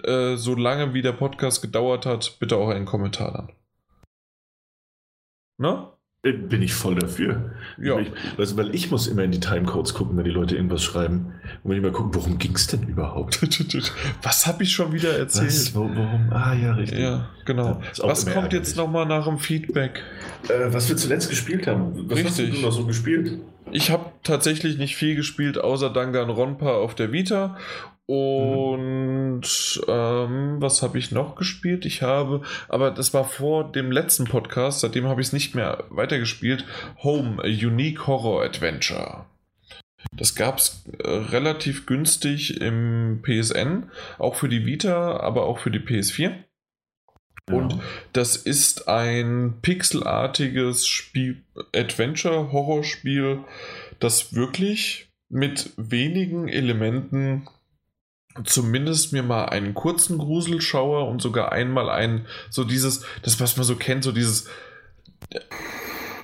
äh, so lange wie der Podcast gedauert hat, bitte auch einen Kommentar dann. Ne? Bin ich voll dafür. Ja. Ich, also, weil ich muss immer in die Timecodes gucken, wenn die Leute irgendwas schreiben. Und wenn ich mal gucken, worum ging es denn überhaupt? Was habe ich schon wieder erzählt? Was, worum? Ah ja, richtig. Ja, genau. Was kommt ärgerlich. jetzt nochmal nach dem Feedback? Äh, was wir zuletzt gespielt haben. Was richtig. hast du noch so gespielt? Ich habe tatsächlich nicht viel gespielt, außer Danganronpa auf der Vita und mhm. ähm, was habe ich noch gespielt? Ich habe, aber das war vor dem letzten Podcast, seitdem habe ich es nicht mehr weitergespielt. Home, a Unique Horror Adventure. Das gab es äh, relativ günstig im PSN, auch für die Vita, aber auch für die PS4. Ja. Und das ist ein pixelartiges Spiel, Adventure-Horrorspiel, das wirklich mit wenigen Elementen zumindest mir mal einen kurzen Gruselschauer und sogar einmal ein, so dieses, das was man so kennt, so dieses äh,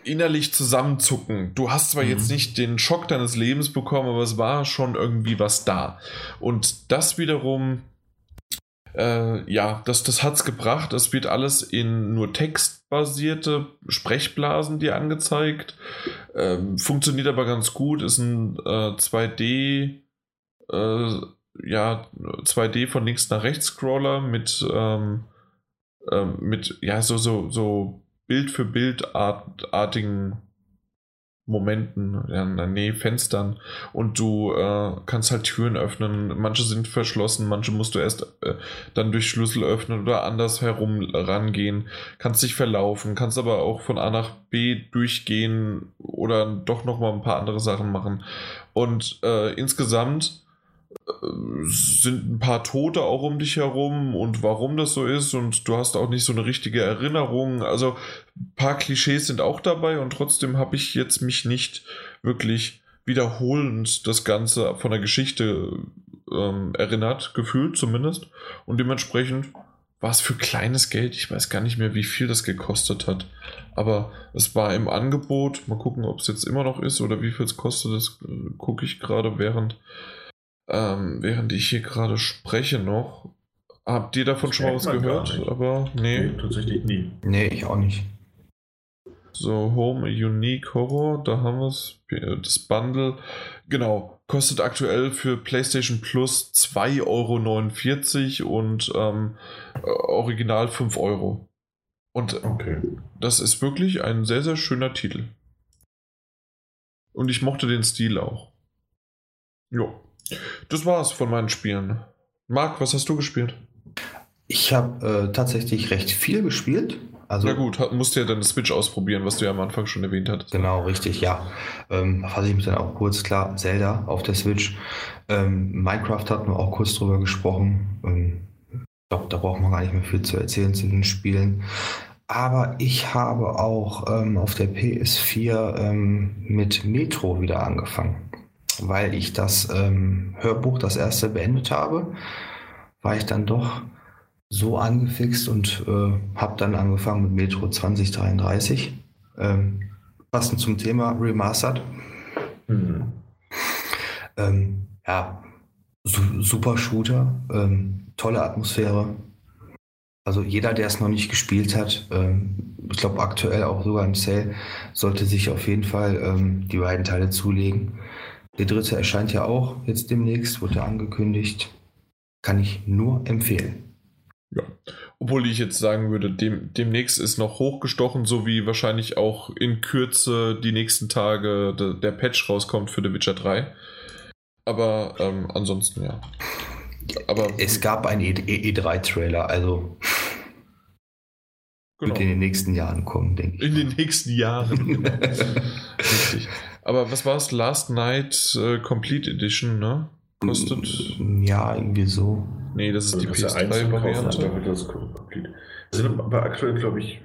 innerlich zusammenzucken. Du hast zwar mhm. jetzt nicht den Schock deines Lebens bekommen, aber es war schon irgendwie was da. Und das wiederum, äh, ja, das, das es gebracht. Es wird alles in nur textbasierte Sprechblasen dir angezeigt. Ähm, funktioniert aber ganz gut, ist ein äh, 2D äh, ja, 2D von links nach rechts Scroller mit, ähm, ähm, mit ja, so, so, so Bild für Bild -art artigen Momenten, ja, nee, Fenstern und du äh, kannst halt Türen öffnen. Manche sind verschlossen, manche musst du erst äh, dann durch Schlüssel öffnen oder anders herum rangehen. Kannst dich verlaufen, kannst aber auch von A nach B durchgehen oder doch nochmal ein paar andere Sachen machen. Und äh, insgesamt sind ein paar Tote auch um dich herum und warum das so ist und du hast auch nicht so eine richtige Erinnerung. Also ein paar Klischees sind auch dabei und trotzdem habe ich jetzt mich nicht wirklich wiederholend das Ganze von der Geschichte ähm, erinnert, gefühlt zumindest. Und dementsprechend war es für kleines Geld, ich weiß gar nicht mehr, wie viel das gekostet hat. Aber es war im Angebot. Mal gucken, ob es jetzt immer noch ist oder wie viel es kostet. Das äh, gucke ich gerade während ähm, während ich hier gerade spreche noch. Habt ihr davon das schon mal was gehört? Aber nee. nee. Tatsächlich nie. Nee, ich auch nicht. So, Home Unique Horror, da haben wir es. Das Bundle. Genau, kostet aktuell für PlayStation Plus 2,49 Euro und ähm, Original 5 Euro. Und okay. das ist wirklich ein sehr, sehr schöner Titel. Und ich mochte den Stil auch. Jo. Das war's von meinen Spielen. Marc, was hast du gespielt? Ich habe äh, tatsächlich recht viel gespielt. Also, Na gut, musst du ja deine Switch ausprobieren, was du ja am Anfang schon erwähnt hattest. Genau, richtig, ja. Ähm, fasse ich mich dann auch kurz, klar, Zelda auf der Switch. Ähm, Minecraft hatten wir auch kurz drüber gesprochen. Ähm, ich glaube, da braucht man gar nicht mehr viel zu erzählen zu den Spielen. Aber ich habe auch ähm, auf der PS4 ähm, mit Metro wieder angefangen, weil ich das ähm, Hörbuch, das erste, beendet habe, war ich dann doch so angefixt und äh, habe dann angefangen mit Metro 2033. Ähm, passend zum Thema Remastered. Mhm. Ähm, ja, su super Shooter, ähm, tolle Atmosphäre. Also jeder, der es noch nicht gespielt hat, ähm, ich glaube aktuell auch sogar im Sale, sollte sich auf jeden Fall ähm, die beiden Teile zulegen. Der dritte erscheint ja auch jetzt demnächst, wurde angekündigt. Kann ich nur empfehlen. Ja. Obwohl ich jetzt sagen würde, dem, demnächst ist noch hochgestochen, so wie wahrscheinlich auch in Kürze die nächsten Tage de, der Patch rauskommt für The Witcher 3. Aber ähm, ansonsten ja. Aber es gab einen E3-Trailer, e also genau. wird in den nächsten Jahren kommen, denke ich. In den nächsten Jahren. Richtig. Aber was war es? Last Night äh, Complete Edition, ne? Kostet. Ja, irgendwie so. Nee, das ist also die PS3-Variante. Das sind aber aktuell, glaube ich,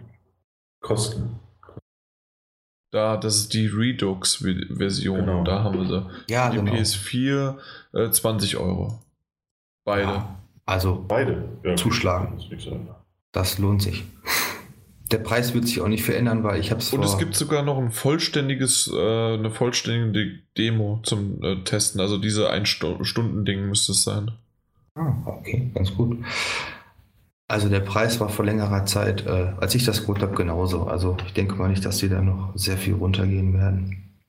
Kosten. Da, das ist die Redux-Version. Genau. Da haben wir sie. Ja, die genau. PS4 äh, 20 Euro. Beide. Ja, also beide ja, zuschlagen. Das lohnt sich. Der Preis wird sich auch nicht verändern, weil ich habe es Und es gibt sogar noch ein vollständiges, äh, eine vollständige Demo zum äh, Testen. Also diese Ein-Stunden-Ding müsste es sein. Ah, okay, ganz gut. Also der Preis war vor längerer Zeit, äh, als ich das geholt habe, genauso. Also ich denke mal nicht, dass die da noch sehr viel runtergehen werden.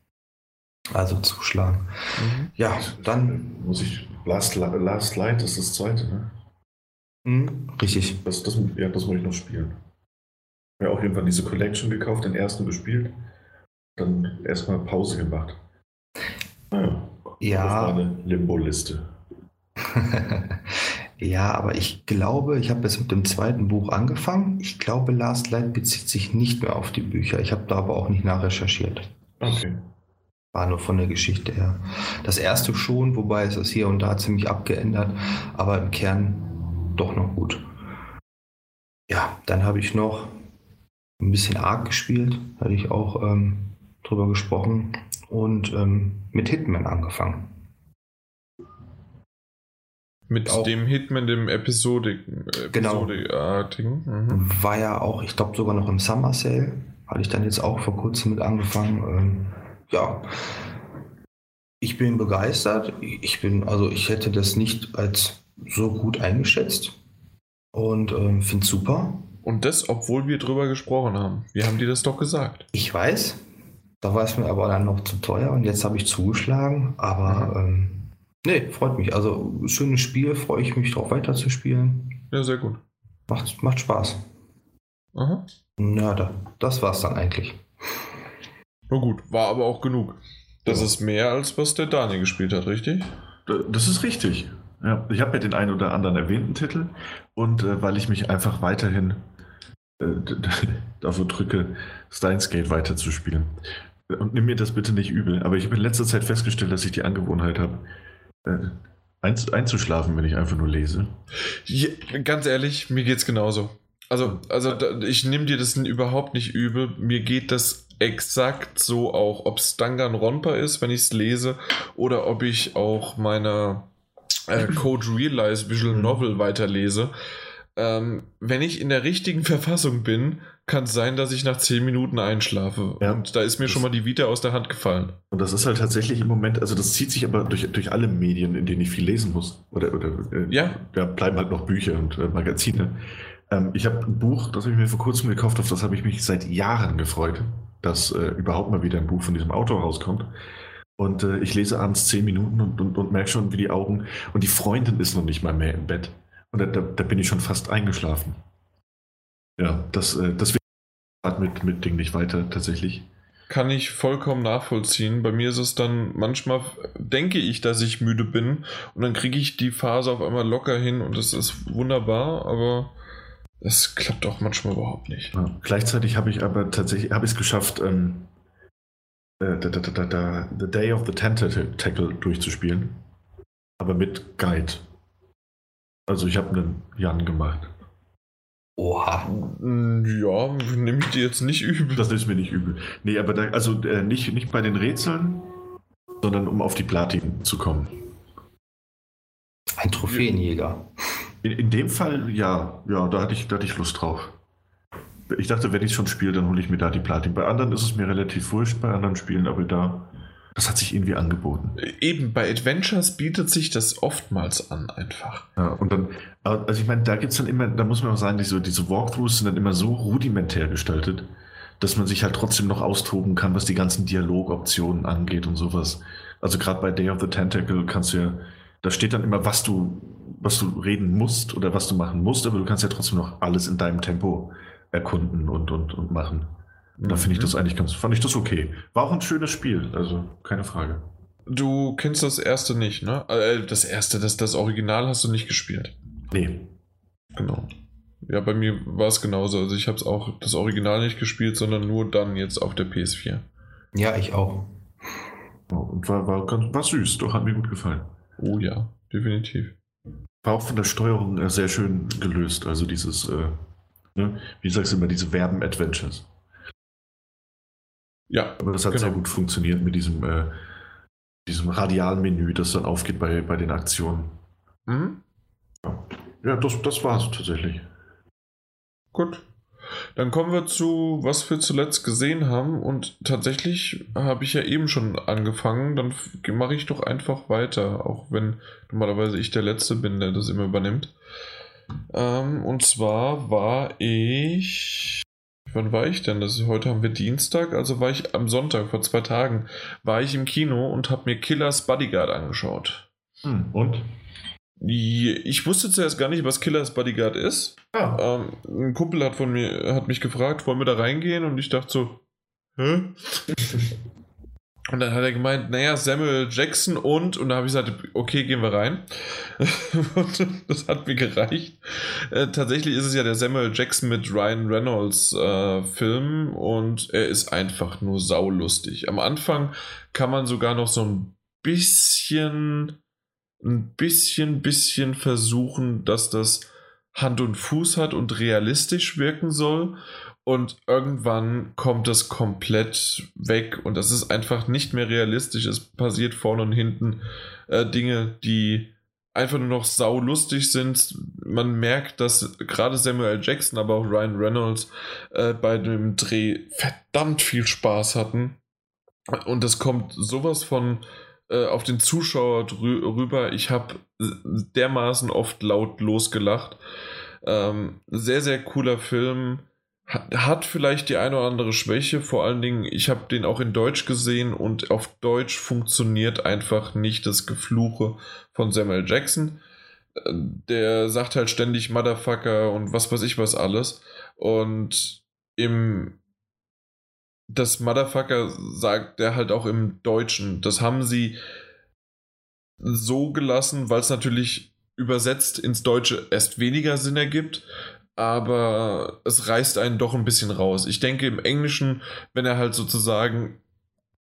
Also zuschlagen. Mhm. Ja, dann. Muss ich. Last, Last Light ist das zweite, ne? Mhm, richtig. Das, das, ja, das muss ich noch spielen mir auch irgendwann diese Collection gekauft, den ersten gespielt, dann erstmal Pause gemacht. Naja, ja. Auf meine Limbo-Liste. ja, aber ich glaube, ich habe jetzt mit dem zweiten Buch angefangen. Ich glaube, Last Light bezieht sich nicht mehr auf die Bücher. Ich habe da aber auch nicht nachrecherchiert. Okay. War nur von der Geschichte her. Das erste schon, wobei es ist hier und da ziemlich abgeändert, aber im Kern doch noch gut. Ja, dann habe ich noch ein bisschen arg gespielt, hatte ich auch ähm, drüber gesprochen und ähm, mit Hitman angefangen. Mit auch, dem Hitman, dem Episode, genau. Episodeartigen. Mhm. War ja auch, ich glaube sogar noch im Summer Sale. Hatte ich dann jetzt auch vor kurzem mit angefangen. Ähm, ja, ich bin begeistert. Ich bin, also ich hätte das nicht als so gut eingeschätzt und ähm, finde es super. Und das, obwohl wir drüber gesprochen haben. Wir haben dir das doch gesagt. Ich weiß. Da war es mir aber dann noch zu teuer und jetzt habe ich zugeschlagen. Aber mhm. ähm, nee, freut mich. Also schönes Spiel, freue ich mich drauf weiterzuspielen. Ja, sehr gut. Macht, macht Spaß. Aha. Ja, da, das es dann eigentlich. Na gut, war aber auch genug. Das ja. ist mehr, als was der Daniel gespielt hat, richtig? Das ist richtig. Ja, ich habe ja den einen oder anderen erwähnten Titel und äh, weil ich mich einfach weiterhin dafür drücke, Steins Gate weiterzuspielen. Und nimm mir das bitte nicht übel, aber ich habe in letzter Zeit festgestellt, dass ich die Angewohnheit habe, äh, einzuschlafen, wenn ich einfach nur lese. Ja, ganz ehrlich, mir geht es genauso. Also, also ich nehme dir das überhaupt nicht übel. Mir geht das exakt so auch, ob es Danganronpa ist, wenn ich es lese, oder ob ich auch meine äh, Code Realize Visual mhm. Novel weiterlese. Ähm, wenn ich in der richtigen Verfassung bin, kann es sein, dass ich nach zehn Minuten einschlafe. Ja, und da ist mir schon mal die Vita aus der Hand gefallen. Und das ist halt tatsächlich im Moment, also das zieht sich aber durch, durch alle Medien, in denen ich viel lesen muss. Oder, oder äh, ja. da bleiben halt noch Bücher und äh, Magazine. Ähm, ich habe ein Buch, das habe ich mir vor kurzem gekauft, auf das habe ich mich seit Jahren gefreut, dass äh, überhaupt mal wieder ein Buch von diesem Autor rauskommt. Und äh, ich lese abends zehn Minuten und, und, und merke schon, wie die Augen. Und die Freundin ist noch nicht mal mehr im Bett. Und da, da, da bin ich schon fast eingeschlafen. Ja, das, äh, wird mit, mit Ding nicht weiter tatsächlich. kann ich vollkommen nachvollziehen. Bei mir ist es dann manchmal, denke ich, dass ich müde bin und dann kriege ich die Phase auf einmal locker hin und das ist wunderbar, aber es klappt auch manchmal überhaupt nicht. Ja, gleichzeitig habe ich aber tatsächlich, habe ich es geschafft, ähm, äh, da, da, da, The Day of the Tentacle durchzuspielen, aber mit Guide. Also ich habe einen Jan gemacht. Oha. Mm, ja, nehme ich dir jetzt nicht übel. Das ist mir nicht übel. Nee, aber da, also äh, nicht, nicht bei den Rätseln, sondern um auf die Platin zu kommen. Ein Trophäenjäger. In, in dem Fall, ja, ja, da hatte ich, da hatte ich Lust drauf. Ich dachte, wenn ich schon spiele, dann hole ich mir da die Platin. Bei anderen ist es mir relativ wurscht, bei anderen Spielen, aber da das hat sich irgendwie angeboten. Eben, bei Adventures bietet sich das oftmals an, einfach. Ja, und dann, also ich meine, da gibt es dann immer, da muss man auch sagen, diese, diese Walkthroughs sind dann immer so rudimentär gestaltet, dass man sich halt trotzdem noch austoben kann, was die ganzen Dialogoptionen angeht und sowas. Also gerade bei Day of the Tentacle kannst du ja, da steht dann immer, was du, was du reden musst oder was du machen musst, aber du kannst ja trotzdem noch alles in deinem Tempo erkunden und, und, und machen. Da finde ich das mhm. eigentlich ganz, fand ich das okay. War auch ein schönes Spiel, also keine Frage. Du kennst das erste nicht, ne? Äh, das erste, das, das Original hast du nicht gespielt. Nee. Genau. Ja, bei mir war es genauso. Also ich habe es auch das Original nicht gespielt, sondern nur dann jetzt auf der PS4. Ja, ich auch. Und war, war, ganz, war süß, doch hat mir gut gefallen. Oh ja, definitiv. War auch von der Steuerung äh, sehr schön gelöst. Also dieses, äh, ne? wie sagst du immer, diese Verben-Adventures. Ja. Aber das hat genau. sehr gut funktioniert mit diesem, äh, diesem Radialmenü, das dann aufgeht bei, bei den Aktionen. Mhm. Ja, das, das war es tatsächlich. Gut. Dann kommen wir zu, was wir zuletzt gesehen haben. Und tatsächlich habe ich ja eben schon angefangen. Dann mache ich doch einfach weiter, auch wenn normalerweise ich der Letzte bin, der das immer übernimmt. Ähm, und zwar war ich Wann war ich denn? Das ist, heute haben wir Dienstag, also war ich am Sonntag, vor zwei Tagen, war ich im Kino und habe mir Killers Bodyguard angeschaut. Hm, und? Ich wusste zuerst gar nicht, was Killers Bodyguard ist. Ah. Ähm, ein Kumpel hat von mir, hat mich gefragt, wollen wir da reingehen? Und ich dachte so, hä? Und dann hat er gemeint, naja, Samuel Jackson und, und da habe ich gesagt, okay, gehen wir rein. und das hat mir gereicht. Äh, tatsächlich ist es ja der Samuel Jackson mit Ryan Reynolds äh, Film und er ist einfach nur saulustig. Am Anfang kann man sogar noch so ein bisschen, ein bisschen, bisschen versuchen, dass das Hand und Fuß hat und realistisch wirken soll und irgendwann kommt es komplett weg und das ist einfach nicht mehr realistisch. Es passiert vorne und hinten äh, Dinge, die einfach nur noch saulustig sind. Man merkt, dass gerade Samuel Jackson, aber auch Ryan Reynolds äh, bei dem Dreh verdammt viel Spaß hatten. Und es kommt sowas von äh, auf den Zuschauer rüber. Ich habe dermaßen oft laut losgelacht. Ähm, sehr, sehr cooler Film hat vielleicht die eine oder andere Schwäche. Vor allen Dingen, ich habe den auch in Deutsch gesehen und auf Deutsch funktioniert einfach nicht das Gefluche von Samuel Jackson. Der sagt halt ständig Motherfucker und was weiß ich was alles. Und im das Motherfucker sagt er halt auch im Deutschen. Das haben sie so gelassen, weil es natürlich übersetzt ins Deutsche erst weniger Sinn ergibt aber es reißt einen doch ein bisschen raus. Ich denke im Englischen, wenn er halt sozusagen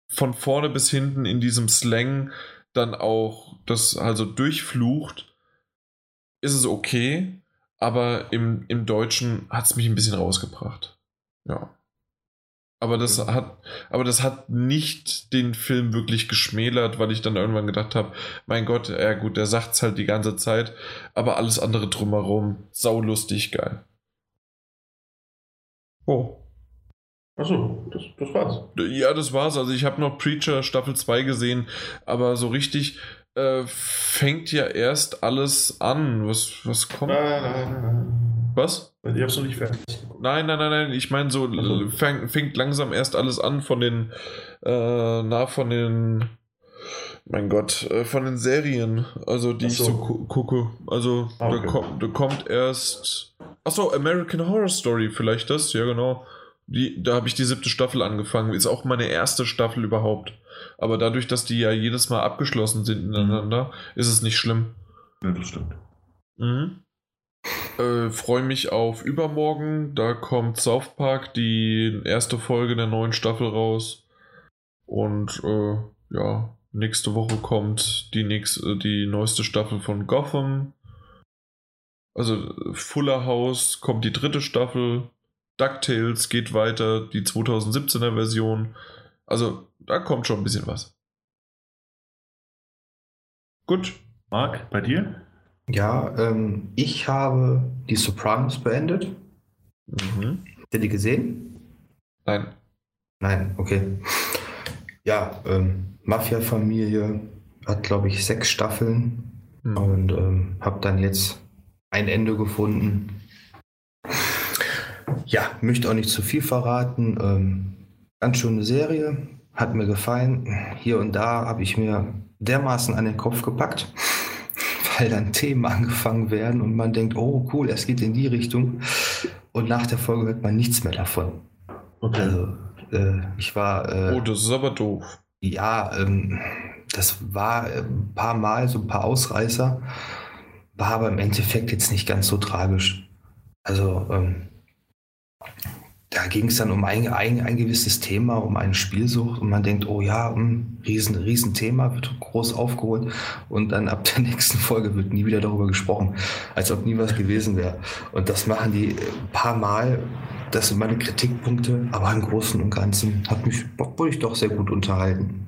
von vorne bis hinten in diesem Slang dann auch das also durchflucht, ist es okay, aber im, im Deutschen hat es mich ein bisschen rausgebracht. Ja. Aber das ja. hat, aber das hat nicht den Film wirklich geschmälert, weil ich dann irgendwann gedacht habe, mein Gott, ja gut, der sagt es halt die ganze Zeit, aber alles andere drumherum, saulustig geil. Oh. Achso, das, das war's. Ja, das war's. Also ich habe noch Preacher Staffel 2 gesehen, aber so richtig äh, fängt ja erst alles an. Was, was kommt? Nein, nein, nein, nein. Was? Ich hab's noch nicht fertig. Nein, nein, nein, nein. Ich meine, so also. fängt, fängt langsam erst alles an von den, äh, na, von den, mein Gott, äh, von den Serien, also die so. ich so gu gucke. Also ah, okay. da, kommt, da kommt erst, achso, American Horror Story, vielleicht das, ja genau. Die, da habe ich die siebte Staffel angefangen. Ist auch meine erste Staffel überhaupt. Aber dadurch, dass die ja jedes Mal abgeschlossen sind ineinander, ist es nicht schlimm. Ja, das stimmt. Mhm. Äh, Freue mich auf übermorgen. Da kommt South Park, die erste Folge der neuen Staffel raus. Und äh, ja, nächste Woche kommt die, nächste, die neueste Staffel von Gotham. Also Fuller House kommt die dritte Staffel. DuckTales geht weiter, die 2017er Version. Also da kommt schon ein bisschen was. Gut. Marc, bei dir? Ja, ähm, ich habe die Sopranos beendet. Mhm. Habt ihr die gesehen? Nein. Nein, okay. Ja, ähm, Mafia-Familie hat, glaube ich, sechs Staffeln mhm. und ähm, habe dann jetzt ein Ende gefunden. Ja, möchte auch nicht zu viel verraten. Ähm, ganz schöne Serie, hat mir gefallen. Hier und da habe ich mir dermaßen an den Kopf gepackt weil dann Themen angefangen werden und man denkt, oh cool, es geht in die Richtung. Und nach der Folge hört man nichts mehr davon. Okay. Also, äh, ich war. Äh, oh, das ist aber doof. Ja, ähm, das war äh, ein paar Mal so ein paar Ausreißer, war aber im Endeffekt jetzt nicht ganz so tragisch. Also, ähm, da ging es dann um ein, ein, ein, gewisses Thema, um eine Spielsucht und man denkt, oh ja, ein hm, riesen, riesen Thema, wird groß aufgeholt und dann ab der nächsten Folge wird nie wieder darüber gesprochen, als ob nie was gewesen wäre. Und das machen die ein paar Mal, das sind meine Kritikpunkte, aber im Großen und Ganzen hat mich, wurde ich doch sehr gut unterhalten.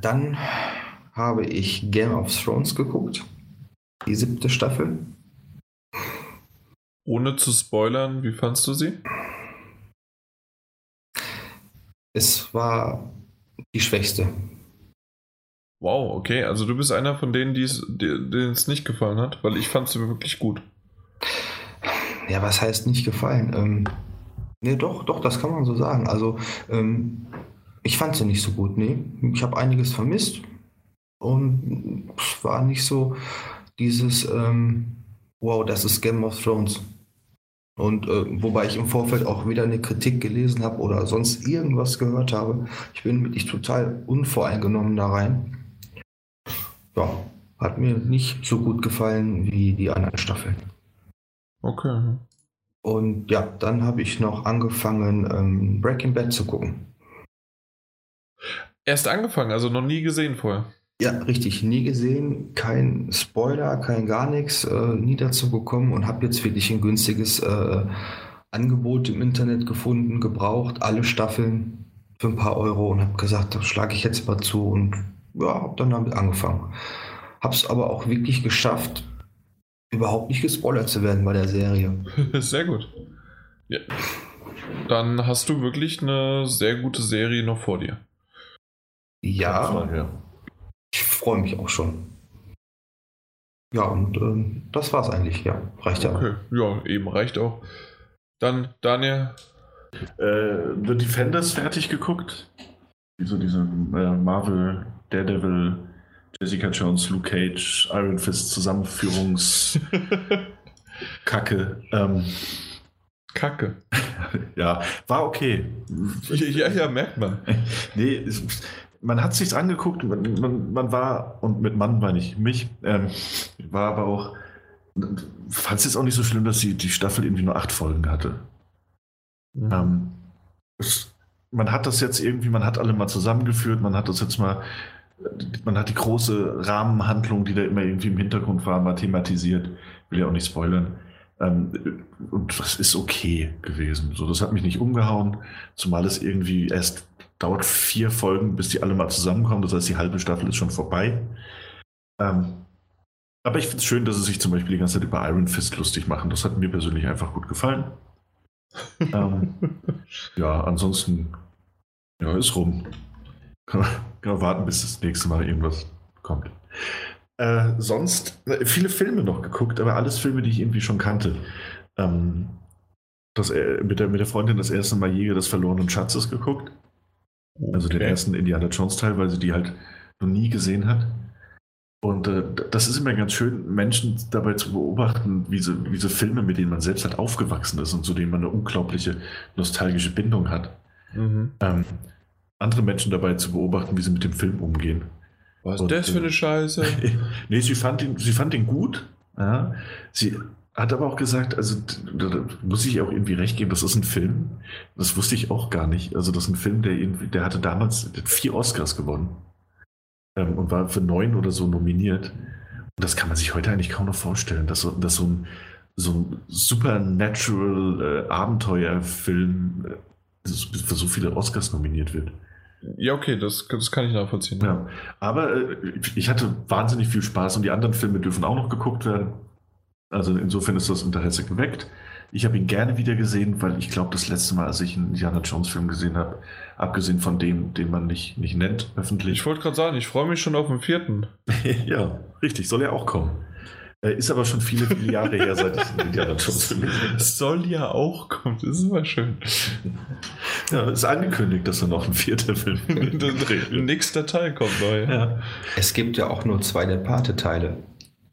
Dann habe ich Game of Thrones geguckt, die siebte Staffel. Ohne zu spoilern, wie fandst du sie? Es war die schwächste. Wow, okay. Also du bist einer von denen, denen es nicht gefallen hat, weil ich fand sie wirklich gut. Ja, was heißt nicht gefallen? Ähm, nee, doch, doch, das kann man so sagen. Also ähm, ich fand sie nicht so gut, nee. Ich habe einiges vermisst und es war nicht so dieses, ähm, wow, das ist Game of Thrones. Und äh, wobei ich im Vorfeld auch wieder eine Kritik gelesen habe oder sonst irgendwas gehört habe. Ich bin wirklich total unvoreingenommen da rein. Ja, hat mir nicht so gut gefallen wie die anderen Staffeln. Okay. Und ja, dann habe ich noch angefangen, ähm, Breaking Bad zu gucken. Erst angefangen, also noch nie gesehen vorher. Ja, richtig, nie gesehen, kein Spoiler, kein gar nichts, äh, nie dazu gekommen und habe jetzt wirklich ein günstiges äh, Angebot im Internet gefunden, gebraucht, alle Staffeln für ein paar Euro und habe gesagt, das schlage ich jetzt mal zu und ja, habe dann damit angefangen. Habe es aber auch wirklich geschafft, überhaupt nicht gespoilert zu werden bei der Serie. Sehr gut. Ja. Dann hast du wirklich eine sehr gute Serie noch vor dir. Ja. Ich freue mich auch schon. Ja, und äh, das war's eigentlich, ja. Reicht ja. Okay, ja, eben reicht auch. Dann, Daniel. Äh, The Defenders fertig geguckt. So diese äh, Marvel, Daredevil, Jessica Jones, Luke Cage, Iron Fist Zusammenführungs Kacke. Ähm, Kacke. ja, war okay. Ja, ja, merkt man. nee, man hat sich's angeguckt, man, man, man, war, und mit Mann meine ich mich, ähm, war aber auch, fand es jetzt auch nicht so schlimm, dass die, die Staffel irgendwie nur acht Folgen hatte. Mhm. Ähm, es, man hat das jetzt irgendwie, man hat alle mal zusammengeführt, man hat das jetzt mal, man hat die große Rahmenhandlung, die da immer irgendwie im Hintergrund war, mal thematisiert. Will ja auch nicht spoilern. Ähm, und das ist okay gewesen. So, das hat mich nicht umgehauen, zumal es irgendwie erst dauert vier Folgen, bis die alle mal zusammenkommen. Das heißt, die halbe Staffel ist schon vorbei. Ähm, aber ich finde es schön, dass sie sich zum Beispiel die ganze Zeit über Iron Fist lustig machen. Das hat mir persönlich einfach gut gefallen. ähm, ja, ansonsten, ja, ist rum. Kann man, kann man warten, bis das nächste Mal irgendwas kommt. Äh, sonst äh, viele Filme noch geguckt, aber alles Filme, die ich irgendwie schon kannte. Ähm, das, äh, mit, der, mit der Freundin das erste Mal Jäger des verlorenen Schatzes geguckt. Also den ersten Indiana Jones Teil, weil sie die halt noch nie gesehen hat. Und äh, das ist immer ganz schön, Menschen dabei zu beobachten, wie sie, wie sie Filme, mit denen man selbst halt aufgewachsen ist und zu denen man eine unglaubliche nostalgische Bindung hat. Mhm. Ähm, andere Menschen dabei zu beobachten, wie sie mit dem Film umgehen. Was ist das für eine Scheiße? nee, sie fand ihn, sie fand ihn gut. Ja. Sie hat aber auch gesagt, also da muss ich auch irgendwie recht geben, das ist ein Film. Das wusste ich auch gar nicht. Also das ist ein Film, der irgendwie, der hatte damals vier Oscars gewonnen ähm, und war für neun oder so nominiert. Und das kann man sich heute eigentlich kaum noch vorstellen, dass so, dass so ein, so ein supernatural äh, Abenteuerfilm äh, für so viele Oscars nominiert wird. Ja, okay, das, das kann ich nachvollziehen. Ja. Aber äh, ich hatte wahnsinnig viel Spaß und die anderen Filme dürfen auch noch geguckt werden. Also insofern ist das Interesse geweckt. Ich habe ihn gerne wieder gesehen, weil ich glaube, das letzte Mal, als ich einen Indiana Jones Film gesehen habe, abgesehen von dem, den man nicht, nicht nennt öffentlich. Ich wollte gerade sagen, ich freue mich schon auf den vierten. ja, richtig, soll ja auch kommen. Ist aber schon viele, viele Jahre her, seit ich einen Indiana Jones Film gesehen habe. Soll ja auch kommen, das ist immer schön. Ja, ist angekündigt, dass er noch ein vierter Film Nächster Teil kommt neu. Ja. Es gibt ja auch nur zwei der Pate-Teile.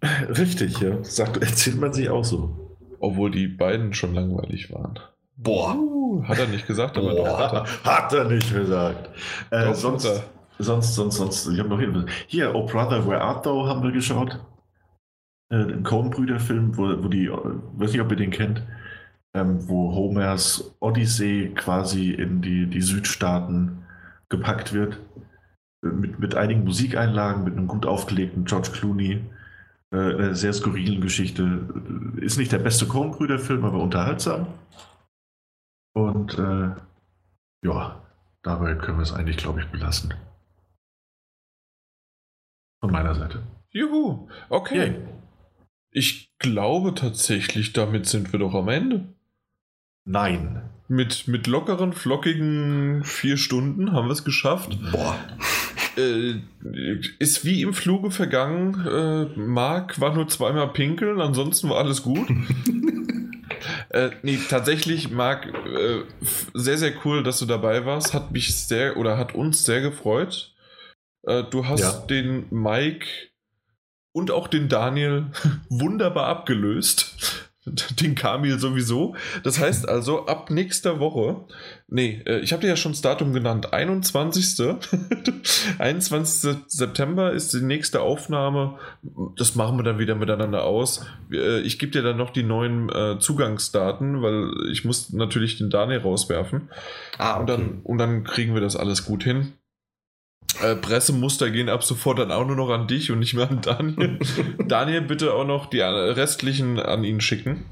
Richtig, ja. Sagt, erzählt man sich auch so. Obwohl die beiden schon langweilig waren. Boah. Uh, hat er nicht gesagt, aber Boah, doch hat er. Hat er nicht gesagt. Äh, doch, sonst, er. sonst, sonst, sonst, ich habe noch hin. Hier, Oh Brother, Where Art Thou haben wir geschaut. Äh, ein Coen-Brüder-Film, wo, wo die, weiß nicht, ob ihr den kennt, ähm, wo Homers Odyssee quasi in die, die Südstaaten gepackt wird. Mit, mit einigen Musikeinlagen, mit einem gut aufgelegten George Clooney äh, eine sehr skurrile Geschichte. Ist nicht der beste Coen-Brüder-Film, aber unterhaltsam. Und äh, ja, dabei können wir es eigentlich, glaube ich, belassen. Von meiner Seite. Juhu, okay. Yay. Ich glaube tatsächlich, damit sind wir doch am Ende. Nein. Mit, mit lockeren, flockigen vier Stunden haben wir es geschafft. Boah äh, ist wie im Fluge vergangen. Äh, Marc war nur zweimal pinkeln, ansonsten war alles gut. äh, nee, tatsächlich, Marc, äh, sehr, sehr cool, dass du dabei warst. Hat mich sehr oder hat uns sehr gefreut. Äh, du hast ja. den Mike und auch den Daniel wunderbar abgelöst. Den Kamil sowieso. Das heißt also, ab nächster Woche, nee, äh, ich habe dir ja schon das Datum genannt, 21. 21. September ist die nächste Aufnahme. Das machen wir dann wieder miteinander aus. Äh, ich gebe dir dann noch die neuen äh, Zugangsdaten, weil ich muss natürlich den Daniel rauswerfen. Ah, okay. und, dann, und dann kriegen wir das alles gut hin. Äh, Pressemuster gehen ab sofort dann auch nur noch an dich und nicht mehr an Daniel. Daniel, bitte auch noch die restlichen an ihn schicken.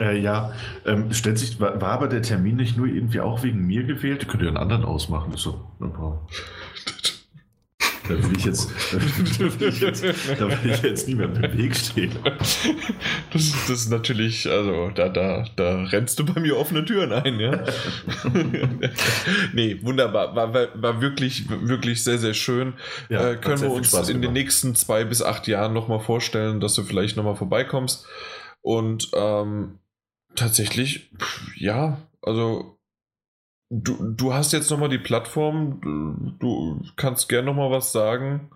Äh, ja, ähm, stellt sich, war, war, aber der Termin nicht nur irgendwie auch wegen mir gewählt? Könnt ihr einen anderen ausmachen? So, Da will ich jetzt, da will ich jetzt, da will ich jetzt niemand im Weg stehen. Das, das ist natürlich, also da, da, da rennst du bei mir offene Türen ein, ja. nee, wunderbar. War, war, war wirklich, wirklich sehr, sehr schön. Ja, äh, können wir uns Spaß in den nächsten zwei bis acht Jahren nochmal vorstellen, dass du vielleicht nochmal vorbeikommst. Und ähm, tatsächlich, ja, also Du, du hast jetzt nochmal die Plattform, du kannst gerne nochmal was sagen.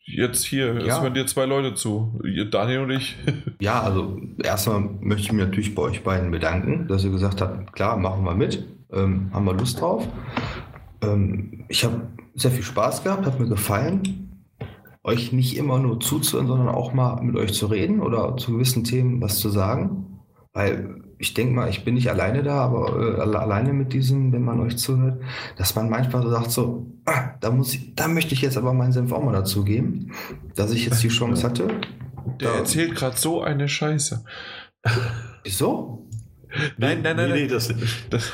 Jetzt hier, ja. hören dir zwei Leute zu, Daniel und ich. Ja, also erstmal möchte ich mich natürlich bei euch beiden bedanken, dass ihr gesagt habt, klar, machen wir mit, ähm, haben wir Lust drauf. Ähm, ich habe sehr viel Spaß gehabt, hat mir gefallen, euch nicht immer nur zuzuhören, sondern auch mal mit euch zu reden oder zu gewissen Themen was zu sagen. Weil ich denke mal, ich bin nicht alleine da, aber äh, alleine mit diesem, wenn man euch zuhört, dass man manchmal so sagt, so, ah, da muss ich, da möchte ich jetzt aber meinen Senf auch mal dazu geben, dass ich jetzt die Chance hatte. Der erzählt gerade so eine Scheiße. Wieso? Nein, nein, nein, nee, nee, das, das,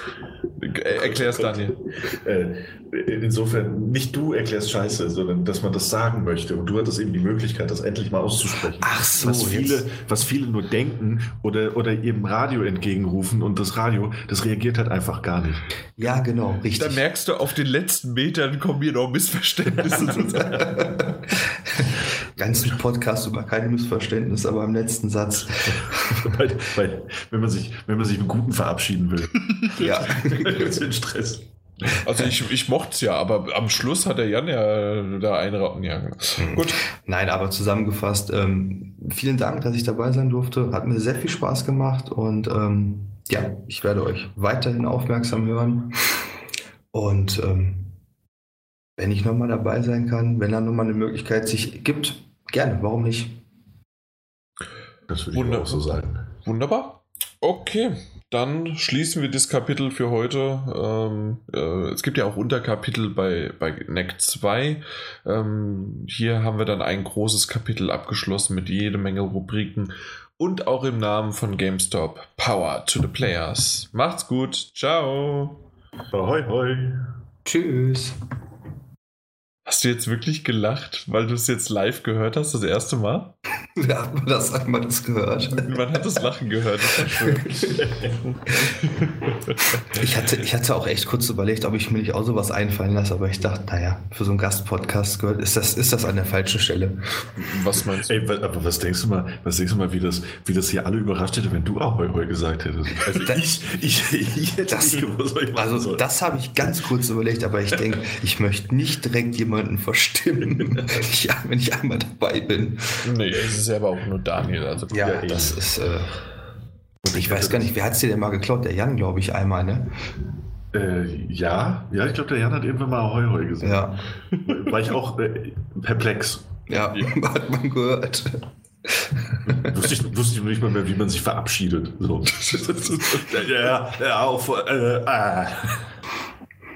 Erklär's, Daniel. Äh, insofern, nicht du erklärst Scheiße, sondern dass man das sagen möchte. Und du hattest eben die Möglichkeit, das endlich mal auszusprechen. Ach so. Was viele, was viele nur denken oder, oder ihrem Radio entgegenrufen und das Radio, das reagiert halt einfach gar nicht. Ja, genau, richtig. Da merkst du, auf den letzten Metern kommen hier noch Missverständnisse. Ganzen Podcast über keine Missverständnisse, aber im letzten Satz. weil, weil, wenn, man sich, wenn man sich mit Guten verabschieden will. ja. den Stress. Also ich, ich mochte es ja, aber am Schluss hat der Jan ja da einen ja. Hm. Gut. Nein, aber zusammengefasst, ähm, vielen Dank, dass ich dabei sein durfte. Hat mir sehr viel Spaß gemacht und ähm, ja, ich werde euch weiterhin aufmerksam hören. Und ähm, wenn ich nochmal dabei sein kann, wenn da nochmal eine Möglichkeit sich gibt, gerne, warum nicht? Das würde ich auch so sagen. Wunderbar. Okay, dann schließen wir das Kapitel für heute. Ähm, äh, es gibt ja auch Unterkapitel bei, bei NEC 2. Ähm, hier haben wir dann ein großes Kapitel abgeschlossen mit jede Menge Rubriken und auch im Namen von GameStop. Power to the Players. Macht's gut. Ciao. Ahoi, hoi. Tschüss. Hast du jetzt wirklich gelacht, weil du es jetzt live gehört hast, das erste Mal? Wer hat man das einmal das gehört? Man hat das Lachen gehört, das ich, hatte, ich hatte auch echt kurz überlegt, ob ich mir nicht auch sowas einfallen lasse, aber ich dachte, naja, für so einen Gastpodcast gehört, ist das, ist das an der falschen Stelle. Was meinst du? Ey, aber was denkst du mal, was denkst du mal, wie das, wie das hier alle überrascht hätte, wenn du Ahoi Hoi gesagt hättest? Also das, ich, ich, ich hätte das, nicht gewusst, was ich Also soll. das habe ich ganz kurz überlegt, aber ich denke, ich möchte nicht direkt jemanden verstimmen, wenn ich einmal dabei bin. Nee, es ist ja aber auch nur Daniel. Also ja, ja das ist. Äh, ich weiß gar nicht, wer hat es dir denn mal geklaut? Der Jan, glaube ich, einmal, ne? Äh, ja, ja, ich glaube, der Jan hat irgendwann mal Heu Heu gesagt. Ja. War ich auch äh, perplex. Ja, hat man gehört. wusste, ich, wusste ich nicht mal mehr, wie man sich verabschiedet. So. ja, ja, auf. Äh, ah.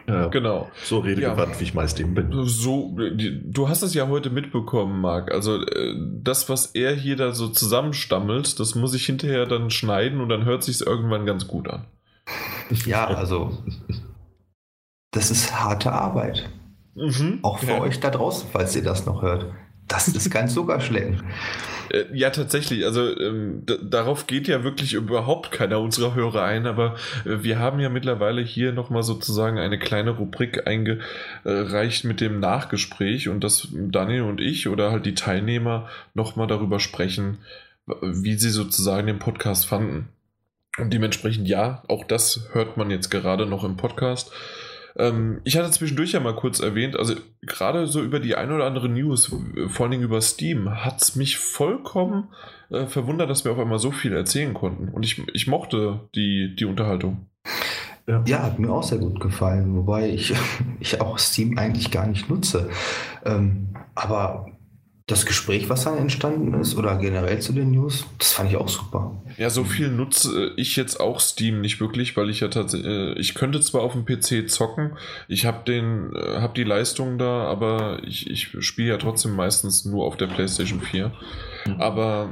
Ja, genau. So redegewandt, ja. wie ich meist eben bin. So, du hast es ja heute mitbekommen, Marc. Also äh, das, was er hier da so zusammenstammelt, das muss ich hinterher dann schneiden und dann hört sich irgendwann ganz gut an. Ja, also das ist harte Arbeit. Mhm, Auch für ja. euch da draußen, falls ihr das noch hört. Das ist kein Zuckerschlecken. Äh, ja, tatsächlich. Also ähm, darauf geht ja wirklich überhaupt keiner unserer Hörer ein, aber äh, wir haben ja mittlerweile hier nochmal sozusagen eine kleine Rubrik eingereicht mit dem Nachgespräch und dass Daniel und ich oder halt die Teilnehmer nochmal darüber sprechen, wie sie sozusagen den Podcast fanden. Und dementsprechend ja, auch das hört man jetzt gerade noch im Podcast. Ähm, ich hatte zwischendurch ja mal kurz erwähnt, also gerade so über die ein oder andere News, vor allen Dingen über Steam, hat es mich vollkommen äh, verwundert, dass wir auf einmal so viel erzählen konnten. Und ich, ich mochte die, die Unterhaltung. Ja. ja, hat mir auch sehr gut gefallen, wobei ich, ich auch Steam eigentlich gar nicht nutze. Ähm, aber das Gespräch, was dann entstanden ist, oder generell zu den News, das fand ich auch super. Ja, so viel nutze ich jetzt auch Steam nicht wirklich, weil ich ja tatsächlich, ich könnte zwar auf dem PC zocken, ich habe den, äh, habe die Leistung da, aber ich, ich spiele ja trotzdem meistens nur auf der PlayStation 4. Mhm. Aber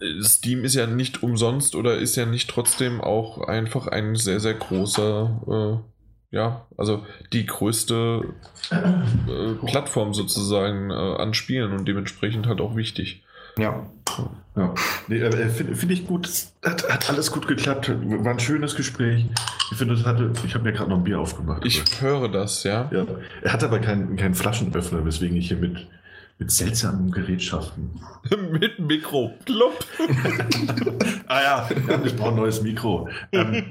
äh, Steam ist ja nicht umsonst oder ist ja nicht trotzdem auch einfach ein sehr, sehr großer äh, ja, also die größte äh, Plattform sozusagen äh, an Spielen und dementsprechend halt auch wichtig. Ja. ja. Nee, äh, Finde find ich gut. Hat, hat, alles gut geklappt. War ein schönes Gespräch. Ich finde, hatte. Ich habe mir gerade noch ein Bier aufgemacht. Ich höre das, ja. ja. Er hat aber keinen kein Flaschenöffner, weswegen ich hier mit mit seltsamen Gerätschaften. Mit Mikro. Plopp. ah ja, ja, ich brauche ein neues Mikro. Ähm,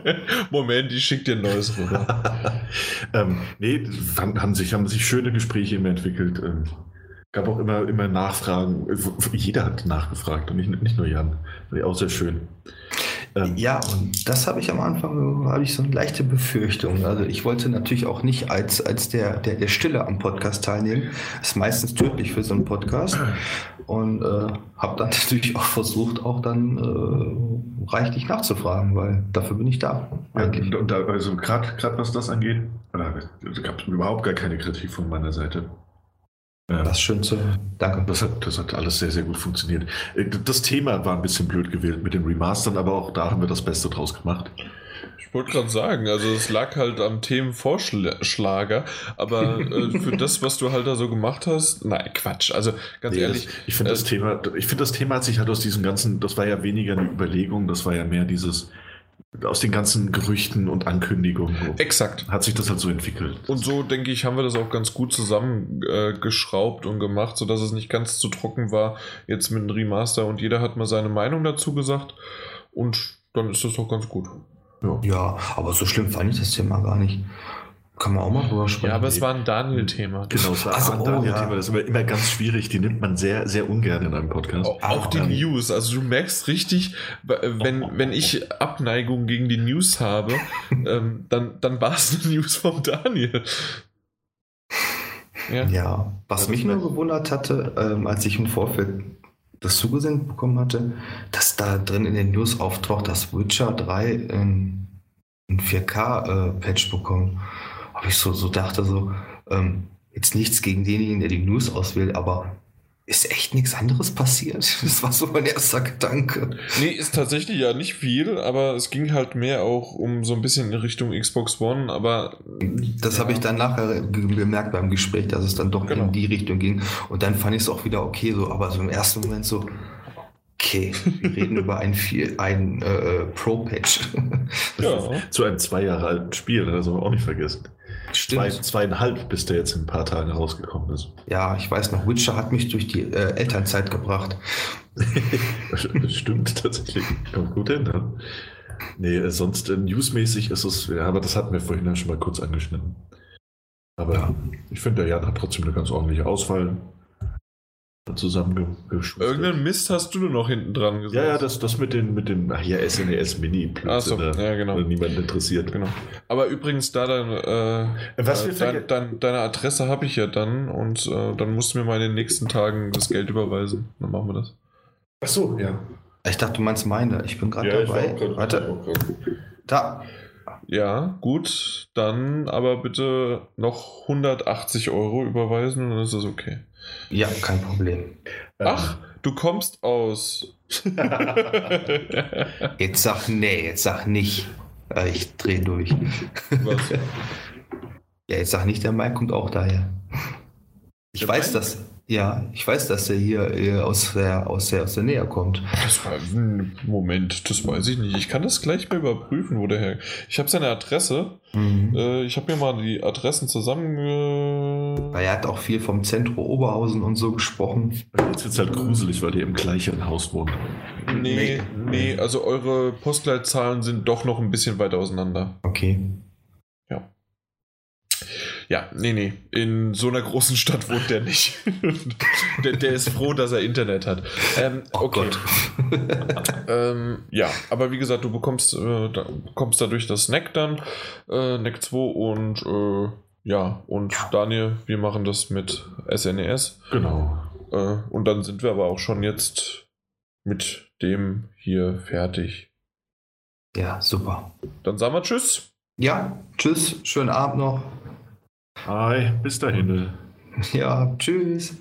Moment, ich schicke dir ein neues rüber. ähm, nee, haben sich, haben sich schöne Gespräche immer entwickelt. Ähm, gab auch immer, immer Nachfragen. Jeder hat nachgefragt und nicht, nicht nur Jan. War auch sehr schön. Ähm, ja, und das habe ich am Anfang, habe ich so eine leichte Befürchtung. Also ich wollte natürlich auch nicht als, als der, der, der Stille am Podcast teilnehmen. Das ist meistens tödlich für so einen Podcast. Und äh, habe dann natürlich auch versucht, auch dann äh, reichlich nachzufragen, weil dafür bin ich da. Eigentlich. Ja, und da, also gerade was das angeht, äh, gab es überhaupt gar keine Kritik von meiner Seite. Das ist schön zu Danke. Das hat, das hat alles sehr, sehr gut funktioniert. Äh, das Thema war ein bisschen blöd gewählt mit den Remastern, aber auch da haben wir das Beste draus gemacht. Ich wollte gerade sagen, also es lag halt am Themenvorschlager, aber äh, für das, was du halt da so gemacht hast, nein, Quatsch. Also ganz nee, ehrlich. Das, ich finde äh, das Thema, ich finde das Thema hat sich halt aus diesem ganzen, das war ja weniger eine Überlegung, das war ja mehr dieses, aus den ganzen Gerüchten und Ankündigungen. Exakt. Hat sich das halt so entwickelt. Und so, denke ich, haben wir das auch ganz gut zusammengeschraubt äh, und gemacht, sodass es nicht ganz zu trocken war, jetzt mit einem Remaster und jeder hat mal seine Meinung dazu gesagt und dann ist das doch ganz gut. Ja. ja, aber so schlimm fand ich das Thema gar nicht. Kann man auch mal drüber sprechen. Ja, aber es war ein Daniel-Thema. Genau, es war also, ein Daniel-Thema. Oh, das ist immer, immer, ganz schwierig. Die nimmt man sehr, sehr ungern in einem Podcast. Auch, auch die News. Also du merkst richtig, wenn, wenn ich Abneigung gegen die News habe, ähm, dann, dann war es eine News vom Daniel. Ja, ja was mich nur gewundert hatte, ähm, als ich im Vorfeld das zugesendet bekommen hatte, dass da drin in den News auftaucht, dass Witcher 3 ein, ein 4K-Patch äh, bekommt habe ich so, so dachte, so, ähm, jetzt nichts gegen denjenigen, der die News auswählt, aber ist echt nichts anderes passiert? Das war so mein erster Gedanke. Nee, ist tatsächlich ja nicht viel, aber es ging halt mehr auch um so ein bisschen in Richtung Xbox One, aber. Das ja. habe ich dann nachher gemerkt beim Gespräch, dass es dann doch genau. in die Richtung ging. Und dann fand ich es auch wieder okay, so, aber so im ersten Moment so, okay, wir reden über ein, ein äh, Pro-Patch. ja. Zu einem zwei Jahre alten Spiel, das soll man auch nicht vergessen. Zwei, zweieinhalb, bis der jetzt in ein paar Tagen rausgekommen ist. Ja, ich weiß noch, Witcher hat mich durch die äh, Elternzeit gebracht. stimmt tatsächlich. Kommt gut hin, ne? Nee, äh, sonst äh, newsmäßig ist es, ja, aber das hatten wir vorhin ja schon mal kurz angeschnitten. Aber ja. ich finde, der Jan hat trotzdem eine ganz ordentliche Auswahl zusammengeschustert. Irgendeinen Mist hast du nur noch hinten dran gesagt. Ja, ja, das, das mit den, mit den, ach ja, SNES Mini. Achso, ja, genau. Niemand interessiert. Genau. Aber übrigens, da dein, äh, Was wir dein, dein, deine Adresse habe ich ja dann und äh, dann musst du mir mal in den nächsten Tagen das Geld überweisen. Dann machen wir das. Ach so, ja. Ich dachte, du meinst meine. Ich bin gerade ja, dabei. Warte. Da. Ja, gut. Dann aber bitte noch 180 Euro überweisen und dann ist das okay. Ja, kein Problem. Ach, du kommst aus. jetzt sag nee, jetzt sag nicht. Äh, ich drehe durch. Was? ja, jetzt sag nicht, der Mike kommt auch daher. Ich der weiß Mike? das. Ja, ich weiß, dass er hier aus der, aus der, aus der Nähe kommt. Das war, Moment, das weiß ich nicht. Ich kann das gleich mal überprüfen, wo der her. Ich habe seine Adresse. Mhm. Äh, ich habe mir mal die Adressen zusammen. Weil er hat auch viel vom Zentrum Oberhausen und so gesprochen. Jetzt wird es halt gruselig, weil ihr im gleichen Haus wohnt. Nee, nee, also eure Postleitzahlen sind doch noch ein bisschen weit auseinander. Okay. Ja, nee, nee. In so einer großen Stadt wohnt der nicht. der, der, ist froh, dass er Internet hat. Ähm, oh okay. ähm, ja, aber wie gesagt, du bekommst, äh, da, bekommst dadurch das Snack dann, äh, Neck 2 und äh, ja, und ja. Daniel, wir machen das mit SNES. E genau. Äh, und dann sind wir aber auch schon jetzt mit dem hier fertig. Ja, super. Dann sagen wir Tschüss. Ja, Tschüss, schönen Abend noch. Hi, bis dahin. Ja, tschüss.